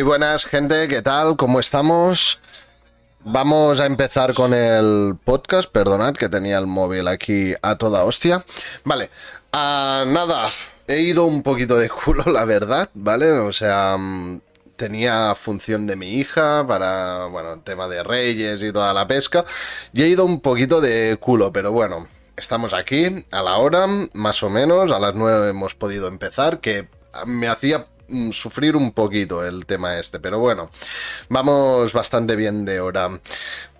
Muy buenas, gente, ¿qué tal? ¿Cómo estamos? Vamos a empezar con el podcast. Perdonad que tenía el móvil aquí a toda hostia. Vale, ah, nada, he ido un poquito de culo, la verdad, ¿vale? O sea, mm, tenía función de mi hija para, bueno, tema de reyes y toda la pesca. Y he ido un poquito de culo, pero bueno, estamos aquí a la hora, más o menos, a las 9 hemos podido empezar, que me hacía sufrir un poquito el tema este, pero bueno, vamos bastante bien de hora.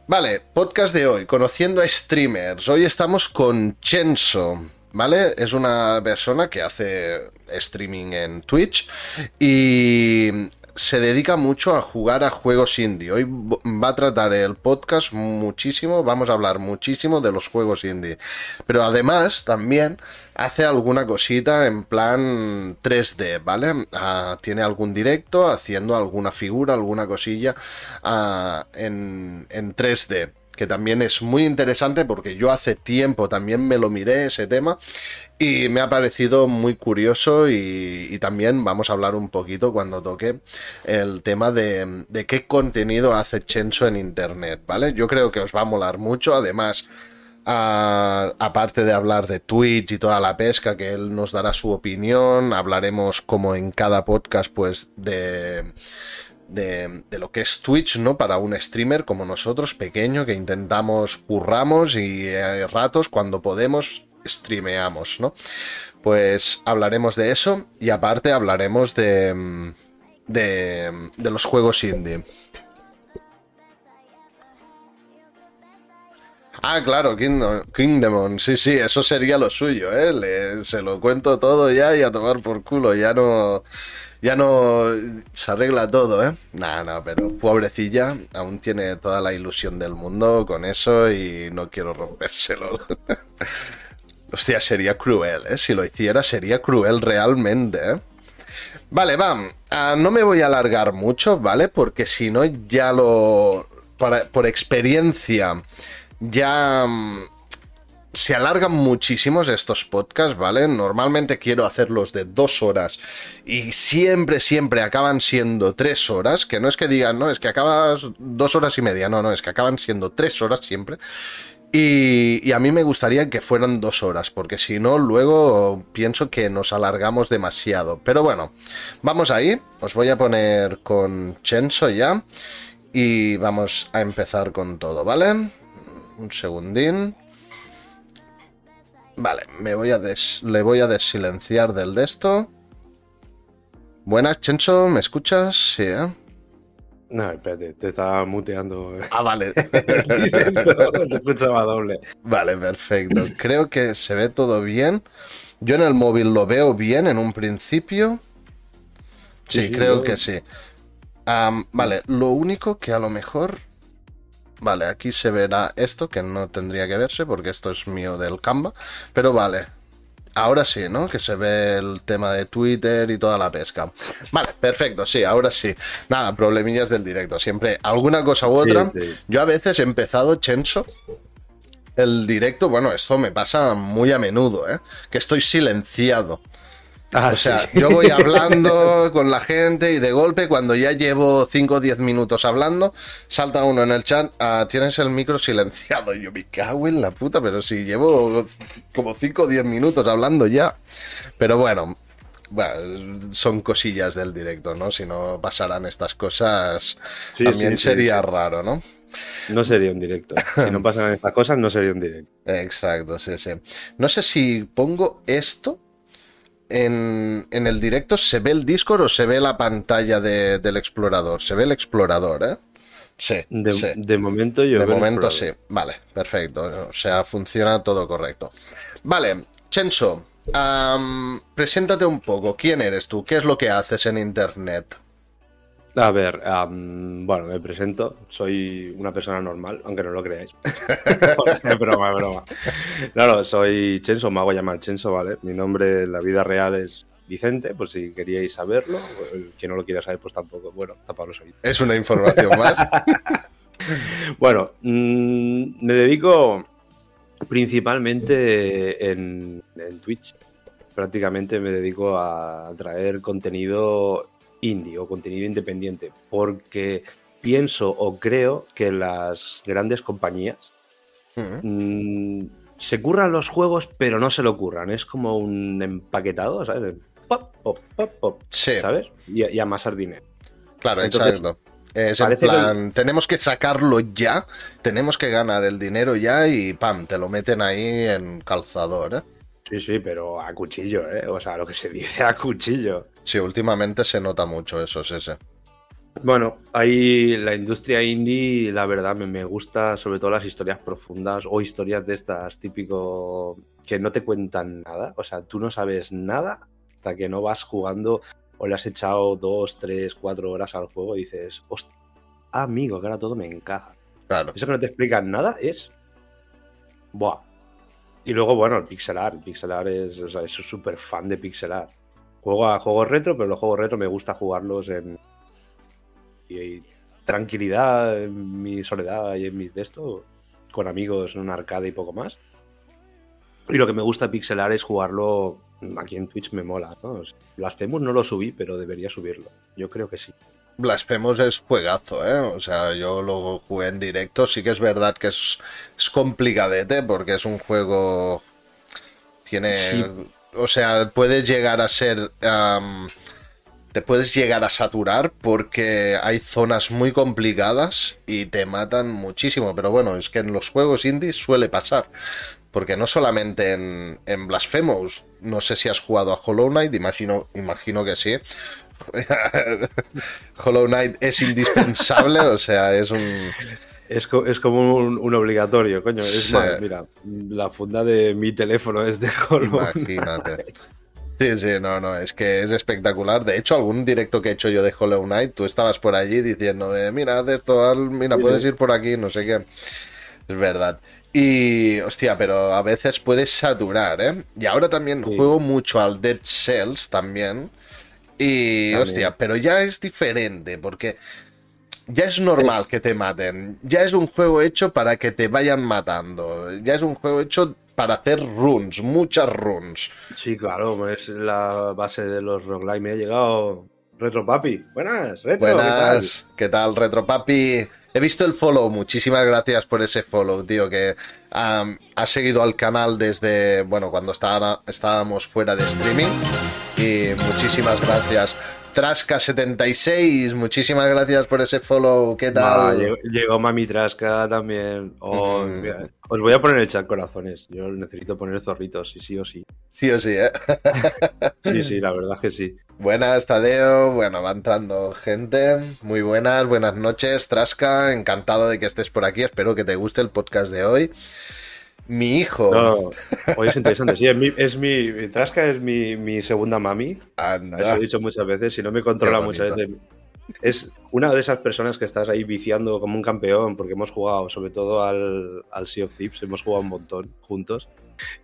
Vale, podcast de hoy, conociendo a streamers. Hoy estamos con Chenso, ¿vale? Es una persona que hace streaming en Twitch y se dedica mucho a jugar a juegos indie. Hoy va a tratar el podcast muchísimo, vamos a hablar muchísimo de los juegos indie. Pero además también hace alguna cosita en plan 3D, ¿vale? Ah, tiene algún directo haciendo alguna figura, alguna cosilla ah, en, en 3D que también es muy interesante porque yo hace tiempo también me lo miré ese tema y me ha parecido muy curioso y, también vamos a hablar un poquito cuando toque el tema de, qué contenido hace Chenso en Internet, ¿vale? Yo creo que os va a molar mucho, además... aparte de hablar de Twitch y toda la pesca, que él nos dará su opinión, hablaremos como en cada podcast, pues de, de, lo que es Twitch, ¿no? Para un streamer como nosotros, pequeño, que intentamos, curramos y hay ratos cuando podemos streameamos, ¿no? Pues hablaremos de eso y aparte hablaremos de, de, de los juegos indie. Ah, claro, Kingdom, Kingdom, sí, sí, eso sería lo suyo, ¿eh? se lo cuento todo ya y a tomar por culo, ya no ya no se arregla todo, ¿eh? Nada, no, pero pobrecilla, aún tiene toda la ilusión del mundo con eso y no quiero rompérselo. Hostia, sería cruel, ¿eh? Si lo hiciera, sería cruel realmente, ¿eh? Vale, va. Ah, no me voy a alargar mucho, ¿vale? Porque si no, ya lo. por experiencia, ya mm, se alargan muchísimos estos podcasts, ¿vale? Normalmente quiero hacerlos de dos horas y siempre, siempre acaban siendo tres horas, que no es que digan, no, es que acabas dos horas y media, no, no, es que acaban siendo tres horas siempre. Y, a mí me gustaría que fueran dos horas, porque si no, luego pienso que nos alargamos demasiado. Pero bueno, vamos ahí, os voy a poner con Chenso ya y vamos a empezar con todo, ¿vale? Un segundín. Vale, me voy a le voy a desilenciar del de esto. Buenas, Chencho, ¿me escuchas? Sí, ¿eh? No, espérate, te estaba muteando. Ah, vale. te escuchaba doble. Vale, perfecto. Creo que se ve todo bien. Yo en el móvil lo veo bien en un principio. Sí, creo que sí. vale, lo único que a lo mejor Vale, aquí se verá esto, que no tendría que verse porque esto es mío del Canva. Pero vale, ahora sí, ¿no? Que se ve el tema de Twitter y toda la pesca. Vale, perfecto, sí, ahora sí. Nada, problemillas del directo. Siempre alguna cosa u otra. Yo a veces he empezado, Chenso, el directo, bueno, esto me pasa muy a menudo, ¿eh? Que estoy silenciado. Ah, o sea, yo voy hablando con la gente y de golpe, cuando ya llevo 5 o 10 minutos hablando, salta uno en el chat, ah, tienes el micro silenciado. Y yo me cago en la puta, pero si llevo como 5 o 10 minutos hablando ya. Pero bueno, son cosillas del directo, ¿no? Si no pasaran estas cosas, también sería raro, ¿no? No sería un directo. Si no pasaran estas cosas, no sería un directo. Exacto, sí, sí. No sé si pongo esto en, el directo se ve el Discord o se ve la pantalla del explorador. Se ve el explorador, ¿eh? Sí. De, momento yo. De momento sí. Vale, perfecto. O sea, funciona todo correcto. Vale, Chenso, preséntate un poco. ¿Quién eres tú? ¿Qué es lo que haces en Internet? A ver, bueno, me presento. Soy una persona normal, aunque no lo creáis. es broma, es broma. No, no, soy Chenso, me hago llamar Chenso, ¿vale? Mi nombre en la vida real es Vicente, por si queríais saberlo. Quien no lo quiera saber, pues tampoco. Bueno, taparos ahí. Es una información más. bueno, mm, me dedico principalmente en, en Twitch. Prácticamente me dedico a traer contenido indie o contenido independiente, porque pienso o creo que las grandes compañías mm, se curran los juegos, pero no se lo curran. Es como un empaquetado, ¿sabes? Pop, pop, pop, pop, ¿sabes? Y, y, amasar dinero. Claro, exacto. Es en plan, tenemos que sacarlo ya, tenemos que ganar el dinero ya y pam, te lo meten ahí en calzador, ¿eh? Sí, sí, pero a cuchillo, ¿eh? O sea, lo que se dice a cuchillo. Sí, últimamente se nota mucho eso, es ese. Bueno, ahí la industria indie, la verdad, me, me, gusta sobre todo las historias profundas o historias de estas típico que no te cuentan nada. O sea, tú no sabes nada hasta que no vas jugando o le has echado dos, tres, cuatro horas al juego y dices, hostia, amigo, que ahora todo me encaja. Claro. Eso que no te explican nada es. Buah. Y luego, bueno, el pixel art. El pixel art es. O sea, súper fan de pixel art. Juego a juegos retro, pero los juegos retro me gusta jugarlos en. Y, tranquilidad, en mi soledad y en mis de esto. Con amigos en un arcade y poco más. Y lo que me gusta pixel art es jugarlo aquí en Twitch me mola, ¿no? Blasphemous no lo subí, pero debería subirlo. Yo creo que sí. Blasphemous es juegazo, ¿eh? O sea, yo lo jugué en directo. Sí que es verdad que es, es complicadete porque es un juego. Tiene. O sea, puedes llegar a ser. te puedes llegar a saturar porque hay zonas muy complicadas y te matan muchísimo. Pero bueno, es que en los juegos indies suele pasar. Porque no solamente en, en Blasphemous, no sé si has jugado a Hollow Knight, imagino, imagino que sí. Hollow Knight es indispensable, o sea, es un... Es, es como un, obligatorio, coño. Es más, mira, la funda de mi teléfono es de Hollow Imagínate. Sí, sí, no, no, es que es espectacular. De hecho, algún directo que he hecho yo de Hollow Knight, tú estabas por allí diciendo de, mira, haz esto, mira, puedes ir por aquí, no sé qué. Es verdad. Y, hostia, pero a veces puedes saturar, ¿eh? Y ahora también juego mucho al Dead Cells también. Y, hostia, pero ya es diferente, porque ya es normal que te maten. Ya es un juego hecho para que te vayan matando. Ya es un juego hecho para hacer runs, muchas runs. Sí, claro, es la base de los roguelike. Me ha llegado Retro Papi. Buenas, Retro. Buenas, ¿qué tal, Retro Papi? He visto el follow, muchísimas gracias por ese follow, tío, que ha seguido al canal desde, bueno, cuando estábamos fuera de streaming. Y muchísimas gracias. Trasca76, muchísimas gracias por ese follow. ¿Qué tal? llegó, Mami Trasca también. Oh, os voy a poner el chat corazones. Yo necesito poner zorritos, sí, sí o sí. Sí o sí, ¿eh? sí, sí, la verdad que sí. Buenas, Tadeo. Bueno, va entrando gente. Muy buenas, buenas noches, Trasca. Encantado de que estés por aquí. Espero que te guste el podcast de hoy. Mi hijo. No, hoy es interesante. Sí, es mi, Trasca es mi, segunda mami. Anda. Eso he dicho muchas veces. Si no me controla muchas veces es una de esas personas que estás ahí viciando como un campeón, porque hemos jugado sobre todo al, al Sea of Thieves, hemos jugado un montón juntos.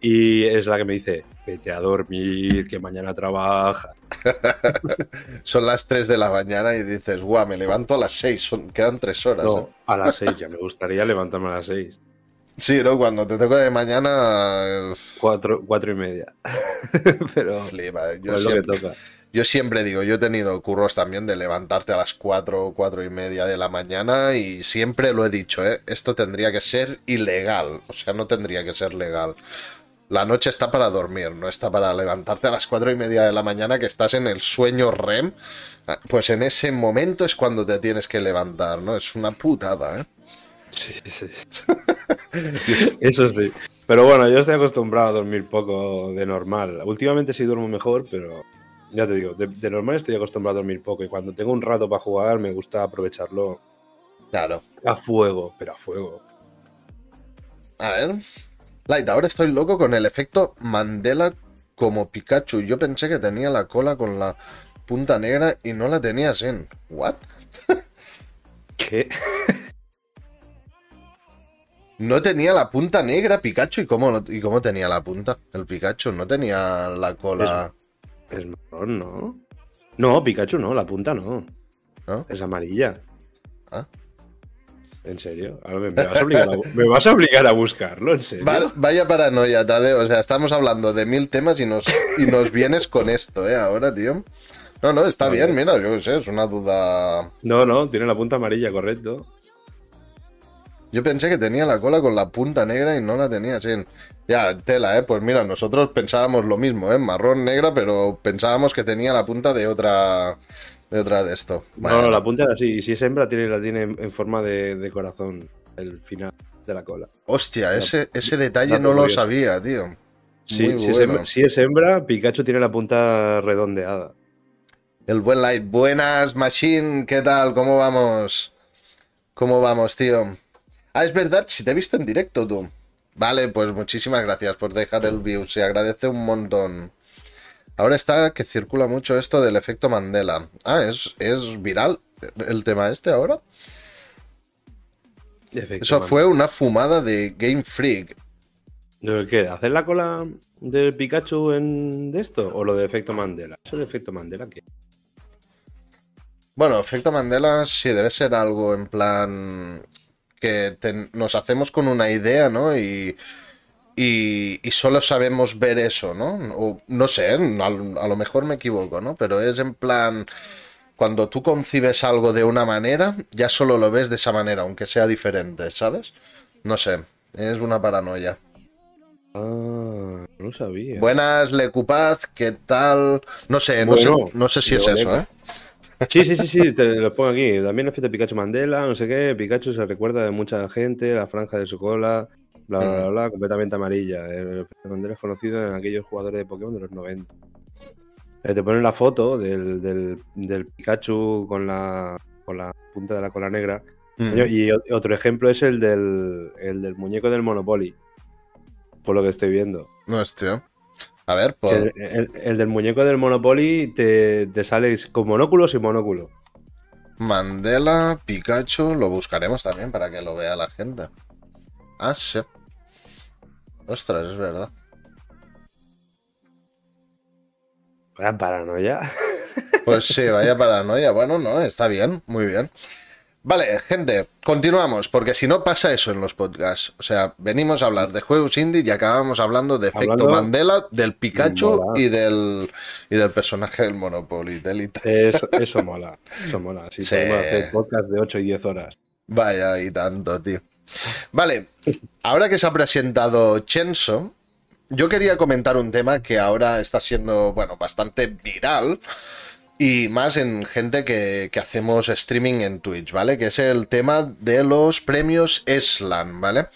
Y es la que me dice, vete a dormir, que mañana trabaja. son las 3 de la mañana y dices, guau, me levanto a las 6, son, quedan 3 horas. No, ¿eh? a las 6, ya me gustaría levantarme a las 6. Sí, ¿no? Cuando te toca de mañana... Cuatro, cuatro y media. Pero Flipa, yo siempre, lo que toca. Yo siempre digo, yo he tenido curros también de levantarte a las 4 o 4 y media de la mañana y siempre lo he dicho, ¿eh? esto tendría que ser ilegal, o sea, no tendría que ser legal. La noche está para dormir, no está para levantarte a las 4 y media de la mañana que estás en el sueño REM. Ah, pues en ese momento es cuando te tienes que levantar, ¿no? Es una putada, ¿eh? Sí, sí. Eso sí. Pero bueno, yo estoy acostumbrado a dormir poco de normal. Últimamente sí duermo mejor, pero ya te digo, de, normal estoy acostumbrado a dormir poco y cuando tengo un rato para jugar me gusta aprovecharlo. Claro. A fuego, pero a fuego. A ver. Light, ahora estoy loco con el efecto Mandela como Pikachu. Yo pensé que tenía la cola con la punta negra y no la tenía sin. ¿What? ¿Qué? No tenía la punta negra Pikachu. ¿Y cómo, ¿Y cómo tenía la punta el Pikachu? No tenía la cola. Es marrón, ¿no? No, Pikachu no, la punta no. Es amarilla. ¿Ah? ¿En serio? me, vas a obligar a, buscarlo, ¿en serio? vaya paranoia, Tadeo. O sea, estamos hablando de mil temas y nos, y nos vienes con esto, ¿eh? Ahora, tío. No, no, está bien, mira, yo qué sé, es una duda. No, no, tiene la punta amarilla, correcto. Yo pensé que tenía la cola con la punta negra y no la tenía así. Ya, tela, ¿eh? Pues mira, nosotros pensábamos lo mismo, ¿eh? Marrón negra, pero pensábamos que tenía la punta de otra de otra de esto. No, no, la punta era así. Y si es hembra, tiene, la tiene en forma de, corazón el final de la cola. Hostia, ese, ese detalle no lo sabía, tío. Sí, si, es hembra, si es hembra, Pikachu tiene la punta redondeada. El buen light. Buenas, Machine, ¿qué tal? ¿Cómo vamos? ¿Cómo vamos, tío? Ah, es verdad, si te he visto en directo tú. Vale, pues muchísimas gracias por dejar el view, se agradece un montón. Ahora está que circula mucho esto del efecto Mandela. Ah, ¿es, es viral el tema este ahora? Eso fue una fumada de Game Freak. ¿De qué? ¿Hacer la cola del Pikachu en de esto? ¿O lo de efecto Mandela? ¿Eso de efecto Mandela qué? Bueno, efecto Mandela sí debe ser algo en plan que nos hacemos con una idea, ¿no? Y, y, solo sabemos ver eso, ¿no? O, no sé, a, lo mejor me equivoco, ¿no? Pero es en plan, cuando tú concibes algo de una manera, ya solo lo ves de esa manera, aunque sea diferente, ¿sabes? No sé, es una paranoia. Ah, no sabía. Buenas, Lecupaz, ¿qué tal? No sé, no sé, no sé si es eso, ¿eh? Sí, sí, sí, sí, te lo pongo aquí. También efecto Pikachu Mandela, no sé qué. Pikachu se recuerda de mucha gente, la franja de su cola, bla, bla, bla, mm. completamente amarilla. El efecto Mandela es conocido en aquellos jugadores de Pokémon de los 90. Eh, te ponen la foto del, del, Pikachu con la, con la punta de la cola negra. Mm. Y otro ejemplo es el del, el del muñeco del Monopoly. Por lo que estoy viendo. No, tío. A ver, el, del muñeco del Monopoly te, te sale con monóculos y monóculo. Mandela, Pikachu, lo buscaremos también para que lo vea la gente. Ah, sí. Ostras, es verdad. Vaya paranoia. Pues sí, vaya paranoia. Bueno, no, está bien, muy bien. Vale, gente, continuamos, porque si no pasa eso en los podcasts. O sea, venimos a hablar de juegos indie y acabamos hablando de efecto Mandela, del Pikachu y del, y del personaje del Monopoly. Del eso, eso mola, eso mola. Si podemos hacer podcast de 8 y 10 horas. Vaya, y tanto, tío. Vale, ahora que se ha presentado Chenso, yo quería comentar un tema que ahora está siendo, bueno, bastante viral y más en gente que, hacemos streaming en Twitch, ¿vale? Que es el tema de los premios Eslan, ¿vale?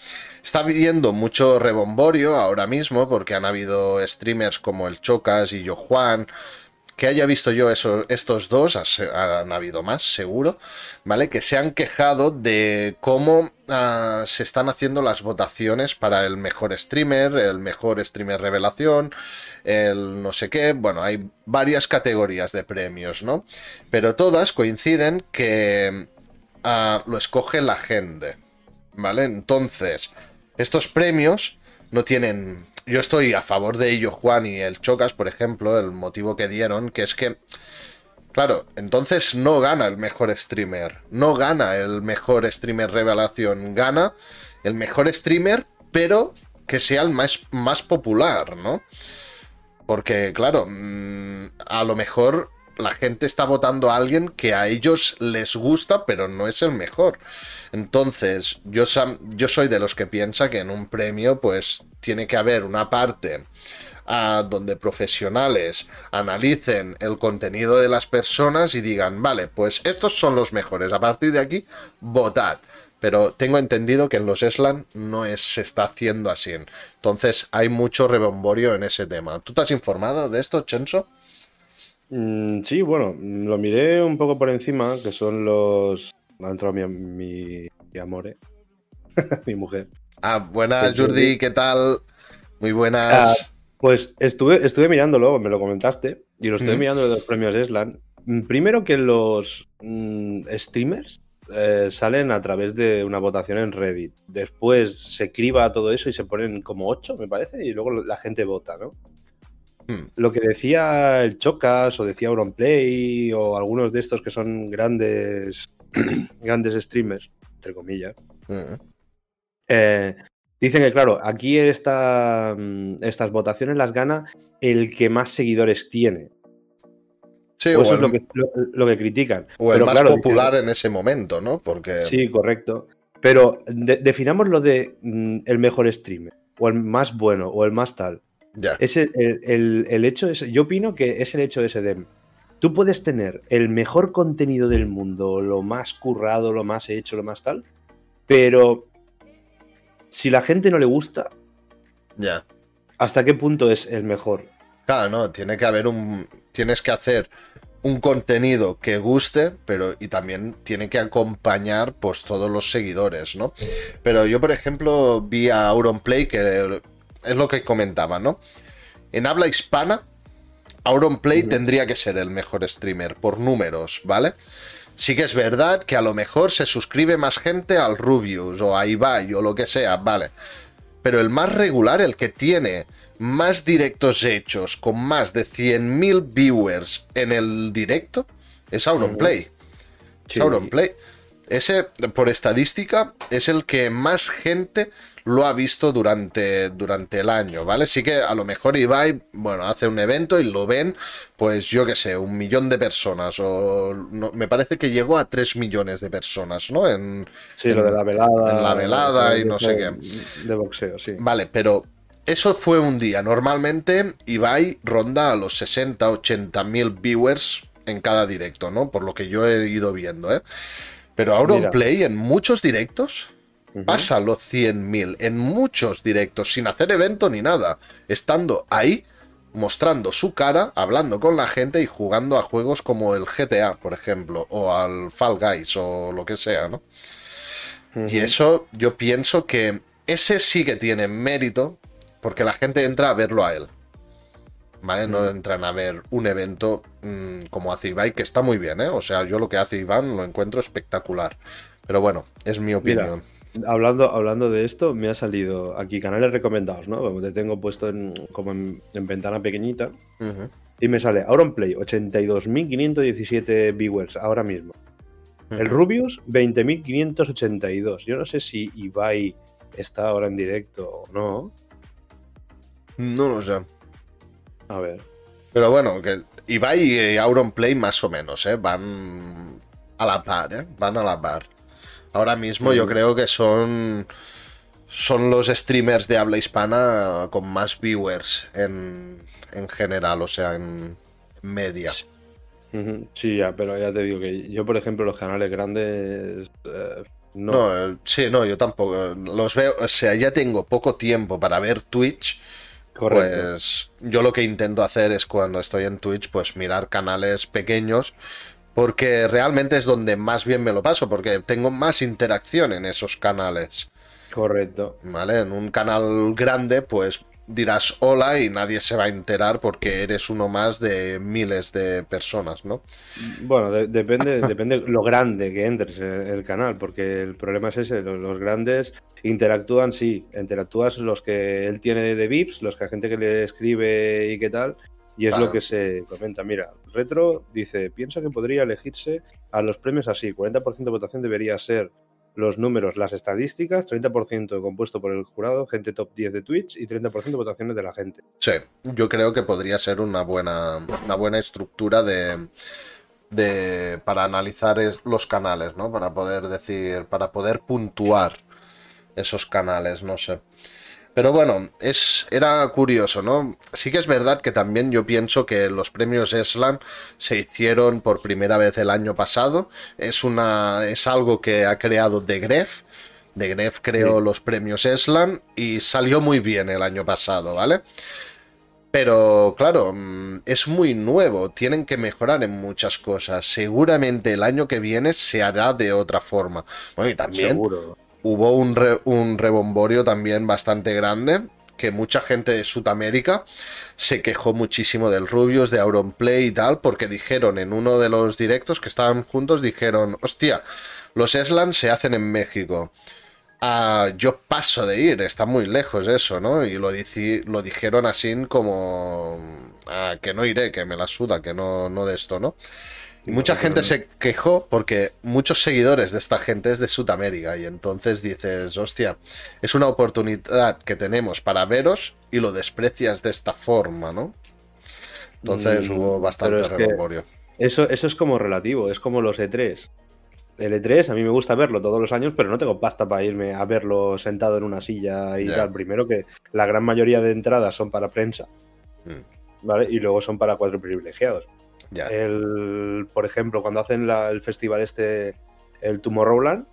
Está viviendo mucho rebomborio ahora mismo porque han habido streamers como el Chocas y yo Juan, que haya visto yo eso, estos dos, han habido más, seguro, ¿vale? Que se han quejado de cómo ah, se están haciendo las votaciones para el mejor streamer, el mejor streamer revelación, el no sé qué. Bueno, hay varias categorías de premios, ¿no? Pero todas coinciden que ah, lo escoge la gente, ¿vale? Entonces, estos premios no tienen yo estoy a favor de ello, Juan y el Chocas, por ejemplo, el motivo que dieron, que es que, claro, entonces no gana el mejor streamer, no gana el mejor streamer revelación, gana el mejor streamer, pero que sea el más, más popular, ¿no? Porque, claro, mm, a lo mejor la gente está votando a alguien que a ellos les gusta, pero no es el mejor. Entonces, yo, soy de los que piensa que en un premio, pues, tiene que haber una parte ah, donde profesionales analicen el contenido de las personas y digan, vale, pues estos son los mejores. A partir de aquí, votad. Pero tengo entendido que en los Eslan no se está haciendo así. Entonces hay mucho rebomborio en ese tema. ¿Tú te has informado de esto, Chenso? Mm, sí, bueno, lo miré un poco por encima, que son los... Ha entrado mi, mi, mi amore, mi mujer. Ah, buenas, Jordi, ¿qué tal? Muy buenas. Ah, pues estuve, estuve mirándolo, me lo comentaste, y lo estuve mirando de los premios Eslan. Mm, primero que los mm, streamers eh, salen a través de una votación en Reddit. Después se criba todo eso y se ponen como ocho, me parece, y luego la gente vota, ¿no? Hmm. Lo que decía el Chocas o decía Auronplay o algunos de estos que son grandes, grandes streamers, entre comillas, eh, dicen que, claro, aquí esta, mm, estas votaciones las gana el que más seguidores tiene. Sí, o, eso es lo que, lo, que, critican. O el más popular en ese momento, ¿no? Porque... Sí, correcto. Pero definamos lo de mm, el mejor streamer, o el más bueno, o el más tal. Ya. Es el, el, el, hecho, es, yo opino que es el hecho de ese de tú puedes tener el mejor contenido del mundo, lo más currado, lo más hecho, lo más tal, pero si la gente no le gusta, ya. ¿Hasta qué punto es el mejor? Claro, no, tiene que haber un tienes que hacer un contenido que guste, pero y también tiene que acompañar pues todos los seguidores, ¿no? Pero yo, por ejemplo, vi a Auronplay que es lo que comentaba, ¿no? En habla hispana, Auronplay tendría que ser el mejor streamer por números, ¿vale? Sí que es verdad que a lo mejor se suscribe más gente al Rubius o a Ibai o lo que sea, ¿vale? Pero el más regular, el que tiene más directos hechos con más de 100.000 viewers en el directo, es Auronplay. Es Auronplay. Ese, por estadística, es el que más gente lo ha visto durante, durante el año, ¿vale? Sí que a lo mejor Ibai, bueno, hace un evento y lo ven, pues yo qué sé, un millón de personas, o me parece que llegó a tres millones de personas, ¿no? En, sí, lo de la velada. En la velada y no sé qué. De boxeo, sí. Vale, pero eso fue un día. Normalmente Ibai ronda a los 60, 80 mil viewers en cada directo, ¿no? Por lo que yo he ido viendo, ¿eh? Pero Auronplay en muchos directos Pasa los 100.000 en muchos directos, sin hacer evento ni nada, estando ahí, mostrando su cara, hablando con la gente y jugando a juegos como el GTA, por ejemplo, o al Fall Guys o lo que sea, ¿no? Y eso yo pienso que ese sí que tiene mérito, porque la gente entra a verlo a él. ¿Vale? No entran a ver un evento mm, como hace Ibai, que está muy bien, ¿eh? O sea, yo lo que hace Iván lo encuentro espectacular. Pero bueno, es mi opinión. Hablando, hablando de esto, me ha salido aquí canales recomendados, ¿no? Te tengo puesto en, como en, ventana pequeñita. Y me sale Auronplay, 82.517 viewers ahora mismo. El Rubius, 20.582. Yo no sé si Ibai está ahora en directo o no. No lo sé. A ver. Pero bueno, que Ibai y Auronplay más o menos, ¿eh? Van a la par, ¿eh? Van a la par. Ahora mismo yo creo que son, son los streamers de habla hispana con más viewers en, general, o sea, en media. Sí, ya, pero ya te digo que yo, por ejemplo, los canales grandes... Eh, no. no. Eh, sí, no, yo tampoco. Los veo, o sea, ya tengo poco tiempo para ver Twitch. Correcto. Pues yo lo que intento hacer es cuando estoy en Twitch, pues mirar canales pequeños porque realmente es donde más bien me lo paso, porque tengo más interacción en esos canales. Correcto. ¿Vale? En un canal grande, pues dirás hola y nadie se va a enterar porque eres uno más de miles de personas, ¿no? Bueno, depende, depende lo grande que entres en el canal, porque el problema es ese, los, grandes interactúan, sí, interactúas los que él tiene de VIPs, los que hay gente que le escribe y qué tal, y es lo que se comenta. Mira, Retro dice, pienso que podría elegirse a los premios así. 40% de votación debería ser los números, las estadísticas, 30% compuesto por el jurado, gente top 10 de Twitch y 30% de votaciones de la gente. Sí, yo creo que podría ser una buena, una buena estructura de, de, para analizar los canales, ¿no? Para poder decir, para poder puntuar esos canales, no sé. Pero bueno, es, era curioso, ¿no? Sí que es verdad que también yo pienso que los premios Eslan se hicieron por primera vez el año pasado. Es, una, es algo que ha creado The Gref. The Gref creó los premios Eslan y salió muy bien el año pasado, ¿vale? Pero claro, mm, es muy nuevo, tienen que mejorar en muchas cosas. Seguramente el año que viene se hará de otra forma. Bueno, y también Seguro hubo un, un rebomborio también bastante grande que mucha gente de Sudamérica se quejó muchísimo del Rubius, de Auronplay y tal, porque dijeron en uno de los directos que estaban juntos, dijeron, hostia, los Eslan se hacen en México. Ah, yo paso de ir, está muy lejos eso, ¿no? Y lo, lo dijeron así como, ah, que no iré, que me la suda, que no, no de esto, ¿no? Y mucha gente se quejó porque muchos seguidores de esta gente es de Sudamérica y entonces dices, hostia, es una oportunidad que tenemos para veros y lo desprecias de esta forma, ¿no? Entonces mm, hubo bastante revolvorio. Eso, eso es como relativo, es como los E3. El E3 a mí me gusta verlo todos los años, pero no tengo pasta para irme a verlo sentado en una silla y tal. Primero que la gran mayoría de entradas son para prensa, mm. ¿vale? Y luego son para cuatro privilegiados. El, por ejemplo, cuando hacen el festival este, el Tomorrowland,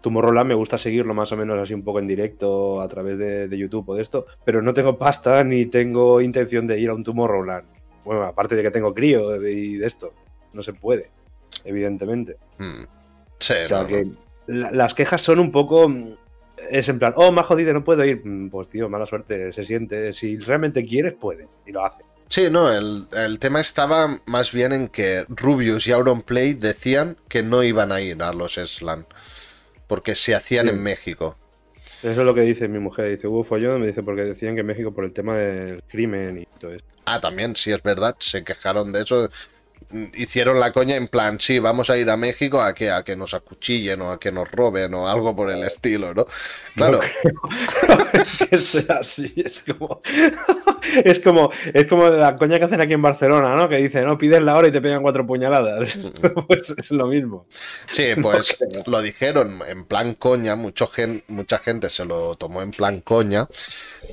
Tomorrowland me gusta seguirlo más o menos así un poco en directo a través de, YouTube o de esto, pero no tengo pasta ni tengo intención de ir a un Tomorrowland. Bueno, aparte de que tengo crío y de esto, no se puede, evidentemente. Hmm. Sí, o sea que las quejas son un poco es en plan, oh, me ha jodido, no puedo ir. Mm, pues tío, mala suerte, se siente. Si realmente quieres, puede. Y lo hace. Sí, no, el, el, tema estaba más bien en que Rubius y Auronplay decían que no iban a ir a los Slan porque se hacían en México. Eso es lo que dice mi mujer. Dice, hubo follón, me dice, porque decían que en México por el tema del crimen y todo eso. Ah, también, sí, es verdad. Se quejaron de eso hicieron la coña en plan, sí, vamos a ir a México a que, a que nos acuchillen o a que nos roben o algo por el estilo, ¿no? Claro. es así, es como, es como, es como la coña que hacen aquí en Barcelona, ¿no? Que dicen, no, pides la hora y te pegan cuatro puñaladas. pues es lo mismo. Sí, pues lo dijeron en plan coña, mucho mucha gente se lo tomó en plan coña,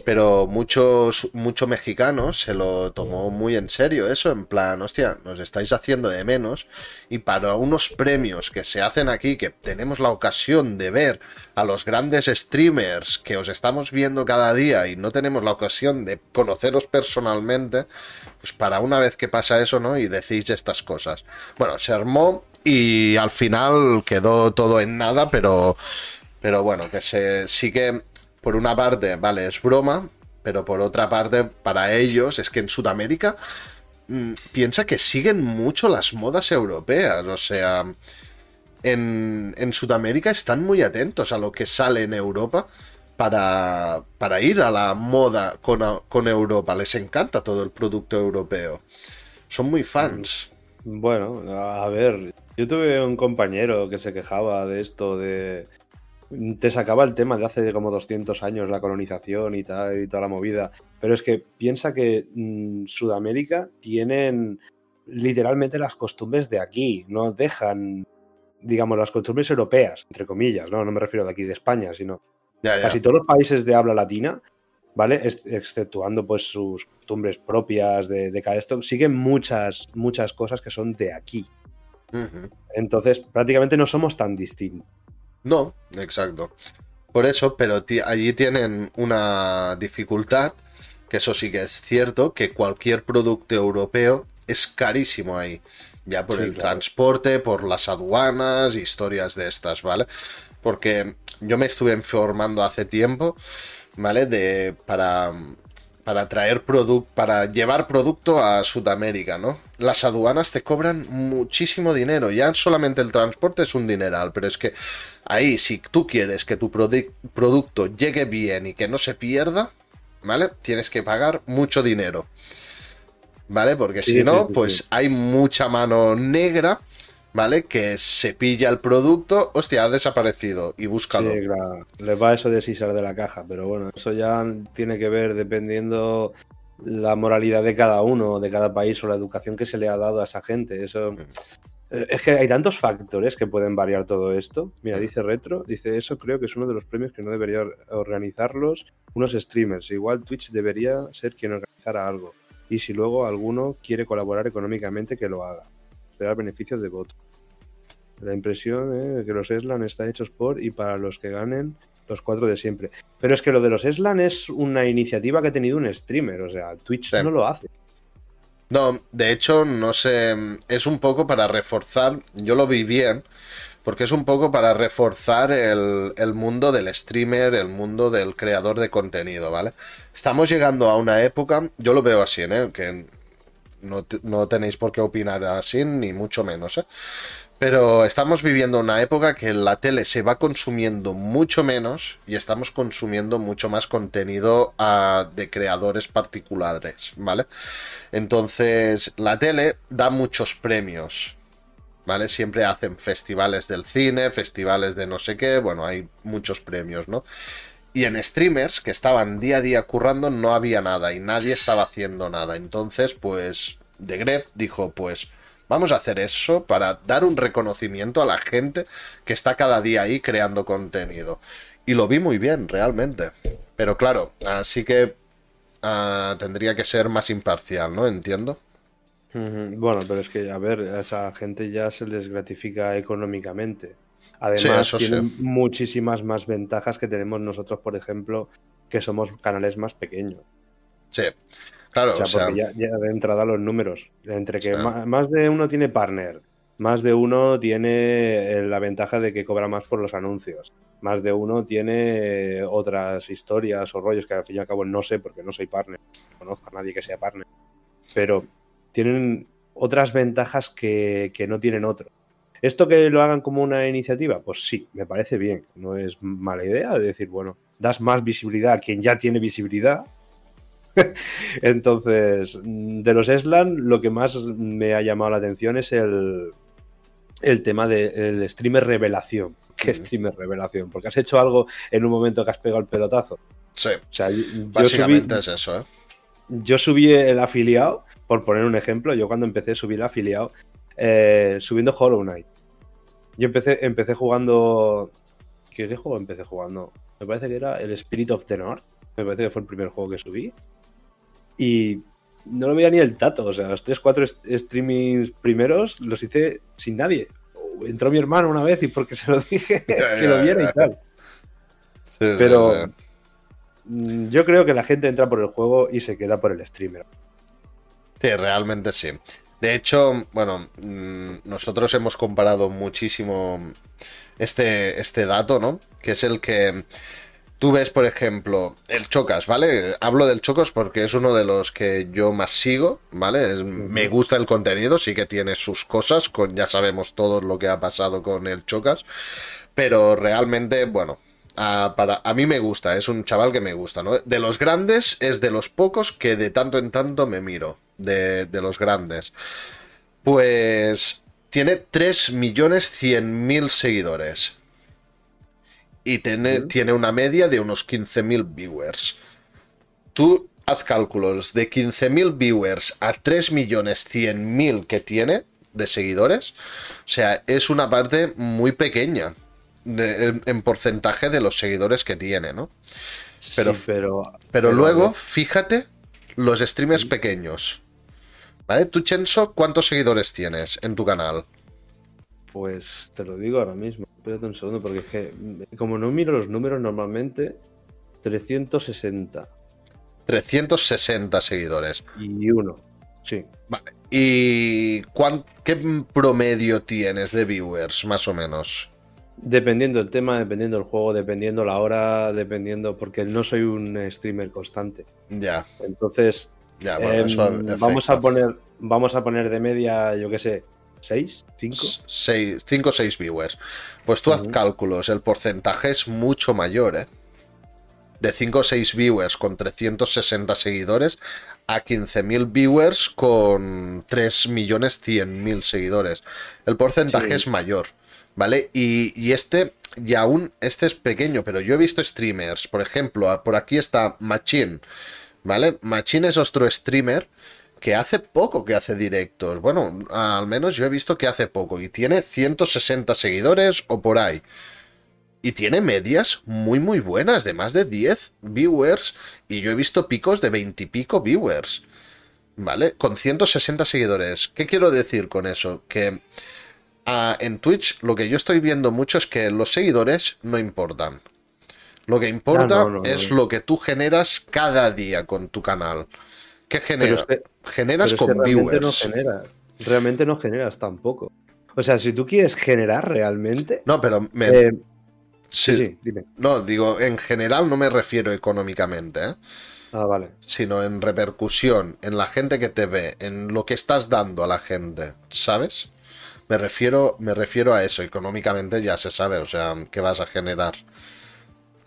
pero muchos, muchos mexicanos se lo tomó muy en serio eso, en plan, hostia, nos está haciendo de menos y para unos premios que se hacen aquí, que tenemos la ocasión de ver a los grandes streamers que os estamos viendo cada día y no tenemos la ocasión de conoceros personalmente, pues para una vez que pasa eso, ¿no? Y decís estas cosas. Bueno, se armó y al final quedó todo en nada, pero, pero bueno, que se sigue, por una parte, vale, es broma, pero por otra parte, para ellos es que en Sudamérica piensa que siguen mucho las modas europeas. O sea, en, en Sudamérica están muy atentos a lo que sale en Europa para, para ir a la moda con, con, Europa. Les encanta todo el producto europeo. Son muy fans. Bueno, a ver, yo tuve un compañero que se quejaba de esto, de te sacaba el tema de hace como 200 años, la colonización y, tal, y toda la movida. Pero es que piensa que mm, Sudamérica tienen literalmente las costumbres de aquí, no dejan, digamos, las costumbres europeas, entre comillas, ¿no? No me refiero de aquí de España, sino casi todos los países de habla latina, ¿vale? exceptuando pues sus costumbres propias de, de cada esto, siguen muchas, muchas cosas que son de aquí. Entonces, prácticamente no somos tan distintos. No, exacto. Por eso, pero allí tienen una dificultad, que eso sí que es cierto, que cualquier producto europeo es carísimo ahí. Ya por el transporte, por las aduanas, historias de estas, ¿vale? Porque yo me estuve informando hace tiempo, ¿vale? De, para, para traer producto, para llevar producto a Sudamérica, ¿no? Las aduanas te cobran muchísimo dinero, ya solamente el transporte es un dineral, pero es que ahí si tú quieres que tu producto llegue bien y que no se pierda, ¿vale? Tienes que pagar mucho dinero. ¿Vale? Porque si no, pues hay mucha mano negra ¿vale? Que se pilla el producto, hostia, ha desaparecido y búscalo. Claro. Les va eso de sisar de la caja, pero bueno, eso ya tiene que ver dependiendo la moralidad de cada uno, de cada país o la educación que se le ha dado a esa gente. Eso. Mm. Es que hay tantos factores que pueden variar todo esto. Mira, dice Retro, dice eso creo que es uno de los premios que no debería organizarlos unos streamers. Igual Twitch debería ser quien organizara algo. Y si luego alguno quiere colaborar económicamente, que lo haga beneficios de voto. La impresión es que los Eslan están hechos por y para los que ganen los cuatro de siempre. Pero es que lo de los Eslan es una iniciativa que ha tenido un streamer, o sea, Twitch no lo hace. No, de hecho, no sé, es un poco para reforzar, yo lo vi bien, porque es un poco para reforzar el, el, mundo del streamer, el mundo del creador de contenido, ¿vale? Estamos llegando a una época, yo lo veo así, ¿eh? Que no, tenéis por qué opinar así, ni mucho menos. ¿eh? Pero estamos viviendo una época que la tele se va consumiendo mucho menos y estamos consumiendo mucho más contenido ah, de creadores particulares, ¿vale? Entonces, la tele da muchos premios, ¿vale? Siempre hacen festivales del cine, festivales de no sé qué, bueno, hay muchos premios, ¿no? Y en streamers que estaban día a día currando no había nada y nadie estaba haciendo nada. Entonces, pues, de Gref dijo, pues, Vamos a hacer eso para dar un reconocimiento a la gente que está cada día ahí creando contenido. Y lo vi muy bien, realmente. Pero claro, así que ah, tendría que ser más imparcial, ¿no? Entiendo. Bueno, pero es que, a ver, a esa gente ya se les gratifica económicamente. Además, tienen muchísimas más ventajas que tenemos nosotros, por ejemplo, que somos canales más pequeños. Sí, claro. O sea, porque ya, de entrada los números. Entre que más, de uno tiene partner, más de uno tiene eh, la ventaja de que cobra más por los anuncios, más de uno tiene otras historias o rollos que al fin y al cabo no sé porque no soy partner, no conozco a nadie que sea partner, pero tienen otras ventajas que, que no tienen otros. ¿Esto que lo hagan como una iniciativa? Pues sí, me parece bien. No es mala idea de decir, bueno, das más visibilidad a quien ya tiene visibilidad. Entonces, de los Eslan, lo que más me ha llamado la atención es el, el tema del streamer revelación. ¿Qué streamer revelación? Porque has hecho algo en un momento que has pegado el pelotazo. Sí. O sea, básicamente es eso, ¿eh? Yo subí el afiliado, por poner un ejemplo, yo cuando empecé a subir el afiliado, eh, subiendo Hollow Knight. Yo empecé, empecé jugando. ¿Qué, juego empecé jugando? Me parece que era el Spirit of the North. Me parece que fue el primer juego que subí. Y no lo veía ni el tato. O sea, los 3-4 streamings primeros los hice sin nadie. Entró mi hermano una vez y porque se lo dije que lo viera y tal. Pero mm, yo creo que la gente entra por el juego y se queda por el streamer. Sí, realmente sí. De hecho, bueno, mm, nosotros hemos comparado muchísimo este, este dato, ¿no? Que es el que tú ves, por ejemplo, el Chocas, ¿vale? Hablo del Chocas porque es uno de los que yo más sigo, ¿vale? me gusta el contenido, sí que tiene sus cosas, con, ya sabemos todo lo que ha pasado con el Chocas, pero realmente, bueno, a, para, a mí me gusta, es un chaval que me gusta, ¿no? De los grandes es de los pocos que de tanto en tanto me miro, de, los grandes. Pues tiene 3.100.000 seguidores. Y tiene, tiene una media de unos 15.000 viewers. Tú haz cálculos de 15.000 viewers a 3.100.000 que tiene de seguidores. O sea, es una parte muy pequeña en, porcentaje de los seguidores que tiene, ¿no? Pero, pero, pero, luego, fíjate los streamers pequeños. ¿Vale? Tú, Chenso, ¿cuántos seguidores tienes en tu canal? Pues te lo digo ahora mismo. Espérate un segundo, porque es que, como no miro los números normalmente, 360. 360 seguidores. Y uno, sí. Vale. ¿Y qué promedio tienes de viewers, más o menos? Dependiendo el tema, dependiendo el juego, dependiendo la hora, dependiendo. Porque no soy un streamer constante. Ya. Entonces. Ya, bueno, em, vamos a poner. Vamos a poner de media, yo qué sé, ¿6? ¿5? 5 o 6 viewers. Pues tú haz cálculos, el porcentaje es mucho mayor, ¿eh? De 5 o 6 viewers con 360 seguidores a 15.000 viewers con 3.100.000 seguidores. El porcentaje es mayor. ¿vale? Y, este, y aún, este es pequeño, pero yo he visto streamers, por ejemplo, por aquí está Machine, ¿vale? Machine es otro streamer que hace poco que hace directos. Bueno, al menos yo he visto que hace poco y tiene 160 seguidores o por ahí. Y tiene medias muy muy buenas, de más de 10 viewers. Y yo he visto picos de 20 y pico viewers. ¿Vale? Con 160 seguidores. ¿Qué quiero decir con eso? Que en Twitch lo que yo estoy viendo mucho es que los seguidores no importan. Lo que importa es lo que tú generas cada día con tu canal. ¿Qué generas? generas con viewers. realmente no generas tampoco. O sea, si tú quieres generar realmente. No, pero me. Eh, sí, dime. No, digo, en general no me refiero económicamente, ¿eh? Ah, vale. Sino en repercusión, en la gente que te ve, en lo que estás dando a la gente, ¿sabes? Me refiero, me refiero a eso. Económicamente ya se sabe, o sea, que vas a generar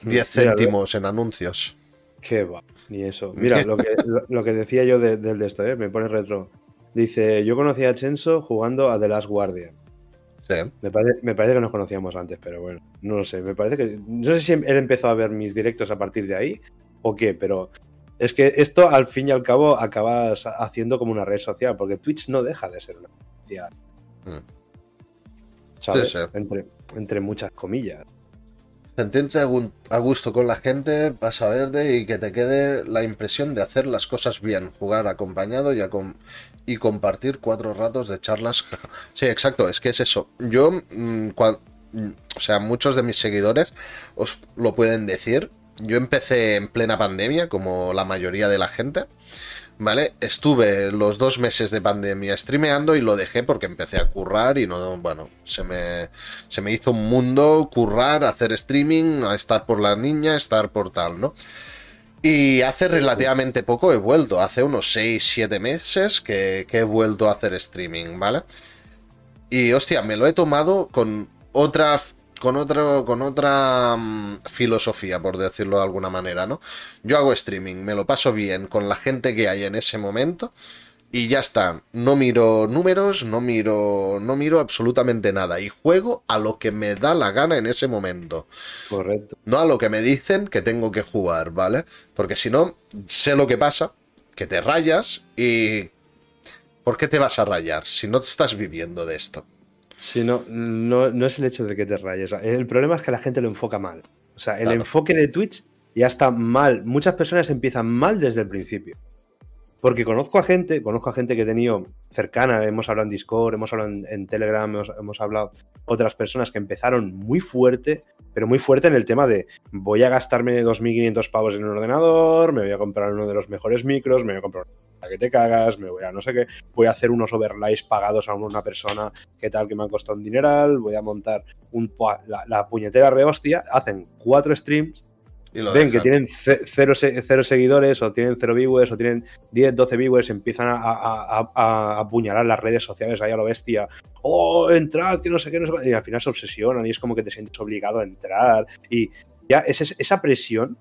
10 céntimos en anuncios. Qué va, ni eso. Mira, lo que, lo, que decía yo del de, esto, ¿eh? me pone retro. Dice, yo conocí a Chenso jugando a The Last Guardian. Sí. Me parece, me parece que nos conocíamos antes, pero bueno, no lo sé. Me parece que. No sé si él empezó a ver mis directos a partir de ahí o qué, pero es que esto al fin y al cabo acabas haciendo como una red social, porque Twitch no deja de ser una social. ¿Sabes? Entre, entre muchas comillas. Sentirte a gusto con la gente, pasa verde y que te quede la impresión de hacer las cosas bien, jugar acompañado y, y compartir cuatro ratos de charlas. sí, exacto, es que es eso. Yo, mm, mm, o sea, muchos de mis seguidores os lo pueden decir. Yo empecé en plena pandemia, como la mayoría de la gente. ¿Vale? Estuve los dos meses de pandemia streameando y lo dejé porque empecé a currar y no, bueno, se me, se me hizo un mundo currar, hacer streaming, estar por la niña, estar por tal, ¿no? Y hace relativamente poco he vuelto, hace unos 6, 7 meses que, que he vuelto a hacer streaming, ¿vale? Y hostia, me lo he tomado con otra con, otro, con otra mm, filosofía, por decirlo de alguna manera, ¿no? Yo hago streaming, me lo paso bien con la gente que hay en ese momento y ya está. No miro números, no miro, no miro absolutamente nada y juego a lo que me da la gana en ese momento. Correcto. No a lo que me dicen que tengo que jugar, ¿vale? Porque si no, sé lo que pasa, que te rayas y... ¿Por qué te vas a rayar si no te estás viviendo de esto? Sí, no, no, es el hecho de que te rayes. El problema es que la gente lo enfoca mal. O sea, el enfoque de Twitch ya está mal. Muchas personas empiezan mal desde el principio. Porque conozco a gente, conozco a gente que he tenido cercana, hemos hablado en Discord, hemos hablado en, Telegram, hemos, hemos, hablado otras personas que empezaron muy fuerte, pero muy fuerte en el tema de voy a gastarme 2.500 pavos en un ordenador, me voy a comprar uno de los mejores micros, me voy a comprar que te cagas, me voy a no sé qué, voy a hacer unos overlays pagados a una persona que tal que me han costado un dineral, voy a montar un, la, puñetera rehostia, hacen cuatro streams, y ven que tienen cero, seguidores o tienen cero viewers o tienen 10, 12 viewers, empiezan a, apuñalar las redes sociales ahí a lo bestia. Oh, entrad, que no sé qué, no sé qué. Y al final se obsesionan y es como que te sientes obligado a entrar. Y ya es, esa presión,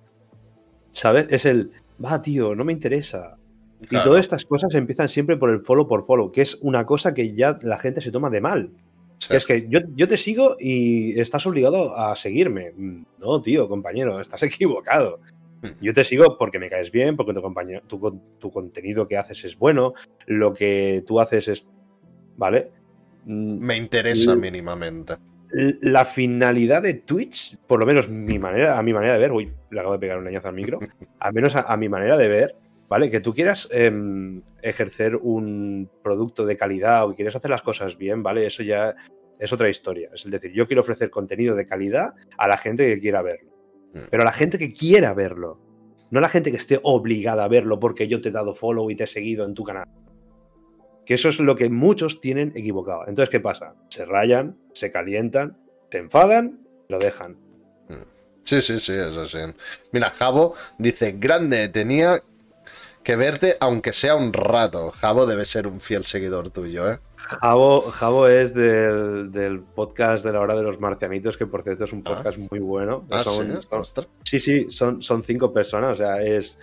¿sabes? Es el, va, tío, no me interesa. Y todas estas cosas empiezan siempre por el follow por follow, que es una cosa que ya la gente se toma de mal. es que yo, te sigo y estás obligado a seguirme. No, tío, compañero, estás equivocado. Yo te sigo porque me caes bien, porque tu, compañero, tu, contenido que haces es bueno, lo que tú haces es. ¿Vale? Mm, me interesa mínimamente. La finalidad de Twitch, por lo menos mi manera, a mi manera de ver, uy, le acabo de pegar un leñazo al micro, al menos a mi manera de ver, ¿vale? Que tú quieras em, ejercer un producto de calidad o que quieras hacer las cosas bien, ¿vale? Eso ya es otra historia. Es decir, yo quiero ofrecer contenido de calidad a la gente que quiera verlo. Mm. Pero a la gente que quiera verlo. No a la gente que esté obligada a verlo porque yo te he dado follow y te he seguido en tu canal. Que eso es lo que muchos tienen equivocado. Entonces, ¿qué pasa? Se rayan, se calientan, se enfadan, lo dejan. Mm. Sí, sí, sí, es así. Mira, Javo dice, grande, tenía que verte, aunque sea un rato. Javo debe ser un fiel seguidor tuyo, ¿eh? Javo, es del, podcast de la hora de los marcianitos, que por cierto es un ah. podcast muy bueno. Ah, ¿sí? sí, son, son cinco personas, o sea, es...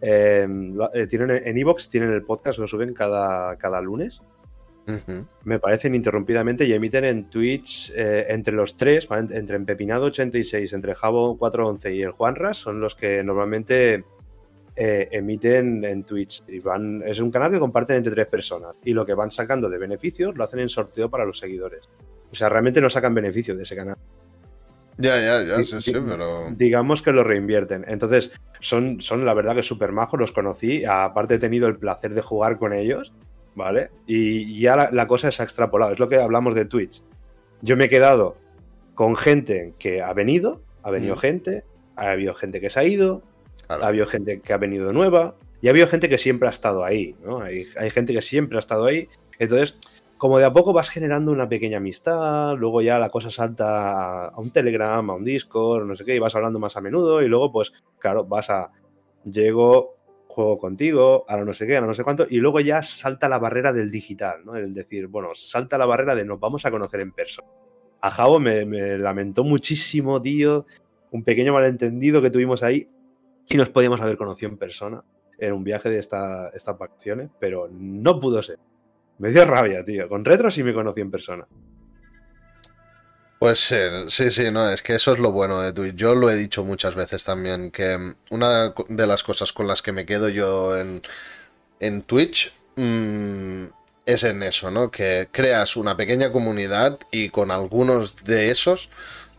Em, eh, tienen en Evox tienen el podcast, lo suben cada, cada lunes. Me parecen interrumpidamente y emiten en Twitch eh, entre los tres, entre Empepinado86, entre Javo 411 y el Juanras, son los que normalmente eh, emiten en Twitch. Y van, es un canal que comparten entre tres personas. Y lo que van sacando de beneficios lo hacen en sorteo para los seguidores. O sea, realmente no sacan beneficios de ese canal. Ya, ya, ya, sí, sí, pero. Digamos que lo reinvierten. Entonces, son, son la verdad que súper majos, los conocí. Aparte, he tenido el placer de jugar con ellos, ¿vale? Y ya la, cosa se ha extrapolado. Es lo que hablamos de Twitch. Yo me he quedado con gente que ha venido, ha venido mm. gente, ha habido gente que se ha ido, ha habido gente que ha venido nueva y ha habido gente que siempre ha estado ahí, ¿no? Hay, gente que siempre ha estado ahí. Entonces, como de a poco vas generando una pequeña amistad, luego ya la cosa salta a un Telegram, a un Discord, no sé qué, y vas hablando más a menudo y luego, pues, claro, vas a... Llego, juego contigo, ahora no sé qué, ahora no sé cuánto, y luego ya salta la barrera del digital, ¿no? El decir, bueno, salta la barrera de nos vamos a conocer en persona. A Javo me, me lamentó muchísimo, tío, un pequeño malentendido que tuvimos ahí, y nos podíamos haber conocido en persona en un viaje de esta, estas vacaciones, pero no pudo ser. Me dio rabia, tío. Con retro sí me conocí en persona. Pues sí, sí, no, es que eso es lo bueno de Twitch. Yo lo he dicho muchas veces también, que una de las cosas con las que me quedo yo en, en Twitch mm, es en eso, ¿no? Que creas una pequeña comunidad y con algunos de esos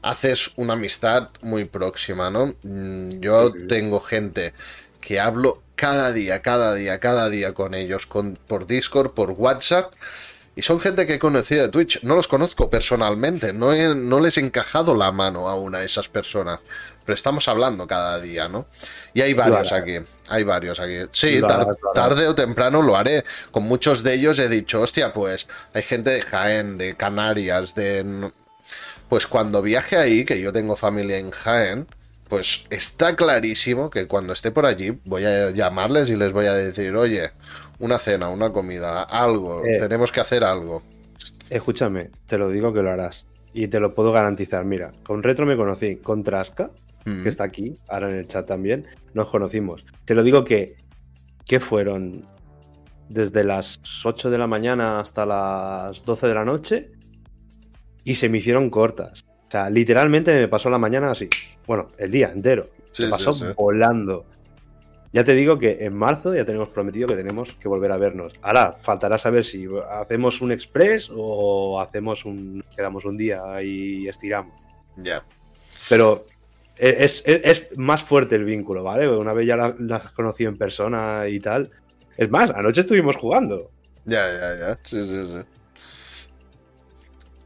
haces una amistad muy próxima, ¿no? Mm, yo tengo gente que hablo cada día, cada día, cada día con ellos, con, por Discord, por WhatsApp. Y son gente que he conocido de Twitch. No los conozco personalmente. No, no les he encajado la mano aún a esas personas. Pero estamos hablando cada día, ¿no? Y hay varios aquí. Hay varios aquí. Sí, tarde o temprano lo haré. Con muchos de ellos he dicho, hostia, pues hay gente de Jaén, de Canarias, de... Pues cuando viaje ahí, que yo tengo familia en Jaén, pues está clarísimo que cuando esté por allí voy a llamarles y les voy a decir, oye, una cena, una comida, algo, eh. tenemos que hacer algo. Escúchame, te lo digo que lo harás. Y te lo puedo garantizar. Mira, con Retro me conocí, con Trasca, que mm. está aquí, ahora en el chat también, nos conocimos. Te lo digo que, que fueron desde las 8 de la mañana hasta las 12 de la noche y se me hicieron cortas. O sea, literalmente me pasó la mañana así. Bueno, el día entero. se pasó volando. Ya te digo que en marzo ya tenemos prometido que tenemos que volver a vernos. Ahora, faltará saber si hacemos un express o hacemos un. quedamos un día y estiramos. Ya. Pero es, más fuerte el vínculo, ¿vale? Una vez ya la, has conocido en persona y tal. Es más, anoche estuvimos jugando. Ya, ya, ya. Sí, sí, sí.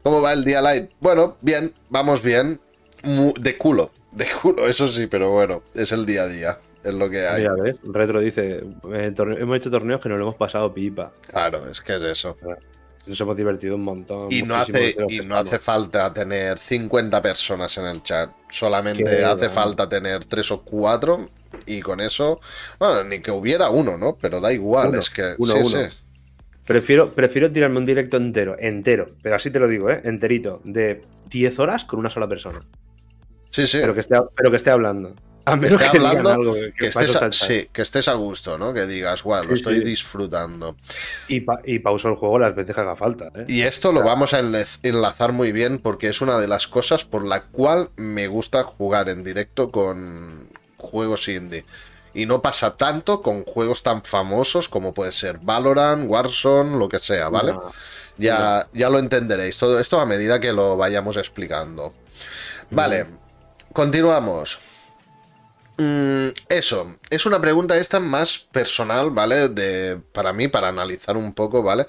¿Cómo va el día light? Bueno, bien, vamos bien. De culo, de culo, eso sí, pero bueno, es el día a día. Es lo que hay. Retro dice: eh, hemos hecho torneos que nos lo hemos pasado pipa. Claro, es que es eso. Nos hemos divertido un montón. Y no, hace, y no hace falta tener 50 personas en el chat. Solamente hace falta tener 3 o 4. Y con eso, bueno, ni que hubiera uno, ¿no? Pero da igual, es que. Uno, uno. Prefiero, prefiero tirarme un directo entero, entero, pero así te lo digo, ¿eh? Enterito, de 10 horas con una sola persona. Sí, sí. Pero que esté, pero que esté hablando. A menos que, hablando, que, estés a, sí, que estés a gusto, ¿no? Que digas, guau, lo estoy disfrutando. Y, y, pauso el juego las veces que haga falta. ¿eh? Y esto lo vamos a enlazar muy bien porque es una de las cosas por la cual me gusta jugar en directo con juegos indie. Y no pasa tanto con juegos tan famosos como puede ser Valorant, Warzone, lo que sea, ¿vale? ya, ya lo entenderéis. Todo esto a medida que lo vayamos explicando. Vale, continuamos. Mm, eso, es una pregunta esta más personal, ¿vale? De, para mí, para analizar un poco, ¿vale?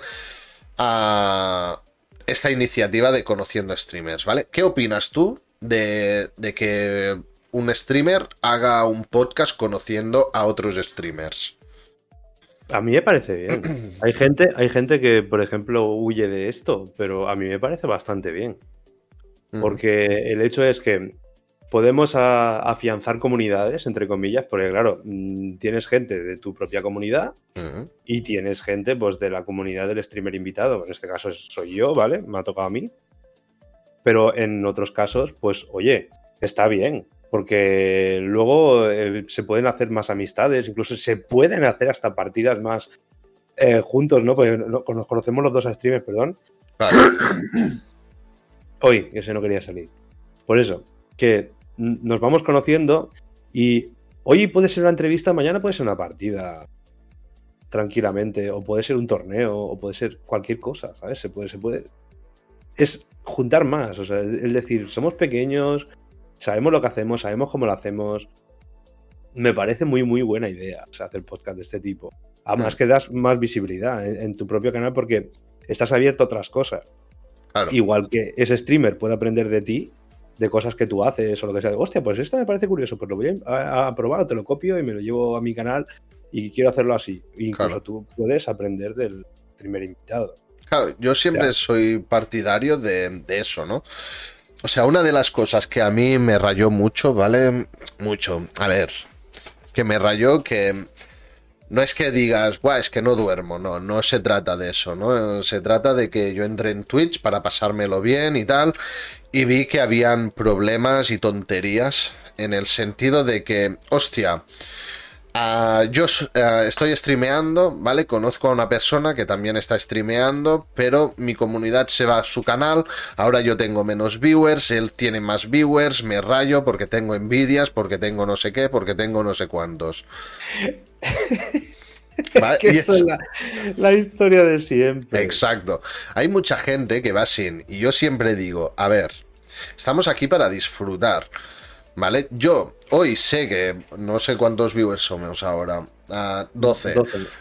A esta iniciativa de Conociendo Streamers, ¿vale? ¿Qué opinas tú de, de que un streamer haga un podcast conociendo a otros streamers. A mí me parece bien. hay gente, hay gente que, por ejemplo, huye de esto, pero a mí me parece bastante bien. Porque el hecho es que podemos afianzar comunidades, entre comillas, porque claro, mm, tienes gente de tu propia comunidad y tienes gente pues de la comunidad del streamer invitado. En este caso soy yo, ¿vale? Me ha tocado a mí. Pero en otros casos, pues oye, está bien porque luego eh, se pueden hacer más amistades, incluso se pueden hacer hasta partidas más eh, juntos, ¿no? Porque nos conocemos los dos a streamers, perdón. Hoy, ese no quería salir. Por eso, que nos vamos conociendo y hoy puede ser una entrevista, mañana puede ser una partida tranquilamente, o puede ser un torneo, o puede ser cualquier cosa, ¿sabes? Se puede, se puede. Es juntar más, o sea, es decir, somos pequeños, sabemos lo que hacemos, sabemos cómo lo hacemos. Me parece muy, muy buena idea hacer podcast de este tipo. Además mm. que das más visibilidad en, tu propio canal porque estás abierto a otras cosas. Igual que ese streamer puede aprender de ti, de cosas que tú haces o lo que sea. Hostia, pues esto me parece curioso, pues lo voy a, probar, te lo copio y me lo llevo a mi canal y quiero hacerlo así. Incluso tú puedes aprender del streamer invitado. Claro, yo siempre soy partidario de, de, eso, ¿no? O sea, una de las cosas que a mí me rayó mucho, ¿vale? Mucho. A ver, que me rayó que no es que digas, guau, es que no duermo, no, no se trata de eso, ¿no? Se trata de que yo entré en Twitch para pasármelo bien y tal, y vi que habían problemas y tonterías en el sentido de que, hostia, Ah, yo ah, estoy streameando, ¿vale? Conozco a una persona que también está streameando, pero mi comunidad se va a su canal, ahora yo tengo menos viewers, él tiene más viewers, me rayo porque tengo envidias, porque tengo no sé qué, porque tengo no sé cuántos. que eso es la, historia de siempre. Exacto. Hay mucha gente que va sin. Y yo siempre digo, a ver, estamos aquí para disfrutar. ¿Vale? Yo hoy sé que no sé cuántos viewers somos ahora. 12.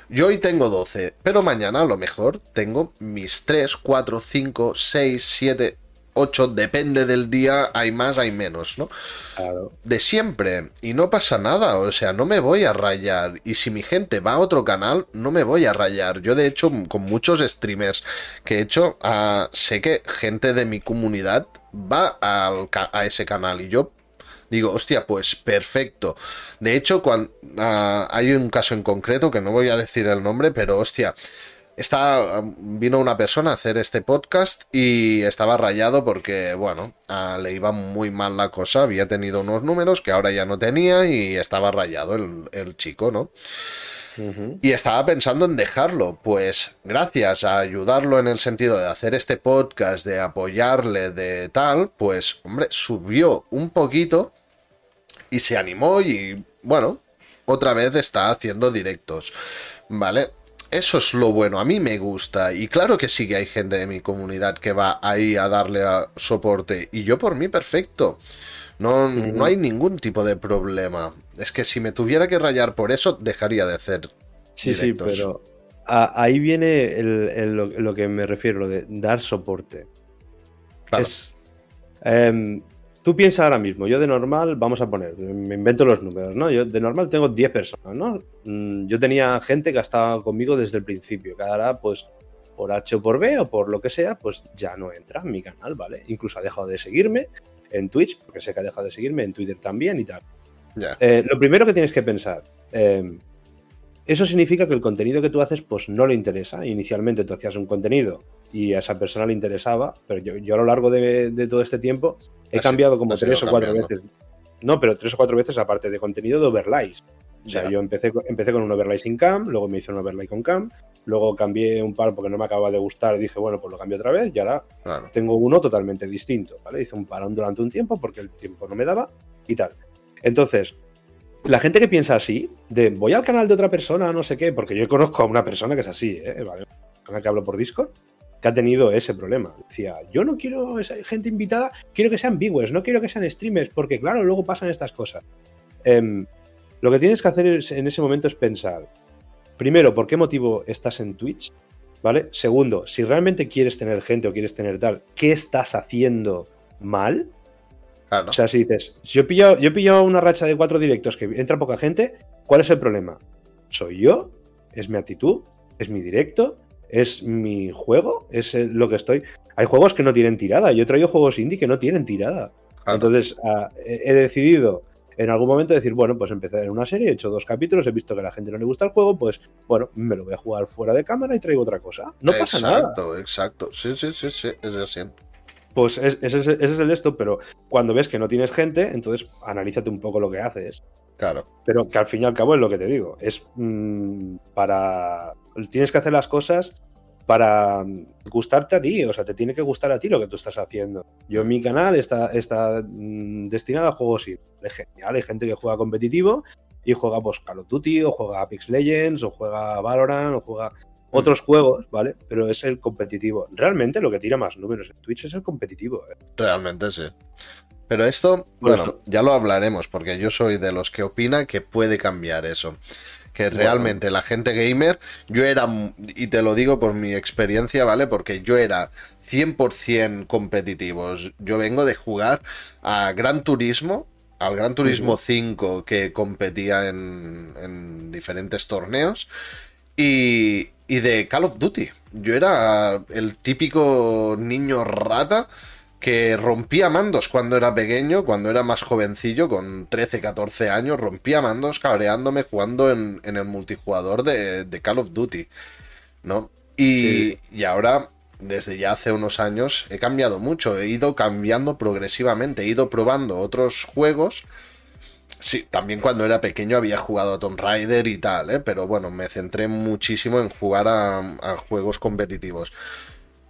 Yo hoy tengo 12, pero mañana a lo mejor tengo mis 3, 4, 5, 6, 7, 8, depende del día, hay más, hay menos, ¿no? Claro. De siempre, y no pasa nada, o sea, no me voy a rayar, y si mi gente va a otro canal, no me voy a rayar. Yo de hecho, con muchos streamers que he hecho, uh, sé que gente de mi comunidad va al, a ese canal, y yo digo, hostia, pues perfecto. De hecho, cuando, ah, hay un caso en concreto que no voy a decir el nombre, pero hostia. Está, vino una persona a hacer este podcast y estaba rayado porque, bueno, ah, le iba muy mal la cosa. Había tenido unos números que ahora ya no tenía y estaba rayado el, chico, ¿no? Y estaba pensando en dejarlo, pues gracias a ayudarlo en el sentido de hacer este podcast, de apoyarle, de tal, pues hombre, subió un poquito y se animó y bueno, otra vez está haciendo directos, ¿vale? Eso es lo bueno, a mí me gusta y claro que sí que hay gente de mi comunidad que va ahí a darle soporte y yo por mí perfecto. No, no hay ningún tipo de problema. Es que si me tuviera que rayar por eso, dejaría de hacer. Sí, sí, pero ahí viene lo, que me refiero, lo de dar soporte. Es, em, Tú piensas ahora mismo, yo de normal, vamos a poner, me invento los números, ¿no? Yo de normal tengo 10 personas, ¿no? Mm, yo tenía gente que ha estado conmigo desde el principio, que ahora, pues, por H o por B o por lo que sea, pues ya no entra en mi canal, ¿vale? Incluso ha dejado de seguirme en Twitch, porque sé que ha dejado de seguirme en Twitter también y tal. Eh, lo primero que tienes que pensar, eh, eso significa que el contenido que tú haces pues no le interesa. Inicialmente tú hacías un contenido y a esa persona le interesaba, pero yo, a lo largo de, todo este tiempo he cambiado como tres o cuatro veces. No, pero tres o cuatro veces aparte de contenido de overlays. O sea, yo empecé, empecé con un overlay sin cam, luego me hice un overlay con cam, luego cambié un par porque no me acababa de gustar dije, bueno, pues lo cambio otra vez y ahora tengo uno totalmente distinto, ¿vale? Hice un parón durante un tiempo porque el tiempo no me daba y tal. Entonces, la gente que piensa así, de voy al canal de otra persona, no sé qué, porque yo conozco a una persona que es así, ¿eh? ¿Vale? Con la que hablo por Discord, que ha tenido ese problema. Decía, yo no quiero esa gente invitada, quiero que sean viewers, no quiero que sean streamers, porque claro, luego pasan estas cosas. Em, lo que tienes que hacer en ese momento es pensar, primero, ¿por qué motivo estás en Twitch? ¿Vale? Segundo, si realmente quieres tener gente o quieres tener tal, ¿qué estás haciendo mal? O sea, si dices, yo he, pillado, yo he pillado una racha de cuatro directos que entra poca gente, ¿cuál es el problema? ¿Soy yo? ¿Es mi actitud? ¿Es mi directo? ¿Es mi juego? ¿Es lo que estoy? Hay juegos que no tienen tirada. Yo he traído juegos indie que no tienen tirada. Entonces, ah, he decidido en algún momento decir, bueno, pues empezar en una serie, he hecho dos capítulos, he visto que a la gente no le gusta el juego, pues bueno, me lo voy a jugar fuera de cámara y traigo otra cosa. No pasa nada. Exacto, exacto. Sí, sí, sí, sí, es así. Pues ese, es, el de esto, pero cuando ves que no tienes gente, entonces analízate un poco lo que haces. Claro. Pero que al fin y al cabo es lo que te digo. Es mm, para. Tienes que hacer las cosas para gustarte a ti. O sea, te tiene que gustar a ti lo que tú estás haciendo. Yo en mi canal está, está mm, destinado a juegos y genial. Hay gente que juega competitivo y juega pues, Call of Duty, o juega Apex Legends, o juega Valorant, o juega otros juegos, ¿vale? Pero es el competitivo. Realmente lo que tira más números en Twitch es el competitivo. ¿eh? Realmente sí. Pero esto, bueno, ya lo hablaremos, porque yo soy de los que opina que puede cambiar eso. Que realmente la gente gamer, yo era, y te lo digo por mi experiencia, ¿vale? Porque yo era 100% competitivo. Yo vengo de jugar a Gran Turismo, al Gran Turismo 5 que competía en, en diferentes torneos. Y, y de Call of Duty. Yo era el típico niño rata que rompía mandos cuando era pequeño, cuando era más jovencillo, con 13, 14 años, rompía mandos cabreándome jugando en, el multijugador de, Call of Duty, ¿no? Y, y ahora, desde ya hace unos años, he cambiado mucho, he ido cambiando progresivamente, he ido probando otros juegos Sí, también cuando era pequeño había jugado a Tomb Raider y tal, ¿eh? pero bueno, me centré muchísimo en jugar a, juegos competitivos.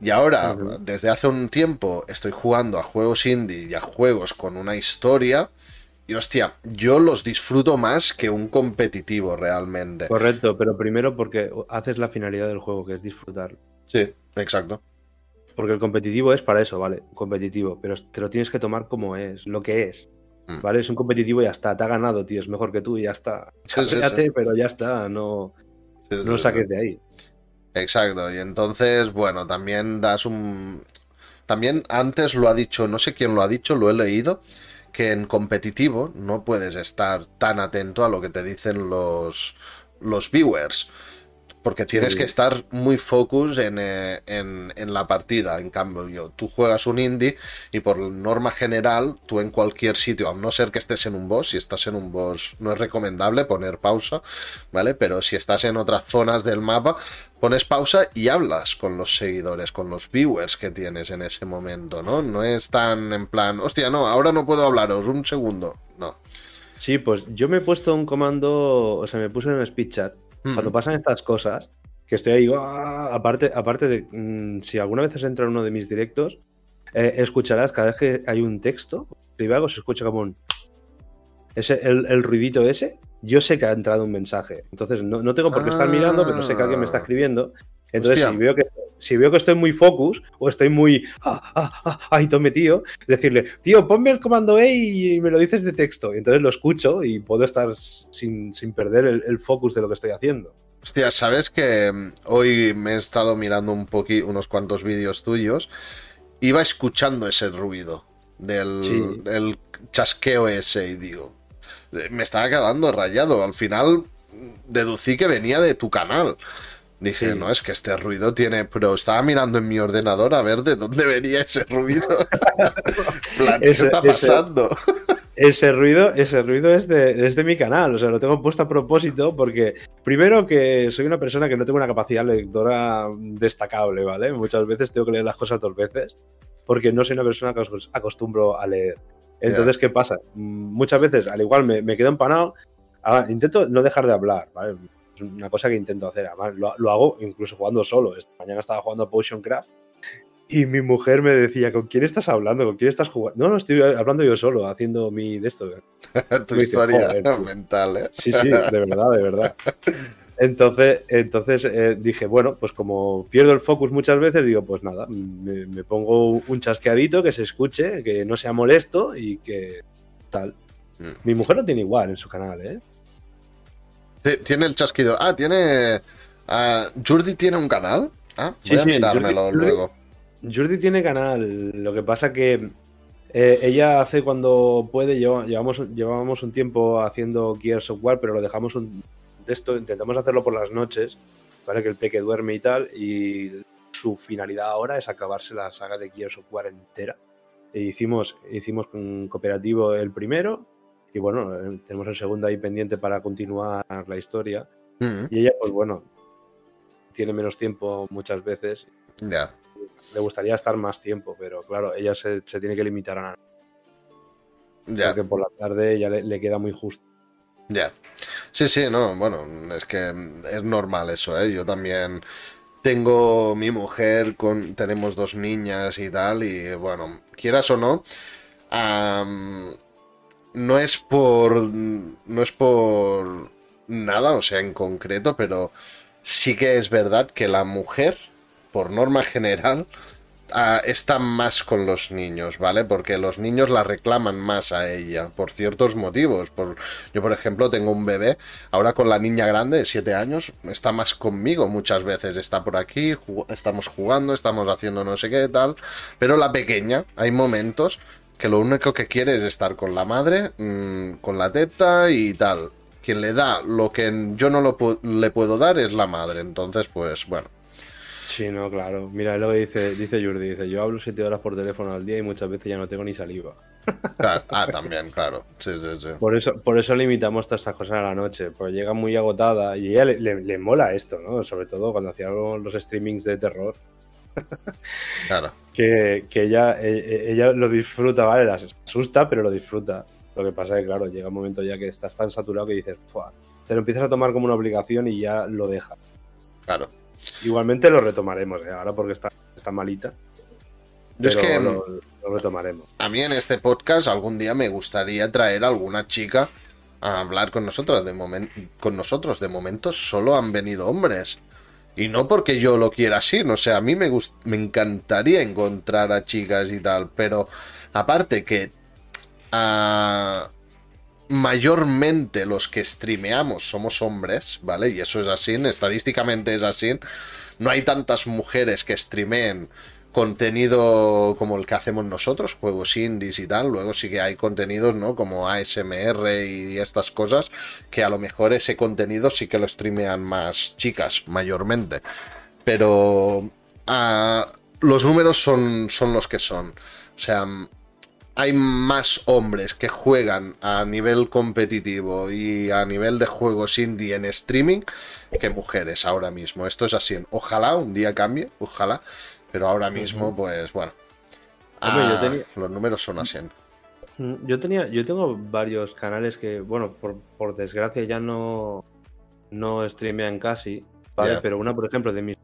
Y ahora, desde hace un tiempo, estoy jugando a juegos indie y a juegos con una historia. Y hostia, yo los disfruto más que un competitivo realmente. Correcto, pero primero porque haces la finalidad del juego, que es disfrutar. Sí, exacto. Porque el competitivo es para eso, ¿vale? Competitivo, pero te lo tienes que tomar como es, lo que es. Mm. ¿Vale? Es un competitivo y ya está, te ha ganado, tío, es mejor que tú y ya está. Sí, sí, Cállate, sí. pero ya está, no, no saques de ahí. Exacto, y entonces, bueno, también das un... También antes lo ha dicho, no sé quién lo ha dicho, lo he leído, que en competitivo no puedes estar tan atento a lo que te dicen los, los viewers, porque tienes Sí. que estar muy focus en, eh, en, en la partida. En cambio, tú juegas un indie y por norma general, tú en cualquier sitio, a no ser que estés en un boss, si estás en un boss no es recomendable poner pausa, ¿vale? Pero si estás en otras zonas del mapa, pones pausa y hablas con los seguidores, con los viewers que tienes en ese momento, ¿no? No es tan en plan, hostia, no, ahora no puedo hablaros, un segundo. No. Sí, pues yo me he puesto un comando, o sea, me puse en un speed chat. Mm. Cuando pasan estas cosas, que estoy ahí, ¡ah! aparte, aparte de, mm, si alguna vez has entrado en uno de mis directos, eh, escucharás cada vez que hay un texto, escribe algo, se escucha como un... Ese, el, el ruidito ese, yo sé que ha entrado un mensaje. Entonces no, no tengo por qué estar Ah. mirando, pero sé que alguien me está escribiendo. Entonces, Hostia. si veo, que, si veo que estoy muy focus o estoy muy. Ah, ah, ah, ahí todo metido, decirle, tío, ponme el comando E y me lo dices de texto. Y entonces lo escucho y puedo estar sin, sin perder el, el focus de lo que estoy haciendo. Hostia, ¿sabes que mm, hoy me he estado mirando un poqui, unos cuantos vídeos tuyos? Iba escuchando ese ruido del, Sí. del chasqueo ese y digo, eh, me estaba quedando rayado. Al final mm, deducí que venía de tu canal. Dije, Sí. no, es que este ruido tiene... Pero estaba mirando en mi ordenador a ver de dónde venía ese ruido. plan, ¿qué Ese- está pasando? Ese ruido, ese ruido es de, es de mi canal, o sea, lo tengo puesto a propósito porque, primero, que soy una persona que no tengo una capacidad lectora destacable, ¿vale? Muchas veces tengo que leer las cosas dos veces porque no soy una persona que os- acostumbro a leer. Entonces, ¿qué pasa? Muchas veces, al igual, me, me quedo empanado, ah, intento no dejar de hablar, ¿vale? Es una cosa que intento hacer, además lo, lo hago incluso jugando solo. Esta mañana estaba jugando a Potion Craft y mi mujer me decía, ¿con quién estás hablando? ¿Con quién estás jugando? No, no, estoy hablando yo solo, haciendo mi de esto. tu dice, historia "Joder, tío". mental, ¿eh? Sí, sí, de verdad, de verdad. Entonces, entonces eh, dije, bueno, pues como pierdo el focus muchas veces, digo, pues nada, me, me pongo un chasqueadito que se escuche, que no sea molesto y que tal. Mm. Mi mujer lo tiene igual en su canal, ¿eh? Ti- Tiene el chasquido. Ah, tiene. ah, Jordi tiene un canal. Ah, Sí, voy a sí, mirármelo Jordi- luego. Jordi tiene canal, lo que pasa que eh, ella hace cuando puede, lleva- llevamos, llevábamos un tiempo haciendo Gears of War, pero lo dejamos un texto, intentamos hacerlo por las noches, para que el peque duerme y tal, y su finalidad ahora es acabarse la saga de Gears of War entera. E hicimos, hicimos con cooperativo el primero, y bueno, eh, tenemos el segundo ahí pendiente para continuar la historia. Mm, Y ella, pues bueno, tiene menos tiempo muchas veces Ya. le gustaría estar más tiempo, pero claro, ella se, se tiene que limitar a nada. Ya. Porque por la tarde ya le, le queda muy justo. Ya. Sí, sí, no, bueno, es que es normal eso, ¿eh? Yo también tengo mi mujer, con, tenemos dos niñas y tal, y bueno, quieras o no, no es por, no es por nada, o sea, en concreto, pero sí que es verdad que la mujer, por norma general, ah, está más con los niños, ¿vale? Porque los niños la reclaman más a ella por ciertos motivos. Por, yo, por ejemplo, tengo un bebé, ahora con la niña grande de 7 años, está más conmigo muchas veces. Está por aquí, estamos jugando, estamos haciendo no sé qué tal. Pero la pequeña, hay momentos que lo único que quiere es estar con la madre, mm, con la teta y tal. Quien le da lo que yo no lo pu- le puedo dar es la madre. Entonces, pues bueno. Sí, no, claro. Mira, es lo que dice, dice Jordi, dice, yo hablo siete horas por teléfono al día y muchas veces ya no tengo ni saliva. Claro, ah, también, claro. Sí, sí, sí. Por eso, por eso limitamos todas estas cosas a la noche, porque llega muy agotada y a ella le, le- le mola esto, ¿no? Sobre todo cuando hacíamos los streamings de terror, Claro. que, que ella, eh, ella lo disfruta, ¿vale? La asusta, pero lo disfruta. Lo que pasa es que, claro, llega un momento ya que estás tan saturado que dices, "Fua", te lo empiezas a tomar como una obligación y ya lo dejas. Claro. Igualmente lo retomaremos, ¿eh? ahora porque está, está malita. Yo es que lo- lo retomaremos. A mí en este podcast algún día me gustaría traer a alguna chica a hablar con nosotros. De con nosotros, de momento solo han venido hombres. Y no porque yo lo quiera así, no sé, a mí me, me encantaría encontrar a chicas y tal, pero aparte que ah, mayormente los que streameamos somos hombres, ¿vale? Y eso es así, estadísticamente es así. No hay tantas mujeres que streameen contenido como el que hacemos nosotros, juegos indies y tal. Luego sí que hay contenidos, ¿no? Como ASMR y estas cosas, que a lo mejor ese contenido sí que lo streamean más chicas, mayormente. Pero ah, los números son, son los que son. O sea, hay más hombres que juegan a nivel competitivo y a nivel de juegos indie en streaming que mujeres ahora mismo. Esto es así. Ojalá un día cambie, ojalá. Pero ahora mismo, pues bueno. Ah, los números son así. Mm, yo tenía, yo tengo varios canales que, bueno, por, desgracia ya no, no streamean casi, ¿vale? Pero una, por ejemplo, de mis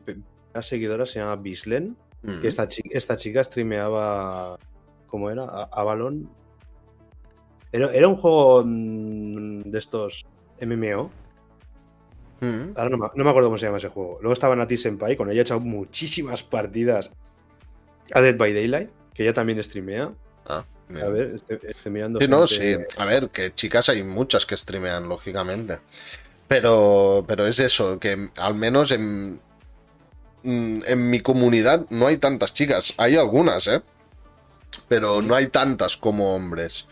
seguidoras se llama Bislen, que esta, chica, esta chica streameaba, ¿cómo era? Avalon. Era, era un juego mm, de estos MMO, Mm. Ahora no me, acuerdo cómo se llama ese juego. Luego estaba Nati Senpai, con ella he echado muchísimas partidas a Dead by Daylight, que ella también streamea. Ah, a ver, estoy, mirando. Sí, no, sí. A ver, que chicas hay muchas que streamean, lógicamente. Pero, pero es eso, que al menos en, mm, en mi comunidad no hay tantas chicas. Hay algunas, ¿eh? Pero no hay tantas como hombres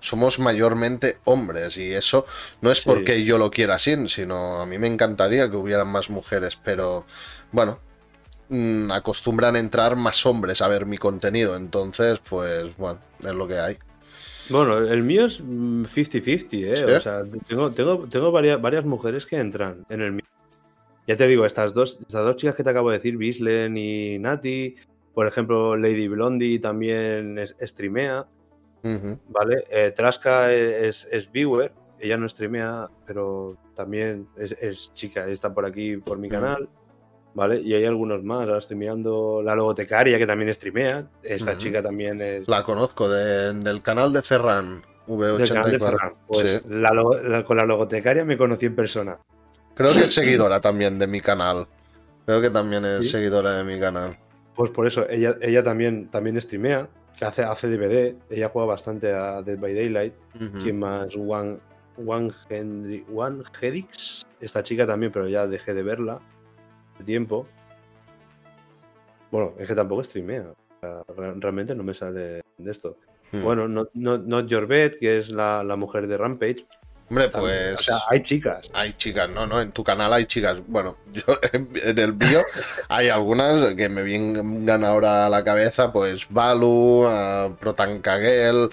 somos mayormente hombres y eso no es porque yo lo quiera así, sino a mí me encantaría que hubieran más mujeres, pero bueno, mm, acostumbran a entrar más hombres a ver mi contenido, entonces pues bueno, es lo que hay. Bueno, el mío es 50-50, ¿eh? O sea, tengo, tengo, tengo varias, varias, mujeres que entran en el mío. Ya te digo, estas dos, estas dos chicas que te acabo de decir, Bislen y Nati, por ejemplo, Lady Blondie también es, streamea. ¿Vale? Eh, Traska es, es viewer, ella no streamea, pero también es, chica, está por aquí por mi canal. ¿Vale? Y hay algunos más. Ahora estoy mirando la logotecaria que también streamea. Esta chica también es. La conozco del canal de Ferran. V84. Pues con la logotecaria me conocí en persona. Creo que es seguidora también de mi canal. Creo que también es seguidora de mi canal. Pues por eso, ella, ella también, también streamea que hace, hace DVD. Ella juega bastante a Dead by Daylight. ¿Quién más? One, One, Henry, One Hedix. Esta chica también, pero ya dejé de verla de tiempo. Bueno, es que tampoco streamea. realmente no me sale de esto. Hmm. Bueno, Not, Not, Your Bed, que es la, la mujer de Rampage, Hombre, pues. O sea, hay chicas. Hay chicas, no, no, en tu canal hay chicas. Bueno, yo en el mío hay algunas que me vienen ahora a la cabeza, pues Balu, Protankagel.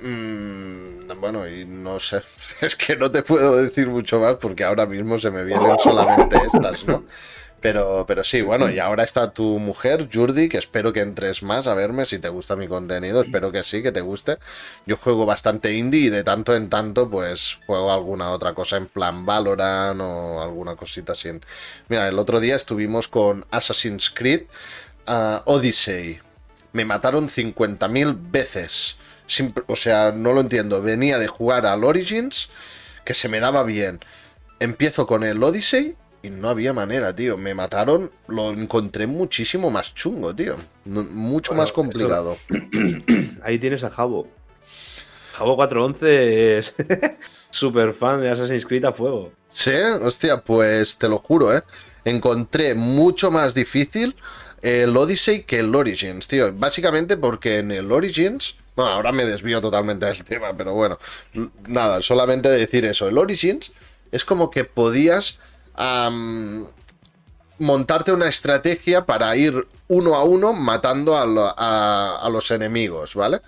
Mmm, bueno, y no sé, es que no te puedo decir mucho más porque ahora mismo se me vienen solamente estas, ¿no? Pero, pero sí, bueno, y ahora está tu mujer, Jordi, que espero que entres más a verme si te gusta mi contenido. Espero que sí, que te guste. Yo juego bastante indie y de tanto en tanto, pues juego alguna otra cosa en plan Valorant o alguna cosita así. Mira, el otro día estuvimos con Assassin's Creed uh, Odyssey. Me mataron 50.000 veces. o sea, no lo entiendo. Venía de jugar al Origins, que se me daba bien. Empiezo con el Odyssey y no había manera, tío. Me mataron, lo encontré muchísimo más chungo, tío. mucho más complicado. Ahí tienes a Jabo. Jabo 411 es súper fan de Assassin's Creed a fuego. Sí, hostia, pues te lo juro, ¿eh? Encontré mucho más difícil el Odyssey que el Origins, tío. Básicamente porque en el Origins... Bueno, ahora me desvío totalmente del tema, pero bueno. Nada, solamente decir eso. El Origins es como que podías montarte una estrategia para ir uno a uno matando a, los enemigos, ¿vale?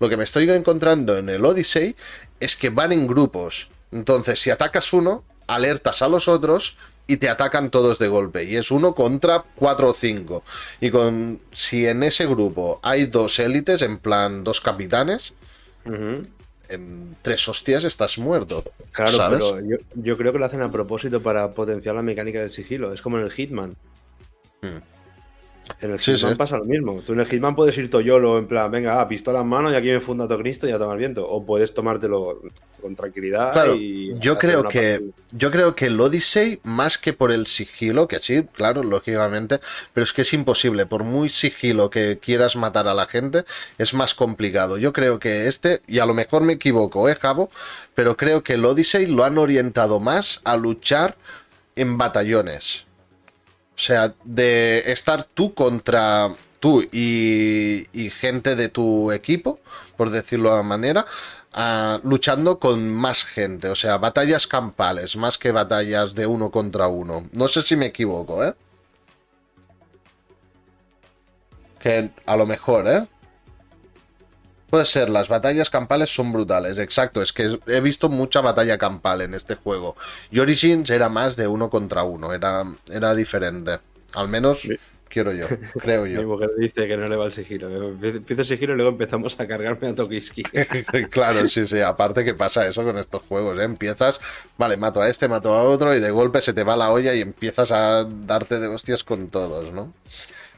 Lo que me estoy encontrando en el Odyssey es que van en grupos. Entonces, si atacas uno, alertas a los otros y te atacan todos de golpe. Y es uno contra cuatro o cinco. Y con si en ese grupo hay dos élites, en plan dos capitanes, en tres hostias estás muerto. Claro, pero yo, creo que lo hacen a propósito para potenciar la mecánica del sigilo. Es como en el Hitman. Hmm. En el Hitman pasa lo mismo. Tú en el Hitman puedes ir toyolo, en plan, venga, ah, pistola en mano y aquí me funda todo Cristo y ya tomar viento. O puedes tomártelo con tranquilidad y. Yo creo que. Yo creo que el Odyssey, más que por el sigilo, que sí, claro, lógicamente, pero es que es imposible. Por muy sigilo que quieras matar a la gente, es más complicado. Yo creo que este, y a lo mejor me equivoco, ¿eh, Javo? Pero creo que el Odyssey lo han orientado más a luchar en batallones. O sea, de estar tú contra tú y, gente de tu equipo, por decirlo de manera, luchando con más gente. O sea, batallas campales, más que batallas de uno contra uno. No sé si me equivoco, ¿eh? Que a lo mejor, ¿eh? Puede ser, las batallas campales son brutales, exacto. Es que he visto mucha batalla campal en este juego. Y Origins era más de uno contra uno, era, era diferente. Al menos quiero yo, creo yo. Mi mujer dice que no le va el sigilo. Empiezo el sigilo y luego empezamos a cargarme a Tokiski. claro, sí, sí. Aparte que pasa eso con estos juegos. ¿eh? Empiezas, vale, mato a este, mato a otro y de golpe se te va la olla y empiezas a darte de hostias con todos, ¿no?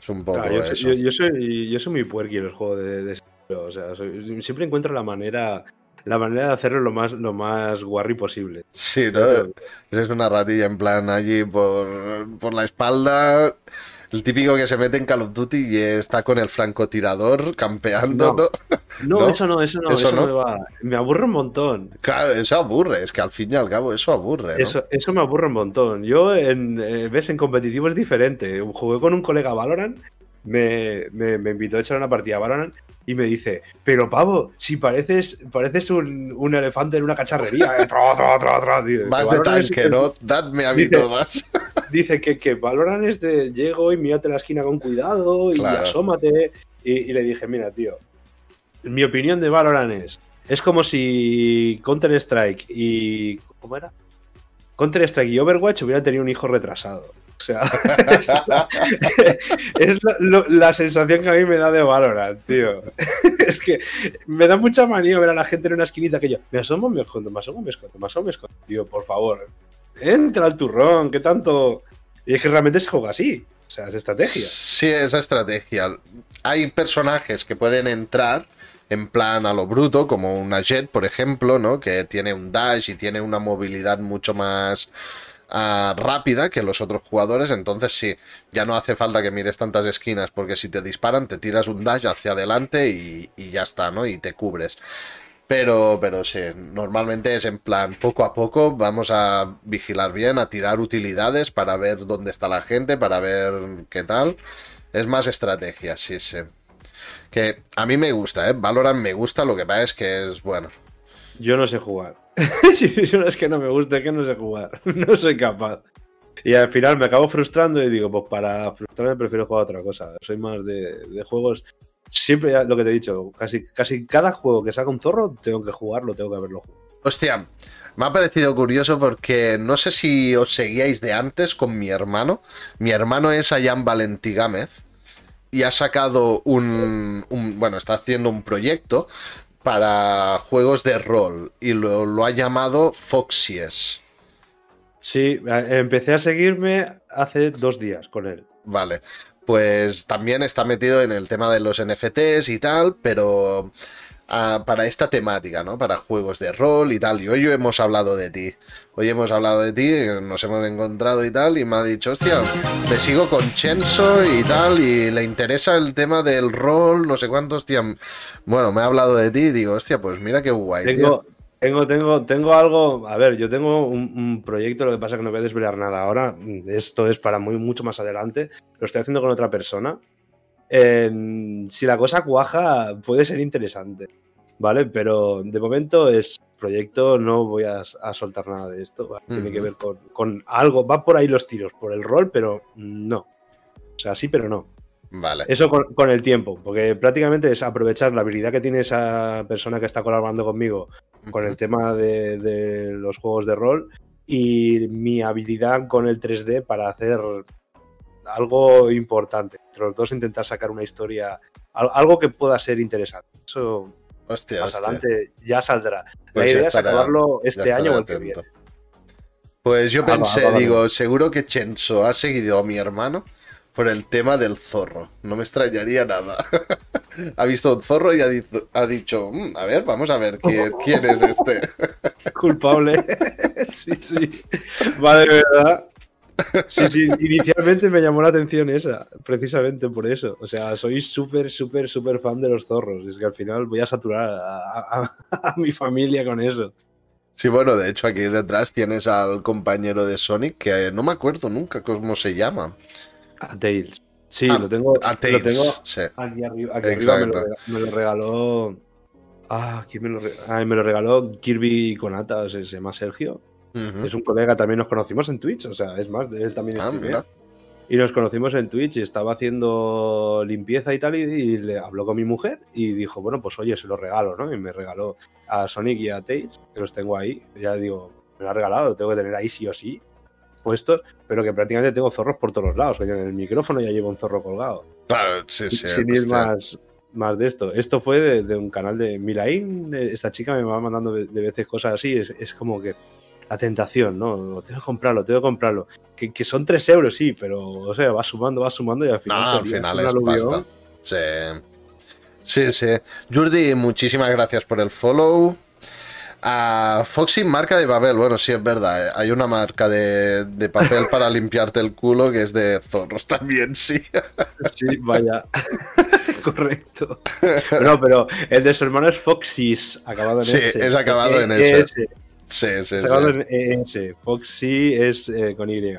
Es un poco yo, eso. Yo, soy, yo soy muy puerqui en el juego de o sea, siempre encuentro la manera la manera de hacerlo lo más, lo más guarri posible. Sí, ¿no? Es una ratilla en plan allí por, por la espalda. El típico que se mete en Call of Duty y está con el francotirador campeando, ¿no? No, eso no, eso no, eso, no? me va. Me aburre un montón. Claro, eso aburre, es que al fin y al cabo eso aburre. Eso, eso me aburre un montón. Yo, en, eh, ves, en competitivo es diferente. Jugué con un colega Valorant, me, me, me invitó a echar una partida Valorant y me dice, pero pavo, si pareces, pareces un, un elefante en una cacharrería. Eh, más de tanque, ¿no? Dadme a mí más. dice que, que Valorant es de llego y mírate la esquina con cuidado y asómate. Y, le dije, mira, tío, mi opinión de Valorant es, es como si Counter-Strike y... ¿Cómo era? Counter-Strike y Overwatch hubieran tenido un hijo retrasado. O sea, es, la, sensación que a mí me da de Valorant, tío. es que me da mucha manía ver a la gente en una esquinita que yo, me asomo, me escondo, me asomo, me escondo, me asomo, me escondo. Tío, por favor, entra al turrón, ¿qué tanto? Y es que realmente se juega así. O sea, es estrategia. Sí, es estrategia. Hay personajes que pueden entrar en plan a lo bruto, como una Jet, por ejemplo, ¿no? Que tiene un dash y tiene una movilidad mucho más rápida que los otros jugadores, entonces sí, ya no hace falta que mires tantas esquinas, porque si te disparan te tiras un dash hacia adelante y, ya está, ¿no? Y te cubres. Pero, pero sí, normalmente es en plan, poco a poco vamos a vigilar bien, a tirar utilidades para ver dónde está la gente, para ver qué tal. Es más estrategia, sí, sí. Que a mí me gusta, ¿eh? Valorant me gusta, lo que pasa es que es, bueno. Yo no sé jugar. si es que no me gusta, es que no sé jugar. No soy capaz. Y al final me acabo frustrando y digo, pues para frustrarme prefiero jugar otra cosa. Soy más de, juegos. Siempre lo que te he dicho, casi, casi cada juego que saca un zorro, tengo que jugarlo, tengo que haberlo jugado. Hostia, me ha parecido curioso porque no sé si os seguíais de antes con mi hermano. Mi hermano es Ayan Valentí Gámez y ha sacado un, bueno, está haciendo un proyecto para juegos de rol y lo, ha llamado Foxies. Sí, empecé a seguirme hace dos días con él. Vale, pues también está metido en el tema de los NFTs y tal, pero para esta temática, ¿no? Para juegos de rol y tal. Y hoy hemos hablado de ti. Hoy hemos hablado de ti, nos hemos encontrado y tal, y me ha dicho, hostia, me sigo con Chenso y tal, y le interesa el tema del rol, no sé cuántos, hostia. Bueno, me ha hablado de ti y digo, hostia, pues mira qué guay. Tengo, tengo, tengo, tengo algo, a ver, yo tengo un, proyecto, lo que pasa es que no voy a desvelar nada ahora, esto es para muy, mucho más adelante, lo estoy haciendo con otra persona si la cosa cuaja, puede ser interesante. ¿Vale? Pero de momento es proyecto, no voy a, soltar nada de esto. Tiene que ver con, algo. Va por ahí los tiros, por el rol, pero no. O sea, sí, pero no. Vale. Eso con, el tiempo, porque prácticamente es aprovechar la habilidad que tiene esa persona que está colaborando conmigo con el tema de, de, los juegos de rol y mi habilidad con el 3D para hacer algo importante. Entre los dos intentar sacar una historia, algo que pueda ser interesante. Eso hostia, más adelante ya saldrá. La pues idea es acabarlo este año o el que viene. Pues yo pensé, digo, seguro que Chenso ha seguido a mi hermano. por el tema del zorro. No me extrañaría nada. ha visto un zorro y ha, dicho, mm, a ver, vamos a ver quién, quién es este. Culpable. sí, sí. Va de verdad. Sí, sí, inicialmente me llamó la atención esa, precisamente por eso. O sea, soy súper, súper, súper fan de los zorros. Es que al final voy a saturar a mi familia con eso. Sí, bueno, de hecho aquí detrás tienes al compañero de Sonic que no me acuerdo nunca cómo se llama. A Tails. Sí, lo tengo, a Tails, lo tengo sí. aquí arriba. Aquí arriba me, lo regaló, Ah, ¿quién me lo regaló? Ah, me lo regaló Kirby Conata, se, llama Sergio. Es un colega, también nos conocimos en Twitch, o sea, es más, él también ah, y nos conocimos en Twitch y estaba haciendo limpieza y tal y, le habló con mi mujer y dijo, bueno, pues oye, se lo regalo, ¿no? Y me regaló a Sonic y a Tails, que los tengo ahí. Ya digo, me lo ha regalado, lo tengo que tener ahí sí o sí puestos, pero que prácticamente tengo zorros por todos lados. en el micrófono ya llevo un zorro colgado. Claro, sí, sí. Sin ir más, más de esto. Esto fue de, un canal de Milain. Esta chica me va mandando de, veces cosas así. Es, es como que la tentación, ¿no? Tengo que comprarlo, tengo que comprarlo. Que, que, son 3 euros, sí, pero, o sea, va sumando, va sumando y al final. No, al final es pasta. Sí. Sí, sí. Jordi, muchísimas gracias por el follow. A Foxy, marca de Babel. Bueno, sí, es verdad. Eh. Hay una marca de, de papel para limpiarte el culo que es de zorros también, sí. Sí, vaya. Correcto. No, pero el de su hermano es Foxys, acabado en sí, S. Sí, es acabado en S. Sí, sí, sí. Foxy es eh, con Y.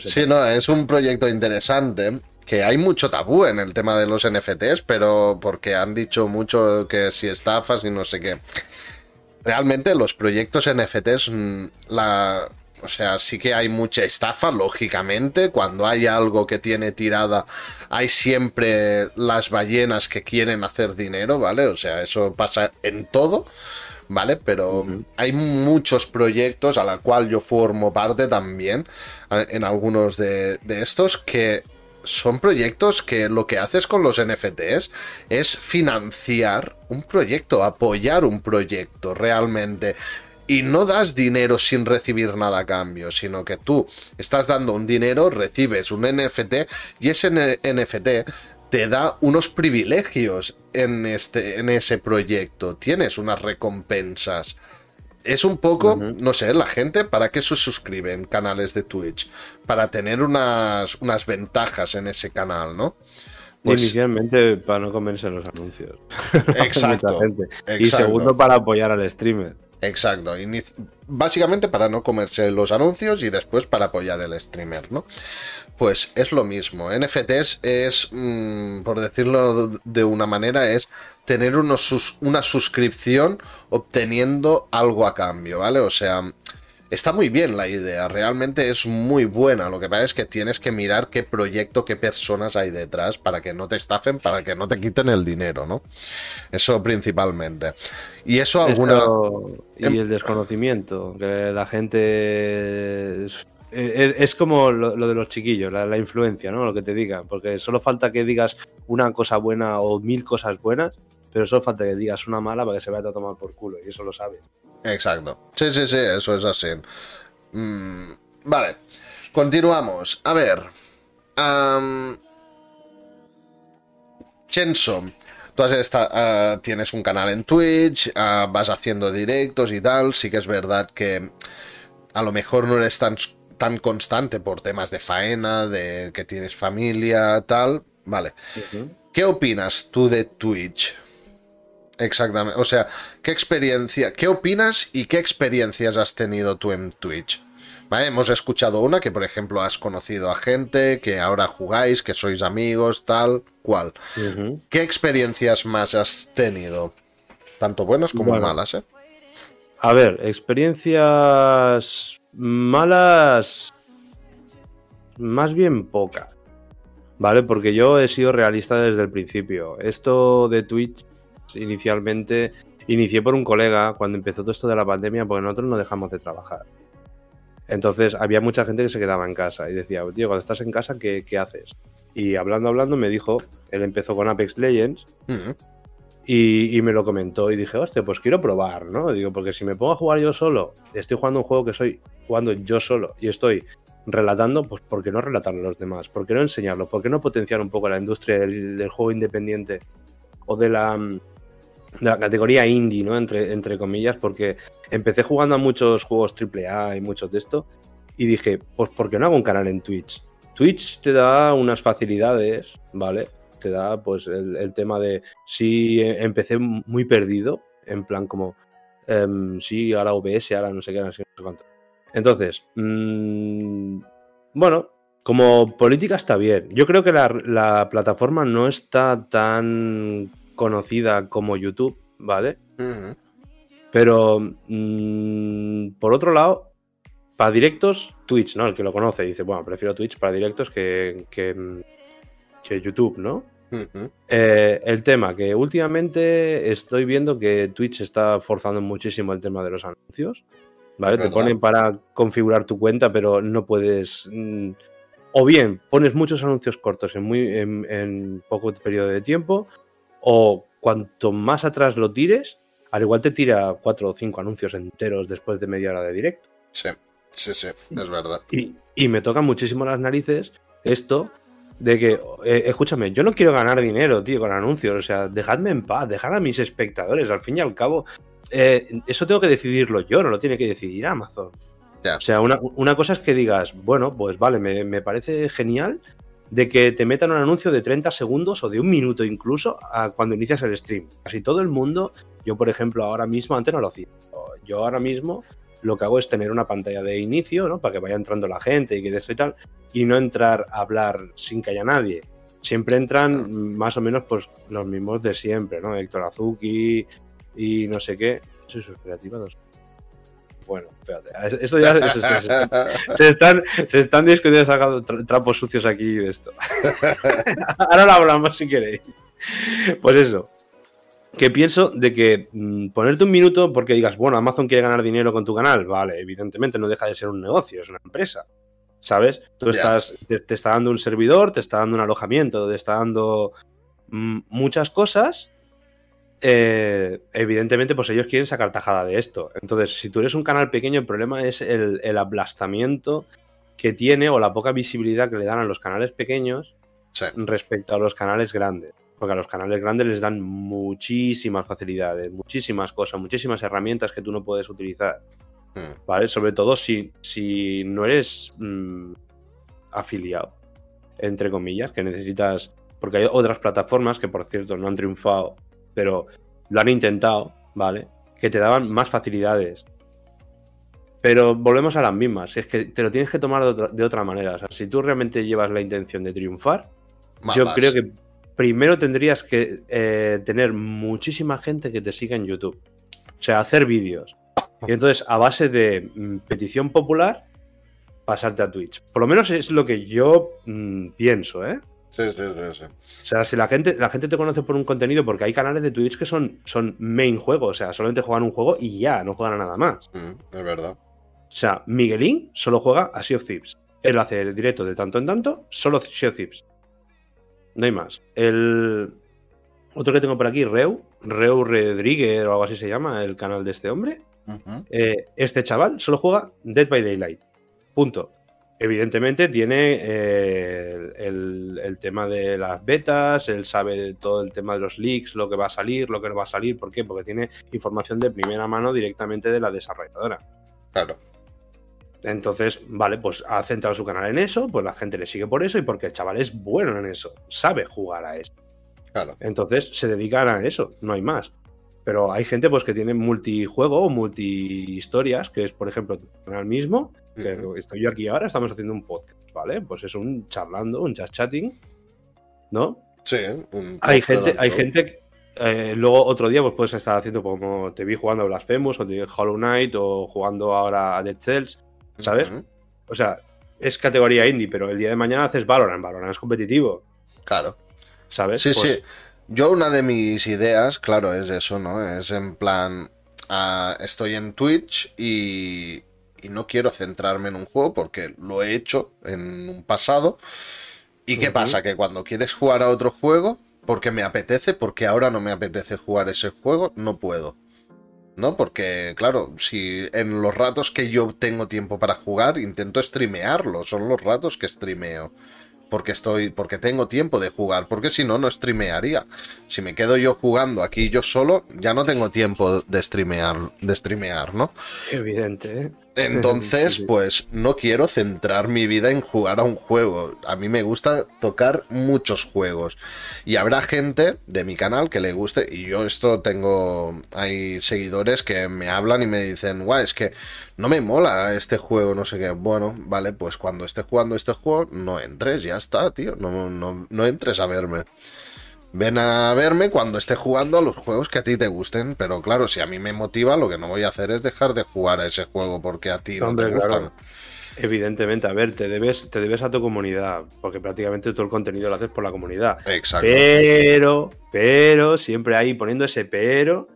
sí, no, es un proyecto interesante que hay mucho tabú en el tema de los NFTs, pero porque han dicho mucho que si estafas y no sé qué. Realmente los proyectos NFTs, mm, la, o sea, sí que hay mucha estafa, lógicamente. Cuando hay algo que tiene tirada, hay siempre las ballenas que quieren hacer dinero, ¿vale? O sea, eso pasa en todo. ¿Vale? Pero hay muchos proyectos a la cual yo formo parte también, en algunos de, estos, que son proyectos que lo que haces con los NFTs es financiar un proyecto, apoyar un proyecto realmente. Y no das dinero sin recibir nada a cambio, sino que tú estás dando un dinero, recibes un NFT y ese NFT te da unos privilegios en, este, en ese proyecto. Tienes unas recompensas. Es un poco, no sé, la gente, ¿para qué se suscribe en canales de Twitch? Para tener unas, unas ventajas en ese canal, ¿no? Pues Inicialmente para no comerse los anuncios. Exacto, Y segundo para apoyar al streamer. Exacto. Básicamente para no comerse los anuncios y después para apoyar el streamer, ¿no? Pues es lo mismo. NFTs es, mm, por decirlo de una manera, es tener unos, una suscripción obteniendo algo a cambio, ¿vale? O sea, está muy bien la idea, realmente es muy buena. Lo que pasa es que tienes que mirar qué proyecto, qué personas hay detrás para que no te estafen, para que no te quiten el dinero, ¿no? Eso principalmente. Y eso alguna... Y em- el desconocimiento, que la gente es, como lo, de los chiquillos, la, influencia, ¿no? Lo que te digan, porque solo falta que digas una cosa buena o mil cosas buenas, pero solo falta que digas una mala para que se vaya a tomar por culo, y eso lo sabes. Exacto. Sí, sí, sí, eso es así. Mm, vale, continuamos. A ver. Chenso, tú ah, tienes un canal en Twitch, ah, vas haciendo directos y tal. Sí que es verdad que a lo mejor no eres tan tan constante por temas de faena, de que tienes familia, tal. Vale. ¿Qué opinas tú de Twitch? Exactamente. O sea, ¿qué experiencia, qué opinas y qué experiencias has tenido tú en Twitch? ¿Vale? Hemos escuchado una que, por ejemplo, has conocido a gente, que ahora jugáis, que sois amigos, tal, cual. ¿Qué experiencias más has tenido? Tanto buenas como malas, ¿eh? A ver, experiencias Malas. Más bien pocas. ¿Vale? Porque yo he sido realista desde el principio. Esto de Twitch, inicialmente, inicié por un colega cuando empezó todo esto de la pandemia, porque nosotros no dejamos de trabajar. Entonces había mucha gente que se quedaba en casa y decía, tío, cuando estás en casa, ¿qué, haces? Y hablando, hablando, me dijo, él empezó con Apex Legends y, me lo comentó y dije, hostia, pues quiero probar, ¿no? Digo, porque si me pongo a jugar yo solo, estoy jugando un juego que soy jugando yo solo y estoy relatando, pues ¿por qué no relatarlo a los demás? ¿Por qué no enseñarlo? ¿Por qué no potenciar un poco la industria del, juego independiente o de la, de la categoría indie, ¿no? Entre, entre comillas, porque empecé jugando a muchos juegos AAA y muchos de esto y dije, pues ¿por qué no hago un canal en Twitch? Twitch te da unas facilidades, ¿vale? Te da pues el, tema de si empecé muy perdido, en plan como, um, sí, ahora OBS, ahora no sé qué, no sé cuánto. Entonces, mmm, bueno, como política está bien. Yo creo que la, la, plataforma no está tan conocida como YouTube, ¿vale? Pero, mmm, por otro lado, para directos, Twitch, ¿no? El que lo conoce dice, bueno, prefiero Twitch para directos que, que, que YouTube, ¿no? Eh, el tema, que últimamente estoy viendo que Twitch está forzando muchísimo el tema de los anuncios. ¿Vale? Te ponen para configurar tu cuenta, pero no puedes. Mm, o bien pones muchos anuncios cortos en, muy, en, poco periodo de tiempo, o cuanto más atrás lo tires, al igual te tira cuatro o cinco anuncios enteros después de media hora de directo. Sí, sí, sí, es verdad. Y, y me tocan muchísimo las narices esto de que, eh, escúchame, yo no quiero ganar dinero, tío, con anuncios. O sea, dejadme en paz, dejad a mis espectadores. Al fin y al cabo, eh, eso tengo que decidirlo yo, no lo tiene que decidir Amazon. O sea, una, cosa es que digas, bueno, pues vale, me, parece genial de que te metan un anuncio de 30 segundos o de un minuto incluso a cuando inicias el stream. Casi todo el mundo, yo por ejemplo ahora mismo, antes no lo hacía, yo ahora mismo lo que hago es tener una pantalla de inicio, ¿no? Para que vaya entrando la gente y que de esto y tal, y no entrar a hablar sin que haya nadie. Siempre entran más o menos pues los mismos de siempre, ¿no? Héctor Azuki y no sé qué. ¿Soy sus creativas? Bueno, espérate. Esto ya se, están, se están discutiendo sacando trapos sucios aquí de esto. Ahora lo hablamos si queréis. Pues eso que pienso de que mm, ponerte un minuto porque digas, bueno, Amazon quiere ganar dinero con tu canal, vale, evidentemente no deja de ser un negocio, es una empresa, ¿sabes? Tú estás, te, está dando un servidor, te está dando un alojamiento, te está dando mm, muchas cosas. Eh, evidentemente, pues ellos quieren sacar tajada de esto. Entonces, si tú eres un canal pequeño, el problema es el, el aplastamiento que tiene o la poca visibilidad que le dan a los canales pequeños respecto a los canales grandes. Porque a los canales grandes les dan muchísimas facilidades, muchísimas cosas, muchísimas herramientas que tú no puedes utilizar. Hmm. ¿Vale? Sobre todo si, si no eres mm, afiliado, entre comillas, que necesitas. Porque hay otras plataformas que, por cierto, no han triunfado, pero lo han intentado, ¿vale? Que te daban más facilidades. Pero volvemos a las mismas. Es que te lo tienes que tomar de otra, manera. O sea, si tú realmente llevas la intención de triunfar, yo creo que primero tendrías que eh, tener muchísima gente que te siga en YouTube. O sea, hacer vídeos. Y entonces, a base de mm, petición popular, pasarte a Twitch. Por lo menos es lo que yo mm, pienso, ¿eh? Sí, sí, sí, sí, O sea, si la gente, la gente te conoce por un contenido, porque hay canales de Twitch que son, son main juego, o sea, solamente juegan un juego y ya, no juegan a nada más. Mm, es verdad. O sea, Miguelín solo juega a Sea of Thieves. Él hace el directo de tanto en tanto, solo Sea of Thieves. No hay más. El otro que tengo por aquí, Reu, Reu Rodríguez o algo así se llama, el canal de este hombre. Eh, este chaval solo juega Dead by Daylight. Punto. Evidentemente tiene eh, el, tema de las betas, él sabe todo el tema de los leaks, lo que va a salir, lo que no va a salir. ¿Por qué? Porque tiene información de primera mano directamente de la desarrolladora. Claro. Entonces, vale, pues ha centrado su canal en eso, pues la gente le sigue por eso y porque el chaval es bueno en eso, sabe jugar a eso. Claro. Entonces se dedican a eso, no hay más. Pero hay gente pues que tiene multijuego o multi historias, que es por ejemplo el canal mismo, estoy yo aquí ahora, estamos haciendo un podcast, ¿vale? Pues es un charlando, un chat chatting, ¿no? Sí, un hay gente, hay gente eh, luego otro día pues puedes estar haciendo como te vi jugando a Blasphemous o te Hollow Knight o jugando ahora a Dead Cells ¿sabes? O sea, es categoría indie, pero el día de mañana haces Valorant, Valorant es competitivo. Claro. ¿Sabes? Sí, sí. Pues Yo una de mis ideas, claro, es eso, ¿no? Es en plan, ah, estoy en Twitch y, y no quiero centrarme en un juego porque lo he hecho en un pasado. ¿Y qué pasa? Que cuando quieres jugar a otro juego, porque me apetece, porque ahora no me apetece jugar ese juego, no puedo. ¿no? Porque, claro, si en los ratos que yo tengo tiempo para jugar, intento streamearlo, son los ratos que streameo. Porque estoy, porque tengo tiempo de jugar, porque si no, no streamearía. Si me quedo yo jugando aquí yo solo, ya no tengo tiempo de streamear, de streamear, ¿no? Evidente, ¿eh? Entonces, pues no quiero centrar mi vida en jugar a un juego. A mí me gusta tocar muchos juegos. Y habrá gente de mi canal que le guste. Y yo esto tengo... Hay seguidores que me hablan y me dicen, guau, es que no me mola este juego, no sé qué. Bueno, vale, pues cuando esté jugando este juego, no entres, ya está, tío. No, no, no entres a verme. Ven a verme cuando esté jugando a los juegos que a ti te gusten, pero claro, si a mí me motiva, lo que no voy a hacer es dejar de jugar a ese juego porque a ti no te gustan. Evidentemente, a ver, te debes, te debes a tu comunidad, porque prácticamente todo el contenido lo haces por la comunidad. Exacto. Pero, pero, siempre ahí poniendo ese pero,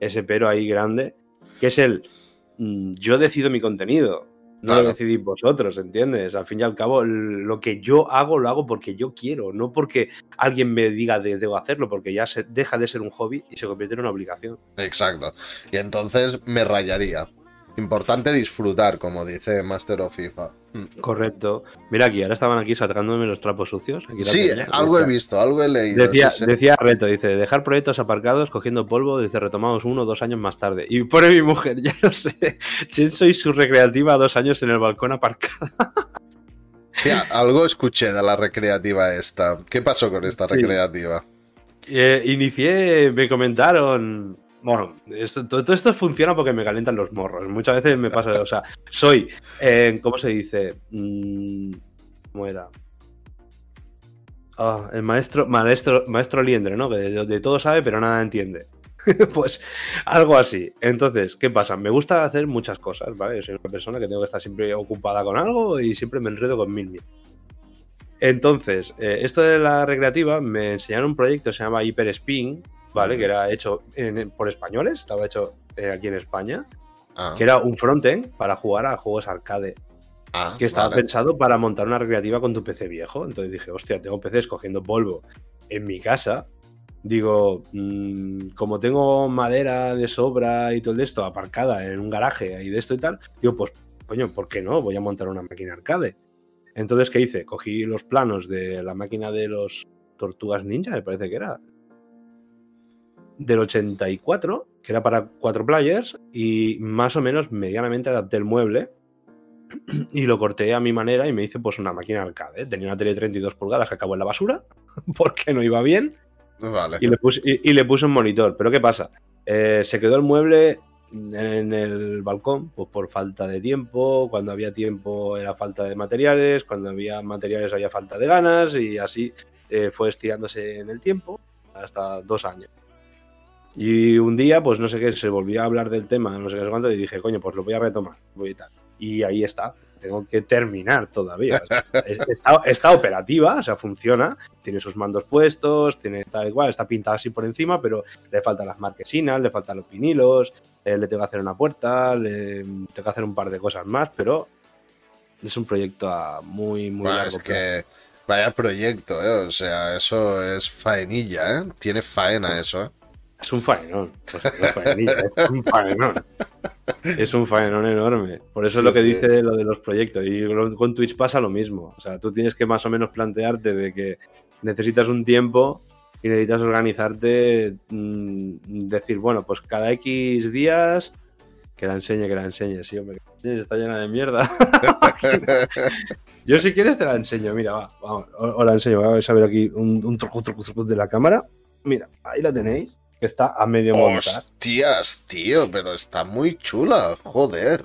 ese pero ahí grande, que es el mm, yo decido mi contenido. No Claro. lo decidís vosotros, ¿entiendes? Al fin y al cabo, lo que yo hago, lo hago porque yo quiero, no porque alguien me diga de debo hacerlo, porque ya se deja de ser un hobby y se convierte en una obligación. Exacto. Y entonces me rayaría. Importante disfrutar, como dice Master of FIFA. Correcto. Mira aquí, ahora estaban aquí sacándome los trapos sucios. Aquí Sí, algo he visto, algo he leído. Decía, sí, sí. decía Reto, dice, dejar proyectos aparcados cogiendo polvo, dice, retomamos uno o dos años más tarde. Y pone mi mujer, ya lo sé, Chenso y su recreativa dos años en el balcón aparcada. Sí, algo escuché de la recreativa esta. ¿Qué pasó con esta Sí. recreativa? Eh, inicié, me comentaron... Bueno, todo, esto funciona porque me calientan los morros. Muchas veces me pasa, o sea, soy, eh, ¿cómo se dice? Mm, ¿Cómo era? Ah, el maestro, maestro, maestro liendre, ¿no? Que de, de todo sabe, pero nada entiende. pues algo así. Entonces, ¿qué pasa? Me gusta hacer muchas cosas, ¿vale? Yo soy una persona que tengo que estar siempre ocupada con algo y siempre me enredo con mil mil. Entonces, eh, esto de la recreativa me enseñaron un proyecto que se llama Hyper Spin, ¿vale? Que era hecho en- por españoles, estaba hecho eh, aquí en España, Ah, que era un frontend para jugar a juegos arcade ah, que estaba vale. pensado para montar una recreativa con tu PC viejo. Entonces dije, hostia, tengo PCs cogiendo polvo en mi casa. Digo, mm, como tengo madera de sobra y todo esto aparcada en un garaje y de esto y tal, digo, pues, coño, ¿por qué no? Voy a montar una máquina arcade. Entonces, ¿qué hice? Cogí los planos de la máquina de los Tortugas Ninja, me parece que era. Del 84, que era para cuatro players, y más o menos medianamente adapté el mueble y lo corté a mi manera y me hice pues una máquina arcade. Tenía una tele de 32 pulgadas que acabó en la basura porque no iba bien Vale. y le puse, y, y le puse un monitor. Pero ¿qué pasa? Eh, se quedó el mueble en el balcón pues por falta de tiempo. Cuando había tiempo era falta de materiales. Cuando había materiales había falta de ganas y así eh, fue estirándose en el tiempo hasta dos años. Y un día, pues no sé qué, se volvió a hablar del tema, no sé qué cuánto, y dije, coño, pues lo voy a retomar. Voy y, tal. y ahí está. Tengo que terminar todavía. O sea, es- está, está operativa, o sea, funciona. Tiene sus mandos puestos, tiene tal y cual, está pintada así por encima, pero le faltan las marquesinas, le faltan los vinilos, eh, le tengo que hacer una puerta, le tengo que hacer un par de cosas más, pero es un proyecto a muy, muy largo es que vaya proyecto, ¿eh? O sea, eso es faenilla, ¿eh? Tiene faena eso, ¿eh? Es un faenón. Es un faenón. Es un faenón enorme. Por eso Sí, es lo que sí. dice lo de los proyectos. Y con Twitch pasa lo mismo. O sea, tú tienes que más o menos plantearte de que necesitas un tiempo y necesitas organizarte, mm, decir, bueno, pues cada X días que la enseñe, que la enseñe. Sí, hombre, que la enseñe, está llena de mierda. Yo si quieres te la enseño, mira, va, vamos, o, o la enseño, vais a ver aquí un, un truco, truco, truco de la cámara. Mira, ahí la tenéis, que está a medio montar. Hostias, tío, pero está muy chula, joder.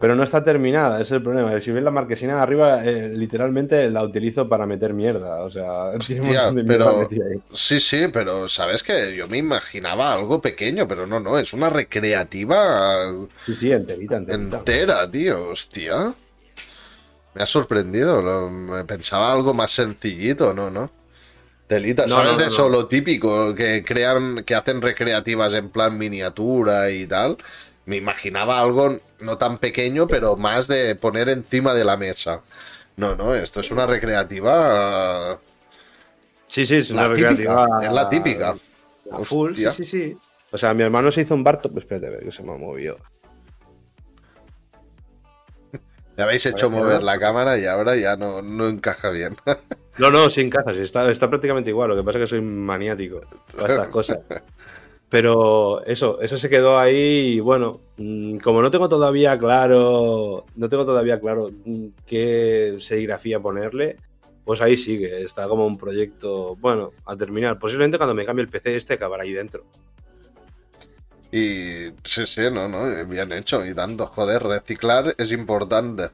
Pero no está terminada, es el problema. Si ves la marquesina de arriba, eh, literalmente la utilizo para meter mierda. O sea, tiene un de pero- ahí. Sí, sí, pero sabes que yo me imaginaba algo pequeño, pero no, no, es una recreativa Sí, sí, enterita, enterita. entera, tío, hostia. Me ha sorprendido, lo- me pensaba algo más sencillito, ¿no? ¿No? Telita, No, ¿sabes no, no, eso? Lo típico, que crean, que hacen recreativas en plan miniatura y tal. Me imaginaba algo no tan pequeño, pero más de poner encima de la mesa. No, no, esto es una recreativa. Sí, sí, es La una típica, recreativa. es la típica. a full, sí, sí, sí. O sea, mi hermano se hizo un Barto. Pues espérate, a ver que se me ha movido. Me habéis hecho mover la cámara y ahora ya no, no encaja bien. No, no, sin cajas, está, está prácticamente igual. Lo que pasa es que soy maniático para estas cosas. Pero eso, eso se quedó ahí y bueno, mm, como no tengo todavía claro, no tengo todavía claro mm, qué serigrafía ponerle, pues ahí sigue, está como un proyecto, bueno, a terminar. Posiblemente cuando me cambie el PC este acabará ahí dentro. Y sí, sí, no, no, bien hecho y tanto, joder, reciclar es importante.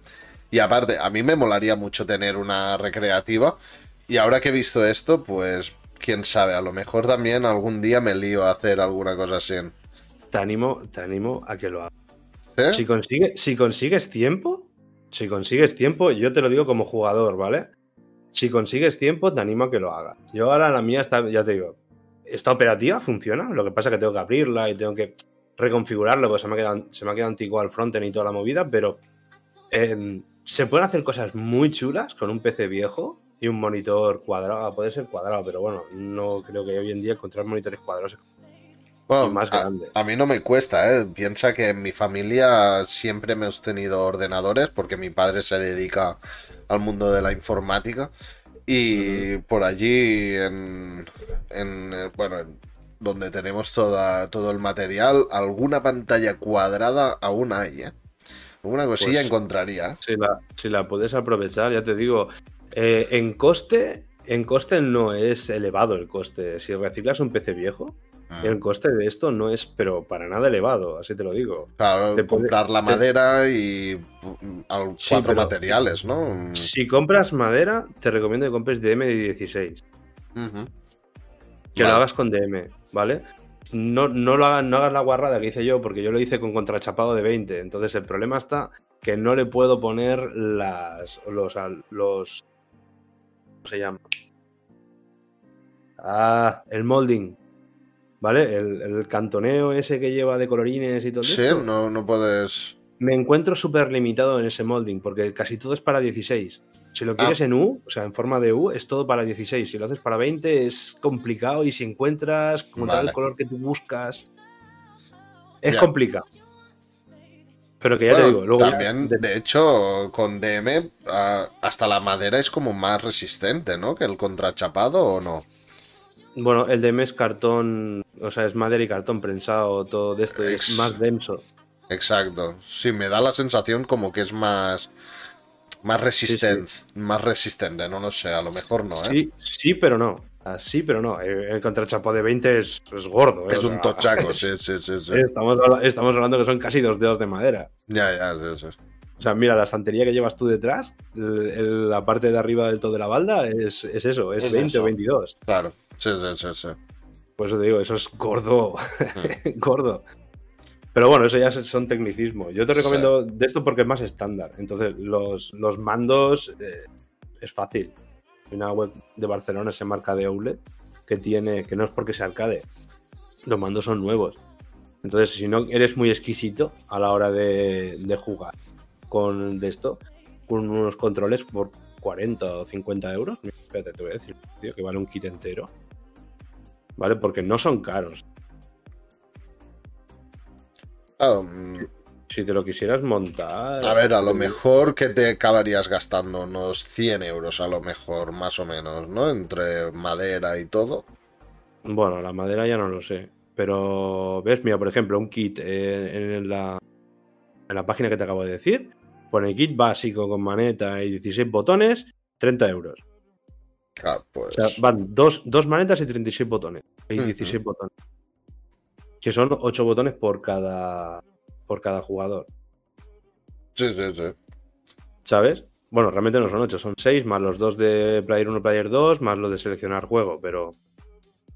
Y aparte, a mí me molaría mucho tener una recreativa. Y ahora que he visto esto, pues quién sabe, a lo mejor también algún día me lío a hacer alguna cosa así. Te animo, te animo a que lo hagas. Si, consigue, si consigues tiempo, si consigues tiempo, yo te lo digo como jugador, ¿vale? Si consigues tiempo, te animo a que lo hagas. Yo ahora la mía está, ya te digo, esta operativa funciona. Lo que pasa es que tengo que abrirla y tengo que reconfigurarlo, porque se me ha quedado, se me ha quedado antiguo al frontend y toda la movida, pero em, se pueden hacer cosas muy chulas con un PC viejo y un monitor cuadrado. Puede ser cuadrado, pero bueno, no creo que hoy en día encontrar monitores cuadrados más grande. A, mí no me cuesta, ¿eh? Piensa que en mi familia siempre hemos tenido ordenadores porque mi padre se dedica al mundo de la informática. Y por allí, en, eh, bueno, donde tenemos toda, todo el material, alguna pantalla cuadrada aún hay, ¿eh? Alguna cosilla pues encontraría. Si la, si la puedes aprovechar, ya te digo, eh, en coste, en coste no es elevado el coste. Si reciclas un PC viejo, ah. el coste de esto no es, pero para nada elevado, así te lo digo. Claro, comprar la madera y mm, cuatro materiales, ¿no? Si compras madera, te recomiendo que compres DM de 16. Que lo hagas con DM, ¿vale? No, no, lo hagas, no hagas la guarrada que hice yo, porque yo lo hice con contrachapado de 20. Entonces el problema está que no le puedo poner las, los, los se llama? Ah, el molding. ¿Vale? El, cantoneo ese que lleva de colorines y todo eso. Sí, no, no puedes. Me encuentro súper limitado en ese molding, porque casi todo es para 16. Si lo ah. quieres en U, o sea, en forma de U, es todo para 16. Si lo haces para 20, es complicado y si encuentras como tal el color que tú buscas, es complicado. Pero que ya te digo, luego. También, de hecho, con DM, ah, hasta la madera es como más resistente, ¿no? Que el contrachapado o no. Bueno, el DM es cartón, o sea, es madera y cartón prensado, todo de esto, es más denso. Exacto. Sí, me da la sensación como que es más. Más resistente, más resistente, no lo sé, a lo mejor no, ¿eh? Sí, sí, pero no. Sí, pero no. El contrachapo de 20 es, gordo. ¿eh? Es un tochaco, sí, sí, sí. Estamos, estamos, hablando que son casi dos dedos de madera. Ya, ya, sí, sí. O sea, mira, la estantería que llevas tú detrás, la parte de arriba del todo de la balda, es, eso, es, 20 o 22. Claro, sí, sí, sí, sí. Por eso te digo, eso es gordo, gordo. Pero bueno, eso ya son tecnicismos. Yo te recomiendo de esto porque es más estándar. Entonces, los, los mandos eh, es fácil una web de Barcelona se marca de Outlet que tiene, que no es porque sea arcade, los mandos son nuevos. Entonces, si no eres muy exquisito a la hora de, jugar con de esto, con unos controles por 40 o 50 euros, espérate, te voy a decir, tío, que vale un kit entero. ¿Vale? Porque no son caros. Si te lo quisieras montar. A ver, a lo pues, mejor que te acabarías gastando unos 100 euros, a lo mejor, más o menos, ¿no? Entre madera y todo. Bueno, la madera ya no lo sé. Pero, ¿ves? Mira, por ejemplo, un kit eh, en, la, en la página que te acabo de decir. Pone kit básico con maneta y 16 botones, 30 euros. Ah, pues... O sea, van dos, dos manetas y 36 botones. Y 16 botones. Que son 8 botones por cada por cada jugador. Sí, sí, sí. ¿Sabes? Bueno, realmente no son 8, son 6, más los dos de Player 1, Player 2, más los de seleccionar juego, pero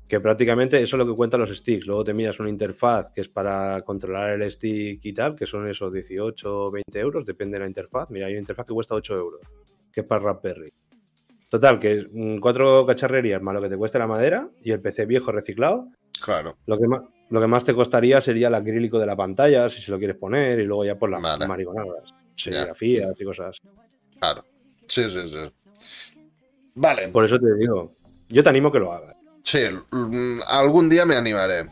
que prácticamente eso es lo que cuentan los sticks. Luego te miras una interfaz que es para controlar el stick y tal, que son esos 18 o 20 euros, depende de la interfaz. Mira, hay una interfaz que cuesta 8 euros, que es para Raspberry. Total, que cuatro cacharrerías más lo que te cuesta la madera y el PC viejo reciclado. Claro. Lo que más, lo que más te costaría sería el acrílico de la pantalla, si se lo quieres poner, y luego ya por las mariconadas, serigrafías y cosas. Claro. Sí, sí, sí. Vale. Por eso te digo, yo te animo que lo hagas. Sí, algún día me animaré.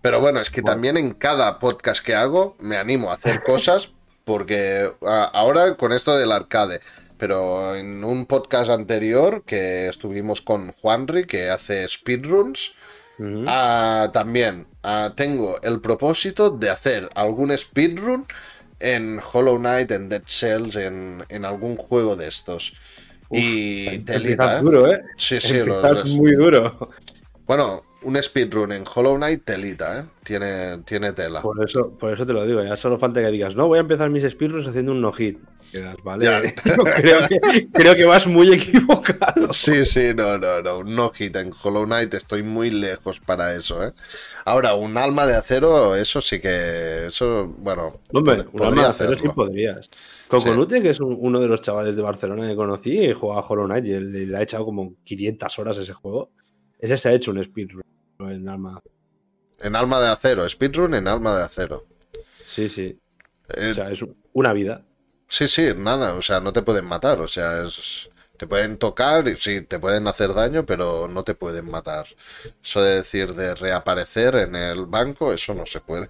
Pero bueno, es que también en cada podcast que hago me animo a hacer cosas porque ahora con esto del arcade, pero en un podcast anterior que estuvimos con Juanri que hace speedruns, ah, también ah, tengo el propósito de hacer algún speedrun en Hollow Knight, en Dead Cells, en, algún juego de estos. y telita, ¿eh? duro, ¿eh? Sí, sí, lo, es muy duro. Bueno, un speedrun en Hollow Knight, telita, ¿eh? Tiene, tiene tela. Por eso, por eso te lo digo, ya solo falta que digas, no, voy a empezar mis speedruns haciendo un no-hit. Vale, creo, que, vas muy equivocado. Sí, sí, no, no, no, un no-hit en Hollow Knight estoy muy lejos para eso, ¿eh? Ahora, un alma de acero, eso sí que, eso, bueno, Hombre, un alma de acero sí podrías. Coconute, que es uno de los chavales de Barcelona que conocí, y juega a Hollow Knight y le ha echado como 500 horas ese juego. Ese se ha hecho un speedrun en alma. En alma de acero, speedrun en alma de acero. Sí, sí. Eh, o sea, es una vida. Sí, sí, nada, o sea, no te pueden matar, o sea, es te pueden tocar, y sí, te pueden hacer daño, pero no te pueden matar. Eso de decir de reaparecer en el banco, eso no se puede.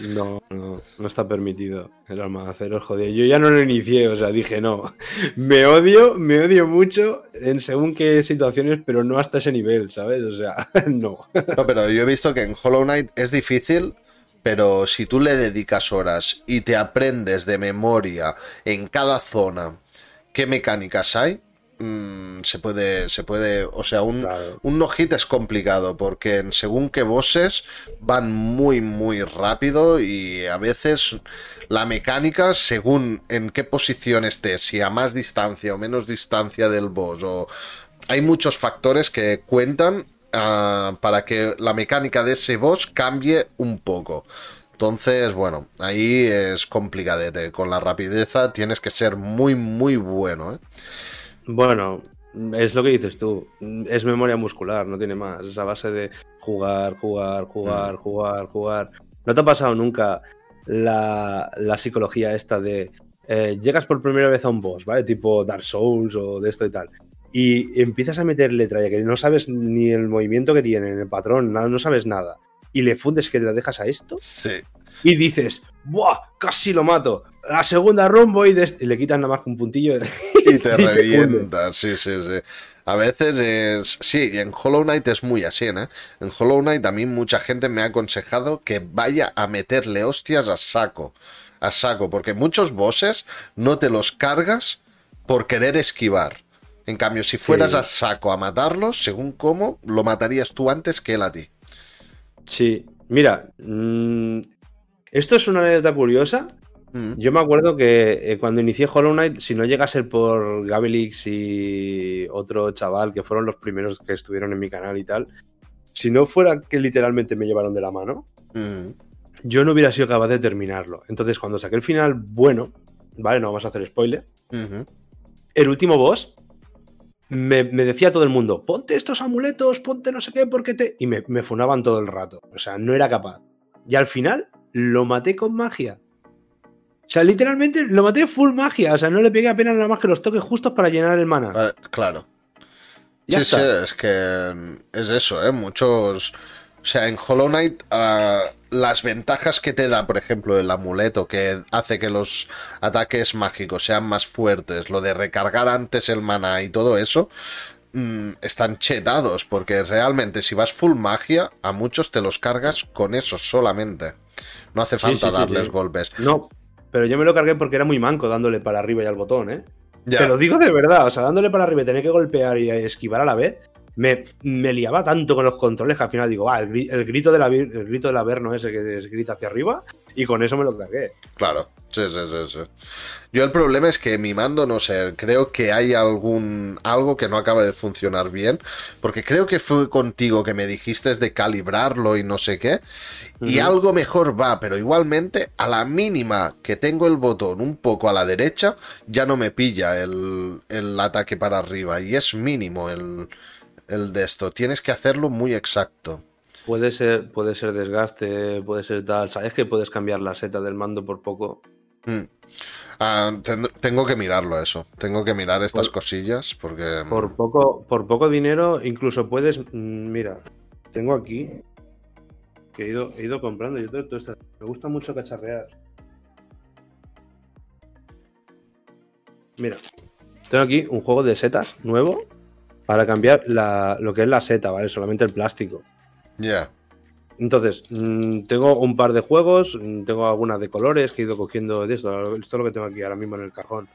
No, no, no está permitido. El alma de acero es jodido. Yo ya no lo inicié, o sea, dije no. Me odio, me odio mucho en según qué situaciones, pero no hasta ese nivel, ¿sabes? O sea, no. No, pero yo he visto que en Hollow Knight es difícil pero si tú le dedicas horas y te aprendes de memoria en cada zona qué mecánicas hay, Mm, se puede, se puede, o sea, un, un no-hit es complicado porque según qué bosses van muy, muy rápido y a veces la mecánica, según en qué posición estés, si a más distancia o menos distancia del boss, o hay muchos factores que cuentan ah, para que la mecánica de ese boss cambie un poco. Entonces, bueno, ahí es complicadete. Con la rapideza tienes que ser muy, muy bueno. ¿eh? Bueno, es lo que dices tú. Es memoria muscular, no tiene más. Es a base de jugar, jugar, jugar, jugar, jugar. ¿No te ha pasado nunca la, psicología esta de eh, llegas por primera vez a un boss, ¿vale? Tipo Dark Souls o de esto y tal. Y empiezas a meter letra ya que no sabes ni el movimiento que tiene, el patrón, nada, no sabes nada. Y le fundes que le dejas a esto. Sí. Y dices, ¡buah! Casi lo mato la segunda rumbo y, le quitan nada más que un puntillo y te revienta. sí, sí, sí. A veces es. Sí, y en Hollow Knight es muy así, ¿eh? En Hollow Knight a mí mucha gente me ha aconsejado que vaya a meterle hostias a saco. A saco, porque muchos bosses no te los cargas por querer esquivar. En cambio, si fueras a saco a matarlos, según cómo, lo matarías tú antes que él a ti. Sí, mira, mm, esto es una anécdota curiosa Mm. Yo me acuerdo que eh, cuando inicié Hollow Knight, si no llega a ser por Gabelix y otro chaval que fueron los primeros que estuvieron en mi canal y tal, si no fuera que literalmente me llevaron de la mano, mm. yo no hubiera sido capaz de terminarlo. Entonces, cuando saqué el final bueno, ¿vale? No vamos a hacer spoiler. El último boss me, decía todo el mundo: ponte estos amuletos, ponte no sé qué, porque te. Y me, me funaban todo el rato. O sea, no era capaz. Y al final lo maté con magia. O sea, literalmente lo maté full magia. O sea, no le pegué apenas nada más que los toques justos para llenar el mana. claro. sí, sí, es que es eso, ¿eh? Muchos. O sea, en Hollow Knight, ah, las ventajas que te da, por ejemplo, el amuleto que hace que los ataques mágicos sean más fuertes, lo de recargar antes el mana y todo eso, mm, están chetados, porque realmente si vas full magia, a muchos te los cargas con eso solamente. No hace falta darles golpes. No, pero yo me lo cargué porque era muy manco dándole para arriba y al botón, ¿eh? Te lo digo de verdad, o sea, dándole para arriba y tener que golpear y esquivar a la vez, me, me liaba tanto con los controles que al final digo, ah, el, grito de la, el grito del averno ese que se grita hacia arriba, y con eso me lo cargué. Claro, sí, sí, sí, sí. Yo el problema es que mi mando, no sé, creo que hay algún algo que no acaba de funcionar bien, porque creo que fue contigo que me dijiste de calibrarlo y no sé qué, y algo mejor va, pero igualmente a la mínima que tengo el botón un poco a la derecha, ya no me pilla el, el ataque para arriba, y es mínimo el, el de esto, tienes que hacerlo muy exacto. Puede ser, puede ser desgaste, puede ser tal. Sabes que puedes cambiar la seta del mando por poco. Mm. Ah, tengo que mirarlo eso. Tengo que mirar estas cosillas porque. Mm, por poco, por poco dinero, incluso puedes. Mm, mira, tengo aquí. que he ido, he ido comprando. Yo todo, todo esto- me gusta mucho cacharrear. Mira, tengo aquí un juego de setas nuevo para cambiar la- lo que es la seta, ¿vale? Solamente el plástico. Ya. Entonces, mm, tengo un par de juegos, mm, tengo algunas de colores que he ido cogiendo de esto. Esto es lo que tengo aquí ahora mismo en el cajón.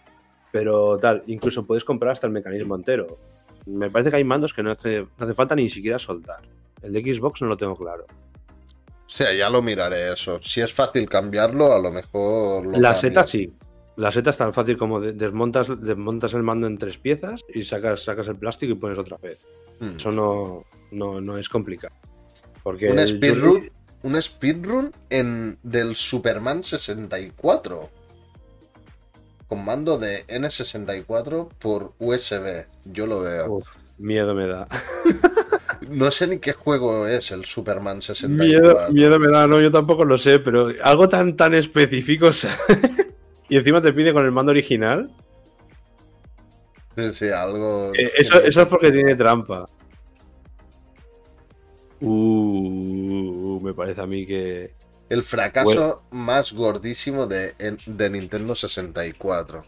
Pero tal, incluso puedes comprar hasta el mecanismo entero. Me parece que hay mandos que no hace, no hace falta ni siquiera soltar. El de Xbox no lo tengo claro. O sea, ya lo miraré eso. Si es fácil cambiarlo, a lo mejor lo La cambio. seta sí. La seta es tan fácil como de- desmontas, desmontas el mando en tres piezas y sacas, sacas el plástico y pones otra vez. Hmm. Eso no, no, no es complicado. Porque Un el- speedrun, un speedrun en, del Superman 64. Con mando de N64 por USB. Yo lo veo. Uf, miedo me da. No sé ni qué juego es el Superman 64. Miedo, miedo me da, no, yo tampoco lo sé, pero algo tan, tan específico. y encima te pide con el mando original. Sí, sí, algo. Eh, eso, eso es porque tiene trampa. Uh, me parece a mí que. El fracaso más gordísimo de, de Nintendo 64.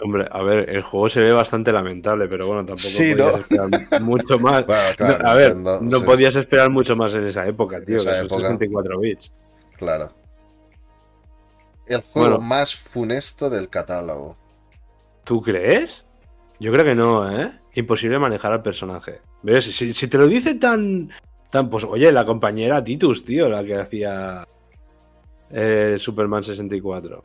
Hombre, a ver, el juego se ve bastante lamentable, pero bueno, tampoco Sí, podías ¿no? esperar mucho más. Bueno, claro, No, a ver, no sí, podías esperar mucho más en esa época, tío, Esa época. 64 bits. Claro. El juego Bueno. más funesto del catálogo. ¿Tú crees? Yo creo que no, ¿eh? Imposible manejar al personaje. ¿Ves? Si, si te lo dice tan, tan. Pues oye, la compañera Titus, tío, la que hacía eh, Superman 64.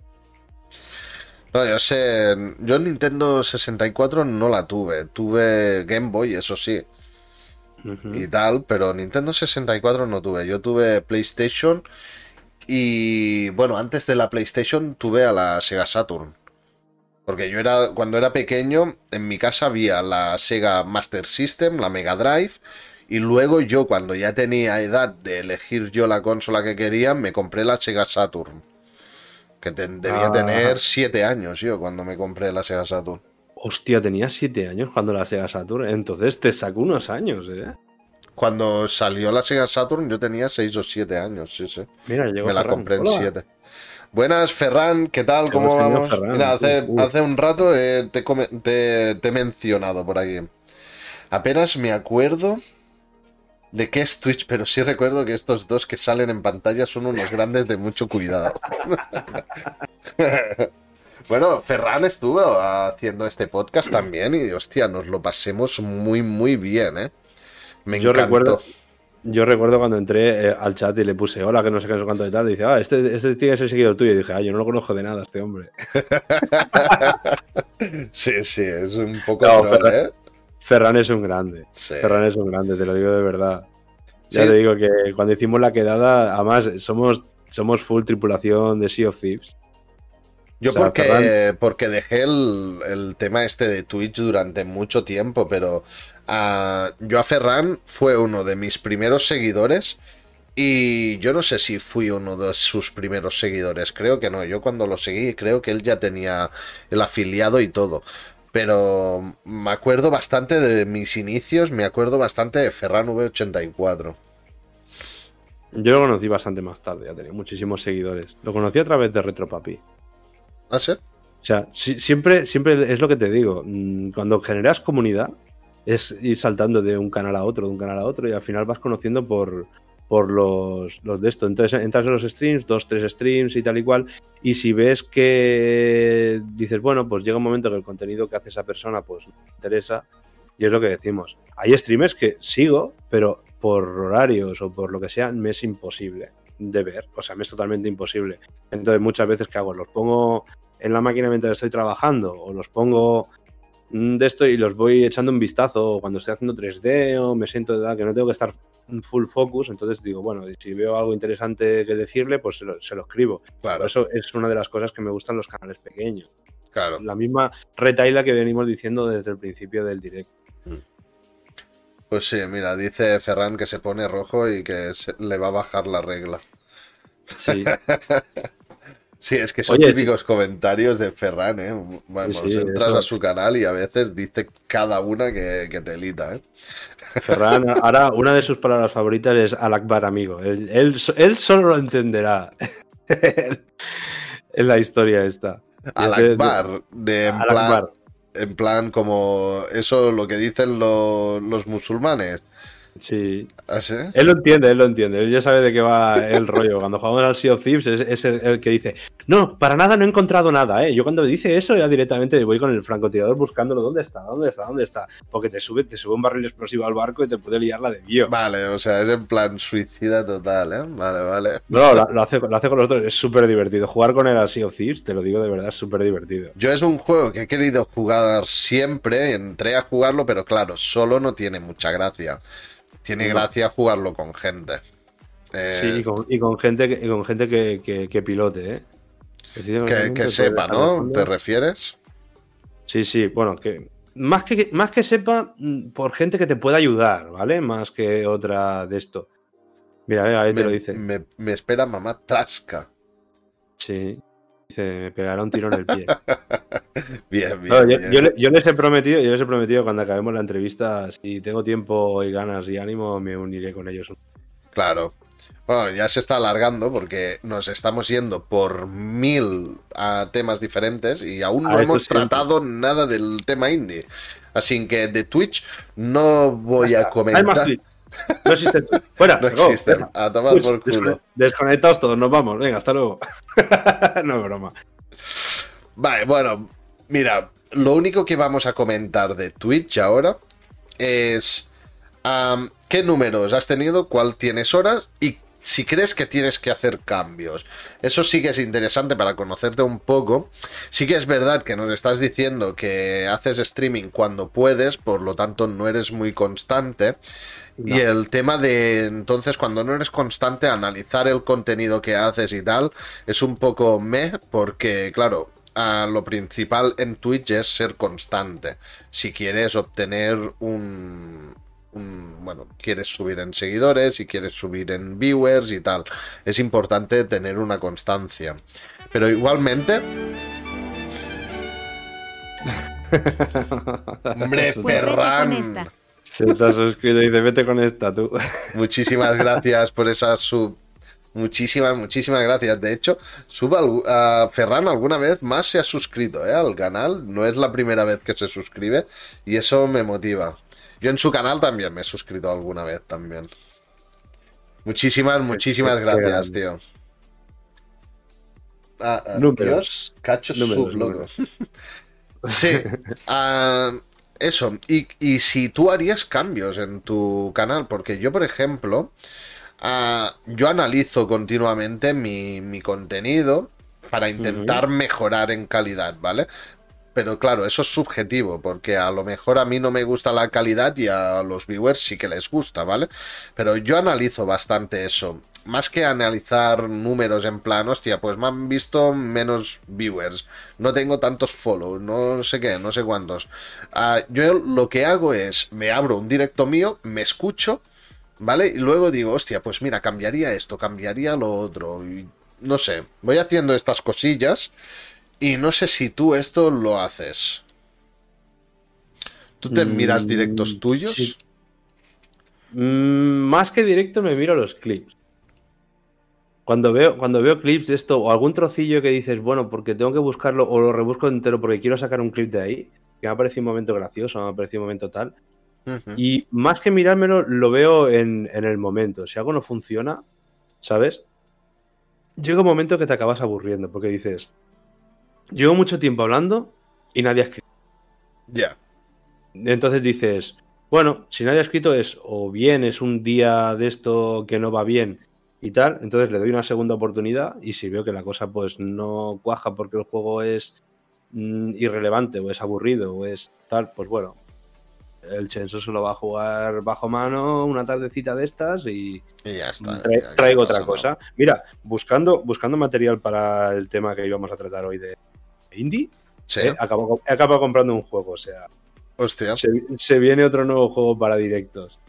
No, yo sé. Yo en Nintendo 64 no la tuve. Tuve Game Boy, eso sí. Y tal, pero Nintendo 64 no tuve. Yo tuve PlayStation y bueno, antes de la PlayStation tuve a la Sega Saturn. Porque yo era, cuando era pequeño, en mi casa había la Sega Master System, la Mega Drive, y luego yo, cuando ya tenía edad de elegir yo la consola que quería, me compré la Sega Saturn. Que te- debía Ah. tener 7 años yo cuando me compré la Sega Saturn. Hostia, tenías 7 años cuando la Sega Saturn. Entonces te sacó unos años, ¿eh? Cuando salió la Sega Saturn yo tenía 6 o 7 años, sí, sí. Mira, llegó Me la compré en Hola. 7. Buenas, Ferran, ¿qué tal? ¿Cómo vamos? Ferran, Mira, hace, hace un rato eh, te, te- te he mencionado por aquí. Apenas me acuerdo de qué es Twitch, pero sí recuerdo que estos dos que salen en pantalla son unos grandes de mucho cuidado. bueno, Ferran estuvo haciendo este podcast también y, hostia, nos lo pasemos muy, muy bien, ¿eh? Me Yo encantó. recuerdo, yo recuerdo cuando entré eh, al chat y le puse hola, que no sé qué, no sé cuánto y tal. Y dice, ah, este, este tiene que ser seguidor tuyo. Y dije, ah, yo no lo conozco de nada, este hombre. Sí, sí, es un poco No, troll, Ferran- ¿eh? Ferran es un grande. Sí. Ferran es un grande, te lo digo de verdad. Ya Sí. te digo que cuando hicimos la quedada, además somos, somos full tripulación de Sea of Thieves. Yo O sea, porque, Ferran- porque dejé el, el tema este de Twitch durante mucho tiempo, pero yo a Ferran fue uno de mis primeros seguidores y yo no sé si fui uno de sus primeros seguidores, creo que no, yo cuando lo seguí creo que él ya tenía el afiliado y todo. Pero me acuerdo bastante de mis inicios, me acuerdo bastante de Ferran V84. Yo lo conocí bastante más tarde, ya tenía muchísimos seguidores. Lo conocí a través de Retropapi. ¿Ah, sí? O sea, si- siempre, siempre es lo que te digo. mm, Cuando generas comunidad, es ir saltando de un canal a otro, de un canal a otro, y al final vas conociendo por, por los, los de esto. Entonces entras en los streams, dos, tres streams y tal y cual, y si ves que dices, bueno, pues llega un momento que el contenido que hace esa persona pues me interesa, y es lo que decimos. Hay streamers que sigo, pero por horarios o por lo que sea, me es imposible de ver. O sea, me es totalmente imposible. Entonces, muchas veces, ¿qué hago? Los pongo en la máquina mientras estoy trabajando o los pongo de esto y los voy echando un vistazo cuando estoy haciendo 3D o me siento de edad que no tengo que estar full focus, entonces digo, bueno, si veo algo interesante que decirle, pues se lo, se lo escribo. Por Claro, eso es una de las cosas que me gustan los canales pequeños. claro. La misma retaila que venimos diciendo desde el principio del directo. Pues sí, mira, dice Ferran que se pone rojo y que se- le va a bajar la regla. Sí. Sí, es que son típicos comentarios de Ferran, ¿eh? Vamos, entras a su canal y a veces dice cada una que, que te elita, ¿eh? Ferran, ahora una de sus palabras favoritas es al Akbar amigo. Él, él, solo lo entenderá en la historia esta. Al Akbar, de, en, plan, en plan como eso lo que dicen los musulmanes. Sí. ¿Ah, él lo entiende, él lo entiende. Él ya sabe de qué va el rollo. Cuando jugamos al Sea of Thieves es, el, que dice, no, para nada no he encontrado nada, ¿eh? Yo cuando me dice eso ya directamente voy con el francotirador buscándolo. ¿Dónde está? ¿Dónde está? ¿Dónde está? Porque te sube, te sube un barril explosivo al barco y te puede liar la de Dios. Vale, o sea, es en plan suicida total, ¿eh? Vale, vale. No, lo, hace, lo hace con los otros. Es súper divertido. Jugar con él al Sea of Thieves, te lo digo de verdad, es súper divertido. Yo es un juego que he querido jugar siempre. Entré a jugarlo, pero claro, solo no tiene mucha gracia. Tiene gracia jugarlo con gente. sí, y con, gente, que, con gente que, pilote, ¿eh? Que, sepa, ¿no? ¿Te refieres? Sí, sí, bueno, que más que, más que sepa mm, por gente que te pueda ayudar, ¿vale? Más que otra de esto. Mira, ahí te lo dice. Me, espera mamá Trasca. Sí. Dice, me pegará un tiro en el pie. bien, bien, yo, les he prometido, yo les he prometido cuando acabemos la entrevista, si tengo tiempo y ganas y ánimo, me uniré con ellos. Claro. Bueno, ya se está alargando porque nos estamos yendo por mil a temas diferentes y aún no hemos tratado nada del tema indie. Así que de Twitch no voy a comentar. No existe. Fuera. No existe. A tomar por culo. Desconectados todos, nos vamos. Venga, hasta luego. no es broma. Vale, bueno, mira, lo único que vamos a comentar de Twitch ahora es qué números has tenido, cuál tienes horas y si crees que tienes que hacer cambios. Eso sí que es interesante para conocerte un poco. Sí que es verdad que nos estás diciendo que haces streaming cuando puedes, por lo tanto no eres muy constante. Y el tema de entonces cuando no eres constante, analizar el contenido que haces y tal, es un poco me, porque claro, lo principal en Twitch es ser constante. Si quieres obtener un, bueno, quieres subir en seguidores y quieres subir en viewers y tal. Es importante tener una constancia. Pero igualmente... Hombre, Ferran. Se te ha suscrito y dice, vete con esta tú. Muchísimas gracias por esa sub. Muchísimas, muchísimas gracias. De hecho, suba a Ferran alguna vez más se ha suscrito ¿eh? al canal. No es la primera vez que se suscribe y eso me motiva. Yo en su canal también me he suscrito alguna vez también. Muchísimas, muchísimas gracias, tío. Ah, ah, Dios, cacho sub, loco. sí. Ah, eso. Y, si tú harías cambios en tu canal, porque yo, por ejemplo, yo analizo continuamente mi, mi contenido para intentar mejorar en calidad, ¿vale? Pero claro, eso es subjetivo, porque a lo mejor a mí no me gusta la calidad y a los viewers sí que les gusta, ¿vale? Pero yo analizo bastante eso. Más que analizar números en plan, hostia, pues me han visto menos viewers, no tengo tantos follow, no sé qué, no sé cuántos. Ah, yo lo que hago es, me abro un directo mío, me escucho, ¿vale? Y luego digo, hostia, pues mira, cambiaría esto, cambiaría lo otro, no sé, voy haciendo estas cosillas y no sé si tú esto lo haces. ¿Tú te miras directos mm, tuyos? Mm, más que directo me miro los clips. Cuando veo, cuando veo clips de esto o algún trocillo que dices, bueno, porque tengo que buscarlo o lo rebusco entero porque quiero sacar un clip de ahí, que me ha parecido un momento gracioso, me ha parecido un momento tal. Y más que mirármelo, lo veo en, en, el momento. Si algo no funciona, ¿sabes? Llega un momento que te acabas aburriendo porque dices, llevo mucho tiempo hablando y nadie ha escrito. Ya. Entonces dices, bueno, si nadie ha escrito es o bien es un día de esto que no va bien y tal, entonces le doy una segunda oportunidad y si veo que la cosa pues no cuaja porque el juego es mm, irrelevante o es aburrido o es tal, pues bueno, el Chenso se lo va a jugar bajo mano una tardecita de estas y, ya está. traigo otra cosa. Mira, buscando, buscando material para el tema que íbamos a tratar hoy de, indie, sí. eh, acabo, comprando un juego. O sea, Hostia. Se, viene otro nuevo juego para directos.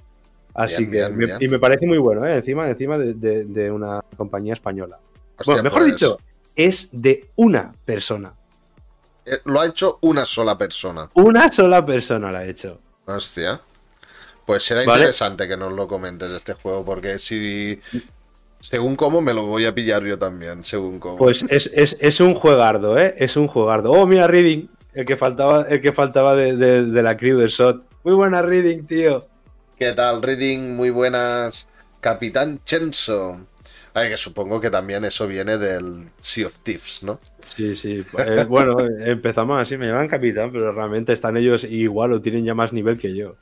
Así que, y me parece muy bueno, ¿eh? encima, encima de, una compañía española. bueno, mejor pues, dicho, es de una persona. Eh, Lo ha hecho una sola persona. Una sola persona lo ha hecho. Hostia. Pues será Vale. interesante que nos lo comentes este juego, porque si. Según cómo me lo voy a pillar yo también, según cómo. Pues es, es- es un juegardo, ¿eh? Es un juegardo. Oh, mira, Reading. El que faltaba, el que faltaba de, de- de la crew del SOT. Muy buena Reading, tío. ¿Qué tal, Reading? Muy buenas. Capitán Chenso. Ay, que supongo que también eso viene del Sea of Thieves, ¿no? Sí, sí. Eh, bueno, empezamos así, me llaman capitán, pero realmente están ellos igual o tienen ya más nivel que yo.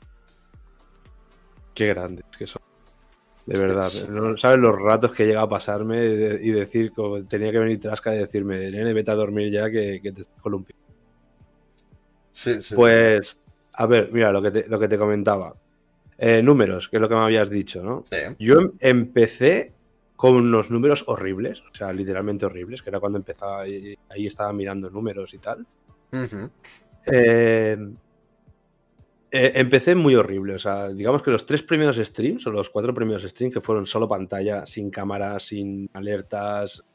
Qué grandes que son. De verdad. No sabes los ratos que llega a pasarme y decir, como tenía que venir Trasca y decirme, nene, vete a dormir ya que, que te estás columpiando. Sí, sí. Pues, a ver, mira, lo que te, lo que te comentaba. Eh, números, que es lo que me habías dicho, ¿no? Sí. Yo em- empecé con unos números horribles, o sea, literalmente horribles, que era cuando empezaba y ahí estaba mirando números y tal. Ujú. Eh, eh, empecé muy horrible, o sea, digamos que los tres primeros streams o los cuatro primeros streams que fueron solo pantalla, sin cámara, sin alertas,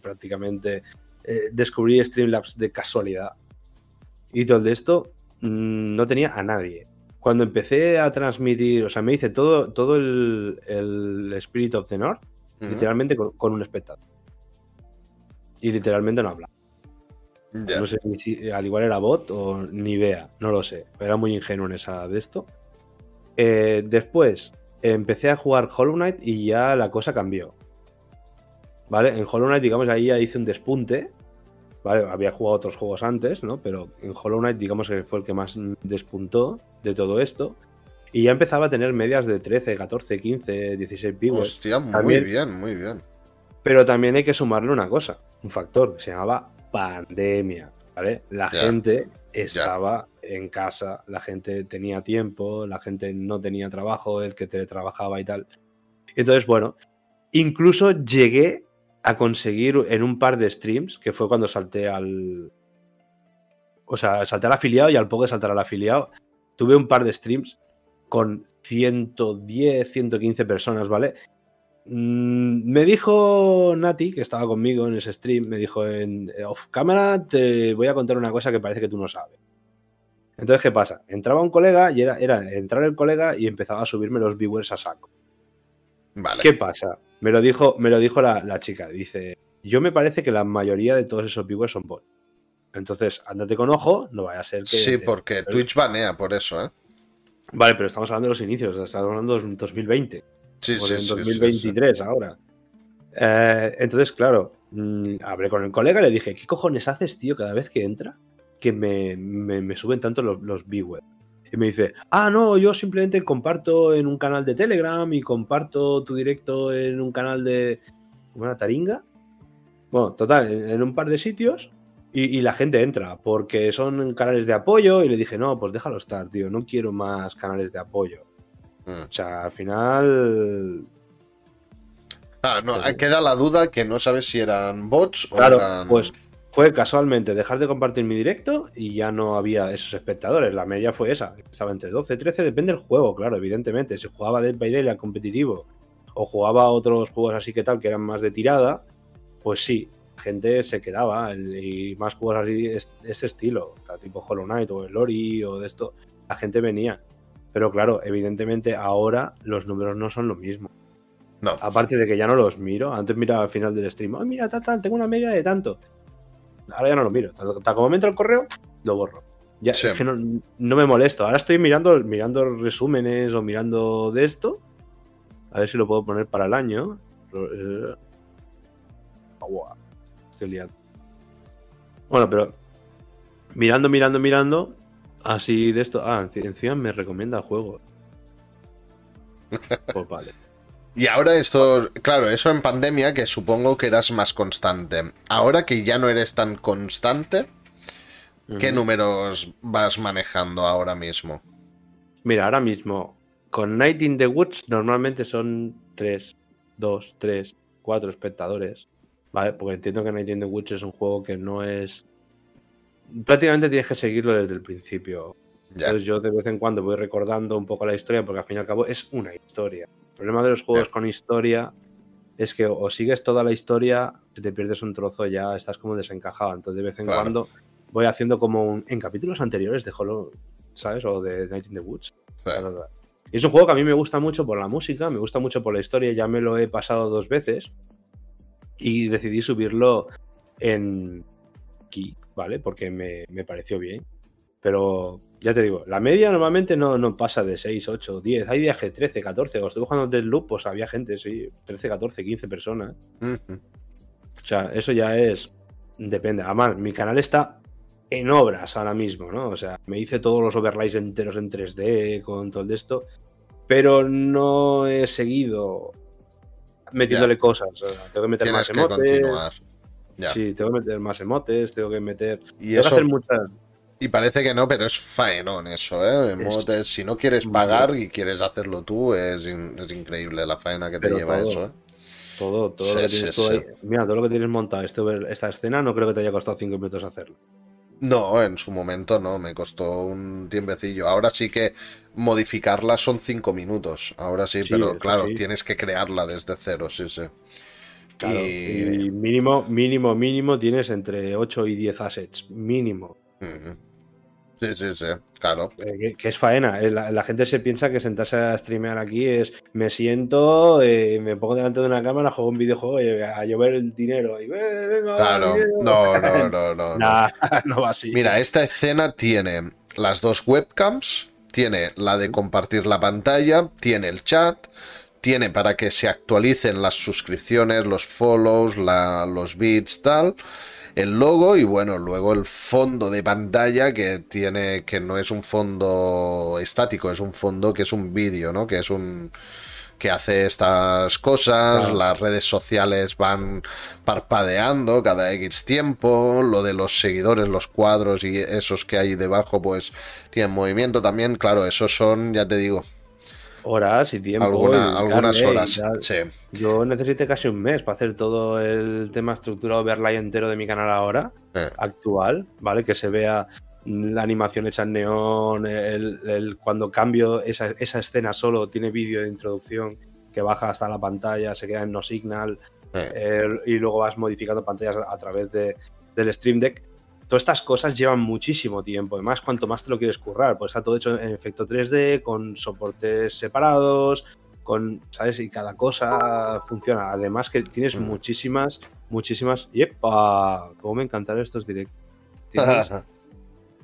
prácticamente eh, descubrí Streamlabs de casualidad. Y todo de esto mm, no tenía a nadie. Cuando empecé a transmitir, o sea, me hice todo, todo el, el Spirit of the North literalmente con, con un espectador. Y literalmente no hablaba. No sé si al igual era bot o ni idea, no lo sé. Era muy ingenuo en esa de esto. Eh, después empecé a jugar Hollow Knight y ya la cosa cambió. ¿Vale? En Hollow Knight, digamos, ahí ya hice un despunte. ¿Vale? Había jugado otros juegos antes, ¿no? Pero en Hollow Knight, digamos que fue el que más despuntó de todo esto. Y ya empezaba a tener medias de 13, 14, 15, 16 viewers. Hostia, muy También- bien, muy bien. Pero también hay que sumarle una cosa, un factor que se llamaba pandemia, ¿vale? La gente estaba en casa, la gente tenía tiempo, la gente no tenía trabajo, el que teletrabajaba y tal. Entonces, bueno, incluso llegué a conseguir en un par de streams, que fue cuando salté al... O sea, salté al afiliado y al poco de saltar al afiliado, tuve un par de streams con 110, 115 personas, ¿vale? Mm, Me dijo Nati, que estaba conmigo en ese stream, me dijo en eh, off cámara te voy a contar una cosa que parece que tú no sabes. Entonces, ¿qué pasa? Entraba un colega y era, era entrar el colega y empezaba a subirme los viewers a saco. Vale. ¿Qué pasa? Me lo dijo, me lo dijo la, la chica. Dice, yo me parece que la mayoría de todos esos viewers son bots. Entonces, ándate con ojo, no vaya a ser que... Sí, te- porque Twitch banea por eso, ¿eh? Vale, pero estamos hablando de los inicios, estamos hablando de 2020. Sí, o sí, en sí, sí, 2023 ahora. Eh, entonces, claro, mm, hablé con el colega y le dije, ¿qué cojones haces, tío, cada vez que entra? Que me, me- me suben tanto los, los viewers. Y me dice, ah, no, yo simplemente comparto en un canal de Telegram y comparto tu directo en un canal de... ¿Cómo era? ¿Taringa? Bueno, total, en, en un par de sitios y, y la gente entra porque son canales de apoyo y le dije, no, pues déjalo estar, tío, no quiero más canales de apoyo. Mm. O sea, al final Ah, no, queda la duda que no sabes si eran bots o Claro, eran. pues fue casualmente dejar de compartir mi directo y ya no había esos espectadores. La media fue esa. Estaba entre 12 y 13, depende del juego, claro, evidentemente. Si jugaba Dead by Daylight competitivo o jugaba otros juegos así que tal, que eran más de tirada, pues sí, gente se quedaba. Y más juegos así de es- de este estilo, o sea, tipo Hollow Knight o el Ori o de esto, la gente venía. Pero claro, evidentemente ahora los números no son lo mismo. No. Aparte de que ya no los miro, antes miraba al final del stream, "Ay, mira, tal, tal, tengo una media de tanto. Ahora ya no lo miro. Tal, como me entra el correo, lo borro. Ya, Sí. es que no, no me molesto. Ahora estoy mirando, mirando resúmenes o mirando de esto. A ver si lo puedo poner para el año. Eh, estoy liando. Bueno, pero mirando, mirando, mirando. Así de esto. Ah, enci- encima me recomienda juegos. Pues vale. Y ahora esto, claro, eso en pandemia, que supongo que eras más constante. Ahora que ya no eres tan constante, ¿qué números vas manejando ahora mismo? Mira, ahora mismo, con Night in the Woods normalmente son 3, 2, 3, 4 espectadores. ¿Vale? Porque entiendo que Night in the Woods es un juego que no es. Prácticamente tienes que seguirlo desde el principio. Entonces yo de vez en cuando voy recordando un poco la historia, porque al fin y al cabo es una historia. El problema de los juegos con historia es que o sigues toda la historia, si te pierdes un trozo ya estás como desencajado. Entonces de vez en cuando voy haciendo como un, en capítulos anteriores de Hollow, ¿sabes? O de Night in the Woods. Y es un juego que a mí me gusta mucho por la música, me gusta mucho por la historia, ya me lo he pasado dos veces y decidí subirlo en aquí, ¿vale? Porque me, me pareció bien. Pero ya te digo, la media normalmente no, no pasa de 6, 8, 10. Hay días que 13, 14. O estoy jugando Deadloop, pues había gente, sí, 13, 14, 15 personas. O sea, eso ya es. Depende. Además, mi canal está en obras ahora mismo, ¿no? O sea, me hice todos los overlays enteros en 3D con todo esto. Pero no he seguido metiéndole cosas. tengo que meter más emotes. Sí, tengo que meter más emotes, tengo que meter. Y eso... hacer muchas y parece que no, pero es faenón eso, ¿eh? si no quieres pagar y quieres hacerlo tú, es, increíble la faena que te lleva eso, ¿eh? Todo, todo lo que tienes Mira, todo lo que tienes montado este, esta escena no creo que te haya costado cinco minutos hacerlo. No, en su momento no, me costó un tiempecillo. Ahora sí que modificarla son cinco minutos. Ahora sí, pero claro, tienes que crearla desde cero, sí, sí. Y... mínimo, mínimo, mínimo tienes entre 8 y 10 assets. Mínimo. Sí, sí, sí, claro. Eh, que, es faena. Eh, la, gente se piensa que sentarse a streamear aquí es me siento, eh, me pongo delante de una cámara, juego un videojuego y a llover el dinero. Y, venga, claro, no, no, no, no. no va así. Mira, esta escena tiene las dos webcams, tiene la de compartir la pantalla, tiene el chat, tiene para que se actualicen las suscripciones, los follows, los bits, tal el logo y bueno, luego el fondo de pantalla que tiene, que no es un fondo estático, es un fondo que es un vídeo, ¿no? Que es un que hace estas cosas, las redes sociales van parpadeando cada X tiempo, lo de los seguidores, los cuadros y esos que hay debajo pues tienen movimiento también, claro, esos son, ya te digo, horas y tiempo. algunas horas, sí. Yo necesité casi un mes para hacer todo el tema estructurado, verla entero de mi canal ahora, actual, ¿vale? Que se vea la animación hecha en neón, el, cuando cambio esa, escena solo tiene vídeo de introducción que baja hasta la pantalla, se queda en no signal y luego vas modificando pantallas a través de, del Stream Deck todas estas cosas llevan muchísimo tiempo. Además, cuanto más te lo quieres currar, pues está todo hecho en efecto 3D, con soportes separados, con, ¿sabes? Y cada cosa funciona. Además que tienes mm. muchísimas, muchísimas... ¡Yepa! Cómo me encantan estos directos.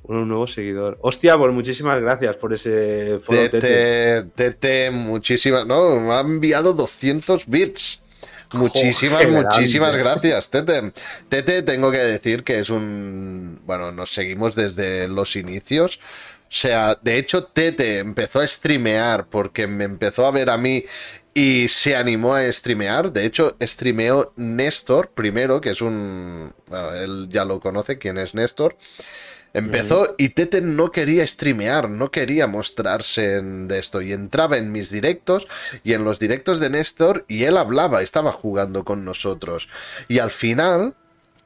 Un nuevo seguidor. Hostia, pues muchísimas gracias por ese Tete. Tete, muchísimas... No, me ha enviado 200 bits. Muchísimas, muchísimas gracias, Tete. Tete, tengo que decir que es un. Bueno, nos seguimos desde los inicios. O sea, de hecho, Tete empezó a streamear porque me empezó a ver a mí y se animó a streamear. De hecho, streameó Néstor primero, que es un. Bueno, él ya lo conoce, quién es Néstor. Empezó y Tete no quería streamear, no quería mostrarse en de esto y entraba en mis directos y en los directos de Néstor y él hablaba, estaba jugando con nosotros y al final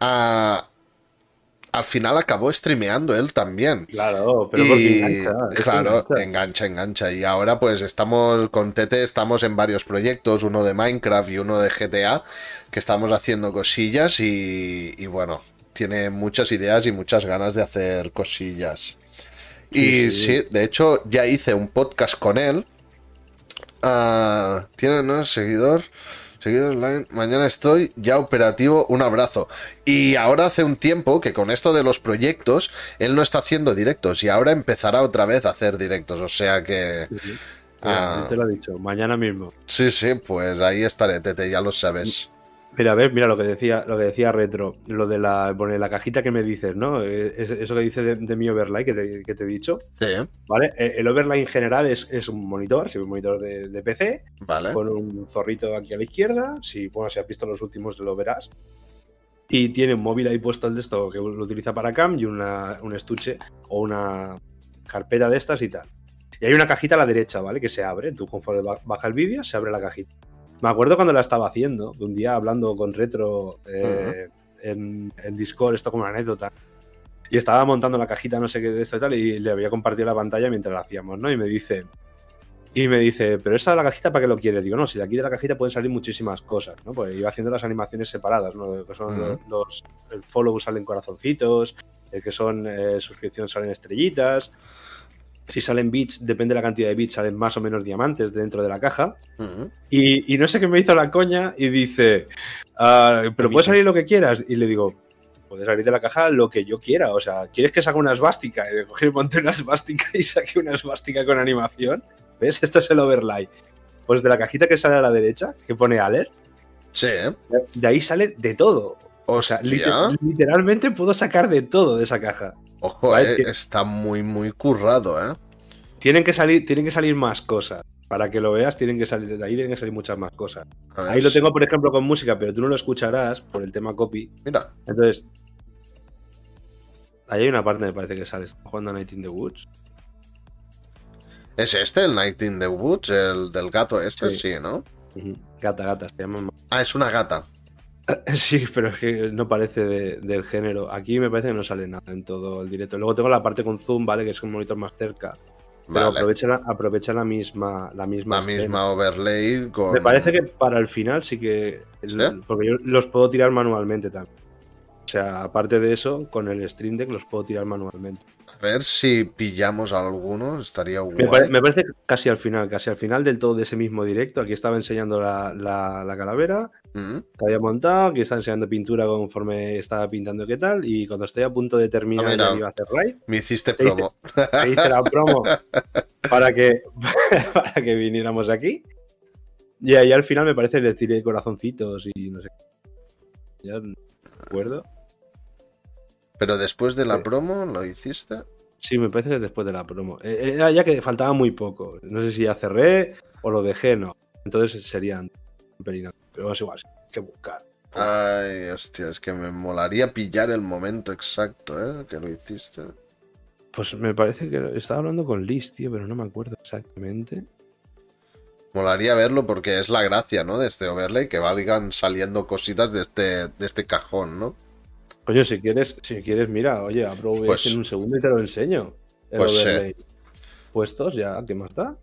al final acabó streameando él también. Claro, pero engancha, claro, engancha. engancha, Y ahora pues estamos con Tete, estamos en varios proyectos, uno de Minecraft y uno de GTA, que estamos haciendo cosillas y, y bueno, tiene muchas ideas y muchas ganas de hacer cosillas. y sí, de hecho, ya hice un podcast con él. Uh, tiene ¿no? seguidor. Seguidor online. Mañana estoy ya operativo. Un abrazo. Y ahora hace un tiempo que con esto de los proyectos, él no está haciendo directos y ahora empezará otra vez a hacer directos. O sea que. Ah, te lo he dicho, mañana mismo. Sí, sí, pues ahí estaré, Tete, ya lo sabes. Mira, a ver, mira lo que decía, lo que decía Retro, lo de la, la cajita que me dices, ¿no? Eso que dice de, mi overlay que te, he dicho. Sí. ¿Vale? Eh, el overlay en general es, un monitor, es un monitor de, PC, vale. con un zorrito aquí a la izquierda. Si, bueno, si has visto los últimos lo verás. Y tiene un móvil ahí puesto el de esto que lo utiliza para cam y una, un estuche o una carpeta de estas y tal. Y hay una cajita a la derecha, ¿vale? Que se abre. Tú conforme baja el vídeo, se abre la cajita. Me acuerdo cuando la estaba haciendo, un día hablando con Retro eh, en, Discord, esto como una anécdota. Y estaba montando la cajita, no sé qué de esto y tal, y le había compartido la pantalla mientras la hacíamos, ¿no? Y me dice, Y me dice, pero esa de la cajita, ¿para qué lo quieres? Digo, no, si de aquí de la cajita pueden salir muchísimas cosas, ¿no? Pues iba haciendo las animaciones separadas, ¿no? Que son Ujú. los, el follow salen corazoncitos, el que son eh, suscripción salen estrellitas. Si salen bits, depende de la cantidad de bits, salen más o menos diamantes dentro de la caja. Y, y no sé qué me hizo la coña y dice, "Ah, pero puede salir lo que quieras. Y le digo, puede salir de la caja lo que yo quiera. O sea, ¿quieres que saque una esvástica? Y le cogí, monté una esvástica y saqué una esvástica con animación. ¿Ves? Esto es el overlay. Pues de la cajita que sale a la derecha, que pone alert, Sí, de ahí sale de todo. O sea, liter- literalmente puedo sacar de todo de esa caja. Ojo, Vale, eh, está muy, muy currado, ¿eh? Tienen que salir, tienen que salir más cosas. Para que lo veas, tienen que salir de ahí, tienen que salir muchas más cosas. Ver, Ahí lo tengo, por ejemplo, con música, pero tú no lo escucharás por el tema copy. Mira, Entonces, ahí hay una parte, me parece que sale. Está jugando a Night in the Woods. ¿es este el Night in the Woods? El del gato este, Sí. sí, ¿no? Gata, gata, se llama. Ah, es una gata. Sí, pero es que no parece de- del género. Aquí me parece que no sale nada en todo el directo. Luego tengo la parte con zoom, ¿vale? Que es un monitor más cerca. Pero Vale. aprovecha, la, aprovecha la misma la misma, La misma overlay con... Me parece que para el final sí que. Porque yo los puedo tirar manualmente también. O sea, aparte de eso, con el Stream Deck los puedo tirar manualmente. A ver si pillamos alguno, estaría Me, guay. pare- me parece casi al final, casi al final del todo de ese mismo directo. Aquí estaba enseñando la, la- la calavera Mm. que había montado, aquí estaba enseñando pintura conforme estaba pintando qué tal. Y cuando estoy a punto de terminar, Ah, mira. iba a hacer raid. Me hiciste Te hice- promo. Te hice la promo para que, para que viniéramos aquí. Y ahí al final me parece le tiré corazoncitos y no sé. Ya no me acuerdo. Pero después de la Sí. promo lo hiciste. Sí, me parece que después de la promo. Eh, Era ya que faltaba muy poco. No sé si ya cerré o lo dejé, no. Entonces serían un pelín. Pero es igual, hay que buscar. Ay, hostia, es que me molaría pillar el momento exacto, ¿eh? Que lo hiciste. Pues me parece que estaba hablando con Liz, tío, pero no me acuerdo exactamente. Molaría verlo porque es la gracia, ¿no? De este overlay, que valgan saliendo cositas de este, de este cajón, ¿no? Coño, si quieres, si quieres, mira, oye, abro Pues- en un segundo y te lo enseño. El Pues overlay. Puestos ya, ¿qué más da?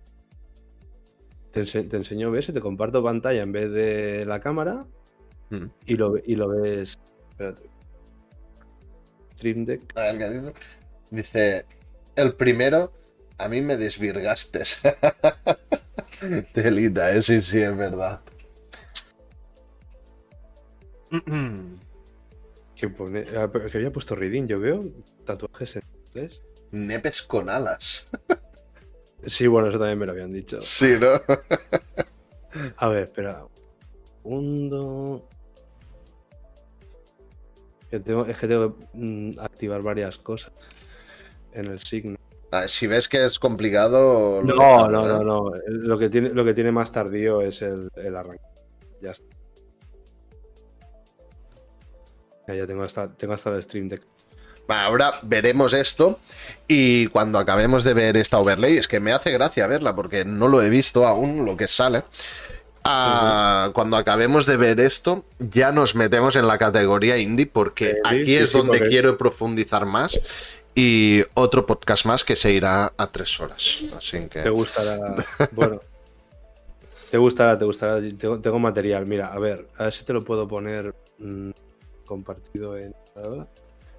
Te, ense- te enseño OBS, te comparto pantalla en vez de la cámara Mm. y lo, y lo ves. Espérate. Stream Deck. A ver, ¿qué dice? Dice, el primero, a mí me desvirgaste. Telita, ¿eh? Sí, sí, es verdad. Que, pone, ah, que había puesto reading, yo veo tatuajes en inglés. Nepes con alas. Sí, bueno, eso también me lo habían dicho. Sí, ¿no? A ver, espera. Segundo. Que tengo- es que tengo que mm, activar varias cosas en el signo. Ah, si ves que es complicado... No, no, no, no. Lo que tiene, lo que tiene más tardío es el, el arranque. Ya está. Ya, ya tengo hasta, tengo hasta el stream deck. Ahora veremos esto y cuando acabemos de ver esta overlay, es que me hace gracia verla porque no lo he visto aún lo que sale. Ah, Cuando acabemos de ver esto, ya nos metemos en la categoría indie porque aquí sí, es sí, donde quiero profundizar más y otro podcast más que se irá a tres horas. Así Te que gustará. bueno. Te gustará, te gustará. Tengo, tengo material. Mira, a ver, a ver si te lo puedo poner mm, compartido en.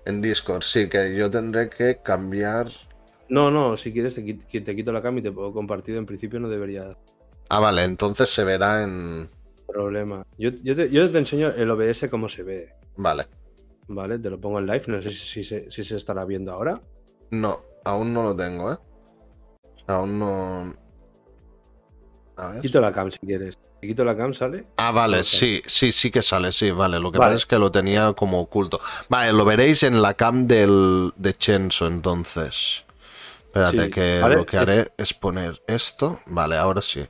En Discord sí que yo tendré que cambiar. No, no, si quieres te, te quito la cam y te puedo compartido. En principio no debería Ah, vale, entonces se verá en. problema. Yo, yo, te, yo te enseño el OBS cómo se ve, Vale. ¿vale? Te lo pongo en live, no sé si, si se, si se estará viendo ahora. No, aún no lo tengo, ¿eh? Aún no. A ver. Quito la cam si quieres. Quito la cam, ¿sale? Ah, vale, sí, sí, sí que sale, sí, vale. Lo que Vale. pasa es que lo tenía como oculto. Vale, lo veréis en la cam del, de Chenso, entonces. Espérate, Sí, que vale, lo que haré es poner esto. Vale, ahora sí.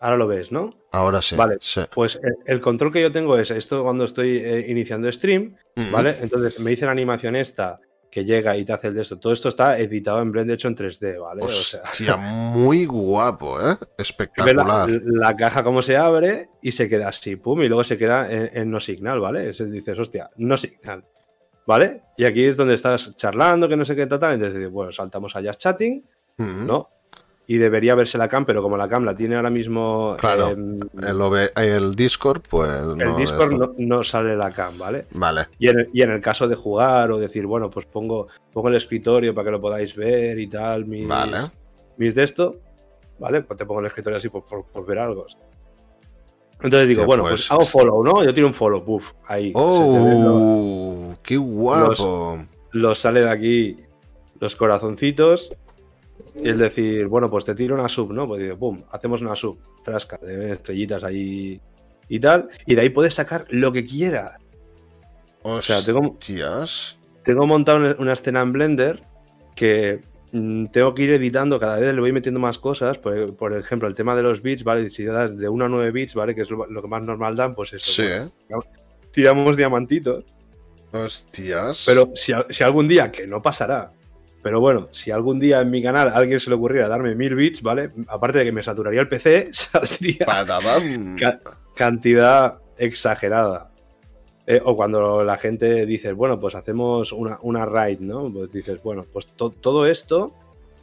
Ahora lo ves, ¿no? Ahora sí. Vale. sí. Pues el, el control que yo tengo es esto cuando estoy eh, iniciando stream. ¿vale? Entonces me dice la animación esta que llega y te hace el de esto. Todo esto está editado en Blender hecho en 3D, ¿vale? O sea, Hostia, muy guapo, ¿eh? la, Espectacular. la caja cómo se abre y se queda así, pum, y luego se queda en, en no signal, ¿vale? Entonces dices, hostia, no signal, ¿vale? Y aquí es donde estás charlando, que no sé qué tal, entonces bueno, saltamos a Just Chatting. ¿no? Y debería verse la cam, pero como la cam la tiene ahora mismo. Claro. em, El, OB el Discord, pues. el no Discord no, no sale la cam, ¿vale? Vale. Y en, el, y en el caso de jugar o decir, bueno, pues pongo, pongo el escritorio para que lo podáis ver y tal, mis, Vale. mis de esto, ¿vale? Pues te pongo el escritorio así por, por- por ver algo. Entonces digo, Hostia, bueno, pues- pues, hago follow, ¿no? Yo tiro un follow, puff, ahí. los- ¡Oh! ¡Qué guapo! los sale de aquí los corazoncitos y es decir, bueno, pues te tiro una sub, ¿no? Pues dice, pum, hacemos una sub, trasca, de estrellitas ahí y tal, y de ahí puedes sacar lo que quieras. sea, tengo-. Tengo montado una- escena en Blender que mm, tengo que ir editando, cada vez le voy metiendo más cosas, por, por ejemplo, el tema de los bits, ¿vale? Si das de 1 a 9 bits, ¿vale? Que es lo, lo que más normal dan, pues eso. Sí, pues, ¿eh? tiramos diamantitos. Hostias. Pero si, si algún día, que no pasará, pero bueno, si algún día en mi canal a alguien se le ocurriera darme mil bits, ¿vale? Aparte de que me saturaría el PC, saldría ca- cantidad exagerada. Eh, o cuando la gente dice, bueno, pues hacemos una, una raid, ¿no? Pues dices, bueno, pues to- todo esto,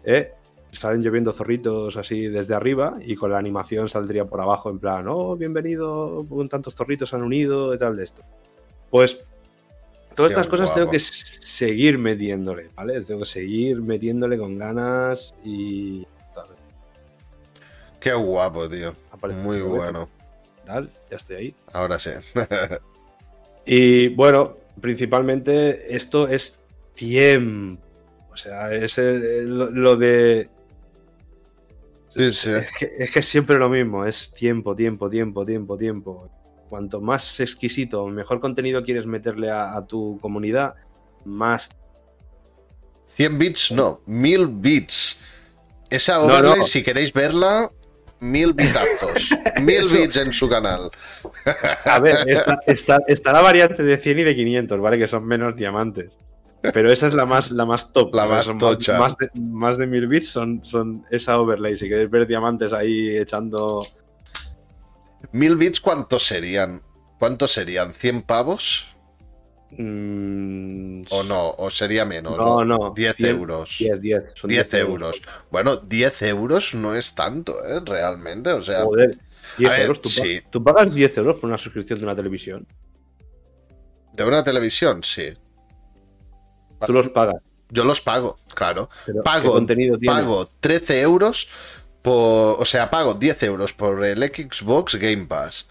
eh, salen lloviendo zorritos así desde arriba y con la animación saldría por abajo en plan, oh, bienvenido, con tantos zorritos han unido y tal de esto. Pues todas estas cosas tengo que seguir metiéndole, ¿vale? Tengo que seguir metiéndole con ganas y tal. Qué guapo, tío. Aparece Muy bueno. tal, ya estoy ahí. Ahora sí. Y bueno, principalmente esto es tiempo. O sea, es el- el- lo, de. Sí, sí. Es que, es que es siempre lo mismo, es tiempo, tiempo, tiempo, tiempo, tiempo. Cuanto más exquisito, mejor contenido quieres meterle a, a tu comunidad, más 100 bits, no. 1000 bits. Esa No, overlay, no. si queréis verla, mil bitazos. mil bits en su canal. A ver, está, está- está la variante de 100 y de 500, ¿vale? Que son menos diamantes. Pero esa es la más, la más top. La más Son tocha. Más de, más de 1000 bits son, son esa overlay. Si queréis ver diamantes ahí echando. ¿Mil bits cuántos serían? ¿Cuántos serían? ¿100 pavos? mm, ¿O no? ¿O sería menos? No, no. 10 100, euros. 10, 10. son 10 euros. Bueno, 10 euros no es tanto, ¿eh? Realmente, o sea... Joder. 10 A ver, euros. ¿Tú, sí. tú pagas 10 euros por una suscripción de una televisión? ¿De una televisión? Sí. Tú los pagas. Yo los pago, claro. Pero ¿qué Pago, contenido pago 13 euros por... O sea, pago 10 euros por el Xbox Game Pass.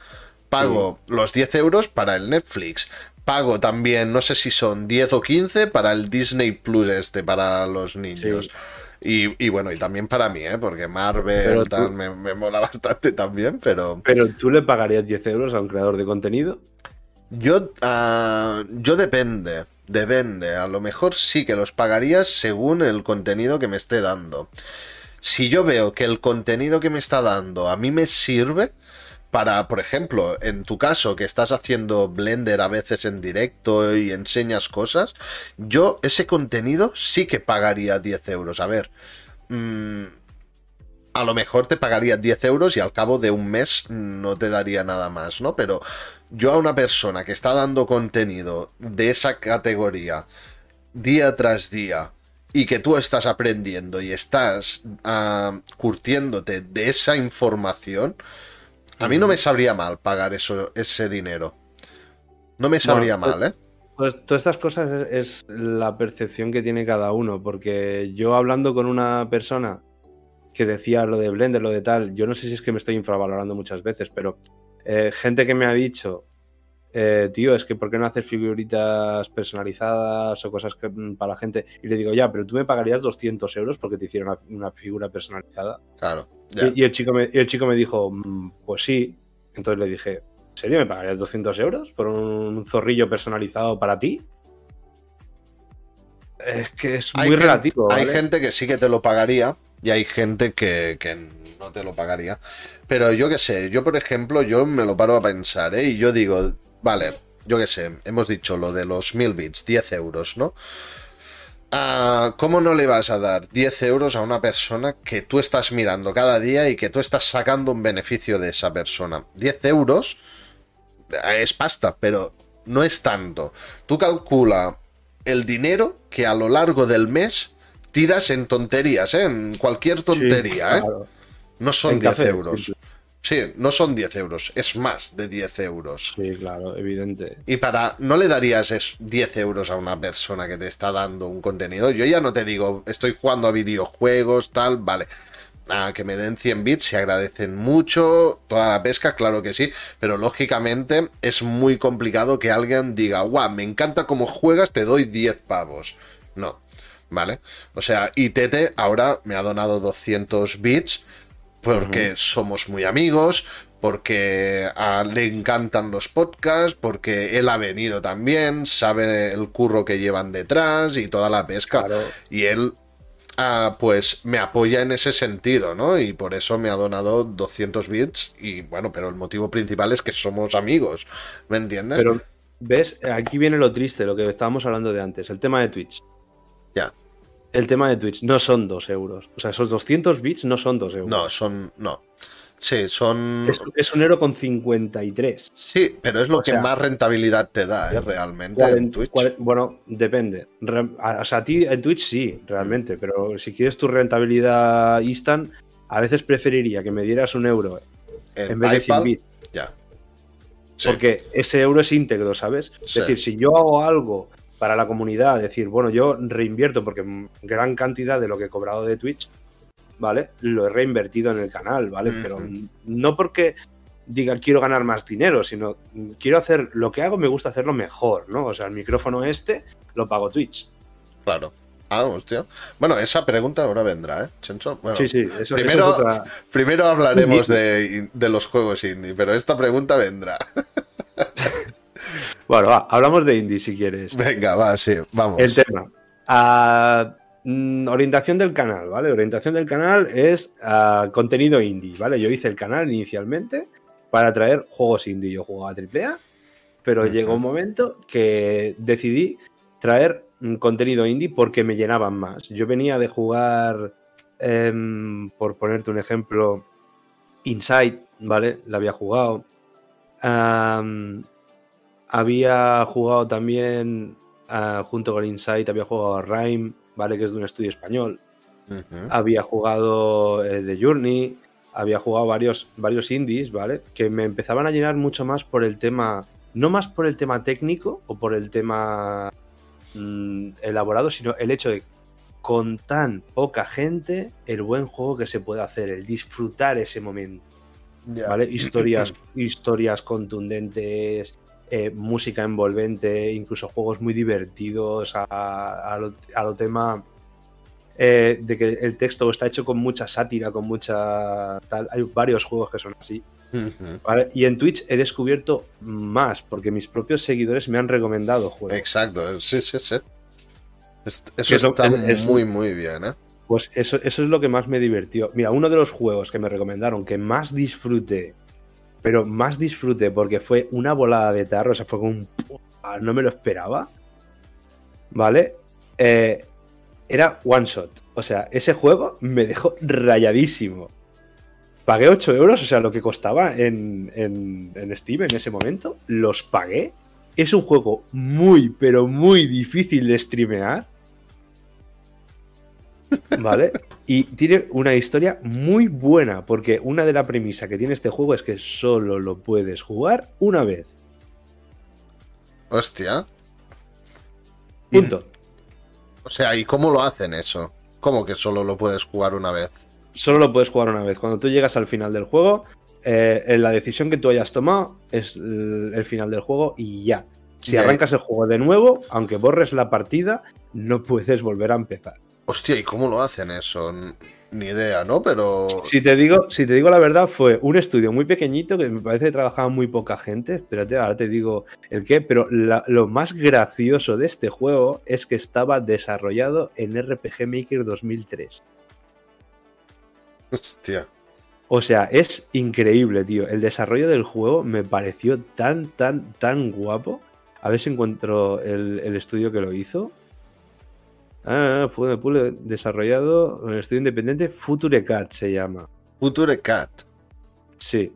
Pago los 10 euros para el Netflix. Pago también, no sé si son 10 o 15 para el Disney Plus este, para los niños. Sí. Y, y bueno, y también para mí, ¿eh? Porque Marvel tú- tal, me, me mola bastante también, pero... Pero tú le pagarías 10 euros a un creador de contenido. Yo, ah, yo depende, depende. A lo mejor sí que los pagarías según el contenido que me esté dando. Si yo veo que el contenido que me está dando a mí me sirve para, por ejemplo, en tu caso que estás haciendo Blender a veces en directo y enseñas cosas, yo ese contenido sí que pagaría 10 euros. A ver, mm, a lo mejor te pagaría 10 euros y al cabo de un mes no te daría nada más, ¿no? Pero yo a una persona que está dando contenido de esa categoría día tras día y que tú estás aprendiendo y estás ah, curtiéndote de esa información, a mí no me sabría mal pagar eso, ese dinero. No me sabría Bueno, mal, ¿eh? Pues todas estas cosas es, es la percepción que tiene cada uno, porque yo hablando con una persona que decía lo de Blender, lo de tal, yo no sé si es que me estoy infravalorando muchas veces, pero eh, gente que me ha dicho, eh, tío, es que ¿por qué no haces figuritas personalizadas o cosas que, mm, para la gente? Y le digo, ya, pero tú me pagarías 200 euros porque te hicieron una, una figura personalizada. Claro. Y, y el chico me, y el chico me dijo, "Mm, pues sí. Entonces le dije, ¿en serio me pagarías 200 euros por un zorrillo personalizado para ti? Es que es Hay muy gen- relativo. Hay ¿vale? gente que sí que te lo pagaría y hay gente que, que no te lo pagaría. Pero yo qué sé, yo por ejemplo, yo me lo paro a pensar, ¿eh? Y yo digo, vale, yo qué sé, hemos dicho lo de los mil bits, 10 euros, ¿no? Ah, ¿Cómo no le vas a dar 10 euros a una persona que tú estás mirando cada día y que tú estás sacando un beneficio de esa persona? 10 euros eh, es pasta, pero no es tanto. Tú calcula el dinero que a lo largo del mes tiras en tonterías, ¿eh? En cualquier tontería, ¿eh? No son 10 euros. Sí, no son 10 euros, es más de 10 euros. Sí, claro, evidente. Y para, ¿no le darías 10 euros a una persona que te está dando un contenido? Yo ya no te digo, estoy jugando a videojuegos, tal, vale. Ah, que me den 100 bits, se agradecen mucho, toda la pesca, claro que sí, pero lógicamente es muy complicado que alguien diga, guau, me encanta cómo juegas, te doy 10 pavos. No, ¿vale? O sea, y Tete ahora me ha donado 200 bits porque somos muy amigos, porque le encantan los podcasts, porque él ha venido también, sabe el curro que llevan detrás y toda la pesca. Y él, ah, pues, me apoya en ese sentido, ¿no? Y por eso me ha donado 200 bits. Y bueno, pero el motivo principal es que somos amigos, ¿me entiendes? Pero, ¿ves? Aquí viene lo triste, lo que estábamos hablando de antes, el tema de Twitch. Ya el tema de Twitch no son 2 euros. O sea, esos 200 bits no son 2 euros. No, son. No. Sí, son. Es, un euro con 53. Sí, pero es lo que más rentabilidad te da, ¿eh? Realmente en Twitch. bueno, depende. o sea, a ti en Twitch sí, realmente. Pero si quieres tu rentabilidad instant, a veces preferiría que me dieras un euro en, vez de 100 bits. Ya. Porque ese euro es íntegro, ¿sabes? Es decir, si yo hago algo para la comunidad, decir, bueno, yo reinvierto porque gran cantidad de lo que he cobrado de Twitch, ¿vale? Lo he reinvertido en el canal, ¿vale? Pero no porque diga quiero ganar más dinero, sino quiero hacer lo que hago, me gusta hacerlo mejor, ¿no? O sea, el micrófono este lo pago Twitch. Claro. Ah, hostia. Bueno, esa pregunta ahora vendrá, ¿eh, Chencho? Bueno, sí, sí, eso, primero, primero hablaremos de, de, los juegos indie, pero esta pregunta vendrá. Bueno, va, hablamos de indie si quieres. Venga, va, sí, vamos. El tema. Ah, mm, orientación del canal, ¿vale? Orientación del canal es ah, contenido indie, ¿vale? Yo hice el canal inicialmente para traer juegos indie. Yo jugaba AAA, pero llegó un momento que decidí traer contenido indie porque me llenaban más. Yo venía de jugar, em, por ponerte un ejemplo, Inside, ¿vale? La había jugado. Había jugado también, ah, junto con Insight, había jugado a Rhyme, ¿vale? Que es de un estudio español. Había jugado eh, The Journey, había jugado varios, varios indies, ¿vale? Que me empezaban a llenar mucho más por el tema, no más por el tema técnico o por el tema mm, elaborado, sino el hecho de con tan poca gente, el buen juego que se puede hacer, el disfrutar ese momento. ¿Vale? Historias, historias contundentes, eh, música envolvente, incluso juegos muy divertidos a, lo, tema eh, de que el texto está hecho con mucha sátira, con mucha tal. Hay varios juegos que son así. Y en Twitch he descubierto más, porque mis propios seguidores me han recomendado juegos. Exacto, sí, sí, sí. Eso, está muy, muy bien, ¿eh? Pues eso, eso es lo que más me divirtió. Mira, uno de los juegos que me recomendaron que más disfruté pero más disfruté porque fue una volada de tarro, o sea, fue como un... No me lo esperaba, ¿vale? Eh, era one shot, o sea, ese juego me dejó rayadísimo. Pagué 8 euros, o sea, lo que costaba en, en, en Steam en ese momento, los pagué. Es un juego muy, pero muy difícil de streamear. ¿Vale? Y tiene una historia muy buena, porque una de las premisas que tiene este juego es que solo lo puedes jugar una vez. Hostia. Punto. O sea, ¿y cómo lo hacen eso? ¿Cómo que solo lo puedes jugar una vez? Solo lo puedes jugar una vez. Cuando tú llegas al final del juego, eh, la decisión que tú hayas tomado es el, final del juego y ya. Si arrancas el juego de nuevo, aunque borres la partida, no puedes volver a empezar. Hostia, ¿y cómo lo hacen eso? Ni idea, ¿no? Pero. Si te digo, si te digo la verdad, fue un estudio muy pequeñito que me parece que trabajaba muy poca gente. Espérate, ahora te digo el qué. Pero lo más gracioso de este juego es que estaba desarrollado en RPG Maker 2003. Hostia. O sea, es increíble, tío. El desarrollo del juego me pareció tan, tan, tan guapo. A ver si encuentro el, el estudio que lo hizo. Ah, fue desarrollado en el estudio independiente FutureCat se llama. FutureCat. Sí.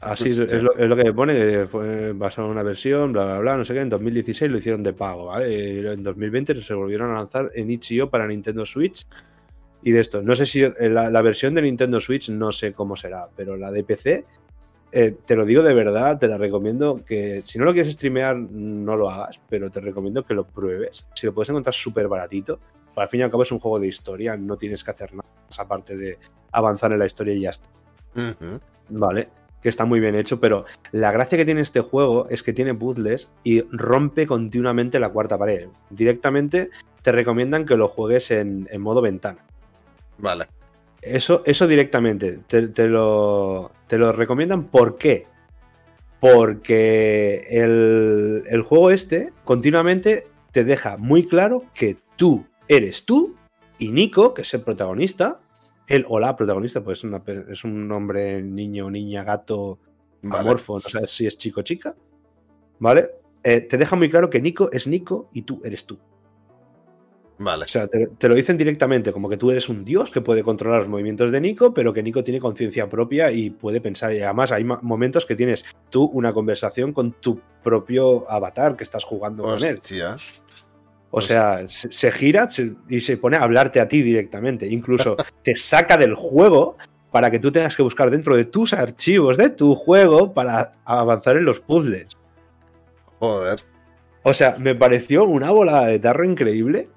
Así es, es, lo, es, lo, que me pone, que fue basado en una versión, bla, bla, bla, no sé qué. En 2016 lo hicieron de pago, ¿vale? Y en 2020 se volvieron a lanzar en itch.io para Nintendo Switch. Y de esto, no sé si la, la, versión de Nintendo Switch no sé cómo será, pero la de PC, eh, te lo digo de verdad, te la recomiendo que si no lo quieres streamear, no lo hagas, pero te recomiendo que lo pruebes. Si lo puedes encontrar súper baratito, al fin y al cabo es un juego de historia, no tienes que hacer nada más aparte de avanzar en la historia y ya está. Uh -huh. Vale que está muy bien hecho, pero la gracia que tiene este juego es que tiene puzzles y rompe continuamente la cuarta pared. Directamente te recomiendan que lo juegues en, en modo ventana. Vale. Eso, eso directamente, te, te, lo, te lo recomiendan. ¿Por qué? Porque el, el juego este continuamente te deja muy claro que tú eres tú y Nico, que es el protagonista, él o la protagonista, pues es, una, es un hombre, niño, niña, gato, vale. amorfo, no sabes si es chico o chica, ¿vale? Eh, te deja muy claro que Nico es Nico y tú eres tú. Vale. O sea, te, te, lo dicen directamente, como que tú eres un dios que puede controlar los movimientos de Nico, pero que Nico tiene conciencia propia y puede pensar. Y además hay momentos que tienes tú una conversación con tu propio avatar que estás jugando Hostia. con él. O sea, se, se gira se, y se pone a hablarte a ti directamente. Incluso te saca del juego para que tú tengas que buscar dentro de tus archivos de tu juego para avanzar en los puzzles. Joder. O sea, me pareció una volada de tarro increíble.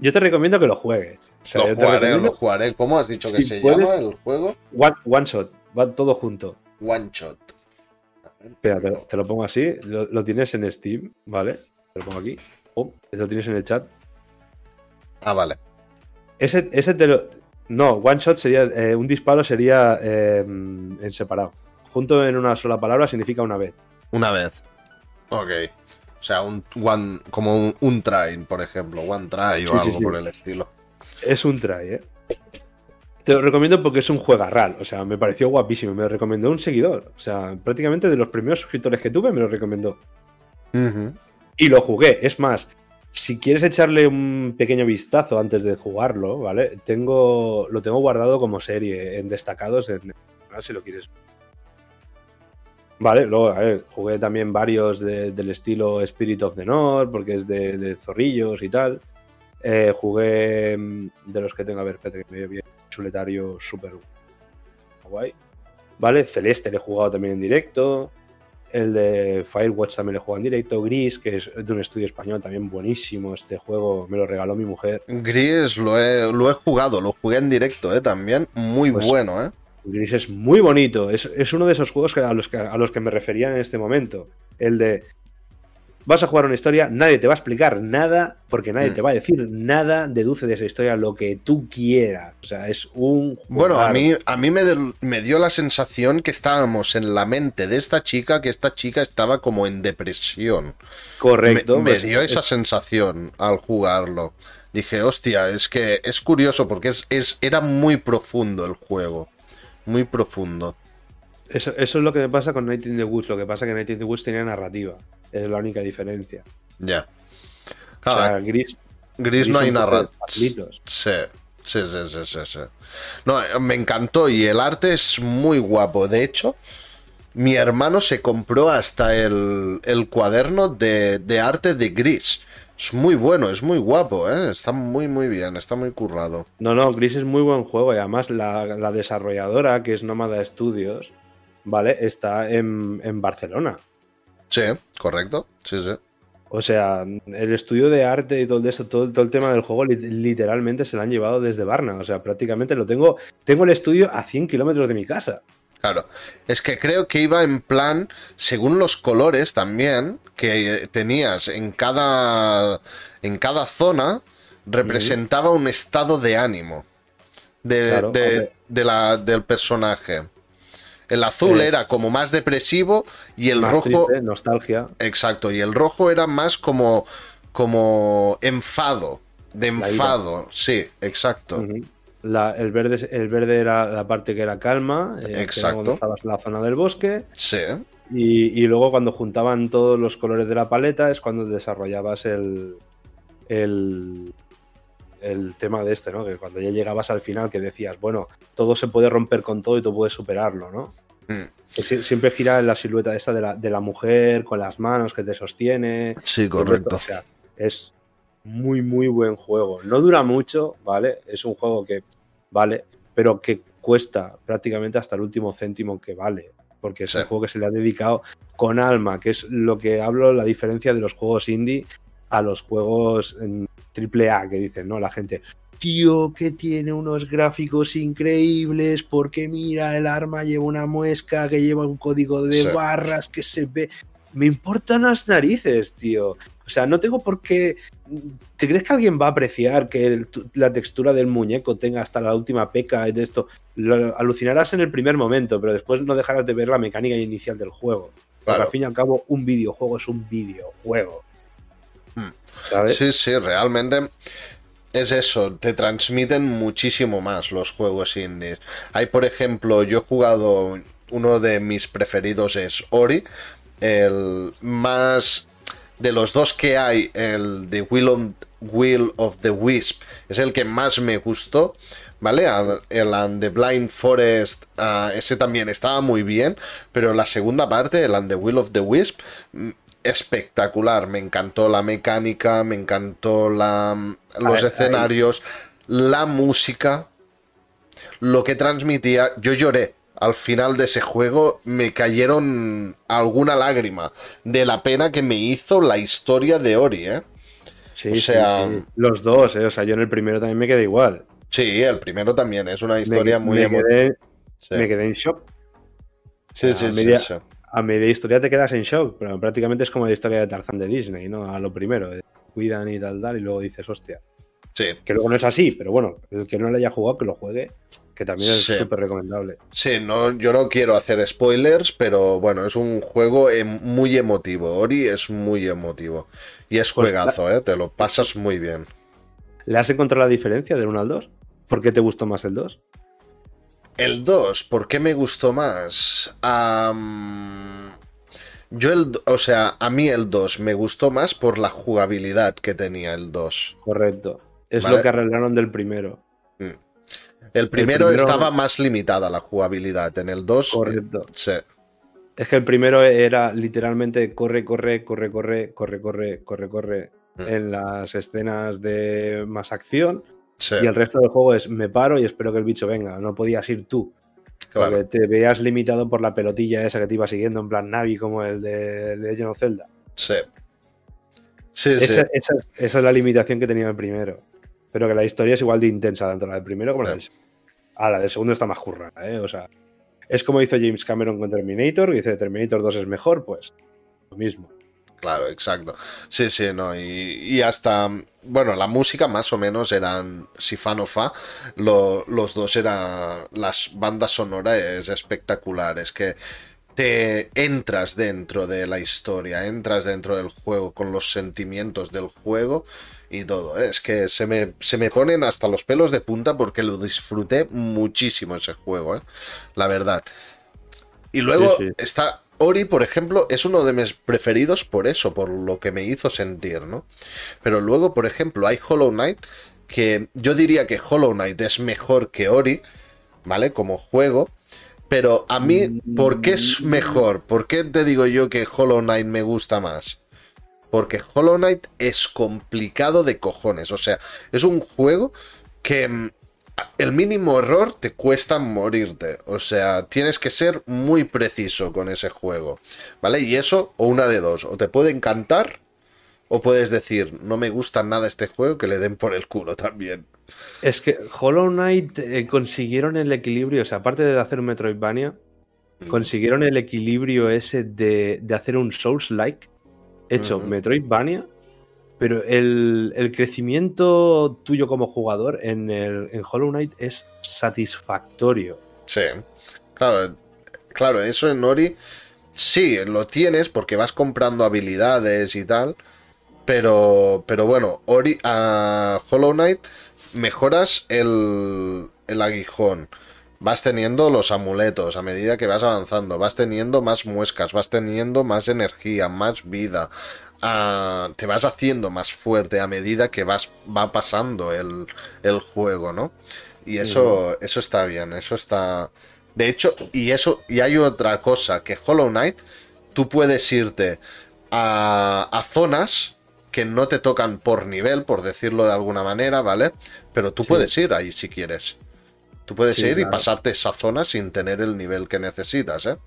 Yo te recomiendo que lo juegues. O sea, lo jugaré, lo jugaré. ¿Cómo has dicho que se puedes, llama el juego? One, one, Shot. Va todo junto. One Shot. Espera, te, te, lo pongo así. Lo, lo tienes en Steam, ¿vale? Te lo pongo aquí. Oh, lo tienes en el chat. Ah, vale. Ese, ese te lo. No, one shot sería. Eh, un disparo sería eh, en separado. Junto en una sola palabra significa una vez. Una vez. Ok. O sea, un one, como un, un try, por ejemplo. One try o sí, algo sí, sí. por el estilo. Es un try, ¿eh? Te lo recomiendo porque es un juegarral. O sea, me pareció guapísimo. Me lo recomendó un seguidor. O sea, prácticamente de los primeros suscriptores que tuve me lo recomendó. Uh -huh y lo jugué. Es más, si quieres echarle un pequeño vistazo antes de jugarlo, ¿vale? Tengo, lo tengo guardado como serie en destacados, en, si lo quieres. Vale, luego, a ver, jugué también varios de, del estilo Spirit of the North, porque es de, de zorrillos y tal. Eh, jugué de los que tengo, a ver, espérate, que me veo bien, chuletario súper guay. Vale, Celeste le he jugado también en directo. El de Firewatch también le juego en directo. Gris, que es de un estudio español también buenísimo. Este juego me lo regaló mi mujer. Gris lo he, lo he jugado, lo jugué en directo ¿eh? también. Muy pues, bueno, ¿eh? Gris es muy bonito. Es, es uno de esos juegos que a, los que, a los que me refería en este momento. El de vas a jugar una historia, nadie te va a explicar nada, porque nadie mm. te va a decir nada, deduce de esa historia lo que tú quieras. O sea, es un... Jugar. Bueno, a mí, a mí me, de, me, dio la sensación que estábamos en la mente de esta chica, que esta chica estaba como en depresión. Correcto. Me, me dio esa es... sensación al jugarlo. Dije, hostia, es que es curioso porque es, es, era muy profundo el juego. Muy profundo. Eso, eso, es lo que me pasa con Night in the Woods. Lo que pasa es que Night in the Woods tenía narrativa. Es la única diferencia. Ya. Yeah. o sea, gris, gris, gris. no hay narrativa. Sí, sí, sí, sí, sí, sí. No, me encantó y el arte es muy guapo. De hecho, mi hermano se compró hasta el, el cuaderno de, de, arte de Gris. Es muy bueno, es muy guapo, ¿eh? está muy, muy bien, está muy currado. No, no, Gris es muy buen juego y además la, la desarrolladora, que es Nómada Studios, ¿vale? Está en, en Barcelona. Sí, correcto. Sí, sí. O sea, el estudio de arte y todo eso, todo, todo, el tema del juego, literalmente se lo han llevado desde Varna. O sea, prácticamente lo tengo. Tengo el estudio a 100 kilómetros de mi casa. Claro, es que creo que iba en plan, según los colores también que tenías en cada, en cada zona, representaba un estado de ánimo de, claro, de, de la, del personaje. El azul eh, era como más depresivo y el rojo. Triste, nostalgia. Exacto, y el rojo era más como. como enfado. De enfado. Sí, exacto. Uh -huh. La, el, verde, el verde era la parte que era calma. Eh, exacto. Que estabas en la zona del bosque. Sí. Y, y, luego cuando juntaban todos los colores de la paleta es cuando desarrollabas el. el el tema de este, ¿no? Que cuando ya llegabas al final que decías, bueno, todo se puede romper con todo y tú puedes superarlo, ¿no? Siempre gira en la silueta esta de la, de la mujer con las manos que te sostiene. Sí, correcto. O sea, es muy, muy buen juego. No dura mucho, ¿vale? Es un juego que vale, pero que cuesta prácticamente hasta el último céntimo que vale. Porque es un juego que se le ha dedicado con alma, que es lo que hablo, la diferencia de los juegos indie a los juegos en AAA, que dicen, ¿no? La gente, tío, que tiene unos gráficos increíbles, porque mira, el arma lleva una muesca, que lleva un código de barras, que se ve. Me importan las narices, tío. O sea, no tengo por qué. ¿Te crees que alguien va a apreciar que la textura del muñeco tenga hasta la última peca de esto? Lo alucinarás en el primer momento, pero después no dejarás de ver la mecánica inicial del juego. Pero al fin y al cabo, un videojuego es un videojuego. Hmm. ¿Sabes? Sí, sí, realmente es eso, te transmiten muchísimo más los juegos indies. Hay, por ejemplo, yo he jugado, uno de mis preferidos es Ori, el más de los dos que hay, el de Will, of the Wisp, es el que más me gustó. ¿Vale? El And the Blind Forest, ah, ese también estaba muy bien, pero la segunda parte, el And the Will of the Wisp, espectacular. Me encantó la mecánica, me encantó la, los escenarios, la música, lo que transmitía. Yo lloré. Al final de ese juego me cayeron alguna lágrima de la pena que me hizo la historia de Ori, ¿eh? Sí, o sea, los dos, ¿eh? O sea, yo en el primero también me quedé igual. Sí, el primero también, es una historia muy emotiva. Me quedé en shock. Sí, sí, sí, sí a media historia te quedas en shock, pero prácticamente es como la historia de Tarzán de Disney, ¿no? A lo primero, cuidan y tal, tal, y luego dices, hostia. Sí. Que luego no es así, pero bueno, el que no le haya jugado, que lo juegue, que también es súper recomendable. Sí, no, yo no quiero hacer spoilers, pero bueno, es un juego em, muy emotivo. Ori es muy emotivo. Y es pues juegazo, ¿eh? Te lo pasas muy bien. ¿Le has encontrado la diferencia del 1 al 2? ¿Por qué te gustó más el 2? El 2, ¿por qué me gustó más? yo el, o sea, a mí el 2 me gustó más por la jugabilidad que tenía el 2. Correcto. Es lo que arreglaron del primero. Mm. El primero, estaba más limitada la jugabilidad. En el 2. Correcto. sí. Es que el primero era literalmente corre, corre, corre, corre, corre, corre, corre, corre. Mm. En las escenas de más acción y el resto del juego es me paro y espero que el bicho venga. No podías ir tú. Porque te veías limitado por la pelotilla esa que te iba siguiendo en plan Navi como el de Legend of Zelda. Sí. Sí, esa, sí. Esa, es la limitación que tenía el primero. Pero que la historia es igual de intensa, tanto la del primero como la del segundo. Ah, la del segundo está más currada, ¿eh? O sea, es como hizo James Cameron con Terminator, que dice Terminator 2 es mejor, pues lo mismo. Claro, exacto. Sí, sí, no. Y, hasta, bueno, la música más o menos eran, si fan o fa, los dos eran, las bandas sonoras es espectacular. Es que te entras dentro de la historia, entras dentro del juego con los sentimientos del juego y todo. ¿eh? Es que se me, se me ponen hasta los pelos de punta porque lo disfruté muchísimo ese juego, ¿eh? la verdad. Y luego está Ori, por ejemplo, es uno de mis preferidos por eso, por lo que me hizo sentir, ¿no? Pero luego, por ejemplo, hay Hollow Knight, que yo diría que Hollow Knight es mejor que Ori, ¿vale? Como juego. Pero a mí, ¿por qué es mejor? ¿Por qué te digo yo que Hollow Knight me gusta más? Porque Hollow Knight es complicado de cojones. O sea, es un juego que mm, el mínimo error te cuesta morirte. O sea, tienes que ser muy preciso con ese juego. ¿Vale? Y eso, o una de dos, o te puede encantar, o puedes decir, no me gusta nada este juego, que le den por el culo también. Es que Hollow Knight eh, consiguieron el equilibrio, o sea, aparte de hacer un Metroidvania, mm. consiguieron el equilibrio ese de, hacer un Souls-like hecho Metroidvania pero el, crecimiento tuyo como jugador en, el, en Hollow Knight es satisfactorio. Sí, claro, claro, eso en Ori sí, lo tienes porque vas comprando habilidades y tal, pero, pero bueno, Ori, a Hollow Knight mejoras el, el aguijón vas teniendo los amuletos a medida que vas avanzando, vas teniendo más muescas, vas teniendo más energía, más vida, ah, te vas haciendo más fuerte a medida que vas, va pasando el, juego, ¿no? Y eso, eso está bien, eso está De hecho, y eso, y hay otra cosa, que Hollow Knight, tú puedes irte a, a zonas que no te tocan por nivel, por decirlo de alguna manera, ¿vale? Pero tú Sí. puedes ir ahí si quieres. Tú puedes Sí, ir y pasarte esa zona sin tener el nivel que necesitas, ¿eh?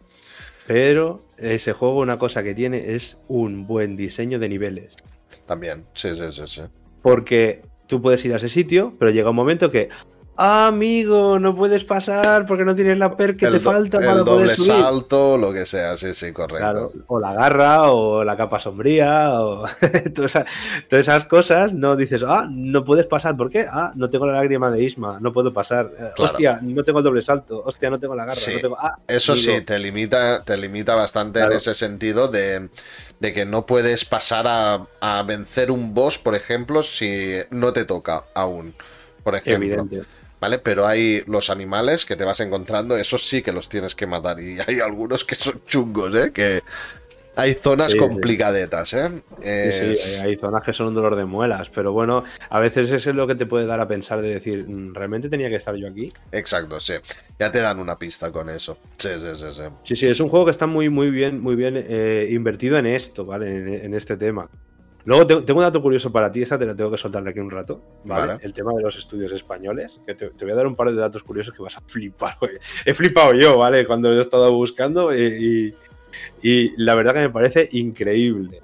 Pero ese juego una cosa que tiene es un buen diseño de niveles. También, sí, sí, sí, sí. Porque tú puedes ir a ese sitio, pero llega un momento que, "Ah, amigo, no puedes pasar porque no tienes la per que el te falta el para doble poder subir. salto, lo que sea, sí, sí, correcto. Claro, o la garra, o la capa sombría, o todas esas, todas esas cosas, no dices, ah, no puedes pasar, ¿por qué? Ah, no tengo la lágrima de Isma, no puedo pasar. Eh, Claro. Hostia, no tengo el doble salto, hostia, no tengo la garra, Sí. no tengo. Ah, Eso sí, te limita, te limita bastante Claro. en ese sentido de, de que no puedes pasar a, a vencer un boss, por ejemplo, si no te toca aún. Por ejemplo. Evidente. ¿Vale? Pero hay los animales que te vas encontrando, esos sí que los tienes que matar. Y hay algunos que son chungos, ¿eh? Que hay zonas Sí, complicadetas, ¿eh? Sí, sí, hay zonas que son un dolor de muelas, pero bueno, a veces eso es lo que te puede dar a pensar de decir, "Mm, ¿realmente tenía que estar yo aquí? Exacto, sí. Ya te dan una pista con eso. Sí, sí, sí, sí. Sí, sí, es un juego que está muy, muy bien, muy bien eh, invertido en esto, ¿vale? En, en este tema. Luego te- tengo un dato curioso para ti, esa te la tengo que soltar de aquí un rato, ¿vale? Vale. El tema de los estudios españoles, que te, te voy a dar un par de datos curiosos que vas a flipar. güey. He flipado yo, ¿vale? Cuando lo he estado buscando y, y- y la verdad que me parece increíble.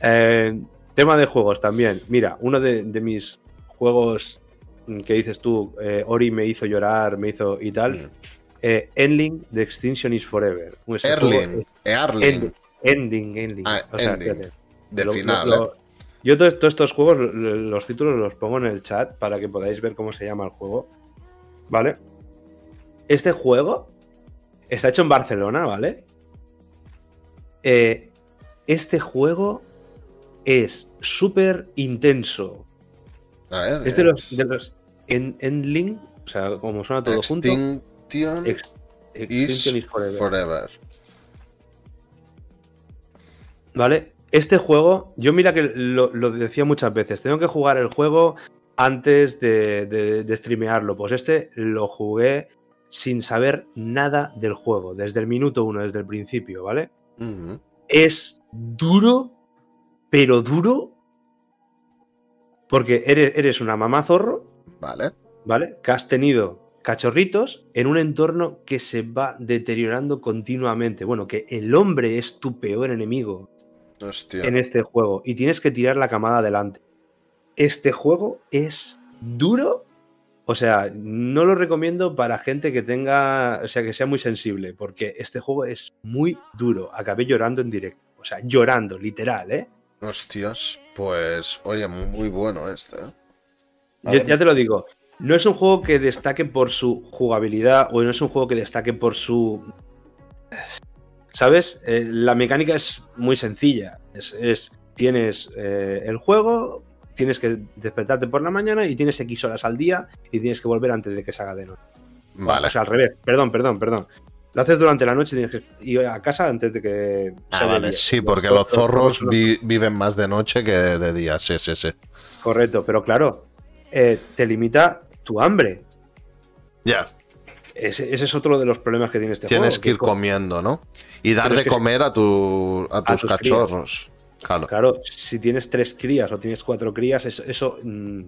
Eh, tema de juegos también. Mira, uno de, de mis juegos que dices tú, eh, Ori me hizo llorar, me hizo y tal, Mm. eh, Endling de Extinction is Forever. Erling. Erling. Ending, ending, ending. Ah, O sea, ending. fíjate, De lo- final, lo- ¿eh? Yo todos, estos juegos, lo- lo- los títulos los pongo en el chat para que podáis ver cómo se llama el juego. ¿Vale? Este juego está hecho en Barcelona, ¿vale? Eh, este juego es súper intenso. A ver. Es de los, de los en- Endling, o sea, como suena todo junto. Extinction Ex- Extinction is Forever. Forever. ¿Vale? Este juego, yo mira que lo, lo decía muchas veces, tengo que jugar el juego antes de, de, de streamearlo. Pues este lo jugué sin saber nada del juego, desde el minuto uno, desde el principio, ¿vale? Es duro, pero duro, porque eres, eres una mamá zorro, Vale. ¿vale? Que has tenido cachorritos en un entorno que se va deteriorando continuamente. Bueno, que el hombre es tu peor enemigo Hostia. en este juego y tienes que tirar la camada adelante. Este juego es duro. O sea, no lo recomiendo para gente que tenga, o sea, que sea muy sensible, porque este juego es muy duro. Acabé llorando en directo. O sea, llorando, literal, ¿eh? Hostias. Pues, oye, muy bueno este. ¿eh? Yo- ya te lo digo. No es un juego que destaque por su jugabilidad o no es un juego que destaque por su. ¿Sabes? Eh, la mecánica es muy sencilla. Es, es- tienes eh, el juego, tienes que despertarte por la mañana y tienes X horas al día y tienes que volver antes de que se haga de noche. Vale. O sea, al revés. Perdón, perdón, perdón. Lo haces durante la noche y tienes que ir a casa antes de que. Ah, vale, sí, porque los zorros vi- viven más de noche que de día, sí, sí, sí. Correcto, pero claro, eh, te limita tu hambre. Ya, Ese, ese es otro de los problemas que tiene este tienes juego. que ir co- comiendo, ¿no? Y dar Tienes de comer a, tu, a tus cachorros. Claro. Claro, si tienes tres crías o tienes cuatro crías, eso, eso, mm,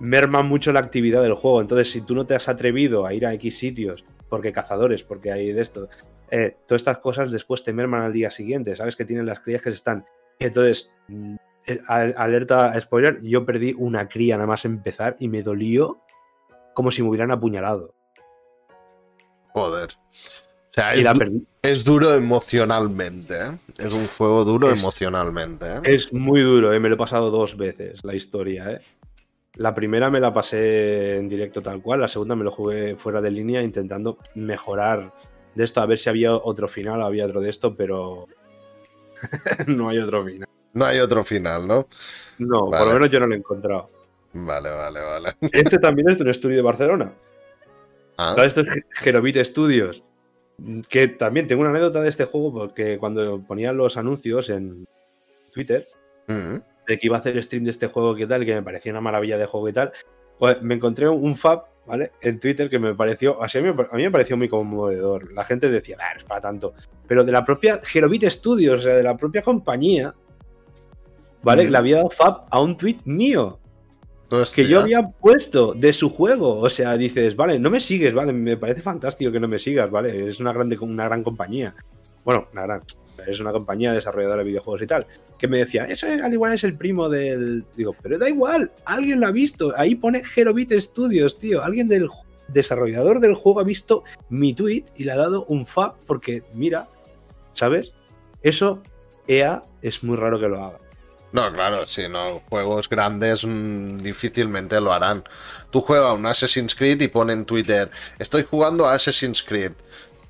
merma mucho la actividad del juego. Entonces, si tú no te has atrevido a ir a X sitios, porque cazadores, porque hay de esto, eh, todas estas cosas después te merman al día siguiente. Sabes que tienen las crías que se están. Entonces, mm, eh, al- alerta spoiler, yo perdí una cría nada más empezar y me dolió como si me hubieran apuñalado. Joder. O sea, es, duro emocionalmente, ¿eh? Es un juego duro Es- emocionalmente, ¿eh? Es muy duro, ¿eh? me lo he pasado dos veces la historia. ¿eh? La primera me la pasé en directo tal cual, la segunda me lo jugué fuera de línea intentando mejorar de esto, a ver si había otro final o había otro de esto, pero no hay otro final. No hay otro final, ¿no? No, por lo menos yo no lo he encontrado. Vale, vale, vale. Este también es de un estudio de Barcelona. Ah, Claro, esto es Gerobit Studios. Que también tengo una anécdota de este juego porque cuando ponían los anuncios en Twitter, mm, de que iba a hacer stream de este juego que tal, que me parecía una maravilla de juego y tal, pues me encontré un fab ¿vale? En Twitter que me pareció, así a mí, a mí me pareció muy conmovedor. La gente decía, no es para tanto. Pero de la propia Herobit Studios, o sea, de la propia compañía, ¿vale? Mm. Le había dado fab a un tweet mío que yo había puesto de su juego. O sea, dices, vale, no me sigues, vale, me parece fantástico que no me sigas, vale, es una, grande, una gran compañía. Bueno, una gran, es una compañía desarrolladora de videojuegos y tal. Que me decían, eso es- al igual es el primo del. Digo, pero da igual, alguien lo ha visto. Ahí pone Herobit Studios, tío. Alguien del desarrollador del juego ha visto mi tweet y le ha dado un fab porque, mira, ¿sabes? Eso, EA, es muy raro que lo haga. No, claro, si no, juegos grandes mm, difícilmente lo harán. Tú juegas un Assassin's Creed y pone en Twitter, estoy jugando a Assassin's Creed.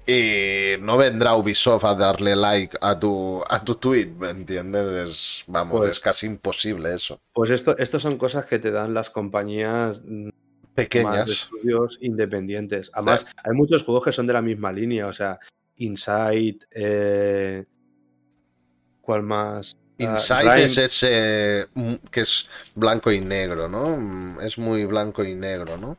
Y no vendrá Ubisoft a darle like a tu, a tu tweet, ¿me entiendes? Es, vamos, Pues- es casi imposible eso. Pues esto, esto son cosas que te dan las compañías mm, más de Pequeñas. estudios independientes. Además, hay muchos juegos que son de la misma línea, o sea, Inside, eh, ¿cuál más? Ah, Inside es ese mm, que es blanco y negro, ¿no? Mm, Es muy blanco y negro, ¿no?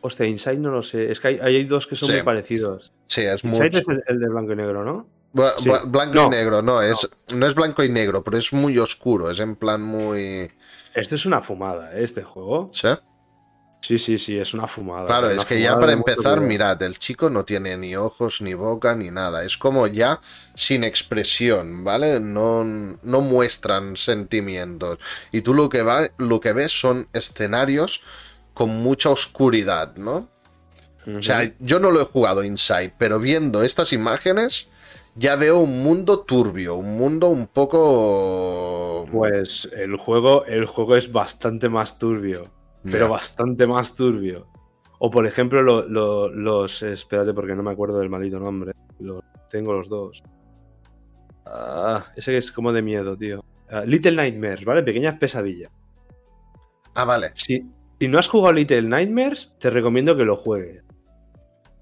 Hostia, Inside no lo sé. Es que hay, hay dos que son Sí. muy parecidos. Sí, es Inside mucho. es el, el de blanco y negro, ¿no? Bla- Sí. bla- Blanco No. y negro, no, es, no es blanco y negro, pero es muy oscuro, es en plan muy... Este es una fumada, ¿eh? este juego. ¿Sí? Sí, sí, sí, es una fumada. Claro, una es que ya para empezar, mirad, el chico no tiene ni ojos, ni boca, ni nada. Es como ya sin expresión, ¿vale? No, no muestran sentimientos. Y tú lo que, va, lo que ves son escenarios con mucha oscuridad, ¿no? O sea, yo no lo he jugado Inside, pero viendo estas imágenes ya veo un mundo turbio, un mundo un poco... Pues el juego, el juego es bastante más turbio. Pero bastante más turbio. O por ejemplo, lo- lo- los. Espérate, porque no me acuerdo del maldito nombre. Los, tengo los dos. Ah, ese que es como de miedo, tío. Ah, Little Nightmares, ¿vale? Pequeñas pesadillas. Ah, vale. Si, si no has jugado Little Nightmares, te recomiendo que lo juegues.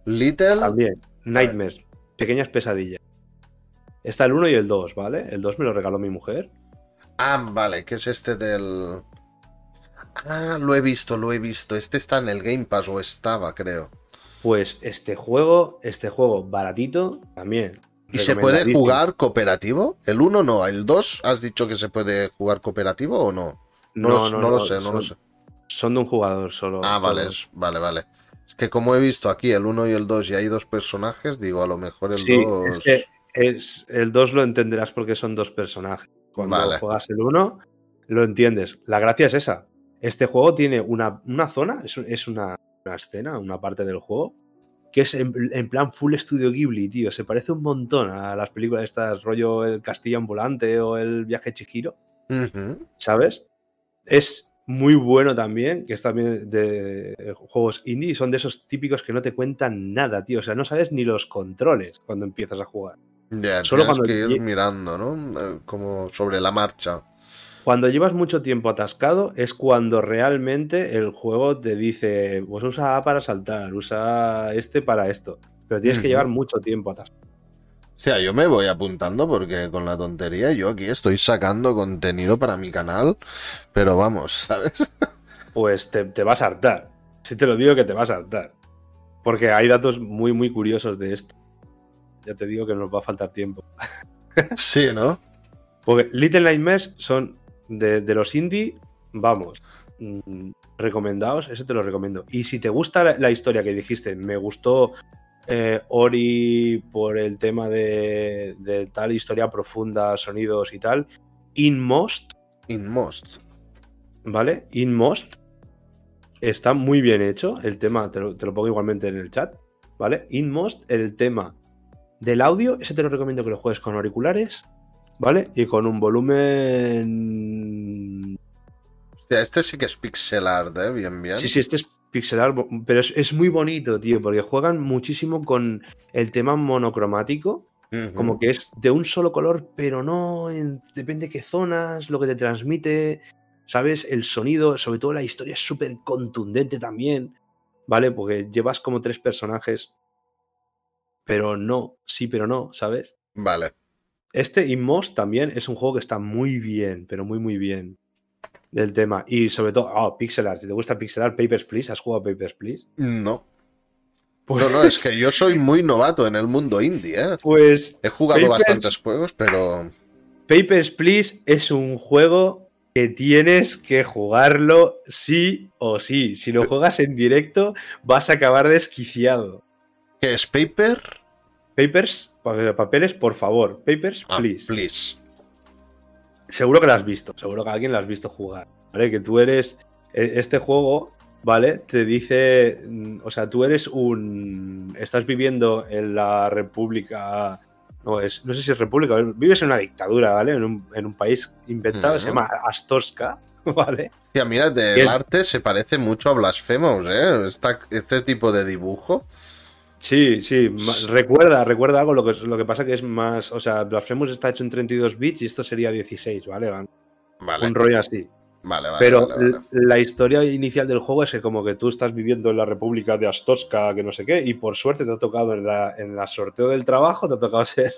Little... También. Nightmares, pequeñas pesadillas. Está el 1 y el 2, ¿vale? El 2 me lo regaló mi mujer. Ah, vale, que es este del... Ah, lo he visto, lo he visto. Este está en el Game Pass o estaba, creo. Pues este juego, este juego baratito, también. ¿Y se puede jugar cooperativo? El 1 no, el 2 has dicho que se puede jugar cooperativo o no? No, lo, no lo sé, no lo sé. Son de un jugador solo. Ah, vale, es- vale, vale. Es que como he visto aquí el 1 y el 2 y hay dos personajes, digo, a lo mejor el Sí, 2... es que es, el 2 lo entenderás porque son dos personajes. Cuando Vale. juegas el 1, lo entiendes. La gracia es esa. Este juego tiene una, una zona, es, es una, una escena, una parte del juego, que es en, en plan full estudio Ghibli, tío. Se parece un montón a las películas estas, rollo El Castillo Ambulante o El Viaje de Chihiro. Ujú. ¿sabes? Es muy bueno también, que es también de juegos indie, son de esos típicos que no te cuentan nada, tío. O sea, no sabes ni los controles cuando empiezas a jugar. Ya, Solo tienes cuando que ir mirando, ¿no? Eh, Como sobre la marcha. Cuando llevas mucho tiempo atascado es cuando realmente el juego te dice, pues usa A para saltar, usa este para esto. Pero tienes que llevar mucho tiempo atascado. O sea, yo me voy apuntando porque con la tontería yo aquí estoy sacando contenido para mi canal, pero vamos, ¿sabes? Pues te, te vas a hartar. Si te lo digo que te vas a hartar. Porque hay datos muy, muy curiosos de esto. Ya te digo que nos va a faltar tiempo. Sí, ¿no? Porque Little Nightmares son de, de los indie, vamos, mm, recomendados, eso te lo recomiendo. Y si te gusta la, la historia que dijiste, me gustó eh, Ori por el tema de, de tal historia profunda, sonidos y tal, Inmost, Inmost. ¿vale? Inmost está muy bien hecho, el tema, te lo, te lo pongo igualmente en el chat, ¿vale? Inmost, el tema del audio, ese te lo recomiendo que lo juegues con auriculares, ¿vale? Y con un volumen... Hostia, este sí que es pixel art, ¿eh? Bien, bien. Sí, sí, este es pixelar, bo- pero es, es muy bonito, tío, porque juegan muchísimo con el tema monocromático, como que es de un solo color, pero no en- depende qué zonas, lo que te transmite, ¿sabes? El sonido, sobre todo la historia es súper contundente también, ¿vale? Porque llevas como tres personajes, pero no, sí, pero no, ¿sabes? Vale. Este Inmost también es un juego que está muy bien, pero muy, muy bien. del tema. Y sobre todo, oh, Pixel Art. Si te gusta Pixel Art, Papers, Please. ¿Has jugado Papers, Please? No. Pues... No, no, es que yo soy muy novato en el mundo indie, ¿eh? Pues. He jugado Papers... bastantes juegos, pero. Papers, Please es un juego que tienes que jugarlo sí o sí. Si lo juegas en directo, vas a acabar desquiciado. ¿Qué es Paper? Papers, papeles, por favor. Papers, ah, please. please. Seguro que lo has visto, seguro que alguien lo has visto jugar. ¿Vale? Que tú eres. e, Este juego, ¿vale? Te dice. mm, O sea, tú eres un. Estás viviendo en la República. No, es, no sé si es República, vives en una dictadura, ¿vale? En un, en un país inventado, se llama Astorska, ¿vale? Hostia, mira, del Bien. arte se parece mucho a Blasphemous, ¿eh? Esta- este tipo de dibujo. Sí, sí, recuerda, recuerda algo, lo que, lo que pasa que es más, o sea, Blasphemous está hecho en 32 bits y esto sería 16, ¿vale? Vale, Un rollo así. vale, vale. Pero vale, vale. l- la historia inicial del juego es que como que tú estás viviendo en la República de Astorska, que no sé qué, y por suerte te ha tocado en la, en la sorteo del trabajo, te ha tocado ser,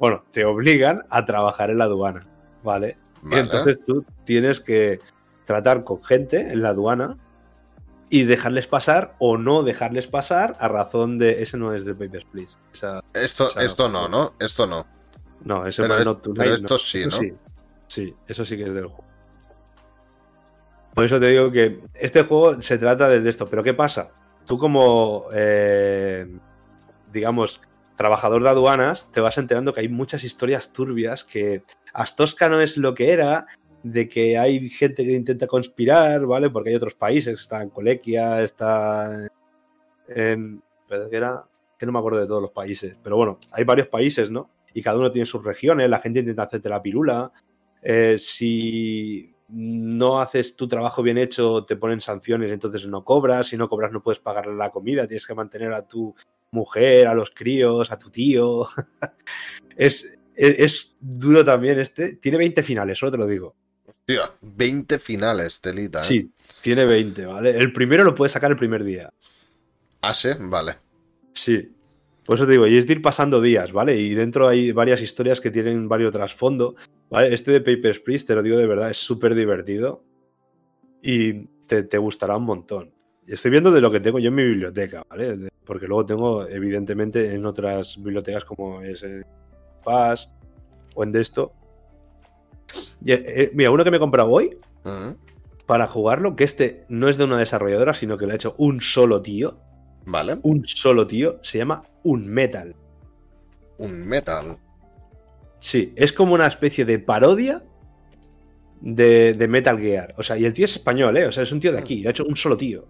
bueno, te obligan a trabajar en la aduana, ¿vale? Y Vale. entonces tú tienes que tratar con gente en la aduana y dejarles pasar o no dejarles pasar a razón de... Ese no es de Papers, Please. Esa- Esto, esto no, ¿no? Esto no. no, eso Pero no es pero esto sí, Eso ¿no? Sí. Sí, eso sí que es del juego. Por eso te digo que este juego se trata de esto. Pero ¿qué pasa? Tú como, eh, digamos, trabajador de aduanas, te vas enterando que hay muchas historias turbias, que Astosca no es lo que era, de que hay gente que intenta conspirar, ¿vale? Porque hay otros países, está en Colequia, está en... que era... que no me acuerdo de todos los países. Pero bueno, hay varios países, ¿no? Y cada uno tiene sus regiones, la gente intenta hacerte la pirula. Eh, si no haces tu trabajo bien hecho, te ponen sanciones, entonces no cobras. Si no cobras, no puedes pagar la comida, tienes que mantener a tu mujer, a los críos, a tu tío. es, es, es duro también este. Tiene 20 finales, solo te lo digo. Tío, 20 finales, telita. ¿eh? Sí, tiene 20, ¿vale? El primero lo puedes sacar el primer día. Ah, sí, vale. Sí. Por eso te digo, y es de ir pasando días, ¿vale? Y dentro hay varias historias que tienen varios trasfondo, ¿vale? Este de Papers, Please, te lo digo de verdad, es súper divertido y te, te gustará un montón. Estoy viendo de lo que tengo yo en mi biblioteca, ¿vale? Porque luego tengo, evidentemente, en otras bibliotecas como es en Pass o en de esto. Y, eh, mira, uno que me he comprado hoy Mm, para jugarlo, que este no es de una desarrolladora, sino que lo ha hecho un solo tío, Vale. un solo tío, se llama Un Metal. Un metal. Sí, es como una especie de parodia de, de Metal Gear. O sea, y el tío es español, ¿eh? O sea, es un tío de aquí, lo ha hecho un solo tío.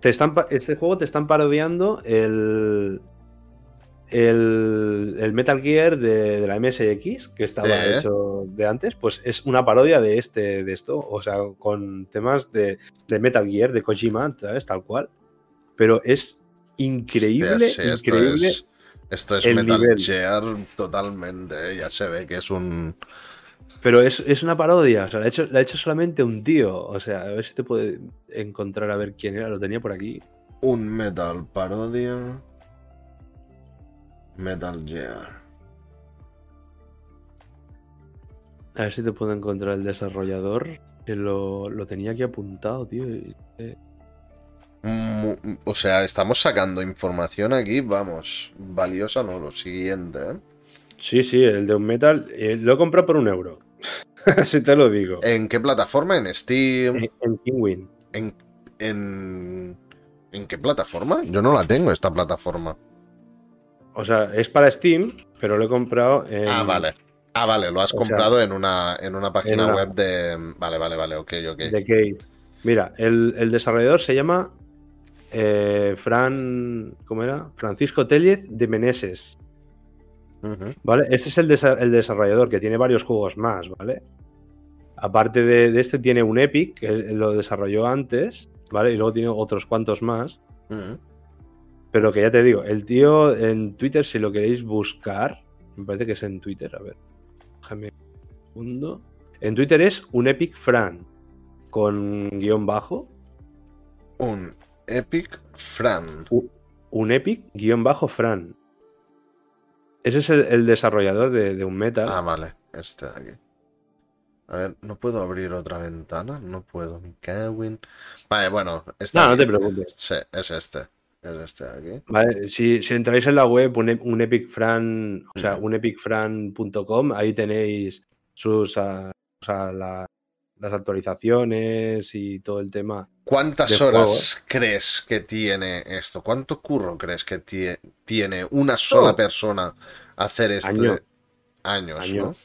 Te están, este juego te están parodiando el, el, el Metal Gear de, de la MSX, que estaba Sí. hecho de antes, pues es una parodia de este, de esto, o sea, con temas de, de Metal Gear, de Kojima, ¿sabes? Tal cual. Pero es increíble, Hostia, sí, esto increíble. es, esto es Metal nivel. Gear totalmente. ¿eh? Ya se ve que es un. Pero es, es una parodia, o sea, la ha, hecho, la ha hecho solamente un tío. O sea, a ver si te puede encontrar a ver quién era, lo tenía por aquí. Un metal parodia. Metal Gear. A ver si te puedo encontrar el desarrollador, que lo, lo tenía aquí apuntado, tío. eh, O sea, estamos sacando información aquí, vamos. Valiosa, no, lo siguiente, ¿eh? Sí, sí, el de un metal. eh, lo he comprado por un euro. Así te lo digo. ¿En qué plataforma? ¿En Steam? En, en Penguin. ¿En, en, ¿En qué plataforma? Yo no la tengo, esta plataforma. O sea, es para Steam, pero lo he comprado en. Ah, vale. Ah, vale, lo has o comprado en, una, en una página en una- web de... Vale, vale, vale, ok, ok. De Case. Mira, el, el desarrollador se llama eh, Fran. ¿Cómo era? Francisco Tellez de Meneses. ¿Vale? Ese es el, desa- el desarrollador que tiene varios juegos más, ¿vale? Aparte de, de este, tiene un Epic, que lo desarrolló antes, ¿vale? Y luego tiene otros cuantos más. Ujú. Pero que ya te digo, el tío en Twitter, si lo queréis buscar, me parece que es en Twitter, a ver. Déjame un segundo. En Twitter es un Epic Fran, con guion bajo. Un Epic Fran. Un Epic guion bajo Fran. Ese es el, el desarrollador de, de un Metal. Ah, vale. este de aquí. A ver, ¿no puedo abrir otra ventana? No puedo, me cago en- Vale, bueno, este No, no te preocupes. Sí, es este. Aquí. Vale, si, si entráis en la web, un, un epicfran, o sea, un epicfran.com, ahí tenéis sus, ah, o sea, la- las actualizaciones y todo el tema. ¿Cuántas horas crees que tiene esto? ¿Cuánto curro crees que tie- tiene una sola Oh. persona hacer este Año. años, Año. ¿no?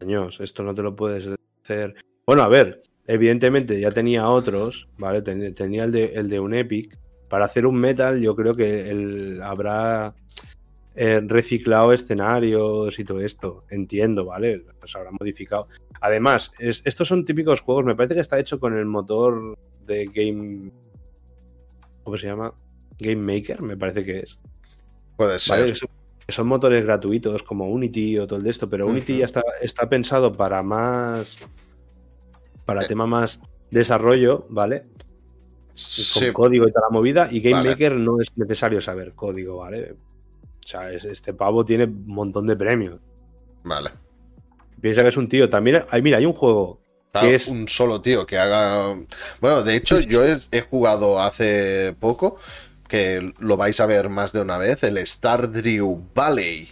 Años, esto no te lo puedes hacer. Bueno, a ver, evidentemente ya tenía otros, ¿vale? Ten- tenía el de, el de un Epic. Para hacer un metal, yo creo que él habrá eh, reciclado escenarios y todo esto. Entiendo, ¿vale? Los habrá modificado. Además, es- estos son típicos juegos. Me parece que está hecho con el motor de Game. ¿Cómo se llama? Game Maker, me parece que es. Puede ser. ¿vale? Que son- motores gratuitos como Unity o todo el de esto, pero Unity ya está, está pensado para más. Para Eh. tema más desarrollo, ¿vale? Con código y toda la movida. Y Game Vale. Maker no es necesario saber código, ¿vale? O sea, es- este pavo tiene un montón de premios. vale. Piensa que es un tío. También, hay, mira, hay un juego Claro, que es. un solo tío que haga. Bueno, de hecho, yo he, he jugado hace poco, que lo vais a ver más de una vez, el Stardew Valley.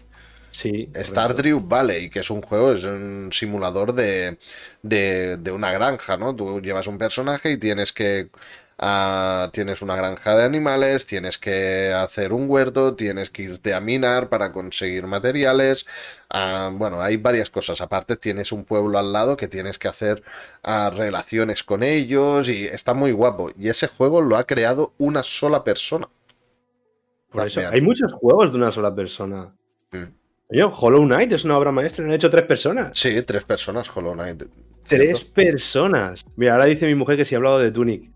Sí. Stardew Valley, que es un juego, es un simulador de, de, de una granja, ¿no? Tú llevas un personaje y tienes que. Ah, tienes una granja de animales, tienes que hacer un huerto, tienes que irte a minar para conseguir materiales. ah, bueno, hay varias cosas. Aparte, tienes un pueblo al lado que tienes que hacer ah, relaciones con ellos y está muy guapo. Y ese juego lo ha creado una sola persona. Por eso, hay muchos juegos de una sola persona. Mm. Oye, Hollow Knight es una obra maestra, lo han hecho tres personas. Sí, tres personas, Hollow Knight. Tres personas. Mira, ahora dice mi mujer que si he hablado de Tunic.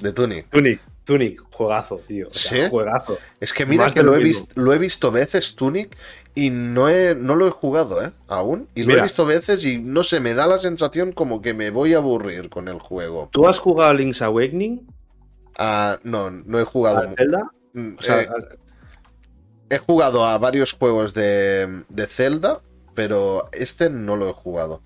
De Tunic. Tunic, Tunic, juegazo, tío. O sea, ¿Sí? Juegazo. Es que mira Más que lo he, visto, lo he visto veces Tunic y no, he, no lo he jugado, ¿eh? Aún. Y lo he visto veces y no sé, me da la sensación como que me voy a aburrir con el juego. ¿Tú has jugado a Link's Awakening? Ah, no, no he jugado. ¿A Zelda? Mm, O sea, eh, he jugado a varios juegos de, de Zelda, pero este no lo he jugado.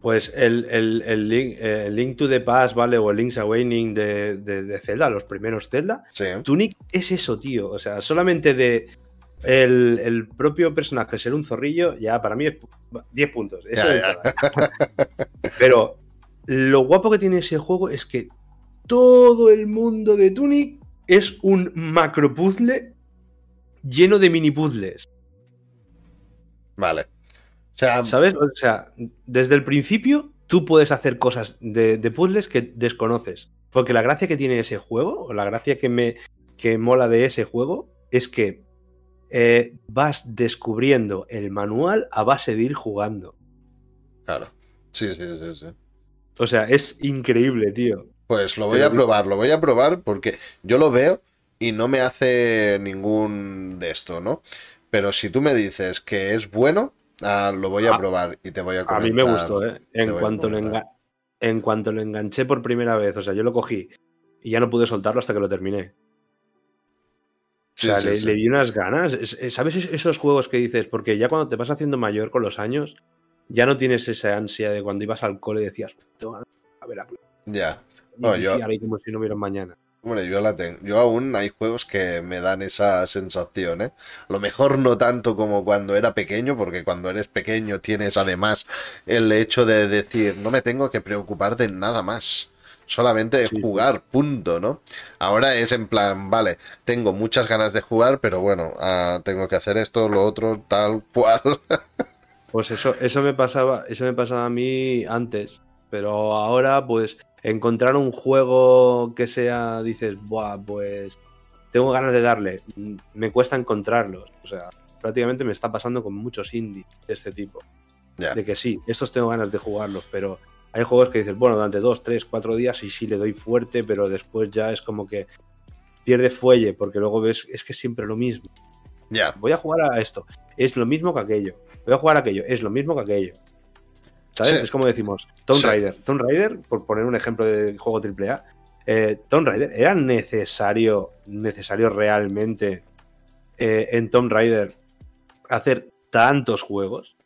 Pues el, el- el link, eh, el Link to the Past, ¿vale? O el Link's Awakening de, de- de Zelda, los primeros Zelda. Sí. Tunic es eso, tío. O sea, solamente de el, el propio personaje ser un zorrillo, ya para mí es pu- 10 puntos. Eso Ya, ya. Pero lo guapo que tiene ese juego es que todo el mundo de Tunic es un macro puzzle lleno de mini puzzles. Vale. Sea, ¿Sabes? O sea, desde el principio tú puedes hacer cosas de, de puzzles que desconoces. Porque la gracia que tiene ese juego, o la gracia que me que mola de ese juego, es que eh, vas descubriendo el manual a base de ir jugando. claro. Sí, sí, sí, sí. O sea, es increíble, tío. Pues lo voy a probar, lo voy a probar porque yo lo veo y no me hace ningún de esto, ¿no? Pero si tú me dices que es bueno, ah, lo voy a Ah, probar y te voy a A comentar. mí me gustó, ¿eh? En a cuanto, lo en cuanto lo enganché por primera vez, o sea, yo lo cogí y ya no pude soltarlo hasta que lo terminé. Sí, o sea, sí, le, sí. le di unas ganas. Es- es- ¿Sabes es- esos juegos que dices? Porque ya cuando te vas haciendo mayor con los años, ya no tienes esa ansia de cuando ibas al cole y decías, de ver a Ya. No, yo- como si no hubiera mañana. Hombre, yo la tengo. Yo aún hay juegos que me dan esa sensación, ¿eh? A lo mejor no tanto como cuando era pequeño, porque cuando eres pequeño tienes además el hecho de decir, no me tengo que preocupar de nada más. Solamente de Sí. jugar, punto, ¿no? Ahora es en plan, vale, tengo muchas ganas de jugar, pero bueno, ah, tengo que hacer esto, lo otro, tal cual. Pues eso, eso me pasaba, eso me pasaba a mí antes. Pero ahora, pues, encontrar un juego que sea, dices, buah, pues tengo ganas de darle. Mm, Me cuesta encontrarlos. O sea, prácticamente me está pasando con muchos indies de este tipo. Ya. De que sí, estos tengo ganas de jugarlos, pero hay juegos que dices, bueno, durante dos, tres, cuatro días y sí le doy fuerte, pero después ya es como que pierde fuelle, porque luego ves, es que es siempre lo mismo. Ya, Voy a jugar a esto, es lo mismo que aquello. Voy a jugar a aquello, es lo mismo que aquello. ¿Sabes? Sí. Es como decimos, Tomb Sí. Raider. Tomb Raider, por poner un ejemplo de juego AAA, eh, Tomb Raider, ¿era necesario, necesario realmente eh, en Tomb Raider hacer tantos juegos?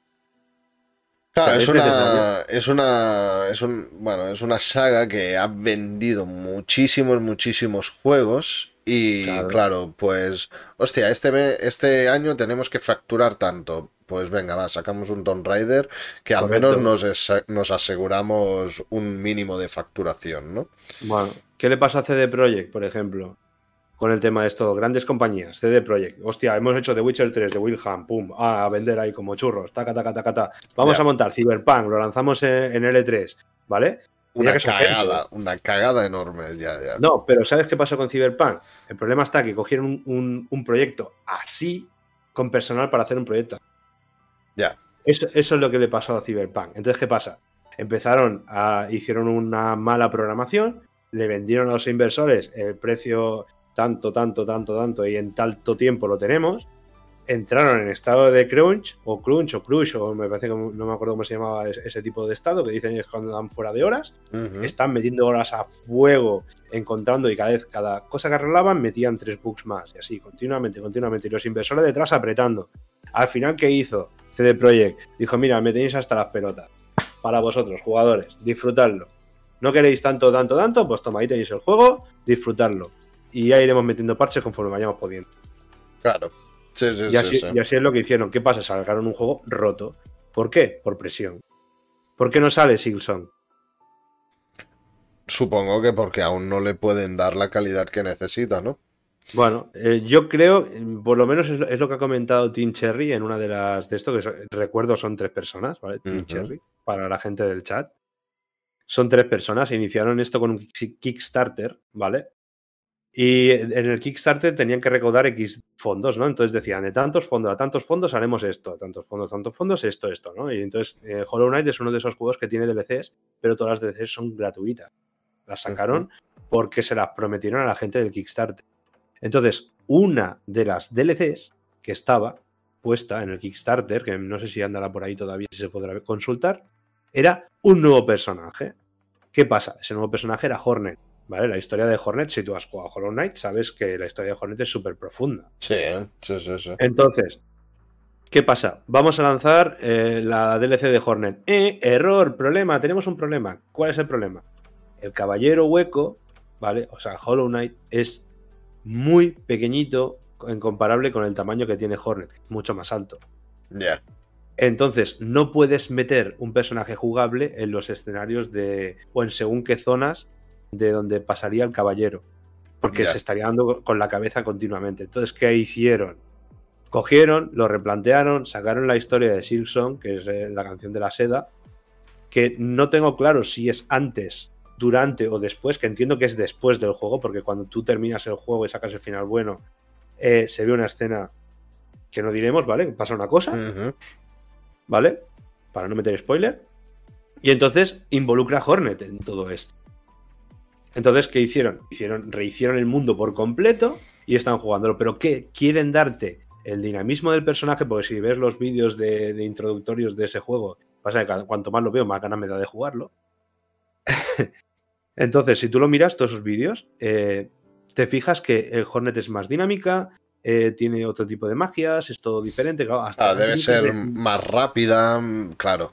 Claro, es una, es una, es un, bueno, es una saga que ha vendido muchísimos, muchísimos juegos y Claro. claro, pues, hostia, este, este año tenemos que facturar tanto. Pues venga, va, sacamos un Tomb Raider que al Correcto. menos nos, aseguramos un mínimo de facturación, ¿no? Bueno, ¿qué le pasa a CD Projekt, por ejemplo? Con el tema de esto, grandes compañías, CD Projekt. Hostia, hemos hecho The Witcher 3 de Wilhelm, pum, ah, a vender ahí como churros, taca, taca, taca, taca. Vamos Ya. a montar Cyberpunk, lo lanzamos en, en L3, ¿vale? Una cagada, gente. una cagada enorme, ya, ya. No, pero ¿sabes qué pasó con Cyberpunk? El problema está que cogieron un, un- un proyecto así, con personal para hacer un proyecto. Ya. Eso, eso es lo que le pasó a Cyberpunk. Entonces, ¿qué pasa? Empezaron a. hicieron una mala programación, le vendieron a los inversores el precio tanto, tanto, tanto, tanto, y en tanto tiempo lo tenemos. Entraron en estado de crunch, o crunch, o crush, o me parece que no me acuerdo cómo se llamaba ese, tipo de estado, que dicen es cuando dan fuera de horas están metiendo horas a fuego, encontrando y cada vez, cada cosa que arreglaban, metían tres bugs más. Y así, continuamente, continuamente. Y los inversores detrás apretando. Al final, ¿qué hizo? CD Projekt dijo: Mira, me tenéis hasta las pelotas. Para vosotros, jugadores, disfrutadlo. ¿No queréis tanto, tanto, tanto? Pues toma, ahí tenéis el juego, disfrutadlo. Y ya iremos metiendo parches conforme vayamos pudiendo. Claro. Sí, sí, Y sí, así, sí. y así es lo que hicieron. ¿Qué pasa? Sacaron un juego roto. ¿Por qué? Por presión. ¿Por qué no sale Silson? Supongo que porque aún no le pueden dar la calidad que necesita, ¿no? Bueno, eh, yo creo, por lo menos es lo, es lo que ha comentado Tim Cherry en una de las de esto, que recuerdo son tres personas, ¿vale? Tim. Cherry, para la gente del chat. Son tres personas, iniciaron esto con un kick- Kickstarter, ¿vale? Y en el Kickstarter tenían que recaudar X fondos, ¿no? Entonces decían, de tantos fondos a tantos fondos haremos esto, a tantos fondos, tantos fondos, esto, esto, ¿no? Y entonces eh, Hollow Knight es uno de esos juegos que tiene DLCs, pero todas las DLCs son gratuitas. Las sacaron porque se las prometieron a la gente del Kickstarter. Entonces, una de las DLCs que estaba puesta en el Kickstarter, que no sé si andará por ahí todavía, si se podrá consultar, era un nuevo personaje. ¿Qué pasa? Ese nuevo personaje era Hornet. ¿Vale? La historia de Hornet, si tú has jugado a Hollow Knight, sabes que la historia de Hornet es súper profunda. Sí, sí, sí, sí. Entonces, ¿qué pasa? Vamos a lanzar eh, la DLC de Hornet. Eh, error, problema, tenemos un problema. ¿Cuál es el problema? El caballero hueco, ¿vale? O sea, Hollow Knight es muy pequeñito en comparable con el tamaño que tiene Hornet, mucho más alto. Ya. Entonces, no puedes meter un personaje jugable en los escenarios de. o en según qué zonas de donde pasaría el caballero. Porque se estaría dando con la cabeza continuamente. Entonces, ¿qué hicieron? Cogieron, lo replantearon, sacaron la historia de Silksong, que es eh, la canción de la seda, que no tengo claro si es antes, durante o después, que entiendo que es después del juego, porque cuando tú terminas el juego y sacas el final bueno, eh, se ve una escena que no diremos, ¿vale? Pasa una cosa. ¿vale? Para no meter spoiler. Y entonces involucra a Hornet en todo esto. Entonces, ¿qué hicieron? hicieron? Rehicieron el mundo por completo y están jugándolo. Pero ¿qué? Quieren darte el dinamismo del personaje, porque si ves los vídeos de, de introductorios de ese juego, pasa que cuanto más lo veo, más ganas me da de jugarlo. Entonces, si tú lo miras, todos esos vídeos, eh, te fijas que el Hornet es más dinámica, eh, tiene otro tipo de magias, es todo diferente. claro, hasta Ah, debe ser de- más rápida, mm, claro.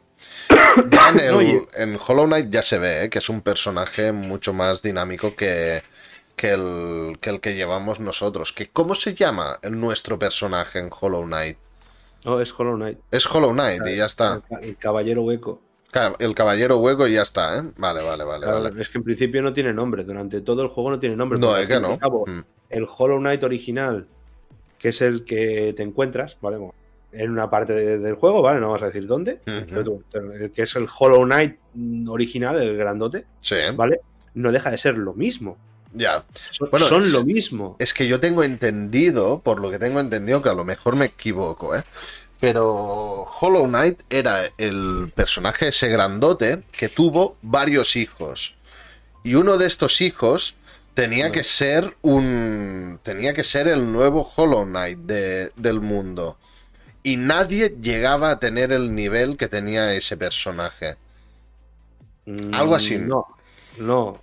Ya en, el- Oye. en Hollow Knight ya se ve ¿eh? que es un personaje mucho más dinámico que, que, el, que el que llevamos nosotros. Que, ¿Cómo se llama nuestro personaje en Hollow Knight? No, es Hollow Knight. Es Hollow Knight y ya está. El caballero hueco. El caballero hueco y ya está, ¿eh? Vale, vale, vale, Claro, vale. Es que en principio no tiene nombre. Durante todo el juego no tiene nombre. No, es que no. cabo, Mm. El Hollow Knight original, que es el que te encuentras, ¿vale? Bueno, en una parte de- del juego, ¿vale? No vamos a decir dónde. tú- el que es el Hollow Knight original, el grandote, Sí, ¿vale? No deja de ser lo mismo. ya. Son, Bueno, son es- lo mismo. Es que yo tengo entendido, por lo que tengo entendido, que a lo mejor me equivoco, ¿eh? Pero Hollow Knight era el personaje ese grandote que tuvo varios hijos. Y uno de estos hijos tenía que ser un. tenía que ser el nuevo Hollow Knight de- del mundo. Y nadie llegaba a tener el nivel que tenía ese personaje. Mm, algo así. No, no.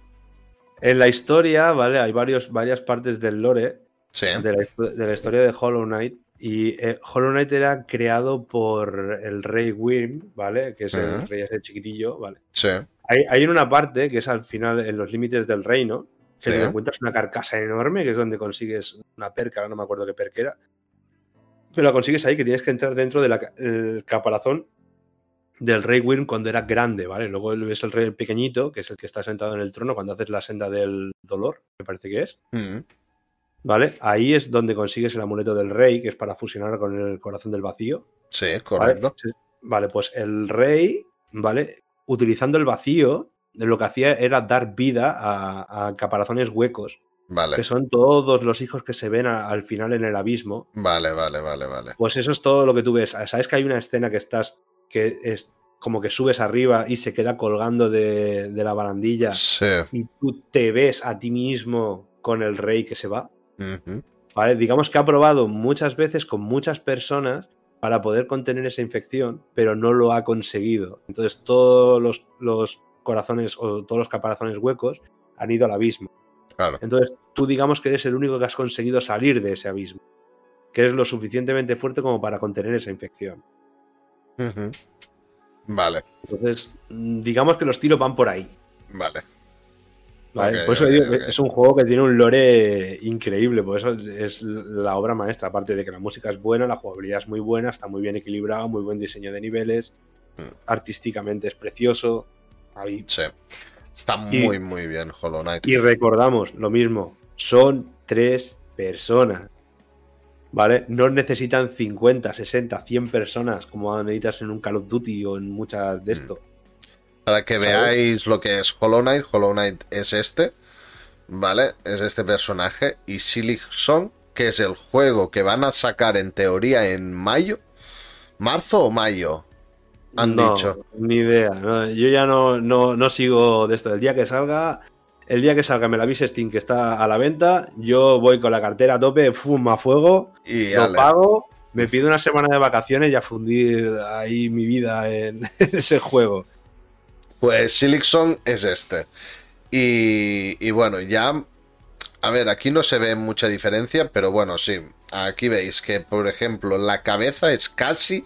En la historia, ¿vale? Hay varios, varias partes del lore Sí. de la, de la historia de Hollow Knight Y eh, Hollow Knight era creado por el rey Wyrm, ¿vale? Que es el Ujú. rey ese chiquitillo, ¿vale? Sí. Hay, hay una parte que es al final, en los límites del reino, que Sí. te encuentras una carcasa enorme, que es donde consigues una perca, no me acuerdo qué perca era. Pero la consigues ahí, que tienes que entrar dentro del caparazón del rey Wyrm cuando era grande, ¿vale? Luego ves el rey pequeñito, que es el que está sentado en el trono cuando haces la senda del dolor, me parece que es. Mm. ¿Vale? Ahí es donde consigues el amuleto del rey, que es para fusionar con el corazón del vacío. Sí, correcto. Vale, pues el rey, ¿vale? Utilizando el vacío, lo que hacía era dar vida a, a caparazones huecos, Vale. que son todos los hijos que se ven a- al final en el abismo. Vale, vale, vale, vale. Pues eso es todo lo que tú ves. Sabes que hay una escena que estás, que es como que subes arriba y se queda colgando de, de la barandilla Sí. y tú te ves a ti mismo con el rey que se va. ¿Vale? Digamos que ha probado muchas veces con muchas personas para poder contener esa infección, pero no lo ha conseguido. Entonces todos los, los corazones o todos los caparazones huecos han ido al abismo. Claro. Entonces tú digamos que eres el único que has conseguido salir de ese abismo, que es lo suficientemente fuerte como para contener esa infección. Vale, Entonces, digamos que los tiros van por ahí. vale. ¿Vale? Por eso digo que es un juego que tiene un lore increíble, por eso es la obra maestra, aparte de que la música es buena, la jugabilidad es muy buena, está muy bien equilibrado, muy buen diseño de niveles, Mm. artísticamente es precioso. Ahí. Sí. Está Y- muy, muy bien Hollow Knight. Y recordamos lo mismo, son tres personas. ¿Vale? No necesitan 50, 60, 100 personas como necesitas en un Call of Duty o en muchas Mm. de esto. Para que veáis lo que es Hollow Knight, Hollow Knight es este, ¿vale? Es este personaje. Y Silk Song, que es el juego que van a sacar en teoría en mayo. ¿Marzo o mayo? Han No, dicho. Ni idea. no, yo ya no, no, no sigo de esto. El día que salga, el día que salga me la avise Steam que está a la venta, yo voy con la cartera a tope, fuma a fuego, Y lo ale. pago, me pido una semana de vacaciones y a fundir ahí mi vida en, en ese juego. Pues Silixon es este. Y, y bueno, ya. A ver, aquí no se ve mucha diferencia, pero bueno, sí. Aquí veis que, por ejemplo, la cabeza es casi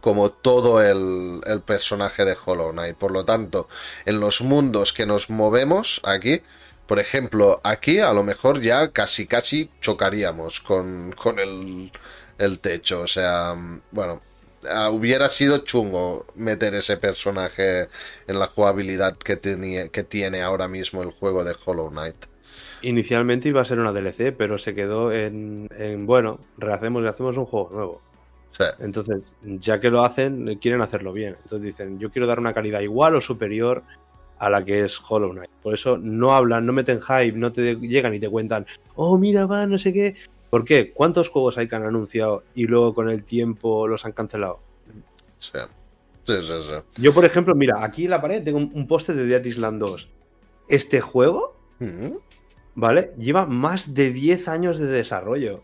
como todo el, el personaje de Hollow Knight. Por lo tanto, en los mundos que nos movemos aquí, por ejemplo, aquí a lo mejor ya casi casi chocaríamos con, con el, el techo. O sea, bueno, ah, hubiera sido chungo meter ese personaje en la jugabilidad que, tenía, que tiene ahora mismo el juego de Hollow Knight. Inicialmente iba a ser una DLC, pero se quedó en, en bueno, rehacemos y hacemos un juego nuevo. Sí, Entonces, ya que lo hacen, quieren hacerlo bien. Entonces dicen, yo quiero dar una calidad igual o superior a la que es Hollow Knight. Por eso no hablan, no meten hype, no te llegan y te cuentan, oh, mira, va, no sé qué. ¿Por qué? ¿Cuántos juegos hay que han anunciado y luego con el tiempo los han cancelado? sí. Sí, sí, sí. Yo, por ejemplo, mira, aquí en la pared tengo un, un póster de Dead Island 2. Este juego, Mm, ¿vale? Lleva más de 10 años de desarrollo.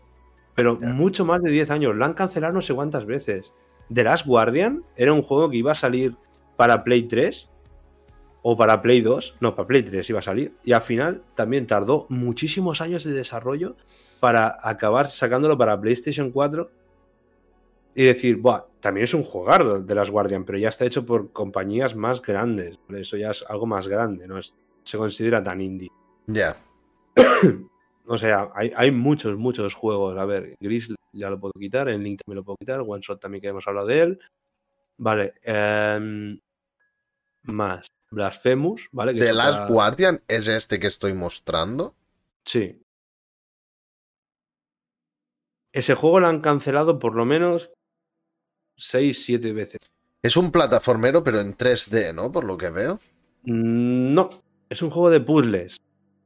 Pero mucho más de 10 años. Lo han cancelado no sé cuántas veces. The Last Guardian era un juego que iba a salir para Play 3 o para Play 2. No, para Play 3 iba a salir. Y al final también tardó muchísimos años de desarrollo para acabar sacándolo para PlayStation 4 y decir, Buah, también es un jugardo de Last Guardian, pero ya está hecho por compañías más grandes. ¿vale? Eso ya es algo más grande, no es, se considera tan indie. Ya. O sea, hay, hay muchos, muchos juegos. A ver, Gris ya lo puedo quitar, el Link también lo puedo quitar, One Shot también que hemos hablado de él. Vale, em, más Blasphemous, ¿vale? Que The Last Guardian es este que estoy mostrando. Sí. Ese juego lo han cancelado por lo menos 6, 7 veces. Es un plataformero, pero en 3D, ¿no? Por lo que veo. Mm, No, es un juego de puzzles.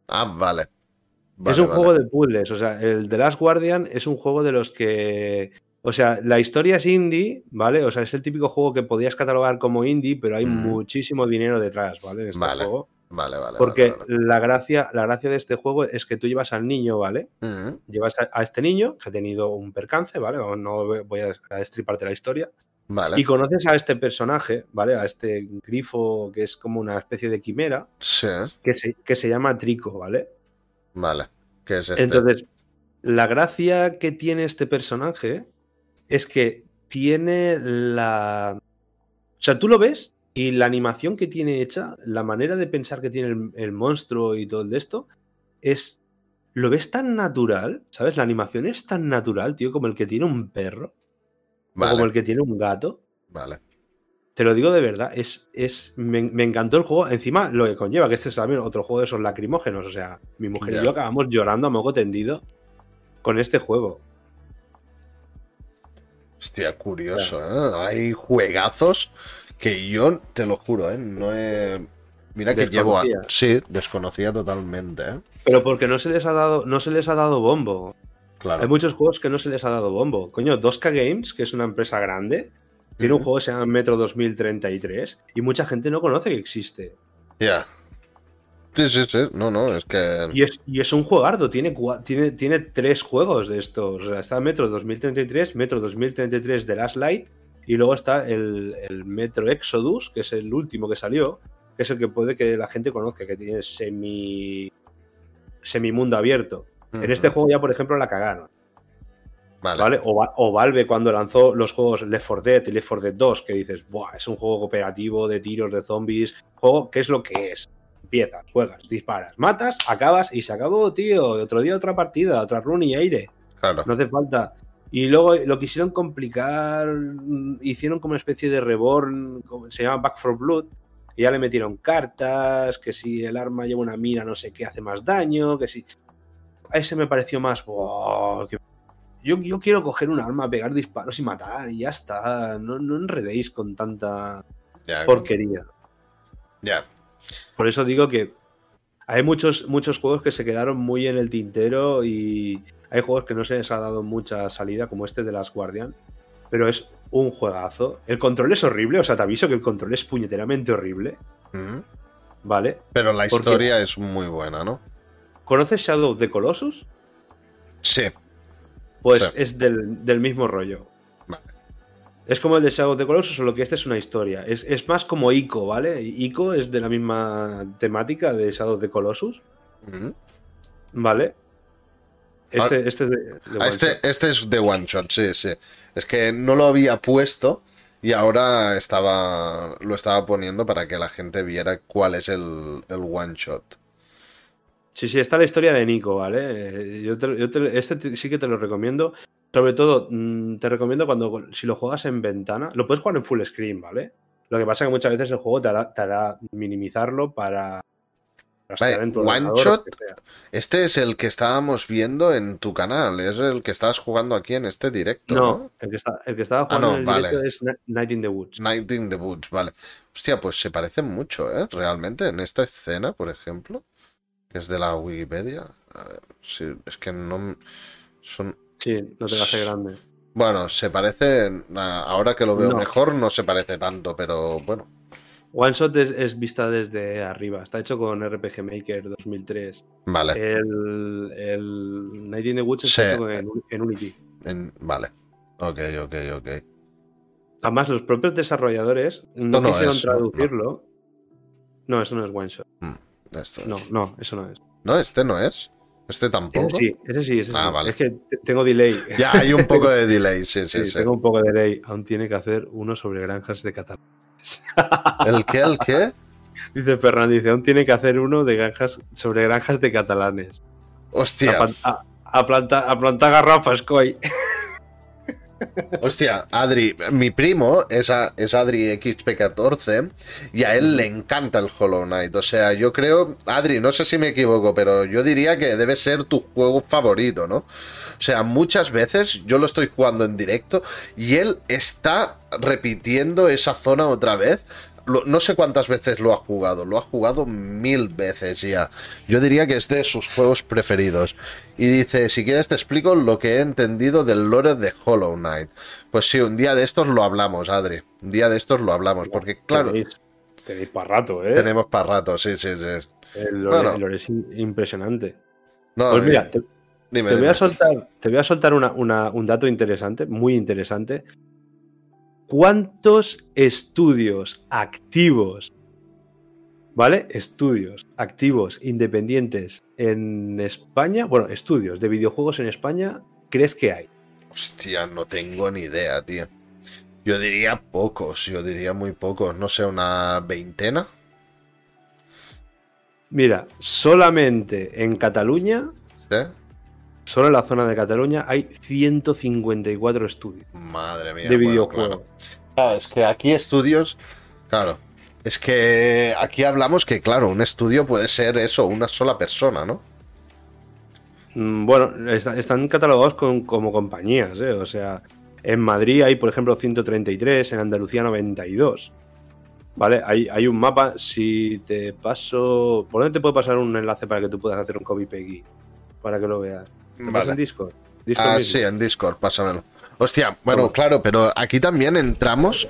Ah, vale. es un vale. juego de puzzles. O sea, el The Last Guardian es un juego de los que. O sea, la historia es indie, ¿vale? O sea, es el típico juego que podías catalogar como indie, pero hay Mm. muchísimo dinero detrás, ¿vale? En este Vale, juego. Vale, vale. Porque vale, vale. la gracia, la gracia de este juego es que tú llevas al niño, ¿vale? Llevas a, a este niño que ha tenido un percance, ¿vale? No voy a, a destriparte la historia. Vale. Y conoces a este personaje, ¿vale? A este grifo que es como una especie de quimera, Sí, que se, que se llama Trico, ¿vale? vale. ¿Qué es este? Entonces, la gracia que tiene este personaje es que tiene la... O sea, tú lo ves y la animación que tiene hecha, la manera de pensar que tiene el, el monstruo y todo el de esto, es... Lo ves tan natural, ¿sabes? La animación es tan natural, tío, como el que tiene un perro. O como el que tiene un gato. Vale. Te lo digo de verdad, es, es, me, me encantó el juego. Encima, lo que conlleva, que este es también otro juego de esos lacrimógenos. O sea, mi mujer y yo acabamos llorando a moco tendido con este juego. Hostia, curioso, ¿eh? Hay juegazos que yo, te lo juro, ¿eh? No he... Mira que llevo... A... Sí, desconocía totalmente, ¿eh? Pero porque no se les ha dado, no se les ha dado bombo. Claro. Hay muchos juegos que no se les ha dado bombo. Coño, 2K Games, que es una empresa grande, tiene un juego que se llama Metro 2033 y mucha gente no conoce que existe. Ya. Sí, sí, sí. No, no, es que... Y es, y es un juegardo, tiene, tiene, tiene tres juegos de estos. O sea, está Metro 2033, Metro 2033 de Last Light y luego está el, el Metro Exodus, que es el último que salió, que es el que puede que la gente conozca, que tiene semi semimundo abierto. En este juego ya, por ejemplo, la cagaron. Vale. ¿Vale? O, o Valve cuando lanzó los juegos Left 4 Dead y Left 4 Dead 2, que dices, Buah, es un juego cooperativo de tiros, de zombies, juego, ¿qué es lo que es? Empiezas, juegas, disparas, matas, acabas y se acabó, tío. Otro día otra partida, otra run y aire. Claro. No hace falta. Y luego lo quisieron complicar, mm, hicieron como una especie de reborn, se llama Back for Blood, y ya le metieron cartas, que si el arma lleva una mira no sé qué hace más daño, que si... A ese me pareció más... "Buah, qué yo, yo quiero coger un arma, pegar disparos y matar y ya está. No, no enredéis con tanta porquería. Ya. Por eso digo que hay muchos, muchos juegos que se quedaron muy en el tintero y hay juegos que no se les ha dado mucha salida, como este de Las Guardian, pero es un juegazo. El control es horrible, o sea, te aviso que el control es puñeteramente horrible, Ujú. ¿vale? Pero la Porque- historia es muy buena, ¿no? ¿Conoces Shadow of the Colossus? Sí. Pues Sí. es del, del mismo rollo. Vale. Es como el de Shadow of the Colossus, solo que este es una historia. Es, es más como Ico, ¿vale? Ico es de la misma temática de Shadow of the Colossus, Ujú. ¿vale? Este, este es de, de Ah, One este, Shot. este es de One Shot, sí, sí. Es que no lo había puesto y ahora estaba lo estaba poniendo para que la gente viera cuál es el, el One Shot. Sí, sí, está la historia de Nico, ¿vale? Yo te- yo te- este te- sí que te lo recomiendo. Sobre todo, mm, te recomiendo cuando si lo juegas en ventana, lo puedes jugar en full screen, ¿vale? Lo que pasa es que muchas veces el juego te hará, te hará minimizarlo para Vale, one shot. Este es el que estábamos viendo en tu canal, es el que estabas jugando aquí en este directo, ¿no? No, el que, está, el que estaba Ah, jugando no, en el vale. directo es Ni- Night in the Woods. Night in the Woods, vale. Hostia, pues se parecen mucho, ¿eh? Realmente, en esta escena, por ejemplo, que es de la Wikipedia. A ver, sí, es que no... Son... Sí, no te hace grande. Bueno, se parecen... Ahora que lo veo No. mejor, no se parece tanto, pero bueno. One Shot es, es vista desde arriba. Está hecho con RPG Maker 2003. Vale, El, el Night in the Woods Sí. está hecho en, en Unity. en- vale. Ok, ok, ok. Además, los propios desarrolladores no no, quisieron traducirlo. No. eso no es One Shot. Esto No, es- no, eso no es. No, este no es. Este tampoco. sí, ese sí, ese Ah, sí. vale. Es que te- tengo delay. Ya hay un poco de delay, sí, sí, Sí, sí. tengo un poco de delay. Aún tiene que hacer uno sobre granjas de Catalán. ¿El qué? ¿El qué? Dice aún tiene que hacer uno de granjas sobre granjas de catalanes. Hostia, a, a plantar, a plantar garrafas, coi. hostia, Adri, mi primo es, a- es Adri XP14 y a él le encanta el Hollow Knight. O sea, yo creo, Adri, no sé si me equivoco, pero yo diría que debe ser tu juego favorito, ¿no? O sea, muchas veces yo lo estoy jugando en directo y él está repitiendo esa zona otra vez. Lo- no sé cuántas veces lo ha jugado, lo ha jugado mil veces ya. Yo diría que es de sus juegos preferidos. Y dice, si quieres te explico lo que he entendido del lore de Hollow Knight. Pues sí, un día de estos lo hablamos, Adri. Un día de estos lo hablamos, porque claro, Tenéis, tenéis para rato, ¿eh? tenemos para rato, sí, sí, sí. El lore, Bueno. el lore es impresionante. No, Pues mira, eh, te, dime, te voy a soltar, te voy a soltar una- una- un dato interesante, muy interesante. ¿Cuántos estudios activos, ¿vale? Estudios activos independientes en España, bueno, estudios de videojuegos en España, crees que hay? Hostia, no tengo ni idea, tío. Yo diría pocos, yo diría muy pocos. No sé, una veintena. Mira, solamente en Cataluña, ¿Sí? Solo en la zona de Cataluña, hay 154 estudios Madre mía. de bueno, videojuegos. claro. Ah, es que aquí estudios. Claro. Es que aquí hablamos que, claro, un estudio puede ser eso, una sola persona, ¿no? Mm, Bueno, está- están catalogados con- como compañías, ¿eh? O sea, en Madrid hay, por ejemplo, 133, en Andalucía 92. ¿Vale? Hay, hay un mapa, si te paso... ¿Por dónde te puedo pasar un enlace para que tú puedas hacer un copy peggy? Para que lo veas. ¿Te paso Vale. en Discord? Discord Ah, mismo. sí, en Discord, pásamelo. Hostia, bueno, claro, pero aquí también entramos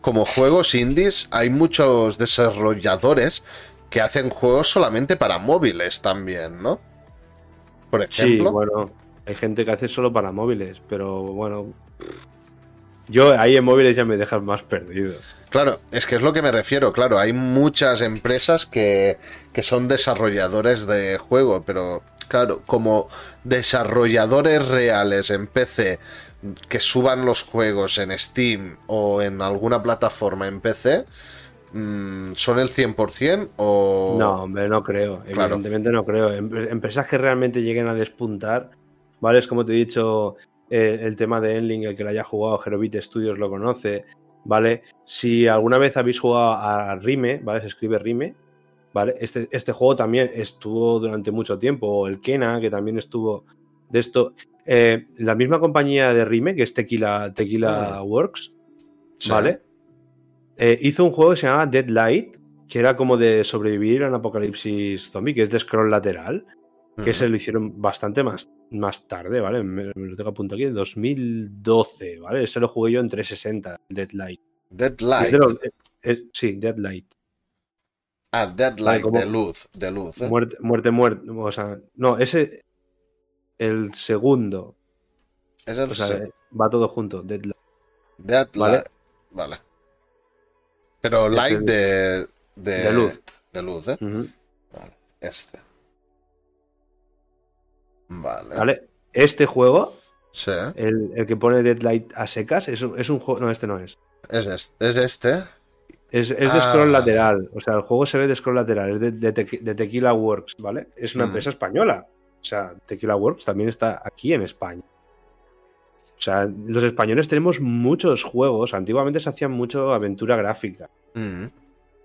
como juegos indies. Hay muchos desarrolladores que hacen juegos solamente para móviles también, ¿no? Por Sí, ejemplo. bueno, hay gente que hace solo para móviles, pero bueno... Yo ahí en móviles ya me dejas más perdido. Claro, es que es lo que me refiero, claro, hay muchas empresas que, que son desarrolladores de juego, pero claro, como desarrolladores reales en PC que suban los juegos en Steam o en alguna plataforma en PC, mm, ¿son el 100% o...? No, hombre, no creo. Claro. Evidentemente no creo. Em- Empresas que realmente lleguen a despuntar, ¿vale? Es como te he dicho, eh, el tema de Enling, el que lo haya jugado, Herobit Studios lo conoce, ¿vale? Si alguna vez habéis jugado a Rime, ¿vale? Se escribe Rime, ¿vale? Este, este juego también estuvo durante mucho tiempo, o el Kena, que también estuvo de esto. Eh, la misma compañía de Rime, que es Tequila, Tequila Ah. Works. ¿vale? Eh, hizo un juego que se llamaba Deadlight, que era como de sobrevivir a un apocalipsis zombie, que es de scroll lateral, que se lo hicieron bastante más, más tarde, ¿vale? Me, me lo tengo apuntado aquí, en 2012, ¿vale? Ese lo jugué yo en 360, Deadlight. Deadlight. De los- eh, es- sí, Deadlight. Ah, Deadlight, como- de luz, de luz. ¿eh? Muerte, muerte, muerte. O sea, no, ese. El segundo. Es el O sea, se- va todo junto. Deadlight. Deadlight. ¿vale? Vale. Pero light el- de, de... de luz. De luz, ¿eh? Ujú. Este. Vale. ¿Vale? Este juego, Sí. el, el que pone Deadlight a secas, es un, es un juego. No, este no es. Es este. Es este. Es, es de Ah, scroll lateral. O sea, el juego se ve de scroll lateral. Es de, de Tequi- de Tequila Works, ¿vale? Es una Mm. empresa española. O sea, Tequila Works también está aquí en España. O sea, los españoles tenemos muchos juegos. Antiguamente se hacían mucho aventura gráfica. Mm.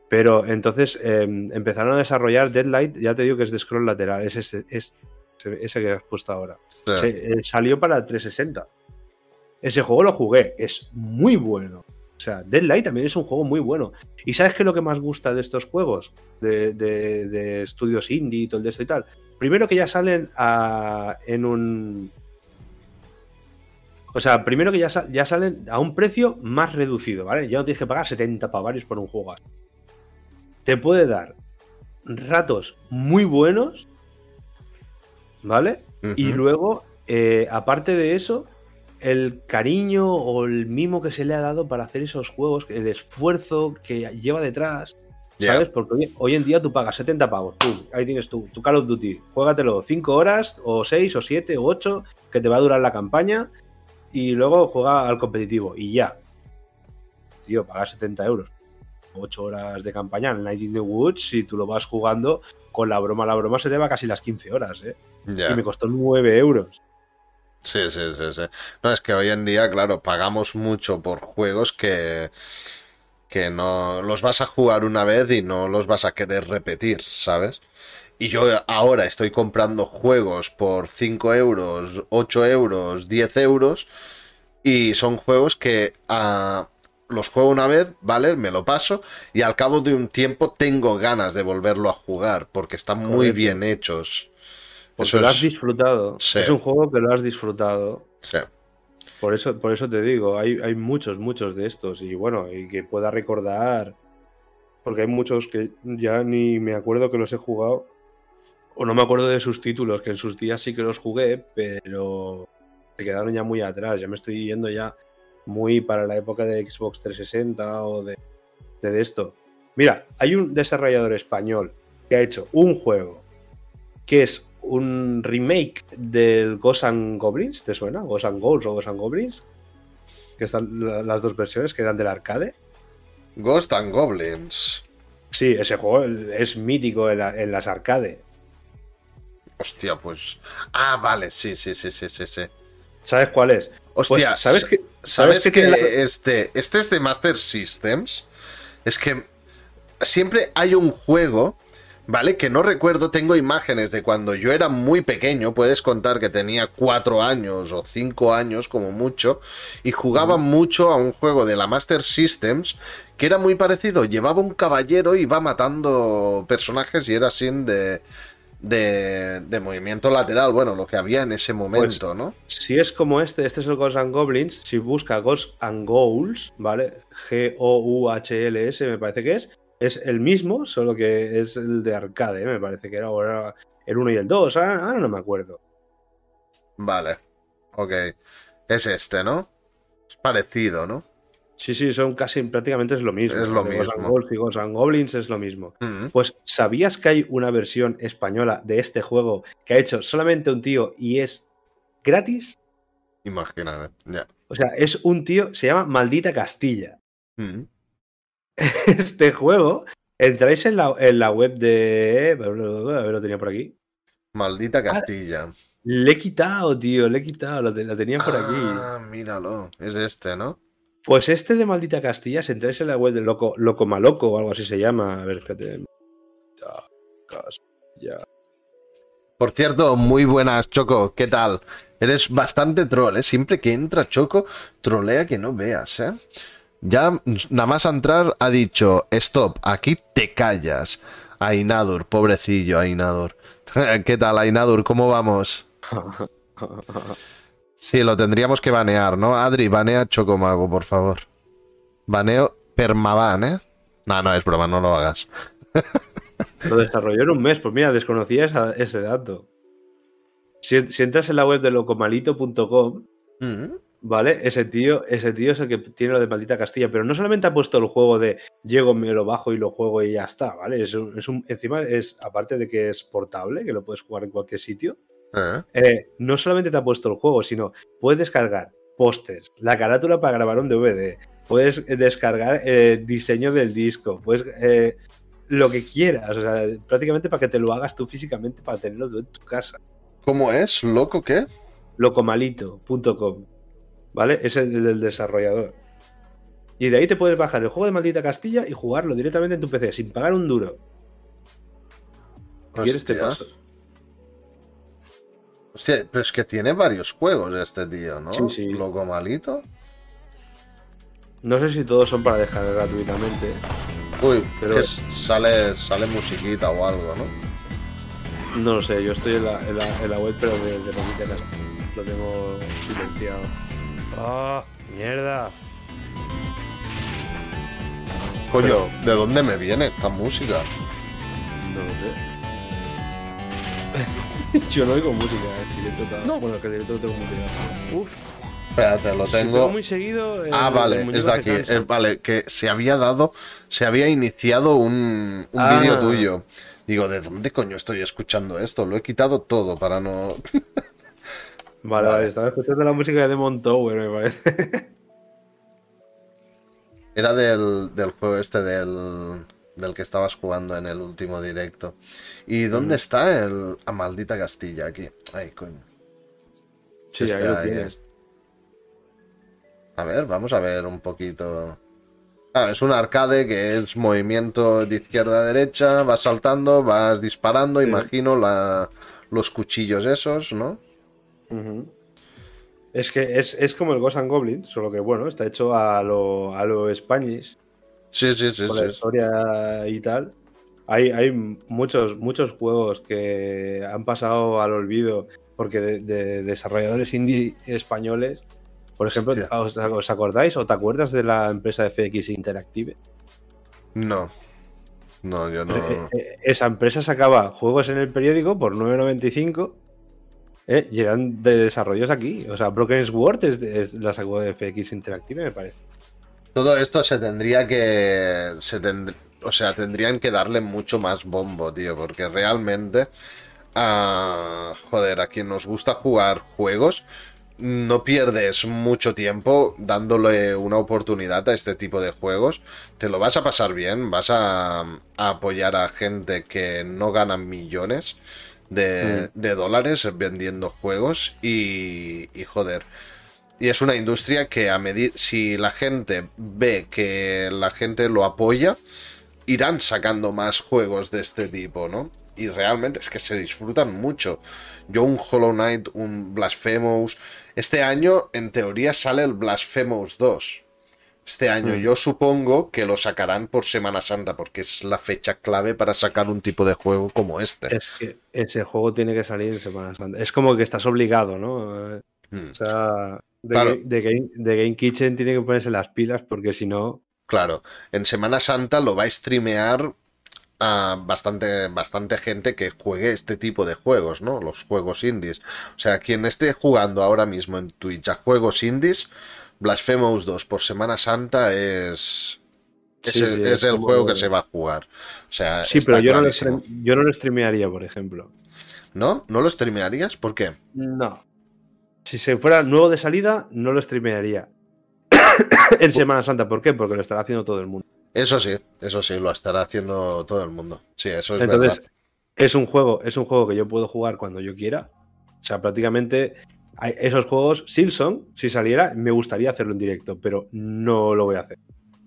Pero entonces eh, empezaron a desarrollar Deadlight. Ya te digo que es de scroll lateral. Es ese que has puesto ahora. Sí. Se- eh, salió para 360. Ese juego lo jugué. Es muy bueno. O sea, Deadlight también es un juego muy bueno. ¿Y sabes qué es lo que más gusta de estos juegos? De, de- de estudios indie y todo de esto y tal. Primero que ya salen a- en un... O sea, primero que ya, ya salen a un precio más reducido, ¿vale? Ya no tienes que pagar 70 pavarios por un juego. Te puede dar ratos muy buenos, ¿vale? Y luego, eh, aparte de eso, el cariño o el mimo que se le ha dado para hacer esos juegos, el esfuerzo que lleva detrás. ¿sabes? Porque hoy, hoy en día tú pagas 70 pavos, ahí tienes tú, tu Call of Duty, juégatelo 5 horas, o 6, o 7, o 8, que te va a durar la campaña, y luego juega al competitivo, y ya. Tío, pagar 70 euros, 8 horas de campaña en Night in the Woods, si tú lo vas jugando con la broma, la broma se te va casi las 15 horas, ¿eh? Y me costó 9 euros. Sí, sí, sí, sí. No, es que hoy en día, claro, pagamos mucho por juegos que, que no los vas a jugar una vez y no los vas a querer repetir, ¿sabes? Y yo ahora estoy comprando juegos por 5 euros, 8 euros, 10 euros y son juegos que ah, los juego una vez, ¿vale? Me lo paso y al cabo de un tiempo tengo ganas de volverlo a jugar porque están muy Correcto. bien hechos. Porque Eso lo has es- disfrutado. Sí. Es un juego que lo has disfrutado. Sí. Por eso, por eso te digo, hay, hay muchos, muchos de estos. Y bueno, y que pueda recordar. Porque hay muchos que ya ni me acuerdo que los he jugado. O no me acuerdo de sus títulos, que en sus días sí que los jugué, pero se quedaron ya muy atrás. Ya me estoy yendo ya muy para la época de Xbox 360 o de, de esto. Mira, hay un desarrollador español que ha hecho un juego que es un remake del Ghost and Goblins, ¿te suena? Ghost and Ghosts o Ghost and Goblins. Que están la- las dos versiones que eran del arcade. Ghost and Goblins. Sí, ese juego es mítico en, la- en las arcades. Hostia, pues. Ah, vale, sí, sí, sí, sí, sí, sí. ¿Sabes cuál es? Hostia, Pues, ¿sabes sa- qué? ¿Sabes, ¿Sabes qué que la- este, este es de Master Systems? Es que siempre hay un juego, ¿vale? Que no recuerdo, tengo imágenes de cuando yo era muy pequeño, puedes contar que tenía cuatro años o cinco años como mucho, y jugaba mucho a un juego de la Master Systems que era muy parecido, llevaba un caballero y iba matando personajes y era así de... De, de movimiento lateral, bueno, lo que había en ese momento, ¿no? Si es como este, este es el Ghost and Goblins. Si busca Ghost and Ghouls, ¿vale? G-O-U-H-L-S, me parece que es. Es el mismo, solo que es el de arcade, me parece que era ahora el 1 y el 2. Ahora, ahora no me acuerdo. Vale. Ok. Es este, ¿no? Es parecido, ¿no? Sí, sí, son casi prácticamente es lo mismo. Es lo mismo. Ghouls y Ghost and Goblins es lo mismo. Mm. Pues, ¿sabías que hay una versión española de este juego que ha hecho solamente un tío y es gratis? Imagínate. Ya. O sea, es un tío, se llama Maldita Castilla. Mm. este juego, entráis en la, en la web de. A ver, lo tenía por aquí. Maldita Castilla. Le he quitado, tío, le he quitado, lo, lo tenía por aquí. Ah, míralo. Es este, ¿no? Pues este de Maldita Castilla, si entráis en la web de Loco, Loco Maloco o algo así se llama. A ver, espérate. Maldita Castilla. Por cierto, muy buenas, Choco. ¿Qué tal? Eres bastante troll, ¿eh? Siempre que entra Choco, trolea que no veas, ¿eh? Ya nada más entrar ha dicho, stop, aquí te callas. Ainadur, pobrecillo Ainadur. ¿Qué tal, Ainadur? ¿Cómo vamos? Sí, lo tendríamos que banear, ¿no? Adri, banea Chocomago, por favor. Baneo permaban, ¿eh? No, no, es broma, no lo hagas. Lo desarrolló en un mes. Pues mira, desconocía esa- ese dato. Si, si entras en la web de locomalito.com, Mm. ¿Vale? Ese tío, ese tío es el que tiene lo de maldita Castilla, pero no solamente ha puesto el juego de llego, me lo bajo y lo juego y ya está, ¿vale? Es un, es un- encima es, aparte de que es portable, que lo puedes jugar en cualquier sitio, ¿Eh? eh, no solamente te ha puesto el juego, sino puedes descargar pósters, la carátula para grabar un DVD, puedes eh, descargar el diseño del disco, puedes eh, lo que quieras, o sea, prácticamente para que te lo hagas tú físicamente para tenerlo tú en tu casa. ¿Cómo es? ¿Loco qué? locomalito.com. ¿Vale? Es el del desarrollador. Y de ahí te puedes bajar el juego de Maldita Castilla y jugarlo directamente en tu PC sin pagar un duro. ¿Quieres te Hostia. paso? Hostia, pero es que tiene varios juegos este tío, ¿no? Sí, sí. Loco malito. No sé si todos son para descargar gratuitamente. Uy, Pero- que sale, sale musiquita o algo, ¿no? No lo sé, yo estoy en la, en la- en la web, pero de, de Maldita Castilla. Lo tengo silenciado. ¡Ah! ¡Mierda! Coño, ¿de dónde me viene esta música? No lo sé. yo no oigo música, el directo está- No. Bueno, que directo lo tengo muteado. Uf, Espérate, lo si tengo muy seguido. el- Ah, vale, es de aquí. Eh, vale, que se había dado, se había iniciado un, un Ah. vídeo tuyo. Digo, ¿de dónde coño estoy escuchando esto? Lo he quitado todo para no. Vale, Vale. vale, estaba escuchando la música de Demon Tower, me parece. Era del, del juego este del, del que estabas jugando en el último directo. ¿Y dónde está el. A maldita Castilla aquí? Ay, coño. Sí, Este ahí lo ahí, tienes. A ver, vamos a ver un poquito. Ah, es un arcade que es movimiento de izquierda a derecha, vas saltando, vas disparando, Sí. imagino la, los cuchillos esos, ¿no? Es que es, es como el Ghost and Goblin, solo que bueno, está hecho a lo, a lo Spanish, Sí, sí, sí, con la sí. historia y tal. Hay, hay muchos, muchos juegos que han pasado al olvido porque de, de desarrolladores indie españoles. Por ejemplo. ¿os, os acordáis o te acuerdas de la empresa FX Interactive? No. No, yo no. Eh, eh, esa empresa sacaba juegos en el periódico por 9.95 eh, y eran de desarrollos aquí. O sea, Broken Sword es, es la sacó de FX Interactive, me parece. Todo esto se tendría que. Se tend- O sea, tendrían que darle mucho más bombo, tío, porque realmente a, joder, a quien nos gusta jugar juegos, no pierdes mucho tiempo dándole una oportunidad a este tipo de juegos. Te lo vas a pasar bien, vas a, apoyar a gente que no gana millones de, mm. dólares vendiendo juegos y, y, joder. Y es una industria que a medida si la gente ve que la gente lo apoya, irán sacando más juegos de este tipo, ¿no? Y realmente es que se disfrutan mucho. Yo un Hollow Knight, un Blasphemous. Este año, en teoría, sale el Blasphemous 2. Este año mm. yo supongo que lo sacarán por Semana Santa, porque es la fecha clave para sacar un tipo de juego como este. Es que ese juego tiene que salir en Semana Santa. Es como que estás obligado, ¿no? Mm. O sea, de, Game, de Game Kitchen tiene que ponerse las pilas porque si no... Claro, en Semana Santa lo va a streamear bastante, bastante gente que juegue este tipo de juegos, ¿no? Los juegos indies. O sea, quien esté jugando ahora mismo en Twitch a juegos indies, Blasphemous 2 por Semana Santa es. Es, el, juego que se va a jugar. O sea, sí, pero yo no, lo yo no lo streamearía, por ejemplo. ¿No? ¿No lo streamearías? ¿Por qué? No. Si se fuera nuevo de salida, no lo streamearía. en Semana Santa, ¿por qué? Porque lo estará haciendo todo el mundo. Eso sí, eso sí, lo estará haciendo todo el mundo. Sí, eso es Entonces, verdad. Es un juego, es un juego que yo puedo jugar cuando yo quiera. O sea, prácticamente esos juegos, Silson, si saliera, me gustaría hacerlo en directo, pero no lo voy a hacer.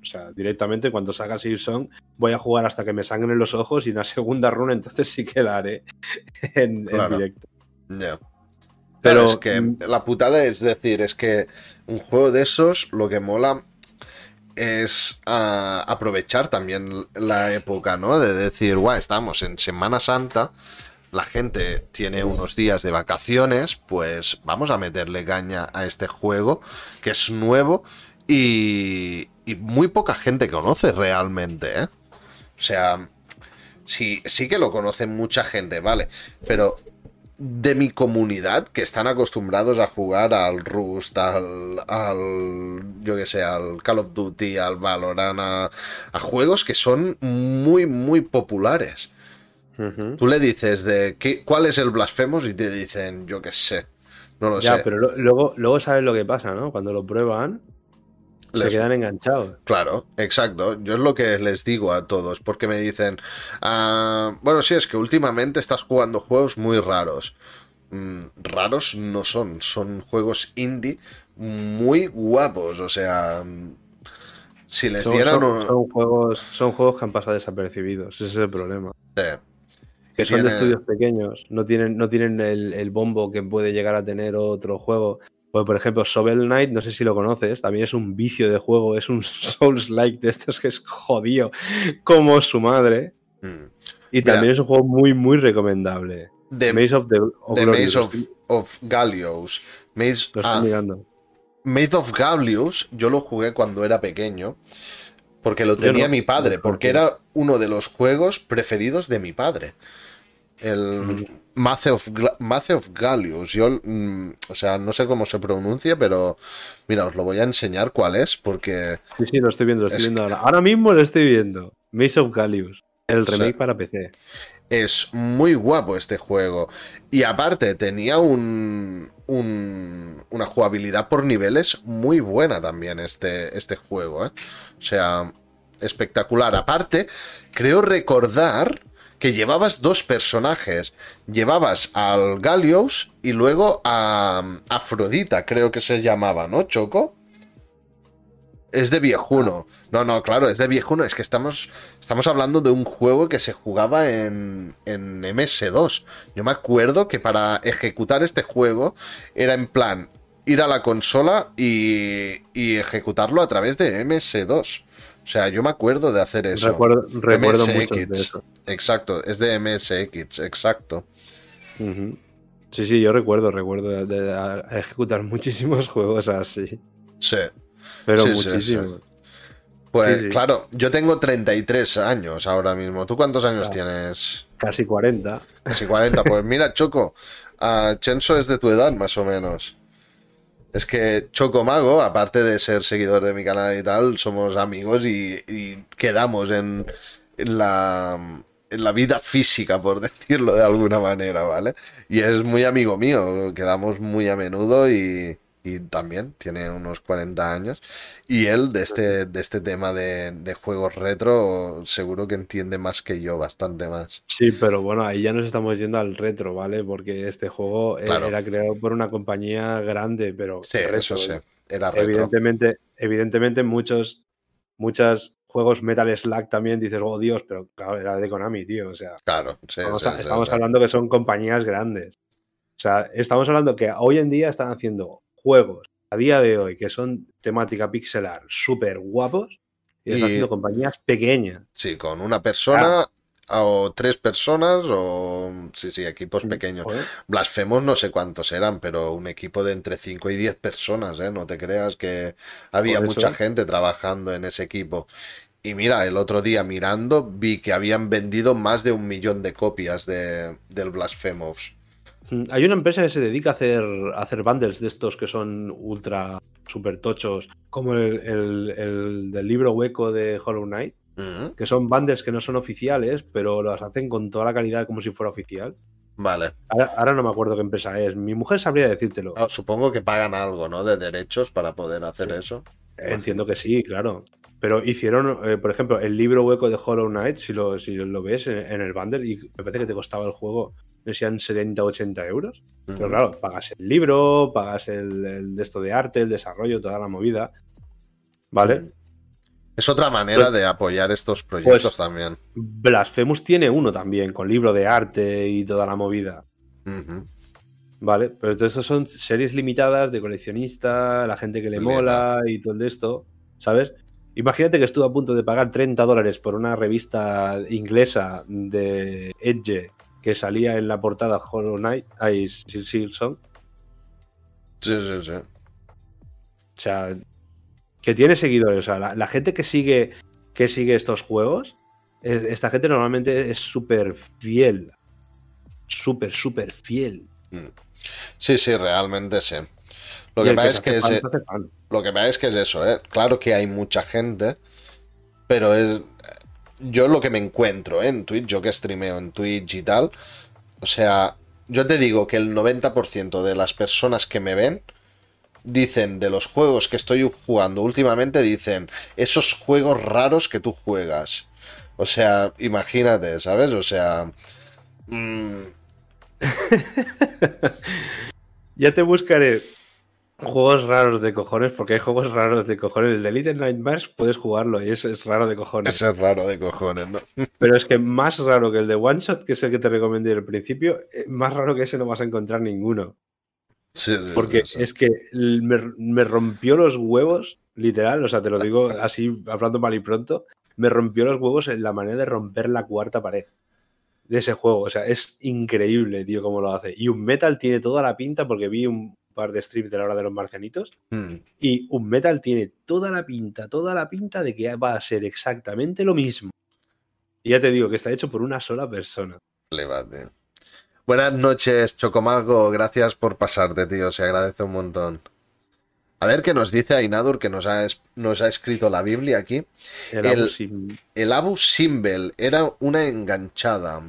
O sea, directamente cuando salga Silson, voy a jugar hasta que me sangren los ojos y una segunda runa, entonces sí que la haré en, directo. Ya. Pero es que mm, la putada es decir, es que un juego de esos, lo que mola es ah, aprovechar también la época, ¿no? De decir, guau, estamos en Semana Santa, la gente tiene unos días de vacaciones, pues vamos a meterle caña a este juego, que es nuevo y, y muy poca gente conoce realmente, ¿eh? O sea, sí, sí que lo conoce mucha gente, ¿vale? Pero de mi comunidad que están acostumbrados a jugar al Rust, al, al yo que sé, al Call of Duty, al Valorant, a, juegos que son muy, muy populares. Tú le dices de qué, cuál es el Blasphemous y te dicen, yo que sé, no lo ya, sé. pero luego, luego sabes lo que pasa, ¿no? Cuando lo prueban, se quedan enganchados. Claro, exacto. Yo es lo que les digo a todos, porque me dicen, ah, bueno, sí, es que últimamente estás jugando juegos muy raros. Mm, raros no son, son juegos indie muy guapos, o sea... Si les dieran... Son, juegos, son juegos que han pasado desapercibidos, ese es el problema. Que son de estudios pequeños, no tienen, no tienen el, el, bombo que puede llegar a tener otro juego. Pues, por ejemplo, Shovel Knight, no sé si lo conoces, también es un vicio de juego, es un Souls-like de estos que es jodido como su madre. Mm. Y también es un juego muy, muy recomendable. The Maze of, the, Maze of, Gallios. Maze, ah, Maze of Gallios, yo lo jugué cuando era pequeño. Porque lo tenía mi padre, porque era uno de los juegos preferidos de mi padre. El, Mace of, Mace of Gallius. Yo, mm, o sea, no sé cómo se pronuncia, pero mira, os lo voy a enseñar cuál es, porque. Sí, sí, lo estoy viendo, lo estoy viendo ahora. Ahora mismo lo estoy viendo. Mace of Gallius, el remake para PC. Es muy guapo este juego. Y aparte, tenía un, un, una jugabilidad por niveles muy buena también este, este juego. ¿eh? O sea, espectacular. Aparte, creo recordar que llevabas dos personajes. Llevabas al Galios y luego a Afrodita, creo que se llamaba, ¿no, Choco? Es de viejuno. No, no, claro, es de viejuno. Es que estamos, estamos hablando de un juego que se jugaba en, en MS2. Yo me acuerdo que para ejecutar este juego era en plan ir a la consola y, y ejecutarlo a través de MS2. O sea, yo me acuerdo de hacer eso. Recuerdo, recuerdo mucho de eso. Exacto, es de MSX, exacto. Sí, sí, yo recuerdo, recuerdo de, ejecutar muchísimos juegos así. Sí. Pero muchísimos. pues claro, yo tengo 33 años ahora mismo. ¿Tú cuántos años tienes? Casi 40. Casi 40. Pues mira, Choco, uh, Chenso es de tu edad más o menos. Es que Choco Mago, aparte de ser seguidor de mi canal y tal, somos amigos y, quedamos en, la, en la vida física, por decirlo de alguna manera, ¿vale? Y es muy amigo mío, quedamos muy a menudo y, y también tiene unos 40 años. Y él de este, de este tema de, de, juegos retro seguro que entiende más que yo, bastante más. Sí, pero bueno, ahí ya nos estamos yendo al retro, ¿vale? Porque este juego eh, era creado por una compañía grande, pero... Sí, eso sí, era retro. Evidentemente, evidentemente muchos, muchos juegos Metal Slug también dices, oh Dios, pero claro, era de Konami, tío. O sea, claro, sí, estamos, sí, estamos sí, hablando que son compañías grandes. O sea, estamos hablando que hoy en día están haciendo juegos a día de hoy que son temática pixelar súper guapos y, están haciendo compañías pequeñas. Sí, con una persona o tres personas o sí, sí, equipos pequeños. Joder. Blasfemos no sé cuántos eran, pero un equipo de entre 5 y 10 personas, ¿eh? No te creas que había mucha gente trabajando en ese equipo. Y mira, el otro día mirando vi que habían vendido más de un millón de copias de, del Blasphemous. Mm, Hay una empresa que se dedica a hacer, a hacer bundles de estos que son ultra super tochos, como el, el- el del libro hueco de Hollow Knight, Mm, que son bundles que no son oficiales, pero los hacen con toda la calidad como si fuera oficial. Vale. Ahora, ahora no me acuerdo qué empresa es. Mi mujer sabría decírtelo. Ah, supongo que pagan algo, ¿no? De derechos para poder hacer eso. Entiendo que sí, claro. Pero hicieron, eh, por ejemplo, el libro hueco de Hollow Knight, si lo, si lo ves en, en el bundle, y me parece que te costaba el juego, no eran 70 o 80 euros. Pero claro, pagas el libro, pagas el, el de esto de arte, el desarrollo, toda la movida. ¿Vale? Es otra manera Pues- de apoyar estos proyectos pues- también. Blasphemous tiene uno también, con libro de arte y toda la movida. ¿Vale? Pero entonces son series limitadas de coleccionista, la gente que le mola y todo de esto, ¿sabes? Imagínate que estuve a punto de pagar 30 dólares por una revista inglesa de Edge que salía en la portada Hollow Knight, ahí Silksong. Sí, sí, sí. O sea, que tiene seguidores. O sea, la, la gente que sigue, que sigue estos juegos, es- esta gente normalmente es súper fiel. Súper, súper fiel. Sí, sí, realmente sí. Lo que pasa es que es, lo que pasa es que es eso, ¿eh? Claro que hay mucha gente, pero es yo lo que me encuentro ¿eh? en Twitch, yo que streameo en Twitch y tal, o sea, yo te digo que el 90% de las personas que me ven dicen de los juegos que estoy jugando últimamente, dicen esos juegos raros que tú juegas. O sea, imagínate, ¿sabes? O sea, mm, Ya te buscaré juegos raros de cojones, porque hay juegos raros de cojones. El de Little Nightmares puedes jugarlo y ese es raro de cojones. ese es raro de cojones, ¿no? Pero es que más raro que el de One Shot, que es el que te recomendé al principio, eh, más raro que ese no vas a encontrar ninguno. Sí, sí, Porque sí, es que me, me rompió los huevos, literal, o sea, te lo digo así, hablando mal y pronto, me rompió los huevos en la manera de romper la cuarta pared de ese juego. O sea, es increíble, tío, cómo lo hace. Y un Metal tiene toda la pinta, porque vi un par de streams de la hora de los marcianitos, Mm. y un Metal tiene toda la pinta, toda la pinta de que va a ser exactamente lo mismo. Y ya te digo que está hecho por una sola persona. Flipate. Buenas noches, Chocomago. Gracias por pasarte, tío. Se agradece un montón. A ver qué nos dice Ainadur, que nos ha, nos ha escrito la Biblia aquí. El, El- Abu Sim- El Abu Simbel era una enganchada.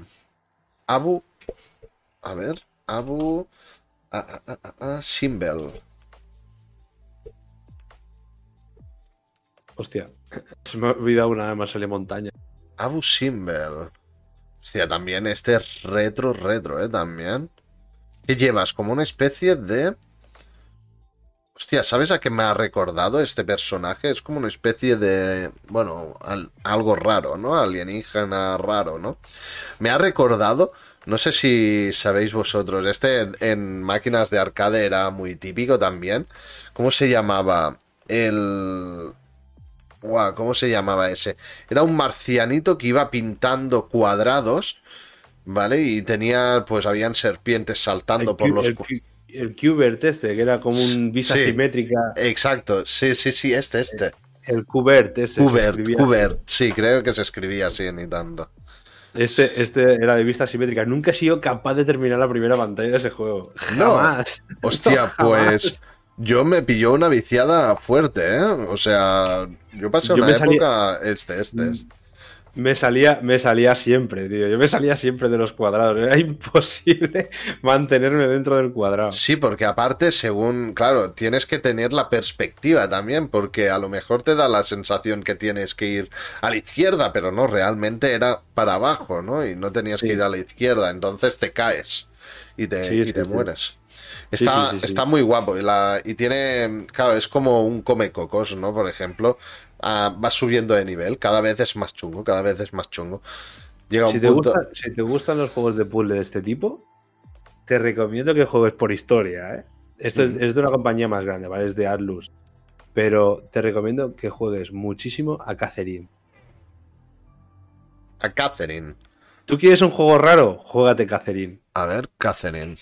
Abu. A ver. Abu. Ah, ah, ah, ah, Simbel. Hostia, se me ha olvidado una más sale montaña. Abu Simbel. Hostia, también este es retro, retro, ¿eh? También. ¿Qué llevas? Como una especie de... Hostia, ¿sabes a qué me ha recordado este personaje? Es como una especie de... Bueno, al- algo raro, ¿no? Alienígena raro, ¿no? Me ha recordado... No sé si sabéis vosotros, este en máquinas de arcade era muy típico también. ¿Cómo se llamaba? El... Guau, ¿cómo se llamaba ese? Era un marcianito que iba pintando cuadrados, ¿vale? Y tenía, pues habían serpientes saltando el, por los... el, el Qbert este, que era como un vista Sí. simétrica. Exacto, sí, sí, sí, este, este. El Qbert ese. escribía- Kubert, sí, creo que se escribía así, ni tanto. Este, este era de vista simétrica. Nunca he sido capaz de terminar la primera pantalla de ese juego. No. Jamás. Hostia, No, pues yo me pilló una viciada fuerte, ¿eh? O sea, yo pasé Yo una época... Este, este es. Me salía, me salía siempre, tío. Yo me salía siempre de los cuadrados. Era imposible mantenerme dentro del cuadrado. Sí, porque aparte, según, claro, tienes que tener la perspectiva también, porque a lo mejor te da la sensación que tienes que ir a la izquierda, pero no, realmente era para abajo, ¿no? Y no tenías que ir a la izquierda, entonces te caes y te, y te mueres. Está, está muy guapo y, la, y tiene, claro, es como un come cocos, ¿no? Por ejemplo, ah, va subiendo de nivel, cada vez es más chungo, cada vez es más chungo. Llega si, un te punto... si te gustan los juegos de puzzle de este tipo, te recomiendo que juegues por historia, ¿eh? Esto es, de una compañía más grande, ¿vale? Es de Atlus. Pero te recomiendo que juegues muchísimo a Catherine. A Catherine. ¿Tú quieres un juego raro? Juégate Catherine. A ver, Catherine.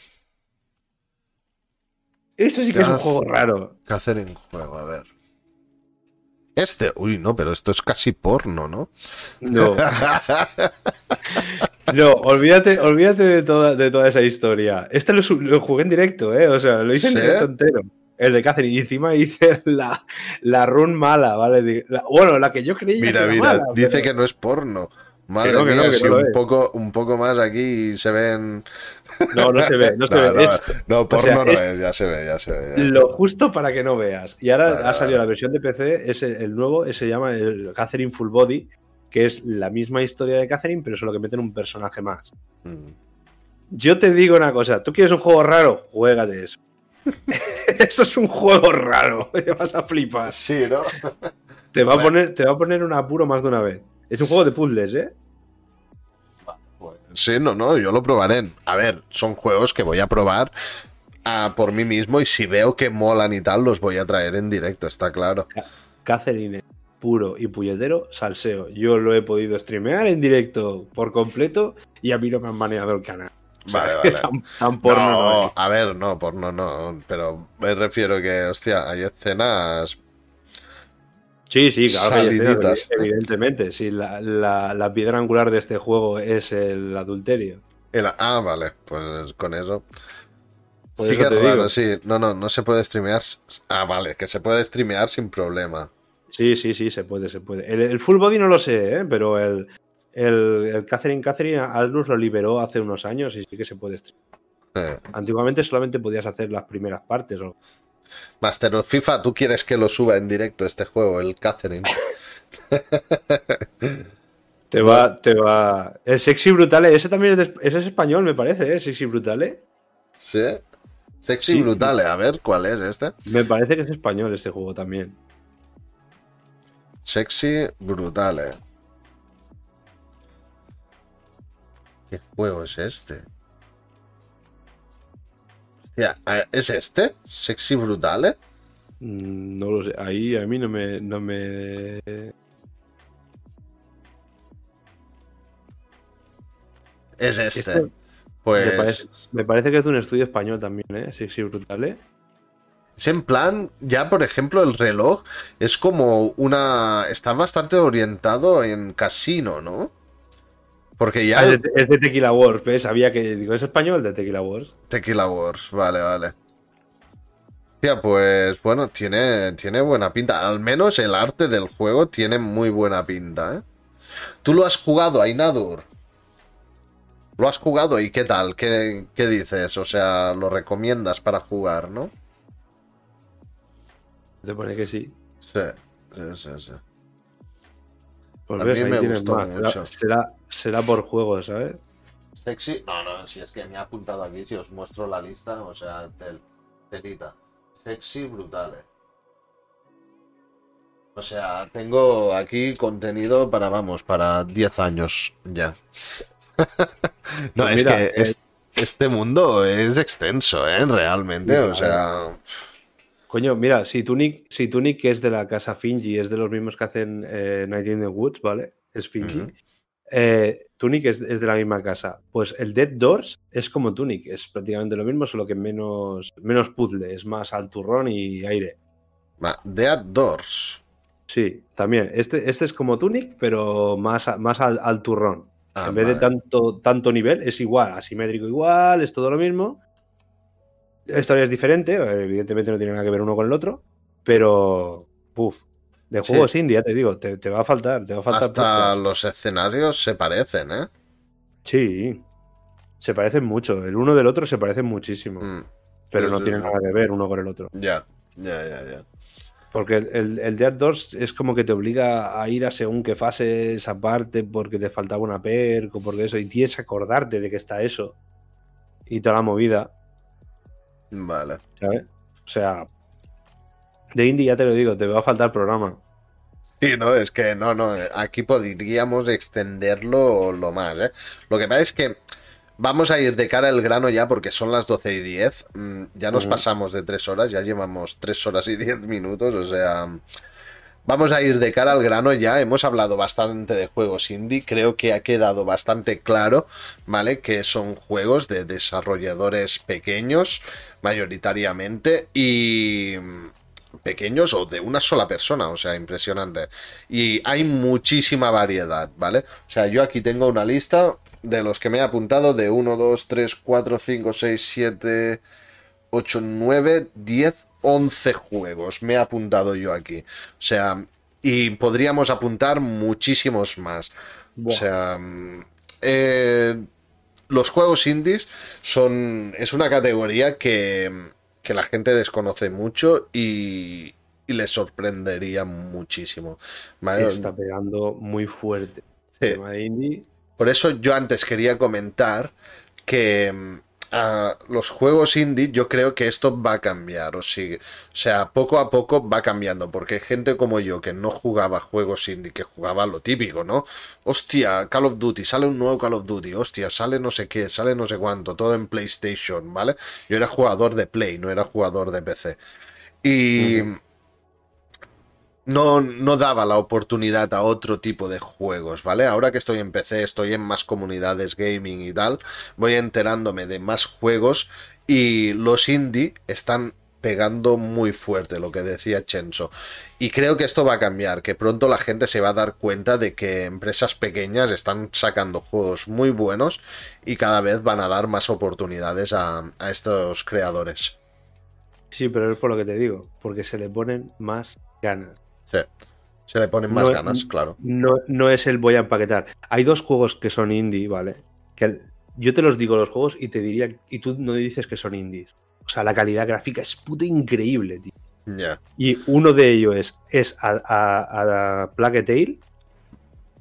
Eso sí que es un juego raro. ¿Qué hacer en juego? A ver. Este, uy, no, pero esto es casi porno, ¿no? No. no, olvídate, olvídate de toda, de toda esa historia. Este lo, jugué en directo, ¿eh? O sea, lo hice en directo entero. El de Catherine. Y encima hice la, la run mala, ¿vale? bueno, la que yo creía. Mira, mira, dice que no es porno. Madre mía, si un, poco, un poco más aquí se ven. No, no se ve, no se ve. No, porno no es, ya se ve, ya se ve. Lo justo para que no veas. Y ahora ha salido la versión de PC, es el, nuevo, se llama el Catherine Full Body, que es la misma historia de Catherine, pero solo que meten un personaje más. Mm. Yo te digo una cosa, ¿tú quieres un juego raro? Juégate eso. eso es un juego raro, te vas a flipar. Sí, ¿no? te, va a poner, te va a poner un apuro más de una vez. Es un juego de puzzles, ¿eh? Sí, no, no, yo lo probaré. A ver, son juegos que voy a probar ah, por mí mismo y si veo que molan y tal, los voy a traer en directo, está claro. Catherine, puro y puñetero, salseo. Yo lo he podido streamear en directo por completo y a mí no me han baneado el canal. Vale, vale. Tan, porno no, a ver, no, porno no, pero me refiero que, hostia, hay escenas Sí, sí, claro, evidentemente. Sí, la, piedra angular de este juego es el adulterio. ah, vale, pues con eso. sí que raro, sí. No, no, no se puede streamear. Ah, vale, que se puede streamear sin problema. Sí, sí, sí, se puede, se puede. El, full body no lo sé, ¿eh? pero el, el, el Catherine Catherine Aldous lo liberó hace unos años y sí que se puede streamear. Eh. Antiguamente solamente podías hacer las primeras partes. O... Master of FIFA, ¿tú quieres que lo suba en directo este juego, el Catherine? te va, te va. El Sexy Brutale, ese también es, ese es español, me parece, ¿eh? Sexy Brutale. Sí. Sexy Brutale, a ver, ¿cuál es este? Me parece que es español este juego también. Sexy Brutale. ¿Qué juego es este? ¿Es este? ¿Sexy Brutale? Mm, no lo sé. Ahí a mí no me. No me... Es este. pues. Me parece, que es de un estudio español también, ¿eh? Sexy Brutale. Es en plan, ya por ejemplo, el reloj es como una. Está bastante orientado en casino, ¿no? Porque ya. Ah, es, de, Tequila Wars, ¿ves? Sabía que. Digo, ¿es español de Tequila Wars? Tequila Wars, vale, vale. Tía, pues bueno, tiene, tiene buena pinta. Al menos el arte del juego tiene muy buena pinta, ¿eh? ¿Tú lo has jugado, Ainadur? ¿Lo has jugado y qué tal? ¿Qué, ¿Qué, dices? O sea, lo recomiendas para jugar, ¿no? Te pone que sí. Sí, sí, sí. sí. Pues a mí me gustó mucho. Será, será por juego, ¿sabes? Sexy. No, no, si es que me ha apuntado aquí, si os muestro la lista, o sea, tel, telita. Sexy brutales. O sea, tengo aquí contenido para, vamos, para 10 años ya. no, pues es que eh, este mundo es extenso, ¿eh? Realmente, o sea... Coño, mira, si Tunic, si Tunic es de la casa Finji, es de los mismos que hacen eh, Night in the Woods, ¿vale? Es Finji. Eh, Tunic es, de la misma casa. Pues el Dead Doors es como Tunic, es prácticamente lo mismo, solo que menos, menos puzzle, es más al turrón y aire. Dead Doors. Sí, también. Este, este es como Tunic, pero más, más al, turrón. Ah, en vez de tanto, tanto nivel, es igual, asimétrico igual, es todo lo mismo la historia es diferente, evidentemente no tiene nada que ver uno con el otro, pero. Uf. De juegos indie, ya te digo, te, va a faltar, te va a faltar. Hasta los escenarios se parecen, ¿eh? Sí. Se parecen mucho. El uno del otro se parecen muchísimo. Mm. Pero no tienen nada que ver uno con el otro. Ya, ya, ya, ya. Porque el, el, Dead Doors es como que te obliga a ir a según qué fases aparte porque te faltaba una perk o porque eso. Y tienes que acordarte de que está eso. Y toda la movida. Vale. ¿Sabes? O sea, de indie ya te lo digo, te va a faltar programa. Sí, no, es que no, no, aquí podríamos extenderlo lo más, ¿eh? Lo que pasa es que vamos a ir de cara al grano ya porque son las 12 y 10, mm, ya nos pasamos de 3 horas, ya llevamos 3 horas y 10 minutos, o sea... Vamos a ir de cara al grano ya. Hemos hablado bastante de juegos indie. Creo que ha quedado bastante claro, ¿vale? Que son juegos de desarrolladores pequeños, mayoritariamente. Y pequeños o de una sola persona, o sea, impresionante. Y hay muchísima variedad, ¿vale? O sea, yo aquí tengo una lista de los que me he apuntado de 1, 2, 3, 4, 5, 6, 7, 8, 9, 10, 11 juegos. Me he apuntado yo aquí. O sea, y podríamos apuntar muchísimos más. O sea, eh, los juegos indies son. Es una categoría que que la gente desconoce mucho y, y les sorprendería muchísimo. Está pegando muy fuerte. Por eso yo antes quería comentar que los juegos indie, yo creo que esto va a cambiar. O, sea, poco a poco va cambiando. Porque gente como yo que no jugaba juegos indie, que jugaba lo típico, ¿no? Hostia, Call of Duty, sale un nuevo Call of Duty. Hostia, sale no sé qué, sale no sé cuánto. Todo en PlayStation, ¿vale? Yo era jugador de Play, no era jugador de PC. Y no, no daba la oportunidad a otro tipo de juegos, ¿vale? Ahora que estoy en PC, estoy en más comunidades gaming y tal, voy enterándome de más juegos y los indie están pegando muy fuerte, lo que decía Chenso. Y creo que esto va a cambiar, que pronto la gente se va a dar cuenta de que empresas pequeñas están sacando juegos muy buenos y cada vez van a dar más oportunidades a, a estos creadores. Sí, pero es por lo que te digo, porque se le ponen más ganas. Se le ponen más ganas, claro. No, no es el voy a empaquetar. Hay dos juegos que son indie, ¿vale? Que yo te los digo los juegos y te diría, y tú no dices que son indies. O sea, la calidad gráfica es puta increíble, tío. Y uno de ellos es, es a, a, Plague Tale.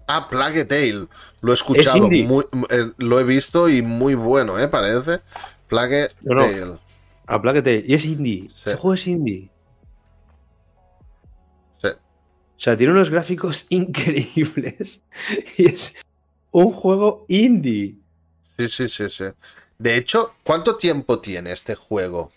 Ah, Plague Tale. Lo he escuchado, muy, eh, lo he visto y muy bueno, ¿eh? Parece. Plague Tale. A Plague Tale. Y es indie. Ese juego es indie. O sea, tiene unos gráficos increíbles y es un juego indie. Sí, sí, sí, sí. De hecho, ¿cuánto tiempo tiene este juego?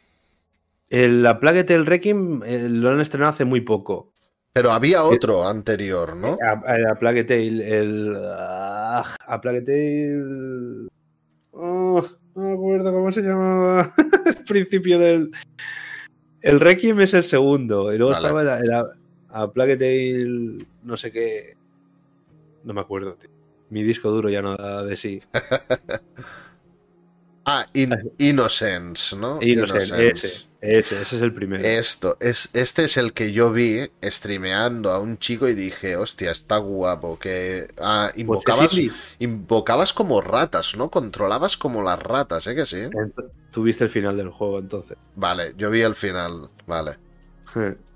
El, la Plague Tale Requiem eh, lo han estrenado hace muy poco. Pero había otro anterior, ¿no? A, a, Plague Tale, el. Ah, a Plague Tale. Oh, no me acuerdo cómo se llamaba. el principio del. El Requiem es el segundo. Y luego estaba la, a Plague Tale, no sé qué. No me acuerdo, tío. Mi disco duro ya no da de sí. ah, Innocence, ¿no? Innocence, Ese, ese, ese es el primero. Esto, es, este es el que yo vi streameando a un chico y dije, hostia, está guapo. Que ah, pues invocabas, invocabas como ratas, ¿no? Controlabas como las ratas, ¿eh? Que sí. Tuviste el final del juego entonces. Vale, yo vi el final, vale.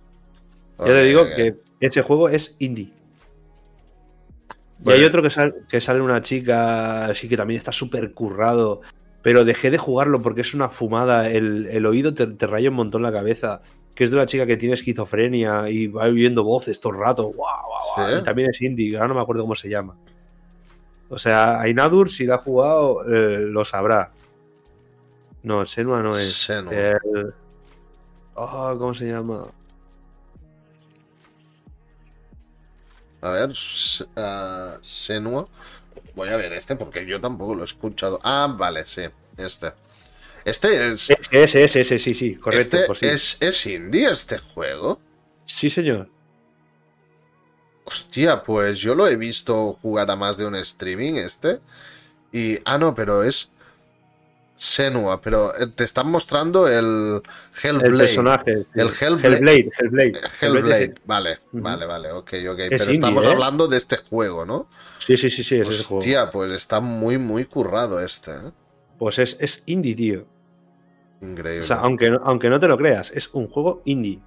Ya te digo que ese juego es indie. Y hay otro que sale, que sale una chica así que también está súper currado. Pero dejé de jugarlo porque es una fumada. El, oído te, raya un montón la cabeza. Que es de una chica que tiene esquizofrenia y va oyendo voces todo el rato. Y también es indie. Ahora no me acuerdo cómo se llama. O sea, Ainadur, si la ha jugado, eh, lo sabrá. No, Senua no es. Senua. Ah, ¿Cómo se llama? A ver, uh, Senua. Voy a ver este porque yo tampoco lo he escuchado. Ah, vale, sí, este. Este es. Ese, ese, ese, sí, sí, correcto. Este pues es, es indie este juego. Sí, señor. Hostia, pues yo lo he visto jugar a más de un streaming este. Y. Ah, no, pero es. Senua, pero eh, te están mostrando el Hellblade. El personaje. El Hellblade. Hellblade. Hellblade. Hellblade, vale, vale, vale, ok, ok. Es Pero indie, estamos ¿eh? hablando de este juego, ¿no? Sí, sí, sí, sí, es ese juego. Hostia, pues está muy, muy currado este, ¿eh? Pues es, es indie, tío. Increíble. O sea, aunque, no- aunque no te lo creas, es un juego indie.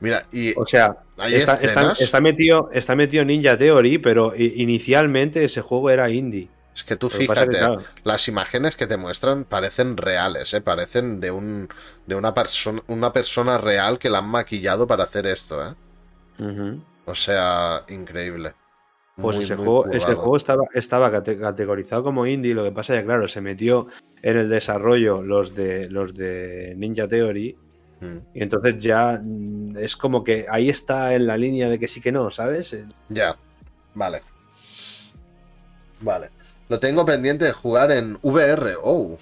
Mira, y O sea, ¿Hay está, está- metido, está metido Ninja Theory, pero inicialmente ese juego era indie. Es que tú fíjate, que, claro, las imágenes que te muestran parecen reales, ¿eh? Parecen de un de una persona una persona real que la han maquillado para hacer esto, ¿eh? O sea, increíble. Pues Muy, ese, muy juego, ese juego estaba, estaba cate- categorizado como indie, lo que pasa es que, claro, se metió en el desarrollo los de, los de Ninja Theory, Mm, y entonces ya mm, es como que ahí está en la línea de que sí que no, ¿sabes? Ya, vale. Vale. Lo tengo pendiente de jugar en VR. Oh.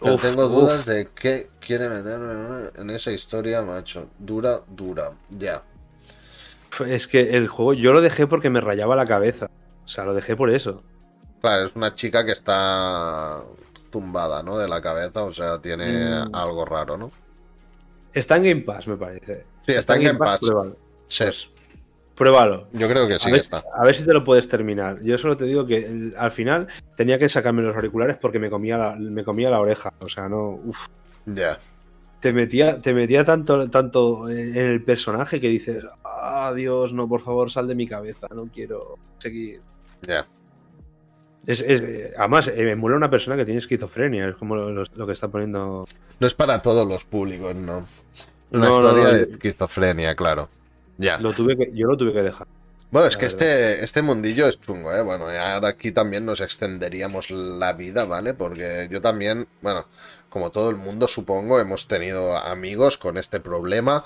Pero Uf, tengo uf. dudas de qué quiere meter en esa historia, macho. Dura, dura. Ya. Es que el juego yo lo dejé porque me rayaba la cabeza. O sea, lo dejé por eso. Claro, es una chica que está zumbada, ¿no? De la cabeza, o sea, tiene Mm. algo raro, ¿no? Está en Game Pass, me parece. Sí, está en Game Pass. Pruébalo. Sí, Pruébalo. yo creo que sí a, ver, está. a ver si te lo puedes terminar. Yo solo te digo que al final tenía que sacarme los auriculares porque me comía la, me comía la oreja. O sea, no. uf. Ya. Te metía, te metía tanto, tanto en el personaje que dices, ah, Dios, no, por favor, sal de mi cabeza, no quiero seguir. Ya. Es, es- además, eh, me mola una persona que tiene esquizofrenia, es como lo, que está poniendo. No es para todos los públicos, ¿no? Una No, historia no, de esquizofrenia, claro. Ya. Lo tuve que, yo lo tuve que dejar. Bueno, es que este, este mundillo es chungo, ¿eh? Bueno, ahora aquí también nos extenderíamos la vida, ¿vale? Porque yo también, bueno, como todo el mundo supongo, hemos tenido amigos con este problema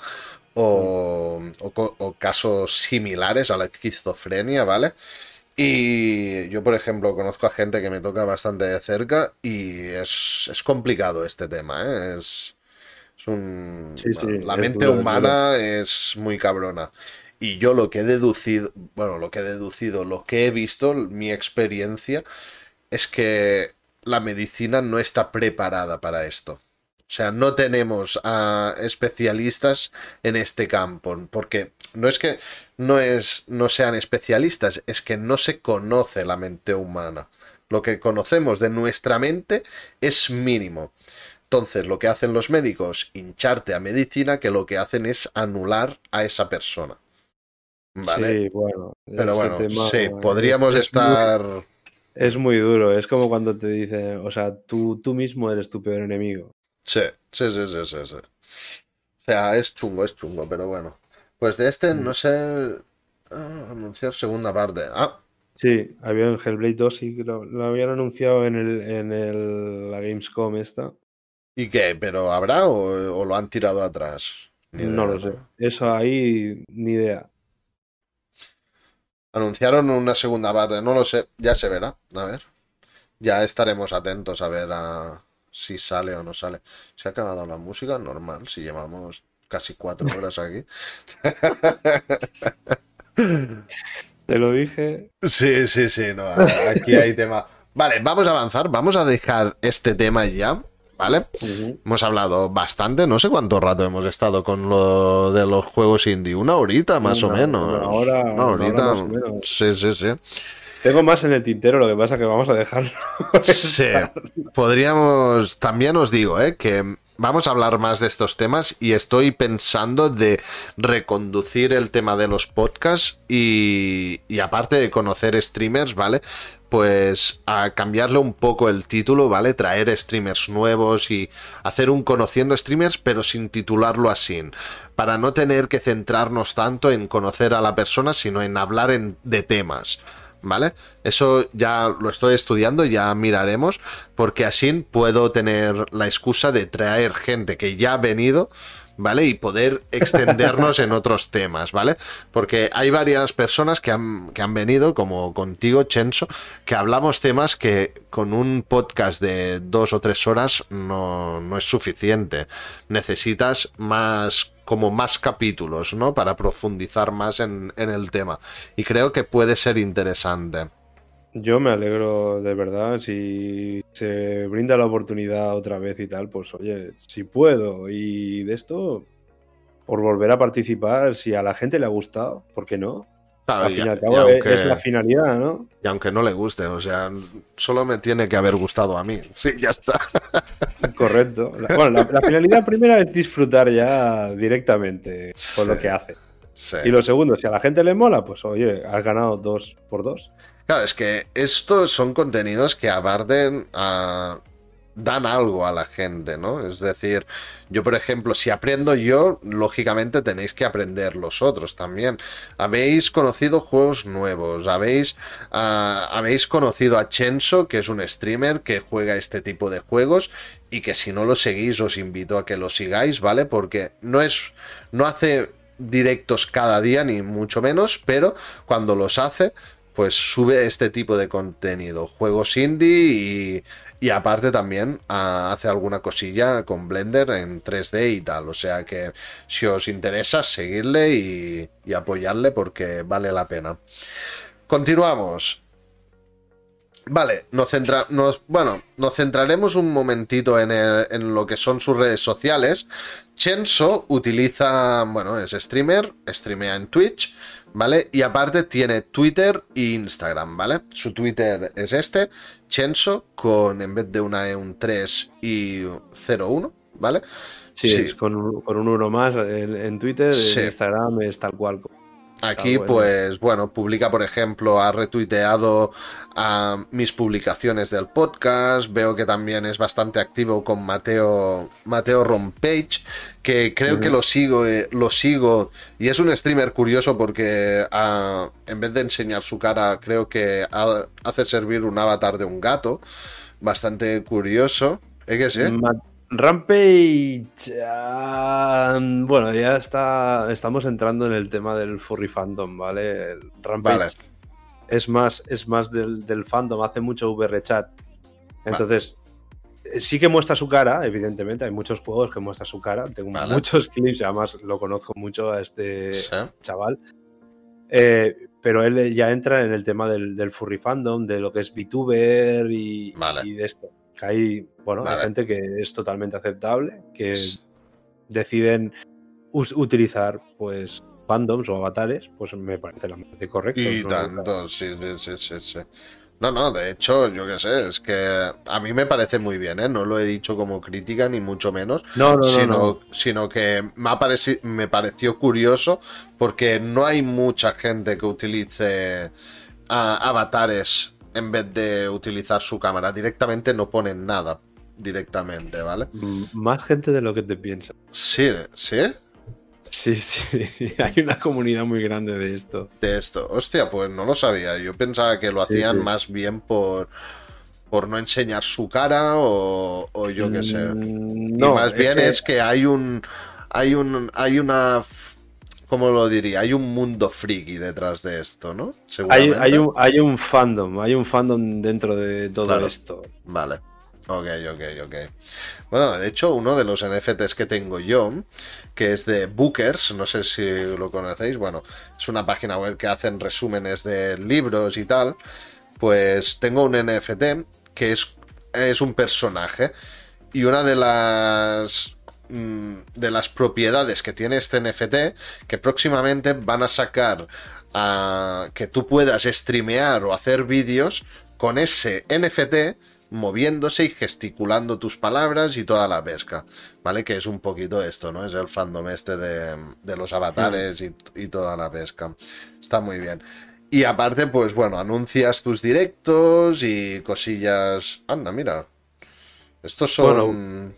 o, o co- o casos similares a la esquizofrenia, ¿vale? Y yo, por ejemplo, conozco a gente que me toca bastante de cerca y es, es complicado este tema, ¿eh? Es, es un... Sí, sí, la es mente duro, es humana es muy cabrona. Y yo lo que he deducido, bueno, lo que he deducido, lo que he visto, mi experiencia, es que la medicina no está preparada para esto. O sea, no tenemos a especialistas en este campo, porque no es que no es no sean especialistas, es que no se conoce la mente humana. Lo que conocemos de nuestra mente es mínimo. Entonces, lo que hacen los médicos, hincharte a medicina, que lo que hacen es anular a esa persona. ¿Vale? Sí, bueno. Pero bueno, tema sí, podríamos es muy- estar... Es muy duro, es como cuando te dicen, o sea, tú, tú mismo eres tu peor enemigo. Sí, sí, sí, sí, sí, sí. O sea, es chungo, es chungo, pero bueno. Pues de este, no sé... ah, anunciar segunda parte. Ah, Sí, había el Hellblade 2 y lo, lo habían anunciado en el, en el, la Gamescom esta. ¿Y qué? ¿Pero habrá o, o lo han tirado atrás? Ni idea, no lo sé. Eso ahí, ni idea. Anunciaron una segunda parte, no lo sé, ya se verá, a ver. Ya estaremos atentos a ver a si sale o no sale. Se ha acabado la música, normal, si llevamos casi cuatro horas aquí. Te lo dije. Sí, sí, sí, no, aquí hay tema. Vale, vamos a avanzar, vamos a dejar este tema ya, ¿vale? Hemos hablado bastante, no sé cuánto rato hemos estado con lo de los juegos indie, una horita más o Una- menos. una hora- Una una hora horita, más o menos. sí, sí, sí. Tengo más en el tintero, lo que pasa que vamos a dejarlo. Sí, podríamos, también os digo, ¿eh? que vamos a hablar más de estos temas y estoy pensando de reconducir el tema de los podcasts y, y aparte de conocer streamers, ¿vale? Pues a cambiarle un poco el título, ¿vale? Traer streamers nuevos y hacer un conociendo streamers, pero sin titularlo así. Para no tener que centrarnos tanto en conocer a la persona, sino en hablar en- de temas. ¿Vale? Eso ya lo estoy estudiando, ya miraremos, porque así puedo tener la excusa de traer gente que ya ha venido, ¿vale? Y poder extendernos en otros temas, ¿vale? Porque hay varias personas que han, que han venido, como contigo, Chenso, que hablamos temas que con un podcast de dos o tres horas no, no es suficiente. Necesitas más como más capítulos, ¿no? Para profundizar más en, en el tema. Y creo que puede ser interesante. Yo me alegro de verdad. Si se brinda la oportunidad otra vez y tal, pues oye, si puedo y de esto, por volver a participar, si a la gente le ha gustado, ¿por qué no? al fin y, al cabo es la finalidad, ¿no? Y aunque no le guste, o sea, solo me tiene que haber gustado a mí. Sí, ya está. Correcto. bueno, la, finalidad primera es disfrutar ya directamente con lo que hace. Y lo segundo, si a la gente le mola, pues oye, has ganado dos por dos. Claro, es que estos son contenidos que abarden a dan algo a la gente, ¿no? Es decir, yo por ejemplo, si aprendo yo, lógicamente tenéis que aprender los otros también. Habéis conocido juegos nuevos, habéis, ah, habéis conocido a Chenso, que es un streamer que juega este tipo de juegos y que si no lo seguís os invito a que lo sigáis, ¿vale? Porque no es, no hace directos cada día, ni mucho menos, pero cuando los hace, pues sube este tipo de contenido, juegos indie y aparte también ah, hace alguna cosilla con Blender en 3D y tal. O sea que si os interesa, seguirle y, apoyarle porque vale la pena. Continuamos. Vale, nos, bueno, nos centraremos un momentito en, en, lo que son sus redes sociales. Chenso utiliza, bueno, es streamer, streamea en Twitch, ¿vale? Y aparte tiene Twitter e Instagram, ¿vale? Su Twitter es este, Chenso, con en vez de una E un 3 y 01, ¿vale? Sí, Es con, un, con un 1 más en, Twitter, en Instagram es tal cual. Aquí, pues bueno, publica, por ejemplo, ha retuiteado a mis publicaciones del podcast. Veo que también es bastante activo con Mateo, Mateo Rompage, que creo que lo sigo, eh, lo sigo. Y es un streamer curioso porque ah, en vez de enseñar su cara, creo que hace servir un avatar de un gato. Bastante curioso. ¿Es que sí? Rampage. bueno, ya está. Estamos entrando en el tema del furry fandom, ¿vale? Rampage es más, es más del, fandom, hace mucho VR chat. Entonces, eh, sí que muestra su cara, evidentemente. Hay muchos juegos que muestra su cara. Tengo muchos clips, además lo conozco mucho a este chaval. Eh, pero él ya entra en el tema del, furry fandom, de lo que es VTuber y, y de esto. Hay, bueno, hay gente que es totalmente aceptable, que deciden utilizar pues fandoms o avatares, pues me parece la más correcto. Y tanto, sí, sí, sí, sí. No, no, de hecho, yo qué sé, es que a mí me parece muy bien, ¿eh? No lo he dicho como crítica, ni mucho menos. No, no, sino, no, sino que me, ha me pareció curioso porque no hay mucha gente que utilice avatares en vez de utilizar su cámara. Directamente no ponen nada. Directamente, ¿vale? Más gente de lo que te piensas. Sí, ¿sí? Sí, sí, hay una comunidad muy grande de esto. De esto, hostia, pues no lo sabía. Yo pensaba que lo hacían más bien por, por no enseñar su cara o, yo qué sé. Mm, no, más bien es que hay un, hay un, hay una ¿cómo lo diría? Hay un mundo friki detrás de esto, ¿no? Hay, hay, un, hay un fandom, hay un fandom dentro de todo esto. Vale. Ok, ok, ok. Bueno, de hecho, uno de los NFTs que tengo yo, que es de Bookers, no sé si lo conocéis, bueno, es una página web que hacen resúmenes de libros y tal, pues tengo un NFT que es, es un personaje y una de las Mm, de las propiedades que tiene este NFT que próximamente van a sacar a que tú puedas streamear o hacer vídeos con ese NFT moviéndose y gesticulando tus palabras y toda la pesca, ¿vale? Que es un poquito esto, ¿no? Es el fandom este de, los avatares y, y, toda la pesca. Está muy bien. Y aparte, pues bueno, anuncias tus directos y cosillas... Anda, mira. Estos son...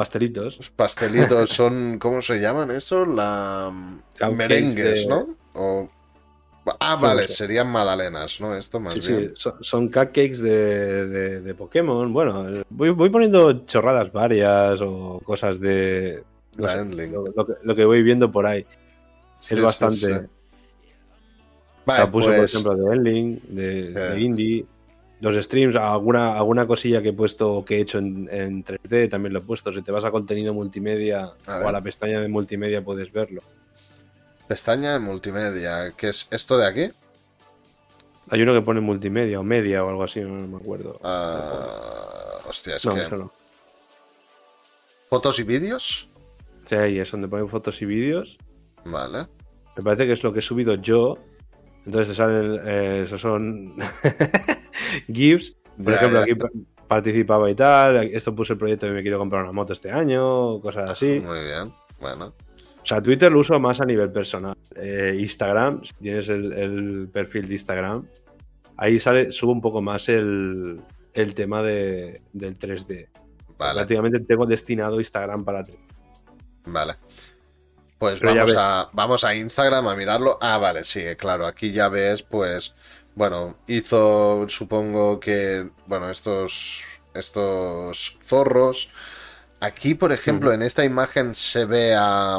Pastelitos. Los pastelitos son, ¿cómo se llaman eso? La merengues, ¿no? Ah, vale, serían magdalenas, ¿no? Esto más bien. Sí, son, cupcakes de, de, Pokémon. Bueno, voy, voy, poniendo chorradas varias o cosas de. lo, que, voy viendo por ahí. es bastante. Vale, puse, por pues ejemplo, de Endling, de, de Indie los streams, alguna, alguna cosilla que he puesto, que he hecho en, 3D, también lo he puesto. Si te vas a contenido multimedia o a la pestaña de multimedia puedes verlo. Pestaña de multimedia, ¿qué es esto de aquí? Hay uno que pone multimedia o media o algo así, no me acuerdo. Ah, hostia, es no, que. no. ¿Fotos y vídeos? Sí, ahí es donde ponen fotos y vídeos. Vale. Me parece que es lo que he subido yo. Entonces te salen, eh, esos son GIFs. Por Ya, ejemplo, ya. aquí pa- participaba y tal. Esto puse el proyecto de me quiero comprar una moto este año, cosas así. Muy bien. Bueno. O sea, Twitter lo uso más a nivel personal. Eh, Instagram, si tienes el, el perfil de Instagram, ahí sale, subo un poco más el, el tema de, del 3D. Vale. Prácticamente tengo destinado Instagram para 3D. Vale. Pues vamos a, vamos a Instagram a mirarlo. Ah, vale, sí, claro. Aquí ya ves, pues, bueno, hizo, supongo que, bueno, estos, estos zorros. Aquí, por ejemplo, en esta imagen se ve a,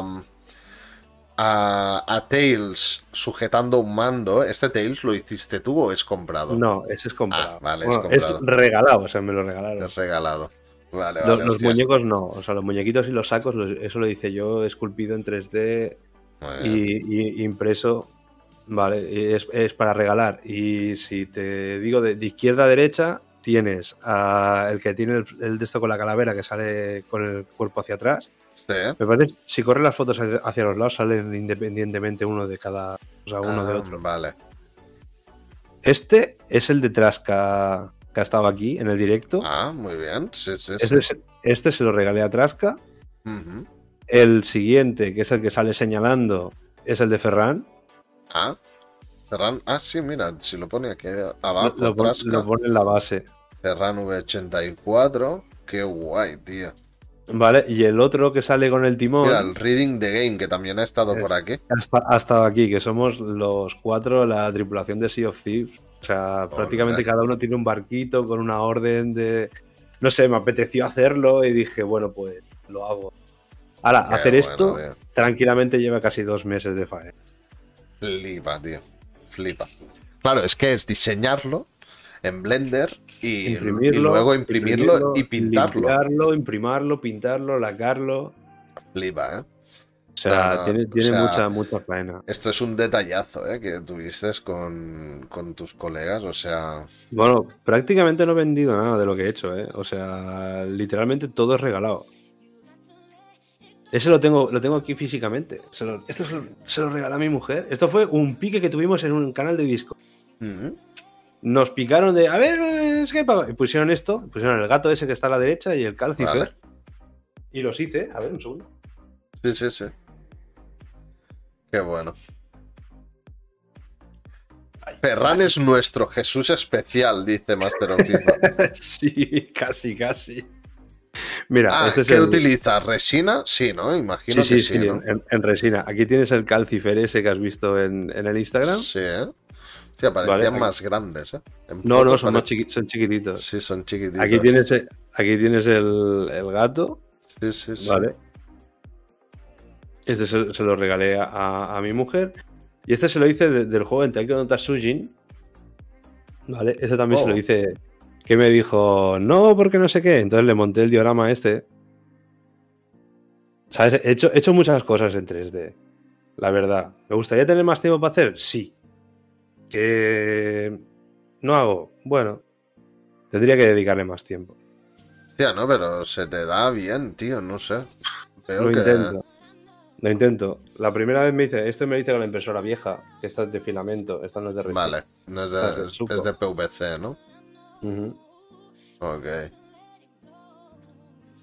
a, a Tails sujetando un mando. ¿Este Tails lo hiciste tú o es comprado? No, ese es comprado. Ah, vale, es comprado. regalado, o sea, me lo regalaron. Es regalado. Vale, Los, vale. los muñecos no, o sea, los muñequitos y los sacos, eso lo hice yo esculpido en 3D Muy bien. y, y impreso. Vale, es, es para regalar. Y si te digo de, de izquierda a derecha, tienes a el que tiene el, el de esto con la calavera que sale con el cuerpo hacia atrás. Sí. Me parece, si corres las fotos hacia, hacia los lados, salen independientemente uno de cada, o sea, uno de Ah, otro. Vale. Este es el de Trasca que ha estado aquí en el directo. Ah, muy bien. Sí, sí, sí. Este, es- este se lo regalé a Trasca. El siguiente, que es el que sale señalando, es el de Ferran. Ah. Ah, sí, mira, si lo pone aquí abajo, Lo, lo pone en la base. Ferran V84. Qué guay, tío. Vale, y el otro que sale con el timón Mira, el Reading the Game, que también ha estado por aquí. ha, esta- ha estado aquí, que somos los cuatro, la tripulación de Sea of Thieves. O sea, prácticamente cada uno tiene un barquito con una orden de. No sé, me apeteció hacerlo y dije, bueno, pues lo hago. Ahora, Qué hacer bueno, esto tío. tranquilamente lleva casi dos meses de faena. Flipa, tío. Flipa. Claro, es que es diseñarlo en Blender y, Imprimirlo, y luego imprimirlo, y pintarlo. limpiarlo, imprimarlo, pintarlo, lacarlo. Flipa, ¿eh? O sea, No, tiene, o tiene sea, mucha, mucha faena. Esto es un detallazo, ¿eh? Que tuviste con, con tus colegas, o sea... Bueno, prácticamente no he vendido nada de lo que he hecho, ¿eh? O sea, literalmente todo es regalado. Ese lo tengo, lo tengo aquí físicamente. Se lo- esto se lo, se lo regalé a mi mujer. Esto fue un pique que tuvimos en un canal de disco. Nos picaron de, a ver, es que pa-". y pusieron esto, pusieron el gato ese que está a la derecha y el calcifer. Y los hice, a ver, un segundo. Sí, sí, sí. Qué bueno. Ferran es nuestro Jesús especial, dice Master of FIFA. sí, casi, casi. Mira, Ah, este es ¿qué el... utiliza? ¿Resina? Sí, ¿no? Imagino Sí, que sí, sí, sí, ¿no? en, en resina. Aquí tienes el calcifer ese que has visto en, en el Instagram. Sí, ¿eh? Sí, parecían Vale, aquí- más grandes, ¿eh? En No, no, son, más chiqui- son chiquititos. Sí, son chiquititos. Aquí tienes, el- aquí tienes el, el gato, Sí, sí, sí. ¿vale? Este se, se lo regalé a, mi mujer. Y este se lo hice de- del juego en Taiko no Tatsujin. ¿Vale? Este también Oh. se lo hice. Que me dijo, no, porque no sé qué. Entonces le monté el diorama este. ¿Sabes? He hecho, he hecho muchas cosas en 3D. La verdad. ¿Me gustaría tener más tiempo para hacer? Sí. ¿Que no hago? Bueno. Tendría que dedicarle más tiempo. Hostia, no, pero se te da bien, tío, no sé. Veo Lo que... intento. Lo intento. La primera vez me hice, este me lo hice con la impresora vieja, que esta es de filamento, esta no es de resina. Vale, no es, de, es de PVC, ¿no? Ok.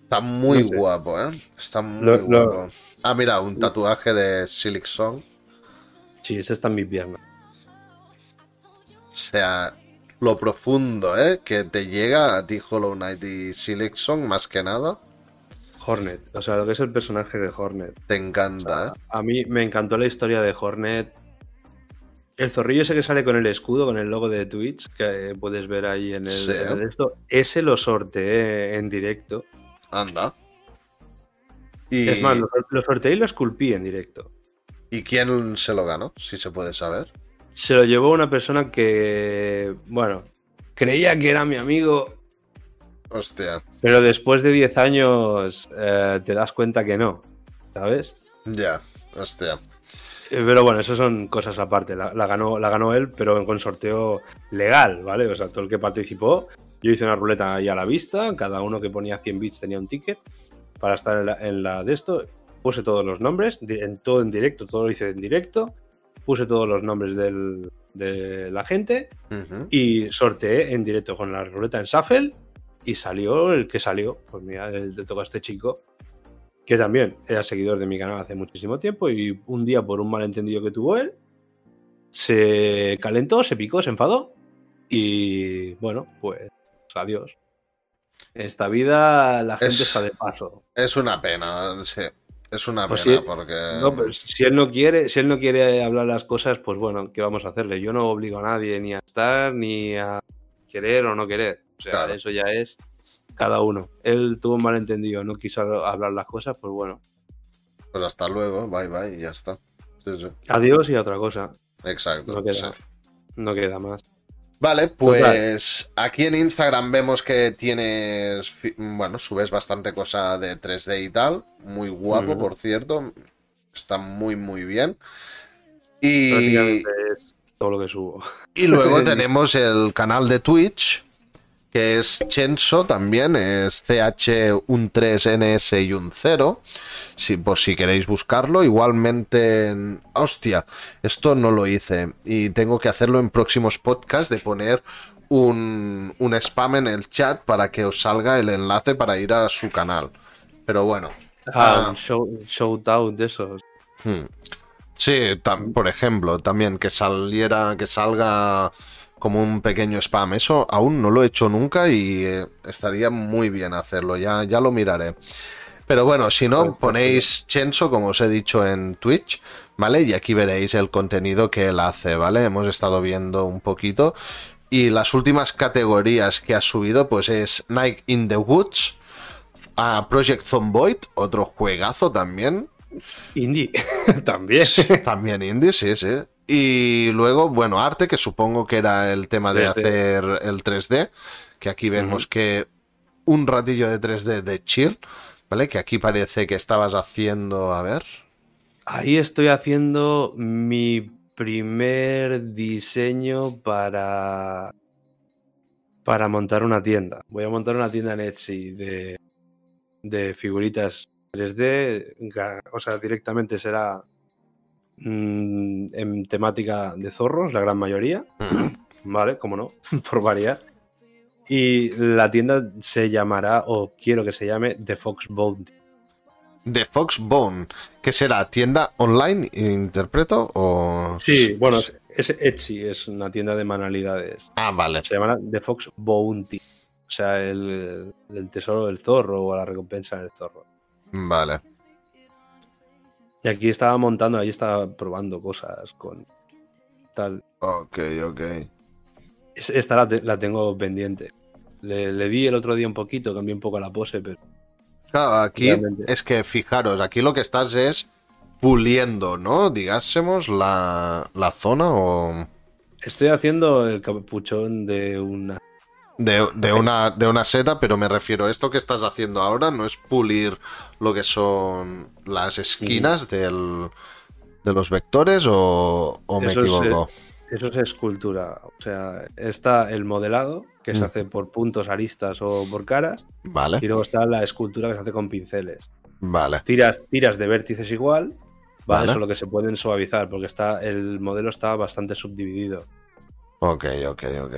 Está muy No sé. guapo, ¿eh? Está muy Lo- lo- guapo. Ah, mira, un tatuaje de Silk Song. Sí, ese está en mi pierna. O sea, lo profundo, ¿eh? Que te llega a ti Hollow Knight y Silk Song, más que nada. Hornet, o sea, lo que es el personaje de Hornet. Te encanta, ¿eh? A mí me encantó la historia de Hornet. El zorrillo ese que sale con el escudo, con el logo de Twitch, que puedes ver ahí en el, Sí. en el esto, ese lo sorteé en directo. Anda. Y, Es más, lo, lo sorteé y lo esculpí en directo. ¿Y quién se lo ganó? Si se puede saber. Se lo llevó una persona que, bueno, creía que era mi amigo, Hostia, pero después de 10 años eh, te das cuenta que no, ¿sabes? ya, hostia. Eh, Pero bueno, eso son cosas aparte. La, la ganó, la ganó él, pero con sorteo legal, ¿vale? O sea, todo el que participó. Yo hice una ruleta ahí a la vista. Cada uno que ponía 100 bits tenía un ticket para estar en la, en la de esto. Puse todos los nombres, en todo en directo, todo lo hice en directo. Puse todos los nombres del- de la gente y sorteé en directo con la ruleta en Shuffle y salió el que salió. Pues mira, le tocó a este chico que también era seguidor de mi canal hace muchísimo tiempo y un día por un malentendido que tuvo él se calentó, se picó, se enfadó y bueno, pues adiós. Esta vida la gente Es- está de paso. Es una pena, sí. Es una Pues pena porque. No, pues, si él no quiere, si él no quiere hablar las cosas, pues bueno, ¿qué vamos a hacerle? Yo no obligo a nadie ni a estar, ni a querer o no querer. O sea, Claro. eso ya es cada uno. Él tuvo un malentendido, no quiso hablar las cosas, pues bueno, Pues hasta luego, bye bye, y ya está. Sí, sí. adiós y a otra cosa. Exacto. No sí. queda, no queda más. Vale, pues aquí en Instagram vemos que tienes, bueno, subes bastante cosa de 3D y tal. Muy guapo, por cierto. Está muy, muy bien. Y, Prácticamente es todo lo que subo. y luego tenemos el canal de Twitch, que es Chenso también, es CH un 3NS y un 0, si, por si queréis buscarlo. Igualmente, en- hostia, esto no lo hice y tengo que hacerlo en próximos podcasts de poner un, un spam en el chat para que os salga el enlace para ir a su canal. Pero bueno. Ah, un show, shout out de esos. Hmm. Sí, por ejemplo, también que saliera, que salga como un pequeño spam. Eso aún no lo he hecho nunca y eh, estaría muy bien hacerlo. Ya, ya lo miraré. Pero bueno, si no, ponéis Chenso, como os he dicho en Twitch, ¿vale? Y aquí veréis el contenido que él hace, ¿vale? Hemos estado viendo un poquito. Y las últimas categorías que ha subido, pues es Night in the Woods, a Project Zomboid, otro juegazo también, Indie, también. también indie, sí, sí. Y luego, bueno, arte, que supongo que era el tema de 3D. hacer el 3D, que aquí vemos que un ratillo de 3D de chill, ¿vale? Que aquí parece que estabas haciendo, a ver. Ahí estoy haciendo mi primer diseño para para montar una tienda. Voy a montar una tienda en Etsy de, de figuritas 3D, ga- o sea, directamente será mm, en temática de zorros, la gran mayoría, ¿vale? Como no, por variar. Y la tienda se llamará, o quiero que se llame, The Fox Bounty. De Foxbone, que será tienda online, interpreto, o... Sí, bueno, es, es Etsy, es una tienda de manualidades. Ah, vale. Se llamará The Fox Bounty. O sea, el, el tesoro del zorro o la recompensa del zorro. Vale. Y aquí estaba montando, ahí estaba probando cosas con tal. Ok, ok. Es- Esta la, te- la tengo pendiente. Le, le di el otro día un poquito, cambié un poco la pose, pero Claro, aquí Realmente. es que fijaros, aquí lo que estás es puliendo, ¿no? Digásemos la, la zona o estoy haciendo el capuchón de una. De, de una, de una seta, pero me refiero a esto que estás haciendo ahora, no es pulir lo que son las esquinas del, de los vectores o, o me Eso es, equivoco. Eso es escultura. O sea, está el modelado, que se Mm. hace por puntos, aristas o por caras. Y Vale, luego está la escultura que se hace con pinceles. vale, Tiras, tiras de vértices igual, ¿vale? Vale. Solo que se pueden suavizar, porque está, el modelo está bastante subdividido. ok, ok, ok.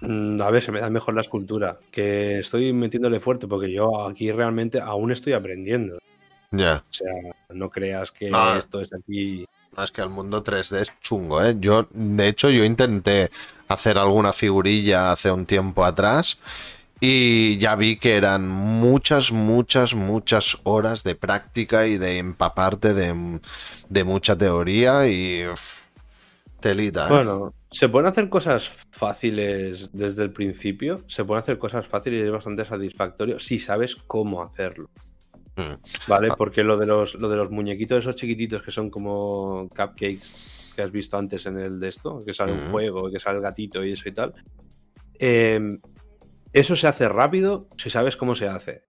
Mm, A ver, se me da mejor la escultura, que estoy metiéndole fuerte, porque yo aquí realmente aún estoy aprendiendo. Ya. O sea, no creas que No. esto es aquí. No, es que el mundo 3D es chungo, ¿eh? Yo, de hecho, yo intenté hacer alguna figurilla hace un tiempo atrás y ya vi que eran muchas, muchas, muchas horas de práctica y de empaparte de, de mucha teoría y uf, telita, ¿eh? Bueno, se pueden hacer cosas fáciles desde el principio, se pueden hacer cosas fáciles y es bastante satisfactorio si sabes cómo hacerlo. Mm. ¿Vale? Ah. Porque lo de los, lo de los muñequitos, esos chiquititos que son como cupcakes que has visto antes en el de esto, que sale un Ujú. fuego, que sale el gatito y eso y tal. eh, eso se hace rápido si sabes cómo se hace.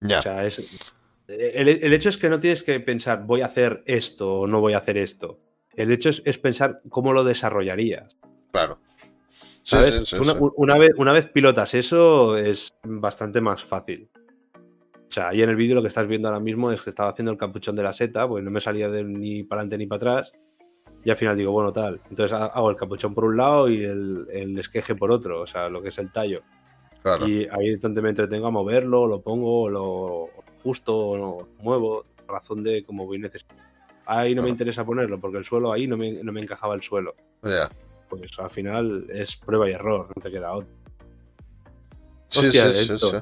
Ya. O sea, es, el, el, hecho es que no tienes que pensar voy a hacer esto o no voy a hacer esto. El hecho es, es pensar cómo lo desarrollarías. Claro. ¿Sabes? Sí, sí, sí, una, vez, una vez pilotas eso es bastante más fácil. O sea, ahí en el vídeo lo que estás viendo ahora mismo es que estaba haciendo el capuchón de la seta, pues no me salía de ni para adelante ni para atrás. Y al final digo, bueno, tal. Entonces ha- hago el capuchón por un lado y el, el esqueje por otro, o sea, lo que es el tallo. Claro. Y ahí es donde me entretengo a moverlo, lo pongo, lo justo, lo muevo, razón de cómo voy necesitando. Ahí no me interesa ponerlo, porque el suelo ahí no me, no me encajaba el suelo. Pues al final es prueba y error, no te queda otro. Sí, Hostia, sí, sí, sí.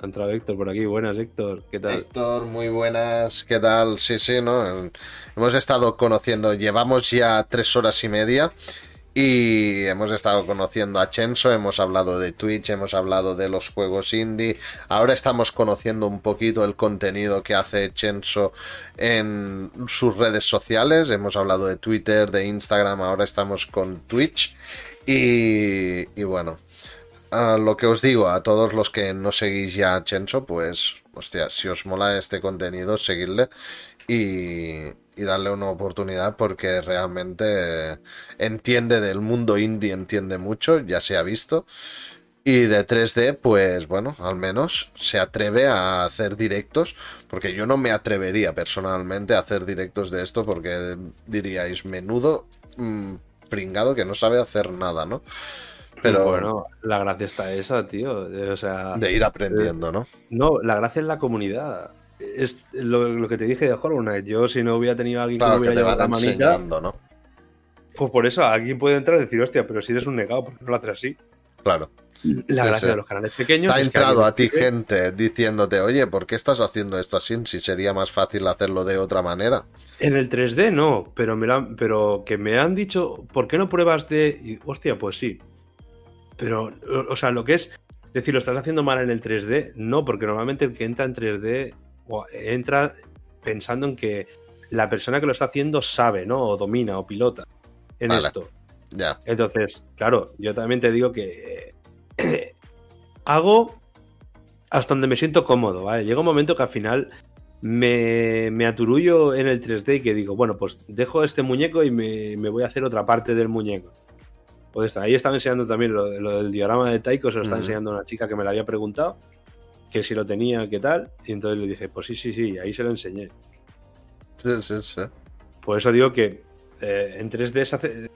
Ha entrado Héctor por aquí. Buenas, Héctor. ¿Qué tal? Héctor, muy buenas, ¿qué tal? Sí, sí, ¿no? Hemos estado conociendo, llevamos ya tres horas y media y hemos estado conociendo a Chenso, hemos hablado de Twitch, hemos hablado de los juegos indie, ahora estamos conociendo un poquito el contenido que hace Chenso en sus redes sociales, hemos hablado de Twitter, de Instagram, ahora estamos con Twitch. Y, y bueno. Lo que os digo a todos los que no seguís ya a Chenso, pues, hostia, si os mola este contenido, seguidle. Y, y darle una oportunidad porque realmente entiende del mundo indie, entiende mucho, ya se ha visto. Y de 3D, pues bueno, al menos se atreve a hacer directos, porque yo no me atrevería personalmente a hacer directos de esto, porque diríais, menudo mm, pringado que no sabe hacer nada, ¿no? Pero Bueno, la gracia está esa, tío. O sea, de ir aprendiendo, ¿no? no, la gracia es la comunidad. Es lo, lo que te dije de Hollow Knight. Yo, si no hubiera tenido a alguien Claro, que me hubiera llevado la manita, pues por eso alguien puede entrar y decir, hostia, pero si eres un negado, ¿por qué no lo haces así? Claro. La Sí, gracia sí. de los canales pequeños. Te ha entrado a ti gente diciéndote, oye, ¿por qué estás haciendo esto así? Si sería más fácil hacerlo de otra manera. En el 3D no, pero, me han- pero que me han dicho, ¿por qué no pruebas de...? y, hostia, pues sí. Pero, o, o sea, lo que es decir, ¿lo estás haciendo mal en el 3D? No, porque normalmente el que entra en 3D o entra pensando en que la persona que lo está haciendo sabe, ¿no? O domina o pilota en Vale. esto. Ya. Entonces, claro, yo también te digo que eh, hago hasta donde me siento cómodo, ¿vale? Llega un momento que al final me, me aturullo en el 3D y que digo, bueno, pues dejo este muñeco y me, me voy a hacer otra parte del muñeco. Pues ahí estaba enseñando también lo, lo del diagrama de Taiko, se lo está enseñando una chica que me lo había preguntado, que si lo tenía, qué tal, y entonces le dije, pues sí, sí, sí, ahí se lo enseñé. Sí, sí, sí. Por eso digo que eh, en 3D se hace...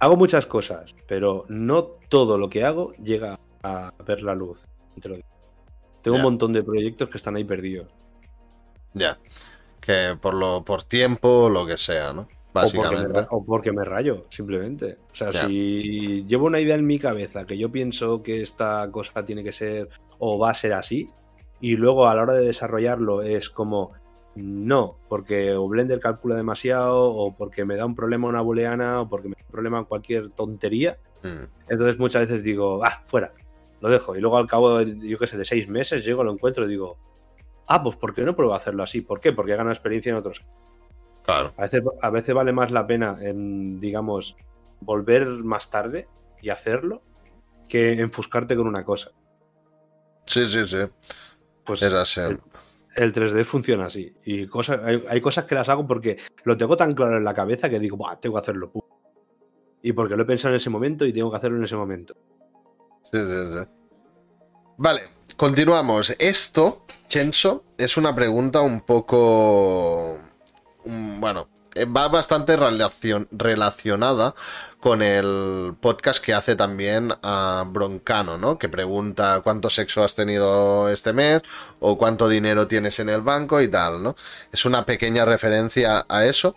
Hago muchas cosas, pero no todo lo que hago llega a ver la luz. te lo digo. Tengo un montón de proyectos que están ahí perdidos. Ya. Que por lo, por tiempo lo que sea, ¿no? O porque, me, Básicamente. o porque me rayo, simplemente. O sea, si llevo una idea en mi cabeza que yo pienso que esta cosa tiene que ser o va a ser así, y luego a la hora de desarrollarlo es como, no, porque o Blender calcula demasiado, o porque me da un problema una booleana, o porque me da un problema cualquier tontería, Mm. entonces muchas veces digo, ah, fuera, lo dejo. Y luego al cabo, de, yo qué sé, de seis meses llego, lo encuentro y digo, ah, pues ¿por qué no pruebo a hacerlo así? ¿Por qué? Porque he ganado experiencia en otros. Claro. A veces, a veces vale más la pena, en, digamos, volver más tarde y hacerlo que enfuscarte con una cosa. Sí, sí, sí. Pues Es así. el, el 3D funciona así. Y cosas, hay, hay cosas que las hago porque lo tengo tan claro en la cabeza que digo, Buah, tengo que hacerlo. pu-". Y porque lo he pensado en ese momento y tengo que hacerlo en ese momento. Sí, sí, sí. Vale, continuamos. Esto, Chenso, es una pregunta un poco... Bueno, va bastante relacion- relacionada con el podcast que hace también a Broncano, ¿no? Que pregunta cuánto sexo has tenido este mes o cuánto dinero tienes en el banco y tal, ¿no? Es una pequeña referencia a eso.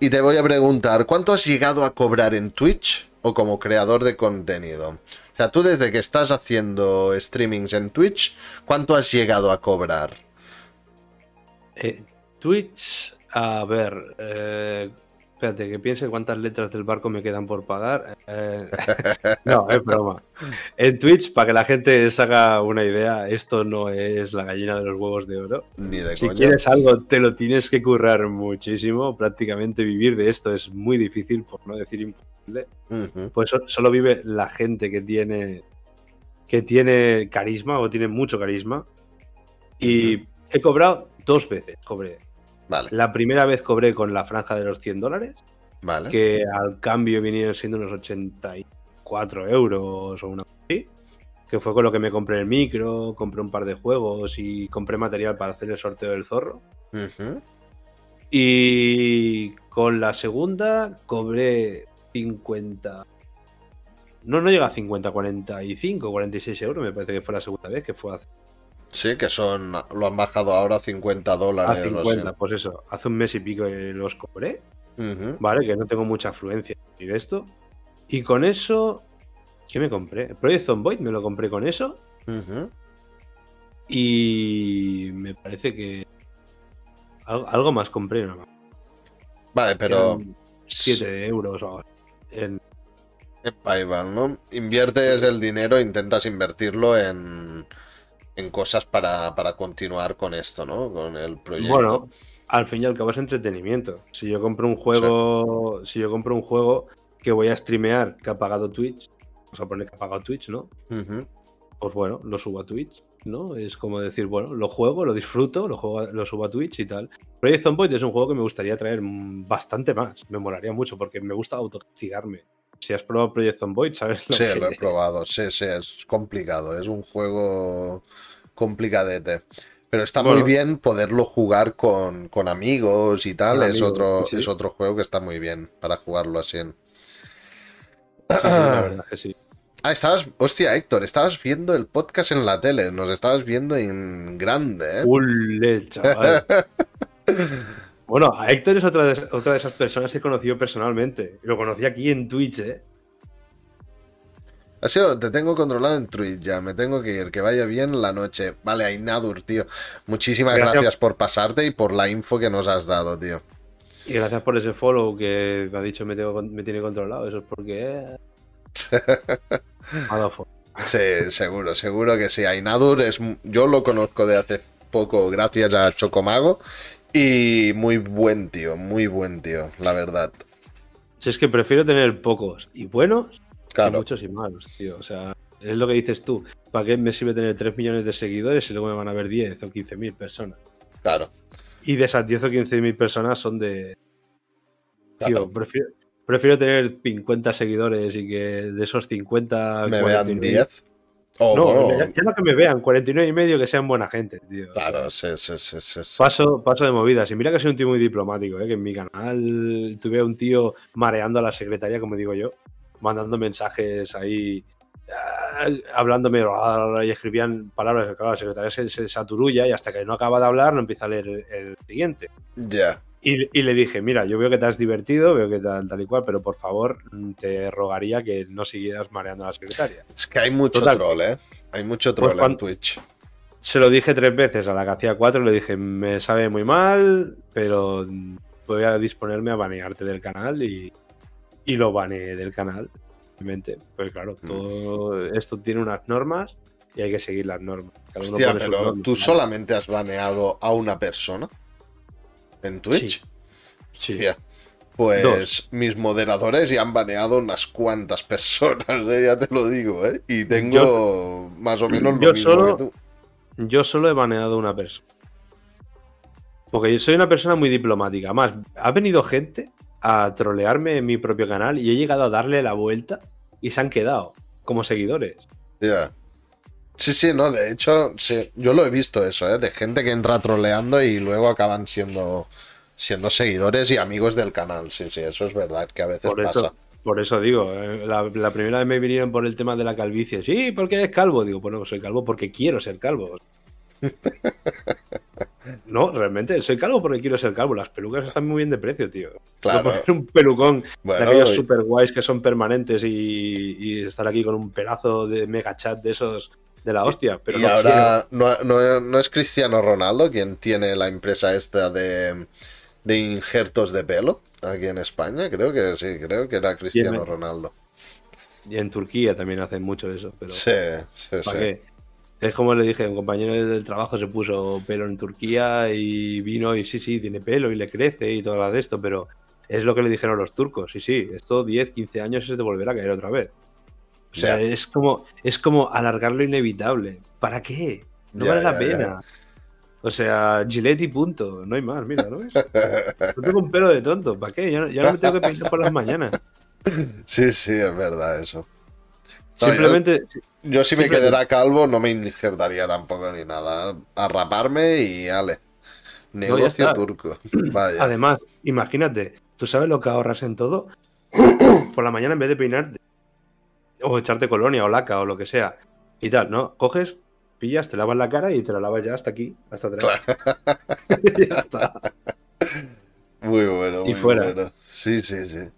Y te voy a preguntar, ¿cuánto has llegado a cobrar en Twitch o como creador de contenido? O sea, tú desde que estás haciendo streamings en Twitch, ¿cuánto has llegado a cobrar? Eh, Twitch, a ver, eh, espérate, que piense cuántas letras del barco me quedan por pagar. Eh, no, es broma. En Twitch, para que la gente se haga una idea, esto no es la gallina de los huevos de oro. Ni de Si quieres algo, te lo tienes que currar muchísimo. Prácticamente vivir de esto es muy difícil, por no decir imposible. Pues so- solo vive la gente que tiene que tiene carisma o tiene mucho carisma. Y He cobrado dos veces, cobré. Vale, La primera vez cobré con la franja de los 100 dólares, vale. que al cambio vinieron siendo unos 84 euros o una así. Que fue con lo que me compré el micro, compré un par de juegos y compré material para hacer el sorteo del zorro. Y con la segunda cobré 50. No, no llega a 50, 45, 46 euros, me parece que fue la segunda vez, que fue hace Sí, que son. Lo han bajado ahora a 50 a dólares. o 50, pues eso, hace un mes y pico que los cobré. ¿vale? Que no tengo mucha afluencia de esto. Y con eso, ¿qué me compré? Project Zomboid me lo compré con eso y me parece que al- algo más compré, nada más. Vale, pero. 7 euros o en, En Paypal, ¿no? Inviertes el dinero, intentas invertirlo en, en cosas para, para continuar con esto, ¿no? Con el proyecto. Bueno, al fin y al cabo es entretenimiento. Si yo compro un juego, si yo compro un juego que voy a streamear que ha pagado Twitch, vamos a poner que ha pagado Twitch, ¿no? Pues bueno, lo subo a Twitch, ¿no? Es como decir, bueno, lo juego, lo disfruto, lo, juego, lo subo a Twitch y tal. Project Zomboid es un juego que me gustaría traer bastante más, me molaría mucho porque me gusta autocastigarme. Si has probado Project Zomboid, sabes lo Sí, que lo he probado. Sí, sí, es complicado. Es un juego complicadete. Pero está muy bien poderlo jugar con, con amigos y tal. Con es, amigos, otro, sí. es otro juego que está muy bien para jugarlo así. en- Sí, verdad que sí. Ah, estabas, hostia, Héctor, estabas viendo el podcast en la tele. Nos estabas viendo en grande, ¿eh? Ule, chaval. Bueno, a Héctor es otra de, otra de esas personas que he conocido personalmente. Lo conocí aquí en Twitch, ¿eh? Sido, te tengo controlado en Twitch ya, me tengo que ir, que vaya bien la noche. Vale, Ainadur, tío. Muchísimas Gracias. gracias por pasarte y por la info que nos has dado, tío. Y gracias por ese follow que me ha dicho me, tengo- me tiene controlado. Eso es porque. Sí, seguro, seguro que sí. Ainadur es, yo lo conozco de hace poco gracias a Chocomago y muy buen tío, muy buen tío, la verdad. Si es que prefiero tener pocos y buenos que Claro, muchos y malos, tío. O sea, es lo que dices tú. ¿Para qué me sirve tener 3 millones de seguidores si luego me van a ver 10 o 15 mil personas? claro. Y de esas 10 o 15 mil personas son de. Tío, Claro. prefiero, prefiero tener 50 seguidores y que de esos 50. Me 49 vean 10. O No, bueno, no que me vean, 49 y medio que sean buena gente, tío. O sea, claro, sí, sí, sí, sí, sí. Paso, paso de movidas. Y mira que soy un tío muy diplomático, ¿eh? que en mi canal tuve a un tío mareando a la secretaria, como digo yo, mandando mensajes ahí, ah, hablándome ah, y escribían palabras. que, Claro, la secretaria se, se saturulla y hasta que no acaba de hablar no empieza a leer el, el siguiente. Ya. Y, y le dije, mira, yo veo que te has divertido, veo que tal, tal y cual, pero por favor mm, te rogaría que no siguieras mareando a la secretaria. Es que hay mucho Total. troll, ¿eh? Hay mucho troll Pues cuan- en Twitch. Se lo dije tres veces, a la que hacía cuatro le dije, me sabe muy mal, pero voy a disponerme a banearte del canal y, y lo baneé del canal, obviamente. Pues claro, Mm. todo esto tiene unas normas y hay que seguir las normas. Cada Hostia, pero normas. tú solamente has baneado a una persona en Twitch. Sí. Hostia. Pues Dos. mis moderadores ya han baneado unas cuantas personas, ¿eh? ya te lo digo, ¿eh? Y tengo más o menos lo yo mismo solo- que tú. Yo solo he baneado a una persona. Porque yo soy una persona muy diplomática. Más, ha venido gente a trolearme en mi propio canal y he llegado a darle la vuelta y se han quedado como seguidores. Ya. Sí, sí, no, de hecho, sí, yo lo he visto eso, ¿eh? De gente que entra troleando y luego acaban siendo, siendo seguidores y amigos del canal. Sí, sí, eso es verdad que a veces Por pasa. eso, por eso digo, eh, la, la primera vez me vinieron por el tema de la calvicie. Sí, ¿por qué eres calvo? Digo, bueno, soy calvo porque quiero ser calvo. No, realmente, soy calvo porque quiero ser calvo. Las pelucas están muy bien de precio, tío. Claro. Poner un pelucón Bueno, de aquellos super guays que son permanentes y, y estar aquí con un pedazo de mega chat de esos de la hostia. Pero y no ahora no, no- no es Cristiano Ronaldo quien tiene la empresa esta de, de injertos de pelo aquí en España. Creo que sí, creo que era Cristiano Ronaldo. Y en Turquía también hacen mucho eso. Pero Sí, sí, ¿para sí. qué? Es como le dije, un compañero del trabajo se puso pelo en Turquía y vino y sí, sí, tiene pelo y le crece y todo lo de esto, pero es lo que le dijeron los turcos. Sí, sí, esto 10, 15 años se te volverá a caer otra vez. O sea, es como es como alargar lo inevitable. ¿Para qué? No vale la pena. O sea, Gillette y punto. No hay más, mira, ¿no ves? No tengo un pelo de tonto. ¿Para qué? Ya, no me tengo que peinar por las mañanas. Sí, sí, es verdad eso. Simplemente. yo, si me quedara calvo no me injertaría tampoco ni nada. A raparme y ale. Negocio turco. Vaya. Además, imagínate, ¿tú sabes lo que ahorras en todo? Por la mañana en vez de peinarte o echarte colonia o laca o lo que sea y tal, ¿no? Coges, pillas, te lavas la cara y te la lavas ya hasta aquí, hasta atrás. ya está. Muy bueno, muy bueno. Sí, sí, sí.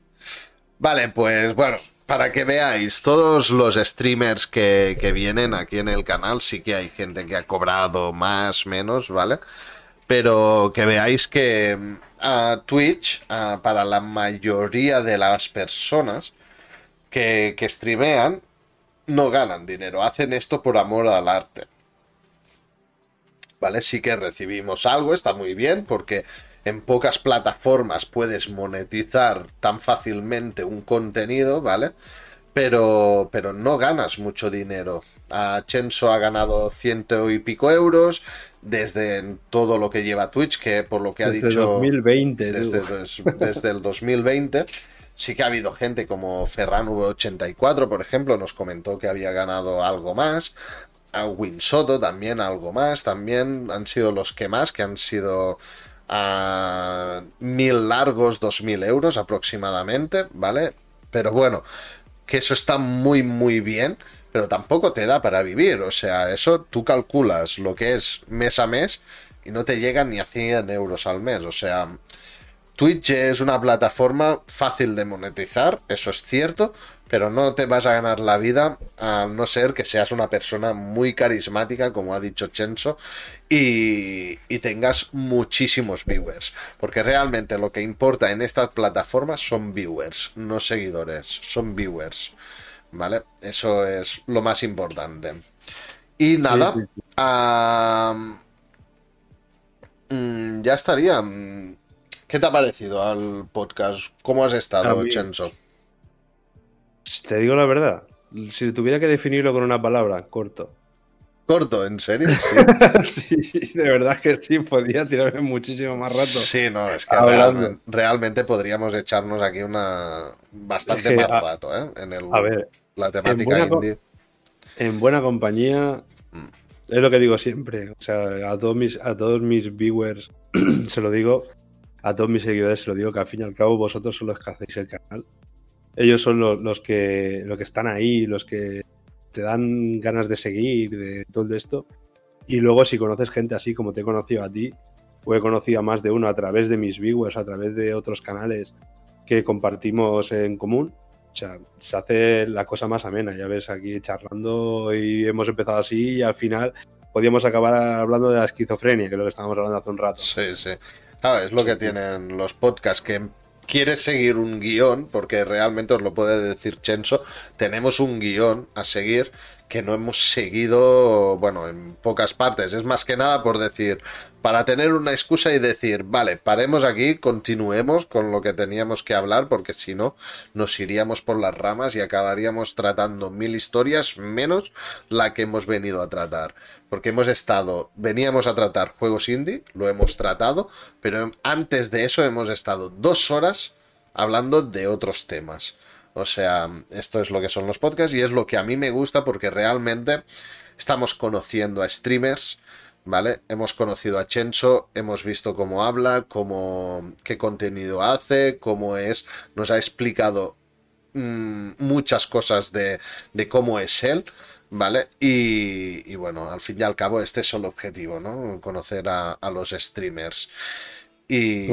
Vale, pues bueno, para que veáis, todos los streamers que, que, vienen aquí en el canal, sí que hay gente que ha cobrado más, menos, ¿vale? Pero que veáis que mm, Twitch, para la mayoría de las personas que, que streamean, no ganan dinero, hacen esto por amor al arte. ¿Vale? Sí que recibimos algo, está muy bien, porque en pocas plataformas puedes monetizar tan fácilmente un contenido, ¿vale? Pero, pero no ganas mucho dinero. A Chenso ha ganado ciento y pico euros desde todo lo que lleva Twitch, que por lo que ha desde dicho... 2020, desde, desde el 2020. Sí que ha habido gente como Ferran V84, por ejemplo, nos comentó que había ganado algo más. A Winsoto también algo más. También han sido los que más, que han sido a mil largos, dos mil euros aproximadamente, ¿vale? Pero bueno, que eso está muy, muy bien, pero tampoco te da para vivir. O sea, eso tú calculas lo que es mes a mes y no te llegan ni a 100 euros al mes. O sea, Twitch es una plataforma fácil de monetizar, eso es cierto, pero no te vas a ganar la vida a no ser que seas una persona muy carismática, como ha dicho Chenso, y, tengas muchísimos viewers. Porque realmente lo que importa en estas plataformas son viewers, no seguidores, son viewers. ¿Vale? Eso es lo más importante. Y nada, mm, ya estaría. ¿Qué te ha parecido al podcast? ¿Cómo has estado, Chenso? Te digo la verdad. Si tuviera que definirlo con una palabra, corto. ¿Corto? ¿En serio? Sí, de verdad que sí, podría tirarme muchísimo más rato. Sí, no, es que realmente, podríamos echarnos aquí una bastante más rato, ¿eh? En el, a ver, la temática en indie. En buena compañía, mm. es lo que digo siempre. O sea, a todos mis, a todos mis viewers se lo digo, a todos mis seguidores se lo digo que al fin y al cabo vosotros son los que hacéis el canal. Ellos son los, que, los que están ahí, los que te dan ganas de seguir, de todo esto. Y luego si conoces gente así como te he conocido a ti, o he conocido a más de uno a través de mis viewers, a través de otros canales que compartimos en común, o sea, se hace la cosa más amena. Ya ves, aquí charlando y hemos empezado así y al final podíamos acabar hablando de la esquizofrenia, que es lo que estábamos hablando hace un rato. Sí, sí. Claro, es lo que tienen los podcasts, que quieres seguir un guion, porque realmente os lo puede decir Chenso, tenemos un guion a seguir que no hemos seguido, bueno, en pocas partes. Es más que nada por decir, para tener una excusa y decir, vale, paremos aquí, continuemos con lo que teníamos que hablar, porque si no, nos iríamos por las ramas y acabaríamos tratando mil historias menos la que hemos venido a tratar. Porque hemos estado, veníamos a tratar juegos indie, lo hemos tratado, pero antes de eso hemos estado dos horas hablando de otros temas. O sea, esto es lo que son los podcasts y es lo que a mí me gusta porque realmente estamos conociendo a streamers, ¿vale? Hemos conocido a Chenso, hemos visto cómo habla, cómo, qué contenido hace, cómo es, nos ha explicado mm, muchas cosas de, de, cómo es él, ¿vale? Y, bueno, al fin y al cabo este es el objetivo, ¿no? Conocer a, los streamers. Y...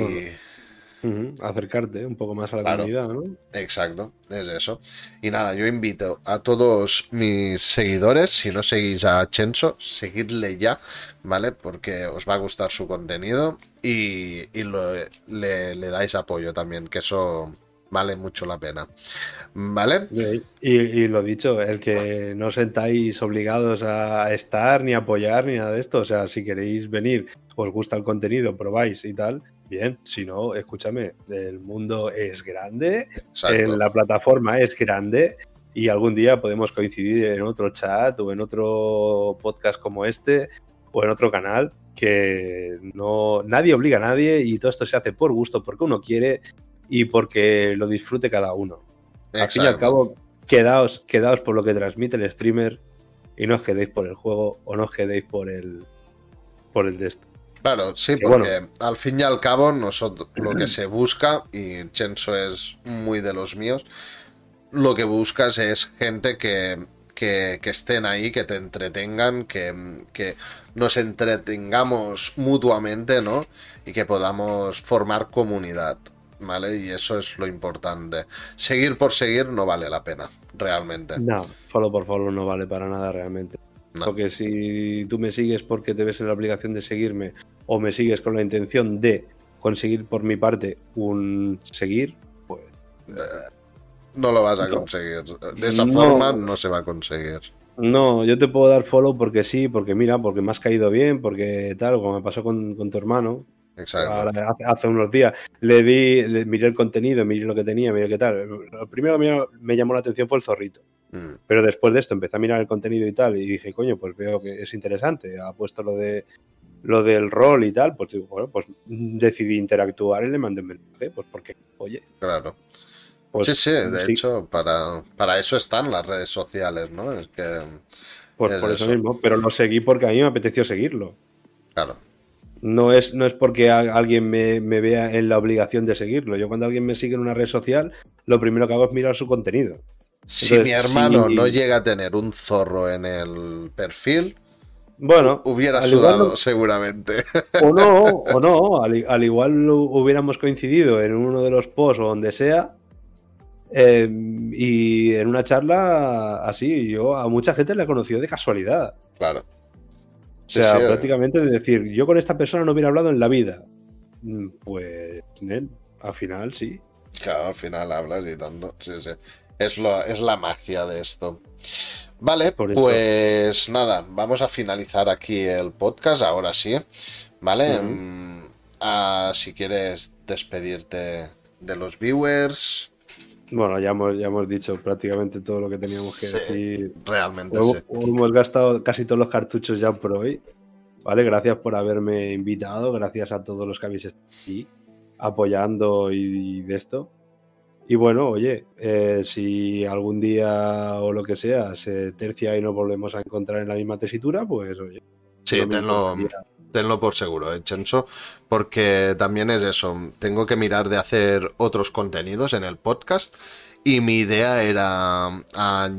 Acercarte un poco más a la comunidad, ¿no? Exacto, es eso. Y nada, yo invito a todos mis seguidores, si no seguís a Chenso, seguidle ya, ¿vale? Porque os va a gustar su contenido y, le, dais apoyo también, que eso vale mucho la pena. ¿Vale? Y, y, lo dicho, el que no sentáis obligados a estar, ni apoyar, ni nada de esto. O sea, si queréis venir, os gusta el contenido, probáis y tal, Bien, si no, escúchame, el mundo es grande, la plataforma es grande y algún día podemos coincidir en otro chat o en otro podcast como este o en otro canal que no nadie obliga a nadie y todo esto se hace por gusto, porque uno quiere y porque lo disfrute cada uno. Al fin y al cabo, quedaos, quedaos por lo que transmite el streamer y no os quedéis por el juego o no os quedéis por el por el de Claro, sí, porque al fin y al cabo nosotros lo que se busca, y Chenso es muy de los míos, lo que buscas es gente que, que, estén ahí, que te entretengan, que, que, nos entretengamos mutuamente, ¿no? Y que podamos formar comunidad, ¿vale? Y eso es lo importante. Seguir por seguir no vale la pena, realmente. No, follow por follow no vale para nada realmente. Porque si tú me sigues porque te ves en la obligación de seguirme o me sigues con la intención de conseguir por mi parte un seguir, pues... Eh, no lo vas a conseguir. De esa forma no se va a conseguir. No, yo te puedo dar follow porque sí, porque mira, porque me has caído bien, porque tal, como me pasó con, tu hermano. Exacto. Hace, unos días le di, miré el contenido, miré lo que tenía, miré qué tal. Lo primero que me llamó la atención fue el zorrito. Mm. Pero después de esto empecé a mirar el contenido y tal, y dije, coño, pues veo que es interesante. Ha puesto lo de lo del rol y tal, pues digo, bueno, pues decidí interactuar y le mandé un mensaje, pues porque, oye. Claro. Pues, sí, sí, de hecho, para, para eso están las redes sociales, ¿no? Es que. Pues por eso, mismo, pero lo seguí porque a mí me apeteció seguirlo. Claro. No es, no es porque alguien me, vea en la obligación de seguirlo. Yo cuando alguien me sigue en una red social, lo primero que hago es mirar su contenido. Si mi hermano no llega a tener un zorro en el perfil, bueno, hubiera sudado seguramente. O no, o no, al, igual hubiéramos coincidido en uno de los posts o donde sea. Em, y en una charla así, yo a mucha gente le he conocido de casualidad. Claro. o sea, prácticamente de decir, yo con esta persona no hubiera hablado en la vida. Mm, pues, al final sí. Claro, al final hablas y tanto. Sí, sí. Es, lo, es la magia de esto. Vale, pues nada, vamos a finalizar aquí el podcast, ahora sí. ¿Vale? Mm, ah, si quieres despedirte de los viewers. Bueno, ya hemos, ya hemos dicho prácticamente todo lo que teníamos que decir. Realmente hemos, sí. Hemos gastado casi todos los cartuchos ya por hoy. Vale, gracias por haberme invitado, gracias a todos los que habéis estado aquí apoyando y de esto. Y bueno, oye, eh, si algún día o lo que sea se tercia y nos volvemos a encontrar en la misma tesitura, pues oye. Sí, tenlo, tenlo, por seguro, ¿eh, Chenso? Porque también es eso, tengo que mirar de hacer otros contenidos en el podcast y mi idea era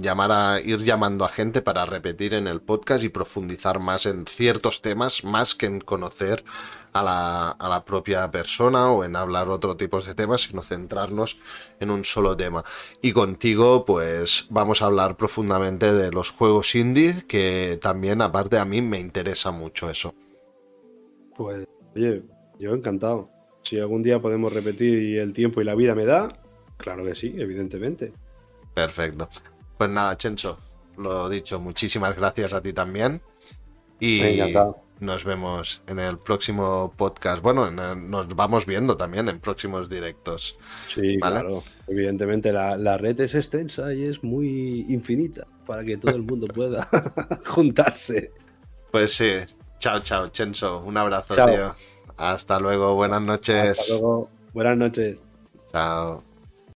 llamar a ir llamando a gente para repetir en el podcast y profundizar más en ciertos temas, más que en conocer a la, a la propia persona o en hablar otro tipo de temas, sino centrarnos en un solo tema. Y contigo, pues vamos a hablar profundamente de los juegos indie, que también, aparte, a mí me interesa mucho eso. Pues, oye, yo encantado. Si algún día podemos repetir y el tiempo y la vida me da, claro que sí, evidentemente. Perfecto. Pues nada, Chencho, lo dicho, muchísimas gracias a ti también. Y nos vemos en el próximo podcast. Bueno, nos vamos viendo también en próximos directos. Sí, claro. Evidentemente la, red es extensa y es muy infinita para que todo el mundo pueda juntarse. Pues sí. Chao, chao, Chenso. Un abrazo, tío. Hasta luego. Buenas noches. Hasta luego. Buenas noches. Chao.